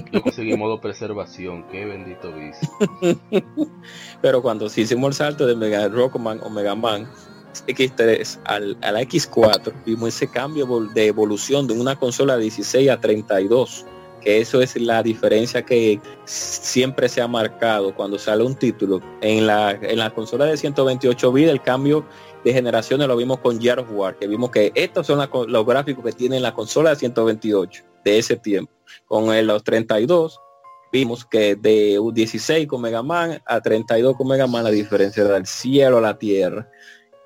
yo, conseguí modo preservación, qué bendito vicio. Pero cuando sí hicimos el salto de Mega Rockman o Mega Man X3 al, a la X4, vimos ese cambio de evolución de una consola 16 a 32 que eso es la diferencia que siempre se ha marcado cuando sale un título. En la, en la consola de 128 bits el cambio de generaciones lo vimos con Gears of War, que vimos que estos son los gráficos que tiene la consola de 128 de ese tiempo. Con el, los 32 vimos que de 16 con Mega Man a 32 con Mega Man la diferencia del cielo a la tierra.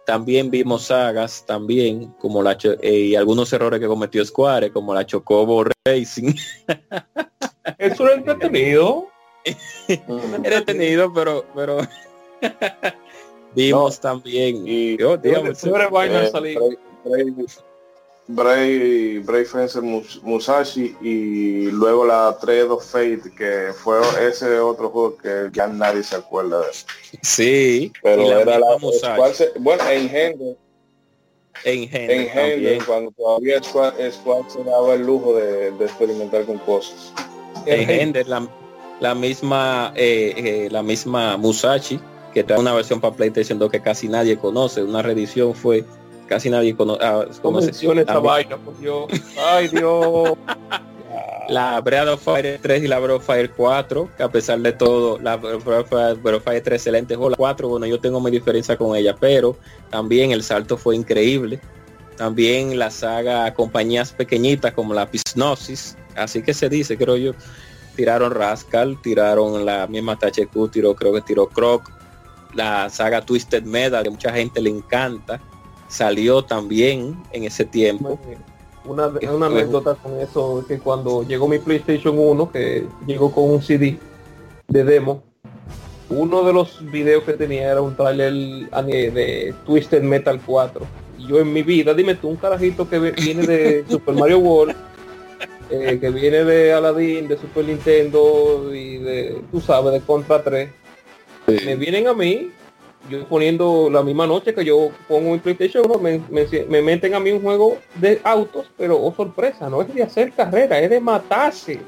También vimos sagas también como la eh, y algunos errores que cometió Square como la Chocobo Racing. Eso era entretenido. era entretenido, pero pero Vimos también. Y yo, digamos, Bray, Bray, Fencer Musashi y luego la Trade of Fate que fue ese otro juego que ya nadie se acuerda de. Sí pero era la bueno en Hender en Hender, cuando todavía Squad, se daba el lujo de, experimentar con cosas. En Hender la, la misma eh, eh, la misma Musashi que trae una versión para PlayStation 2 que casi nadie conoce. Una reedición fue casi nadie ah, conoce. esta vaina, por Dios. Ay Dios. la Breath of Fire 3 y la Breath of Fire 4, que a pesar de todo, la Breath of Fire 3 excelente, o la 4, bueno, yo tengo mi diferencia con ella, pero también el salto fue increíble. También la saga compañías pequeñitas como la Pisnosis, así que se dice, creo yo, tiraron Rascal, tiraron la misma THQ, tiró, creo que tiró Croc, la saga Twisted Metal, que mucha gente le encanta, salió también en ese tiempo. Una, una anécdota con eso, que cuando llegó mi PlayStation 1, que llegó con un CD de demo, uno de los videos que tenía era un trailer de Twisted Metal 4. Y yo en mi vida, dime tú, un carajito que viene de Super Mario World, eh, que viene de Aladdin, de Super Nintendo y de, tú sabes, de Contra 3, me vienen a mí, yo poniendo la misma noche que yo pongo mi PlayStation, me, me, meten a mí un juego de autos, pero oh sorpresa, no es de hacer carrera, es de matarse.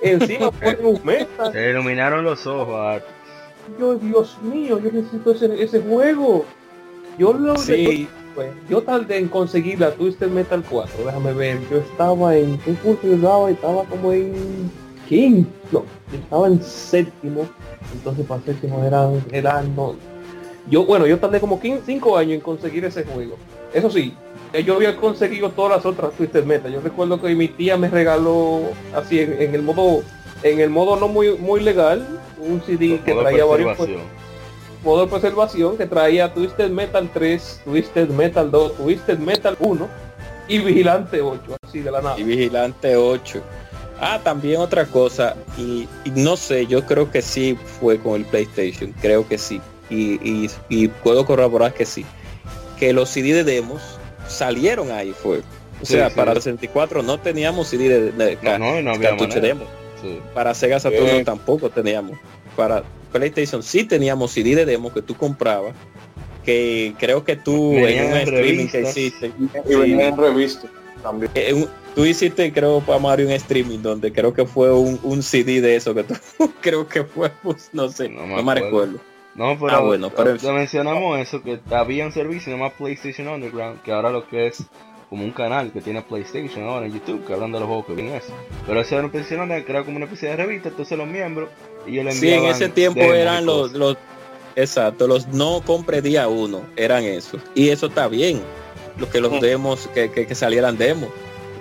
Encima ponen un meta. Se iluminaron los ojos. Yo, Dios mío, yo necesito ese, ese juego. Yo lo sí. pues, yo tardé en conseguir la Twisted Metal 4, déjame ver, yo estaba en qué punto yo estaba, estaba como en quinto, no, estaba en séptimo entonces para séptimo eran, eran no. Yo, bueno, yo tardé como 5 años en conseguir ese juego. Eso sí, yo había conseguido todas las otras Twisted Metal. Yo recuerdo que mi tía me regaló así en, el modo en el modo no muy muy legal un CD que traía varios modo de preservación que traía Twisted Metal 3, Twisted Metal 2, Twisted Metal 1 y Vigilante 8, así de la nada. Y Vigilante 8. Ah, también otra cosa, y, no sé, yo creo que sí fue con el PlayStation, creo que sí, y, y, puedo corroborar que sí, que los CD de demos salieron ahí fue. O sea, para el 64 no teníamos CD de, de no, no, cartucho demo. Para Sega Saturn eh. tampoco teníamos. Para PlayStation sí teníamos CD de demo que tú comprabas que creo que tú en un streaming que hiciste y en revista también. Eh, tú hiciste creo para Mario un streaming donde creo que fue un, un CD de eso que tú creo que fue pues, no sé no me, recuerdo. No pero, ah, bueno, pero mencionamos eso que había un servicio llamado PlayStation Underground que ahora lo que es como un canal que tiene PlayStation ahora en YouTube que hablan de los juegos que vienen eso. Pero eso era un PlayStation que era como una especie de revista entonces los miembros y el sí en ese tiempo eran los, los Exacto, los no compre día uno eran eso. Y eso está bien, lo que los mm. demos, que, que, salieran demos.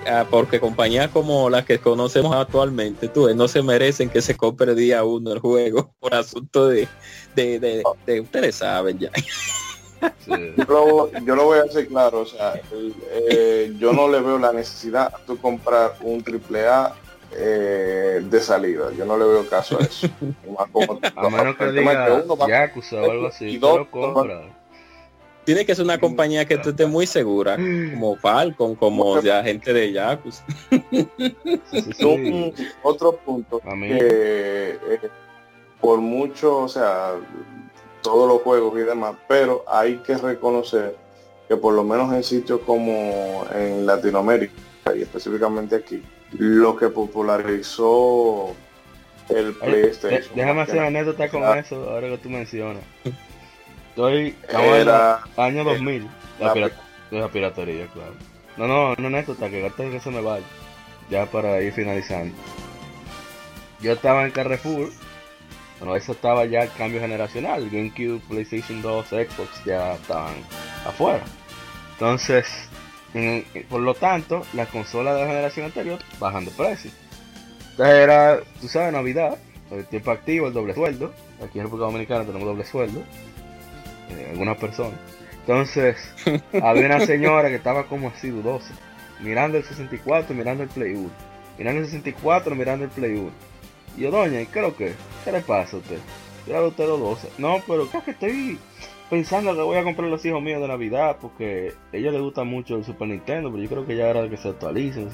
Ah, porque compañías como las que conocemos actualmente, tú, no se merecen que se compre día uno el juego por asunto de, de, de, ustedes saben ya. Yo, lo, voy a hacer claro, o sea, eh, yo no le veo la necesidad de comprar un triple A eh, de salida. Yo no le veo caso a eso. a menos que diga Yakuza o algo así. Tiene que ser una compañía que tú estés muy segura, como Falcon, como ya gente de Yakuza. Otro punto que eh, por mucho, o sea, todos los juegos y demás, pero hay que reconocer que por lo menos en sitios como en Latinoamérica y específicamente aquí, lo que popularizó el PlayStation. déjame hacer una anécdota con eso, ahora que tú mencionas. Estoy Era, año 2000, eh, la, piratería, claro. No, no, no anécdota, que gato que se me vaya. Ya para ir finalizando. Yo estaba en Carrefour, bueno, eso estaba ya el cambio generacional. GameCube, PlayStation 2, Xbox ya estaban afuera. Entonces, por lo tanto, las consolas de la generación anterior bajan de precio. Entonces era, tú sabes, Navidad, el tiempo activo, el doble sueldo. Aquí en República Dominicana tenemos doble sueldo. Eh, algunas personas. Entonces, había una señora que estaba como así dudosa. Mirando el 64, mirando el Play 1. Mirando el 64, mirando el Play 1. Y yo, doña, ¿y lo que? ¿Qué le pasa a usted? Ya usted dudosa. No, pero creo que estoy pensando que voy a comprar los hijos míos de Navidad porque a ellos les gusta mucho el Super Nintendo, pero yo creo que ya era que se actualicen,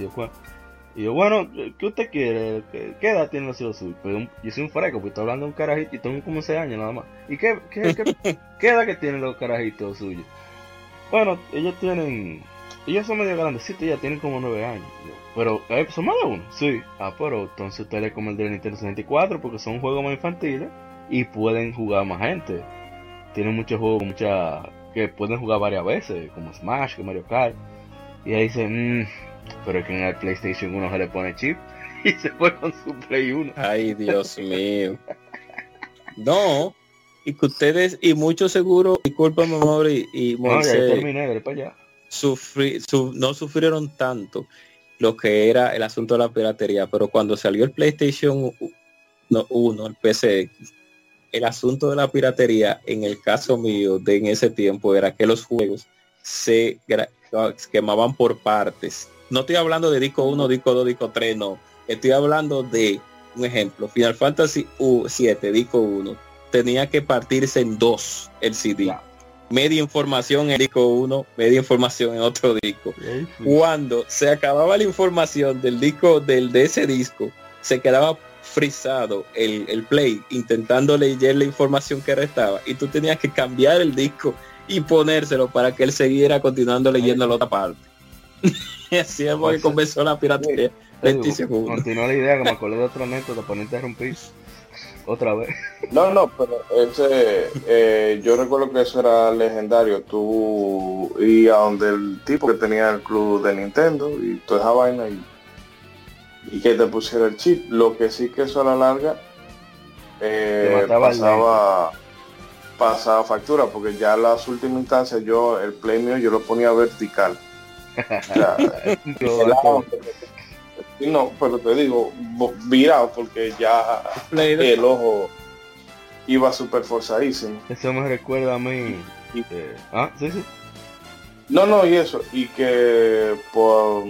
Y yo, bueno, ¿qué usted quiere? ¿Qué, edad tienen los hijos suyos? Pues yo soy un freco, pues estoy hablando de un carajito y tengo como 6 años nada más. ¿Y qué, qué, qué, edad que tienen los carajitos suyos? Bueno, ellos tienen... Ellos son medio grandecitos, ya tienen como 9 años. Pero, eh, ¿son más de uno? Sí. Ah, pero entonces usted le come el de Nintendo 64 porque son juegos más infantiles y pueden jugar más gente tiene muchos juegos mucha, que pueden jugar varias veces, como Smash, que Mario Kart. Y ahí dice, mmm, pero es que en el PlayStation 1 se le pone chip y se fue con su Play 1. Ay, Dios mío. No, y que ustedes, y mucho seguro, disculpa amor, y, y no, ya terminé, para allá. Sufri, no sufrieron tanto lo que era el asunto de la piratería, pero cuando salió el PlayStation 1, el PC, el asunto de la piratería, en el caso mío de en ese tiempo, era que los juegos se quemaban por partes. No estoy hablando de disco 1, disco 2, disco 3, no. Estoy hablando de, un ejemplo, Final Fantasy 7, disco 1, tenía que partirse en dos el CD. Media información en disco 1, media información en otro disco. Cuando se acababa la información del disco del, de ese disco, se quedaba frisado el, el, play intentando leer la información que restaba y tú tenías que cambiar el disco y ponérselo para que él siguiera continuando leyendo la otra parte. y así es porque comenzó la piratería. Continúa la idea que me acordé de otro neto te pone interrumpir otra vez. No, no, pero ese, eh, yo recuerdo que eso era legendario. Tú ibas donde el tipo que tenía el club de Nintendo y toda esa vaina y y que te pusiera el chip. Lo que sí que eso a la larga eh, pasaba, pasaba factura, porque ya en las últimas instancias yo el mío yo lo ponía vertical. no, pero te digo, virado porque ya el ojo iba súper forzadísimo. Eso me recuerda a mí. Eh, ah, sí, sí. No, no, y eso, y que por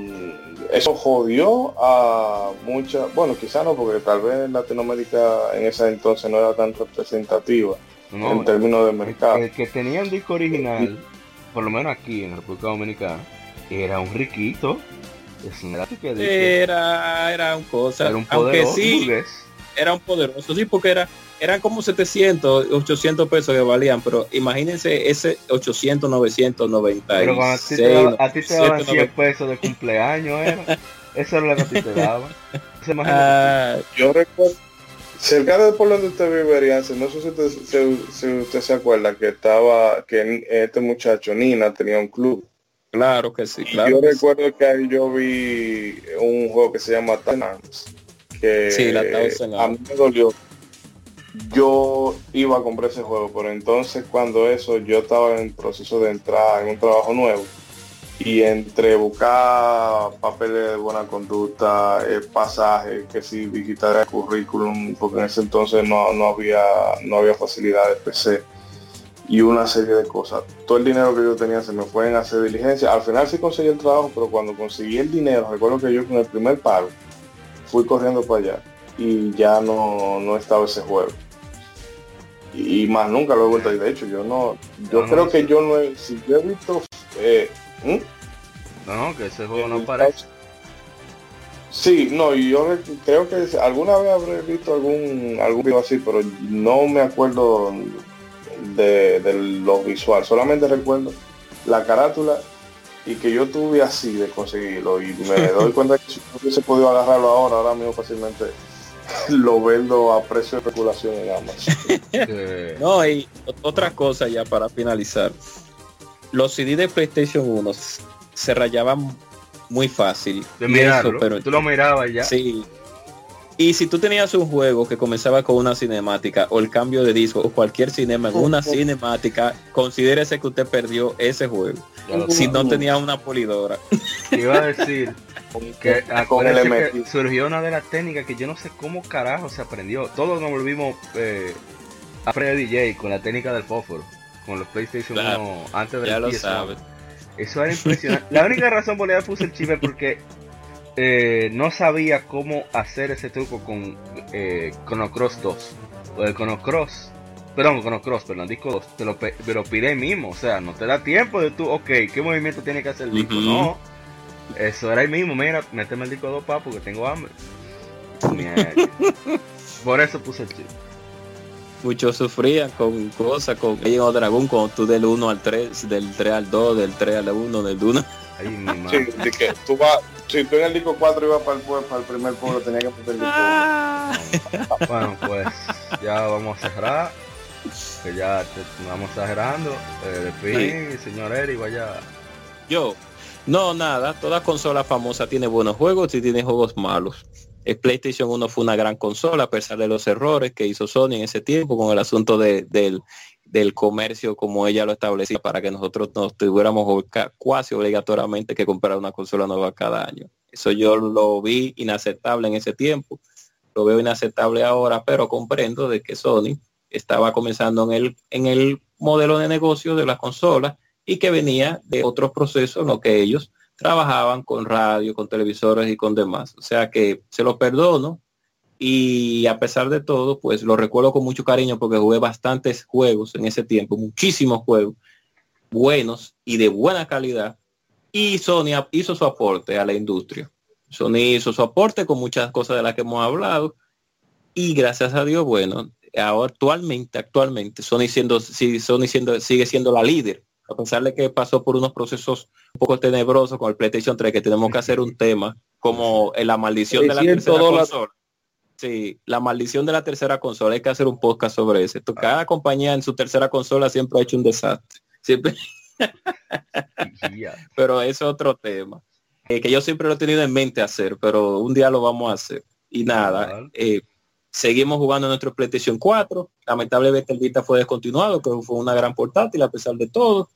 eso jodió a muchas, bueno, quizá no, porque tal vez Latinoamérica en ese entonces no era tan representativa en términos de mercado. El que tenía el disco original, por lo menos aquí en República Dominicana, era un riquito. Era, era un cosa, era un aunque sí, era un poderoso, sí, porque era eran como 700, 800 pesos que valían, pero imagínense ese 800, 990. Pero cuando a ti te, daban 100 pesos de cumpleaños, era. Eso era lo que a ti te daban. Ah, yo recuerdo, cerca de por donde usted vive, no sé si usted, si, usted, se acuerda que estaba, que este muchacho, Nina, tenía un club. Claro que sí, claro. Yo recuerdo que ahí yo vi un juego que se llama Tanans, que sí, la a mí me dolió. Yo iba a comprar ese juego, pero entonces cuando eso yo estaba en proceso de entrar en un trabajo nuevo y entre buscar papeles de buena conducta, el pasaje, que si digitar el currículum, porque en ese entonces no, había no había facilidad de PC y una serie de cosas. Todo el dinero que yo tenía se me fue en hacer diligencia. Al final sí conseguí el trabajo, pero cuando conseguí el dinero, recuerdo que yo con el primer pago fui corriendo para allá y ya no, no estaba ese juego. Y, más nunca lo he vuelto a De hecho, yo no, yo creo que yo no he, si yo he visto... Eh, No, que ese juego no aparece. Sí, no, y yo creo que alguna vez habré visto algún algún video así, pero no me acuerdo de, de, lo visual. Solamente recuerdo la carátula y que yo tuve así de conseguirlo y me doy cuenta que si no hubiese podido agarrarlo ahora, ahora mismo fácilmente lo vendo a precio de especulación en Amazon. no, y otra cosa ya para finalizar. Los CD de PlayStation 1 se rayaban muy fácil. De mirarlo, pero tú lo mirabas ya. Sí. Y si tú tenías un juego que comenzaba con una cinemática o el cambio de disco o cualquier cinema en una cinemática, considérese que usted perdió ese juego. Si no tenía una polidora. Iba a decir, que, que surgió una de las técnicas que yo no sé cómo carajo se aprendió. Todos nos volvimos eh, a aprender DJ con la técnica del fósforo, con los PlayStation 1 antes de Ya lo sabes. Eso era impresionante. la única razón por la que puse el chip es porque eh, no sabía cómo hacer ese truco con eh, Chrono Cross 2 o el Chrono Cross. Perdón, Chrono Cross, perdón, disco 2, te lo, pero pide mismo, o sea, no te da tiempo de tú, ok, ¿qué movimiento tiene que hacer el disco? No, eso era ahí mismo, mira, méteme el disco dos pa porque tengo hambre. Por eso puse el chip. Muchos sufrían con cosas, con o Dragón, con tú del 1 al 3, del 3 al 2, del 3 al 1, del 1. Sí, de que tú vas, si tú en el disco 4 ibas para el, para el primer pueblo, tenía que meter el disco ah. Bueno, pues ya vamos a cerrar. Que ya te, vamos exagerando. Eh, de sí. señor Eri, vaya. Yo, no, nada, toda consola famosa tiene buenos juegos y tiene juegos malos. El PlayStation 1 fue una gran consola a pesar de los errores que hizo Sony en ese tiempo con el asunto del, del, comercio como ella lo establecía para que nosotros nos tuviéramos casi obligatoriamente que comprar una consola nueva cada año. Eso yo lo vi inaceptable en ese tiempo, lo veo inaceptable ahora, pero comprendo de que Sony estaba comenzando en el, en el modelo de negocio de las consolas y que venía de otros procesos en los que ellos trabajaban con radio, con televisores y con demás. O sea que se lo perdono y a pesar de todo, pues lo recuerdo con mucho cariño porque jugué bastantes juegos en ese tiempo, muchísimos juegos buenos y de buena calidad y Sony hizo su aporte a la industria. Sony hizo su aporte con muchas cosas de las que hemos hablado y gracias a Dios, bueno, ahora actualmente, actualmente Sony siendo, Sony siendo, sigue siendo la líder a pesar de que pasó por unos procesos un poco tenebrosos con el PlayStation 3, que tenemos que hacer un tema como la maldición de la tercera consola. Sí, la maldición de la tercera consola, hay que hacer un podcast sobre eso. Cada compañía en su tercera consola siempre ha hecho un desastre. Siempre. pero es otro tema. Eh, que yo siempre lo he tenido en mente hacer, pero un día lo vamos a hacer. Y nada, eh, seguimos jugando nuestro PlayStation 4. Lamentablemente el Vita fue descontinuado, pero fue una gran portátil a pesar de todo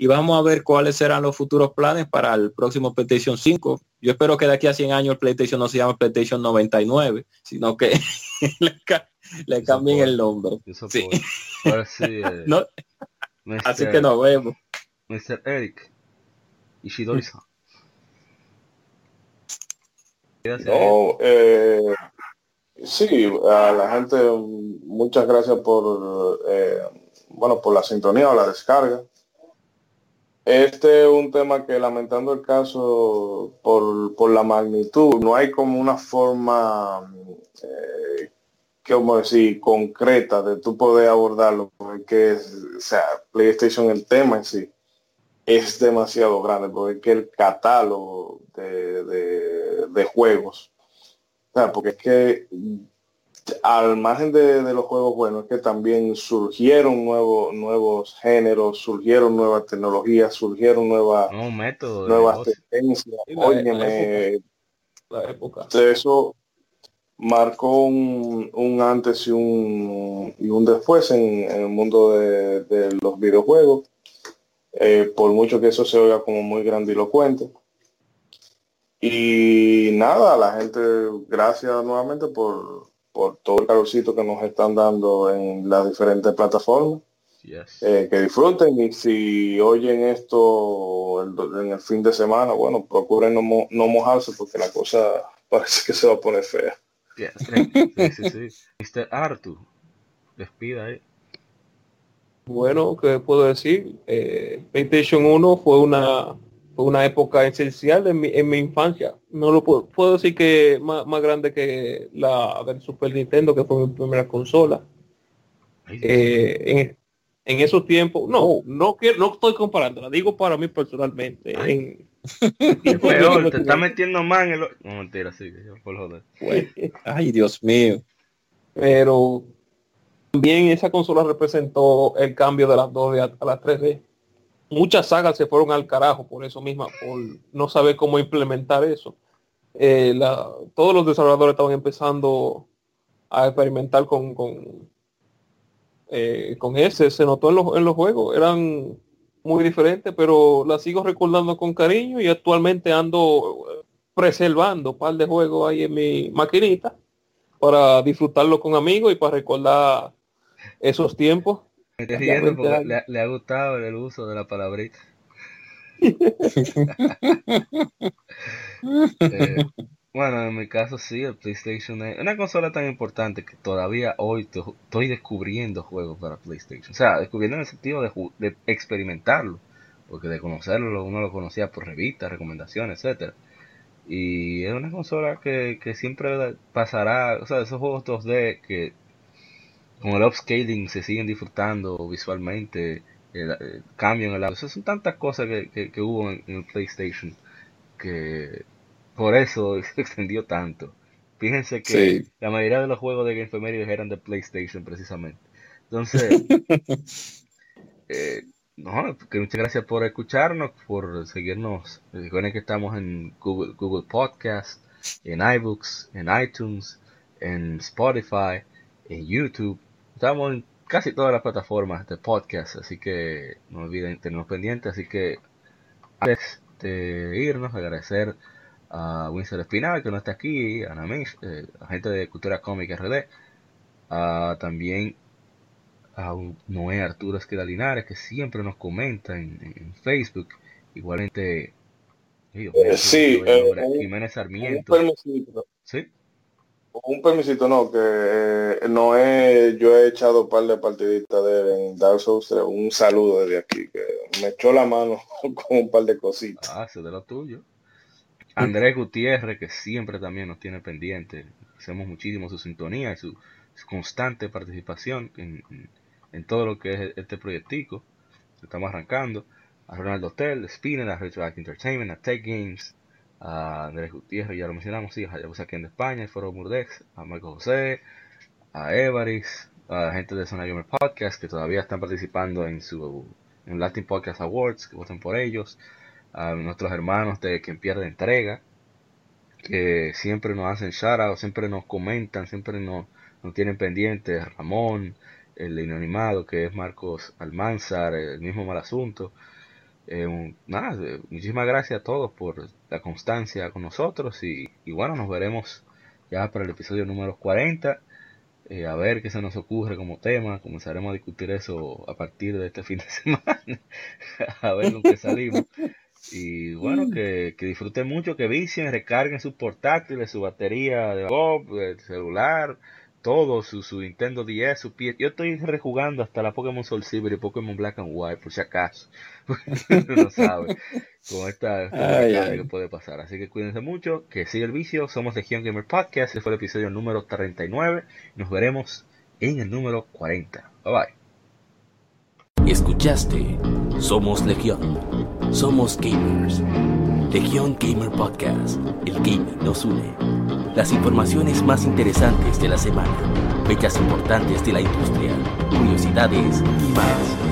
y vamos a ver cuáles serán los futuros planes para el próximo PlayStation 5. Yo espero que de aquí a 100 años el PlayStation no se llame PlayStation 99, sino que le, cambien el nombre. Sí. Eh, así que nos vemos. Mr. Eric, Ishidori-san. No, eh, sí, a la gente muchas gracias por, eh, bueno, por la sintonía o la descarga. Este es un tema que lamentando el caso por, por la magnitud, no hay como una forma, eh, como decir, concreta de tú poder abordarlo, porque es, o sea, PlayStation el tema en sí es demasiado grande, porque el catálogo de, de, juegos, o sea, porque es que al margen de, los juegos buenos, es que también surgieron nuevos nuevos géneros, surgieron nuevas tecnologías, surgieron nuevas, nuevas tendencias. Óyeme, la época. Eso marcó un, antes y un, y un después en, el mundo de, de los videojuegos eh, por mucho que eso se oiga como muy grandilocuente. Y nada, la gente, gracias nuevamente por, por todo el calorcito que nos están dando en las diferentes plataformas. Eh, que disfruten y si oyen esto en el fin de semana, bueno, procuren no, no mojarse porque la cosa parece que se va a poner fea. Sí, Mr. Arthur, despida ahí. Bueno, ¿qué puedo decir? Eh, PlayStation 1 fue una, una época esencial en mi, en mi infancia. No lo puedo, puedo decir que más, más, grande que la del Super Nintendo, que fue mi primera consola. Eh, en, en, esos tiempos, no, no quiero, no estoy comparando, la digo para mí personalmente. En, te está metiendo más en el... No, mentira, sí, por joder. Ay, Dios mío. Pero también esa consola representó el cambio de las 2D a, las 3D. Muchas sagas se fueron al carajo por eso misma, por no saber cómo implementar eso. Eh, todos los desarrolladores estaban empezando a experimentar con, con, eh, con ese. Se notó en los, en los juegos. Eran muy diferentes, pero la sigo recordando con cariño y actualmente ando preservando un par de juegos ahí en mi maquinita para disfrutarlo con amigos y para recordar esos tiempos. Me estoy riendo porque le, ha gustado el uso de la palabrita. Eh, bueno, en mi caso sí, el PlayStation es una consola tan importante que todavía hoy estoy descubriendo juegos para PlayStation. O sea, descubriendo en el sentido de, experimentarlo, porque de conocerlo uno lo conocía por revistas, recomendaciones, etcétera. Y es una consola que, que siempre pasará, o sea, esos juegos 2D que con el upscaling se siguen disfrutando visualmente, el, cambio en el audio. son tantas cosas que, que, hubo en, el PlayStation que por eso se extendió tanto. Fíjense que la mayoría de los juegos de Game eran de PlayStation precisamente. Entonces, eh, no, que muchas gracias por escucharnos, por seguirnos. Recuerden que estamos en Google, Google Podcast, en iBooks, en iTunes, en Spotify, en YouTube Estamos en casi todas las plataformas de podcast, así que no olviden tenernos pendientes. Así que antes de irnos, agradecer a Winston Espinal, que no está aquí, a Ana eh, gente de Cultura Cómica RD, también a Noé Arturo Esqueda Linares, que siempre nos comenta en, Facebook. Igualmente, sí, eh, Jiménez Sarmiento. ¿Sí? Un permisito, no, que eh, no he, yo he echado un par de partiditas de en Dark Souls Un saludo desde aquí, que me echó la mano con un par de cositas. Ah, eso de lo tuyo. Andrés Gutiérrez, que siempre también nos tiene pendiente. Hacemos muchísimo su sintonía y su, constante participación en, en, todo lo que es este proyectico. Estamos arrancando. A Ronaldo Hotel, Spinner, a Retroact Entertainment, a Tech Games, a Andrés Gutiérrez, ya lo mencionamos, sí, a aquí en España, el Foro Murdex, a Marco José, a Evaris, a la gente de Zona Gamer Podcast que todavía están participando en su en Latin Podcast Awards, que voten por ellos, a nuestros hermanos de Quien Pierde Entrega, que siempre nos hacen shout siempre nos comentan, siempre nos, nos tienen pendientes, Ramón, el inanimado que es Marcos Almanzar, el mismo mal asunto, eh, nada, eh, muchísimas gracias a todos por la constancia con nosotros y, bueno, nos veremos ya para el episodio número 40. Eh, a ver qué se nos ocurre como tema. Comenzaremos a discutir eso a partir de este fin de semana. a ver con qué salimos. Y bueno, que, que disfruten mucho, que vicien, recarguen sus portátiles, su batería de el celular, todo, su, su Nintendo 10, su pie. Yo estoy rejugando hasta la Pokémon Soul Silver y Pokémon Black and White, por si acaso. no sabe con esta, que puede pasar. Así que cuídense mucho, que sigue el vicio. Somos Legion Gamer Podcast. Este fue el episodio número 39. Nos veremos en el número 40. Bye bye. Escuchaste Somos Legión. Somos gamers. Legión Gamer Podcast. El gaming nos une. Las informaciones más interesantes de la semana. Fechas importantes de la industria. Curiosidades y más.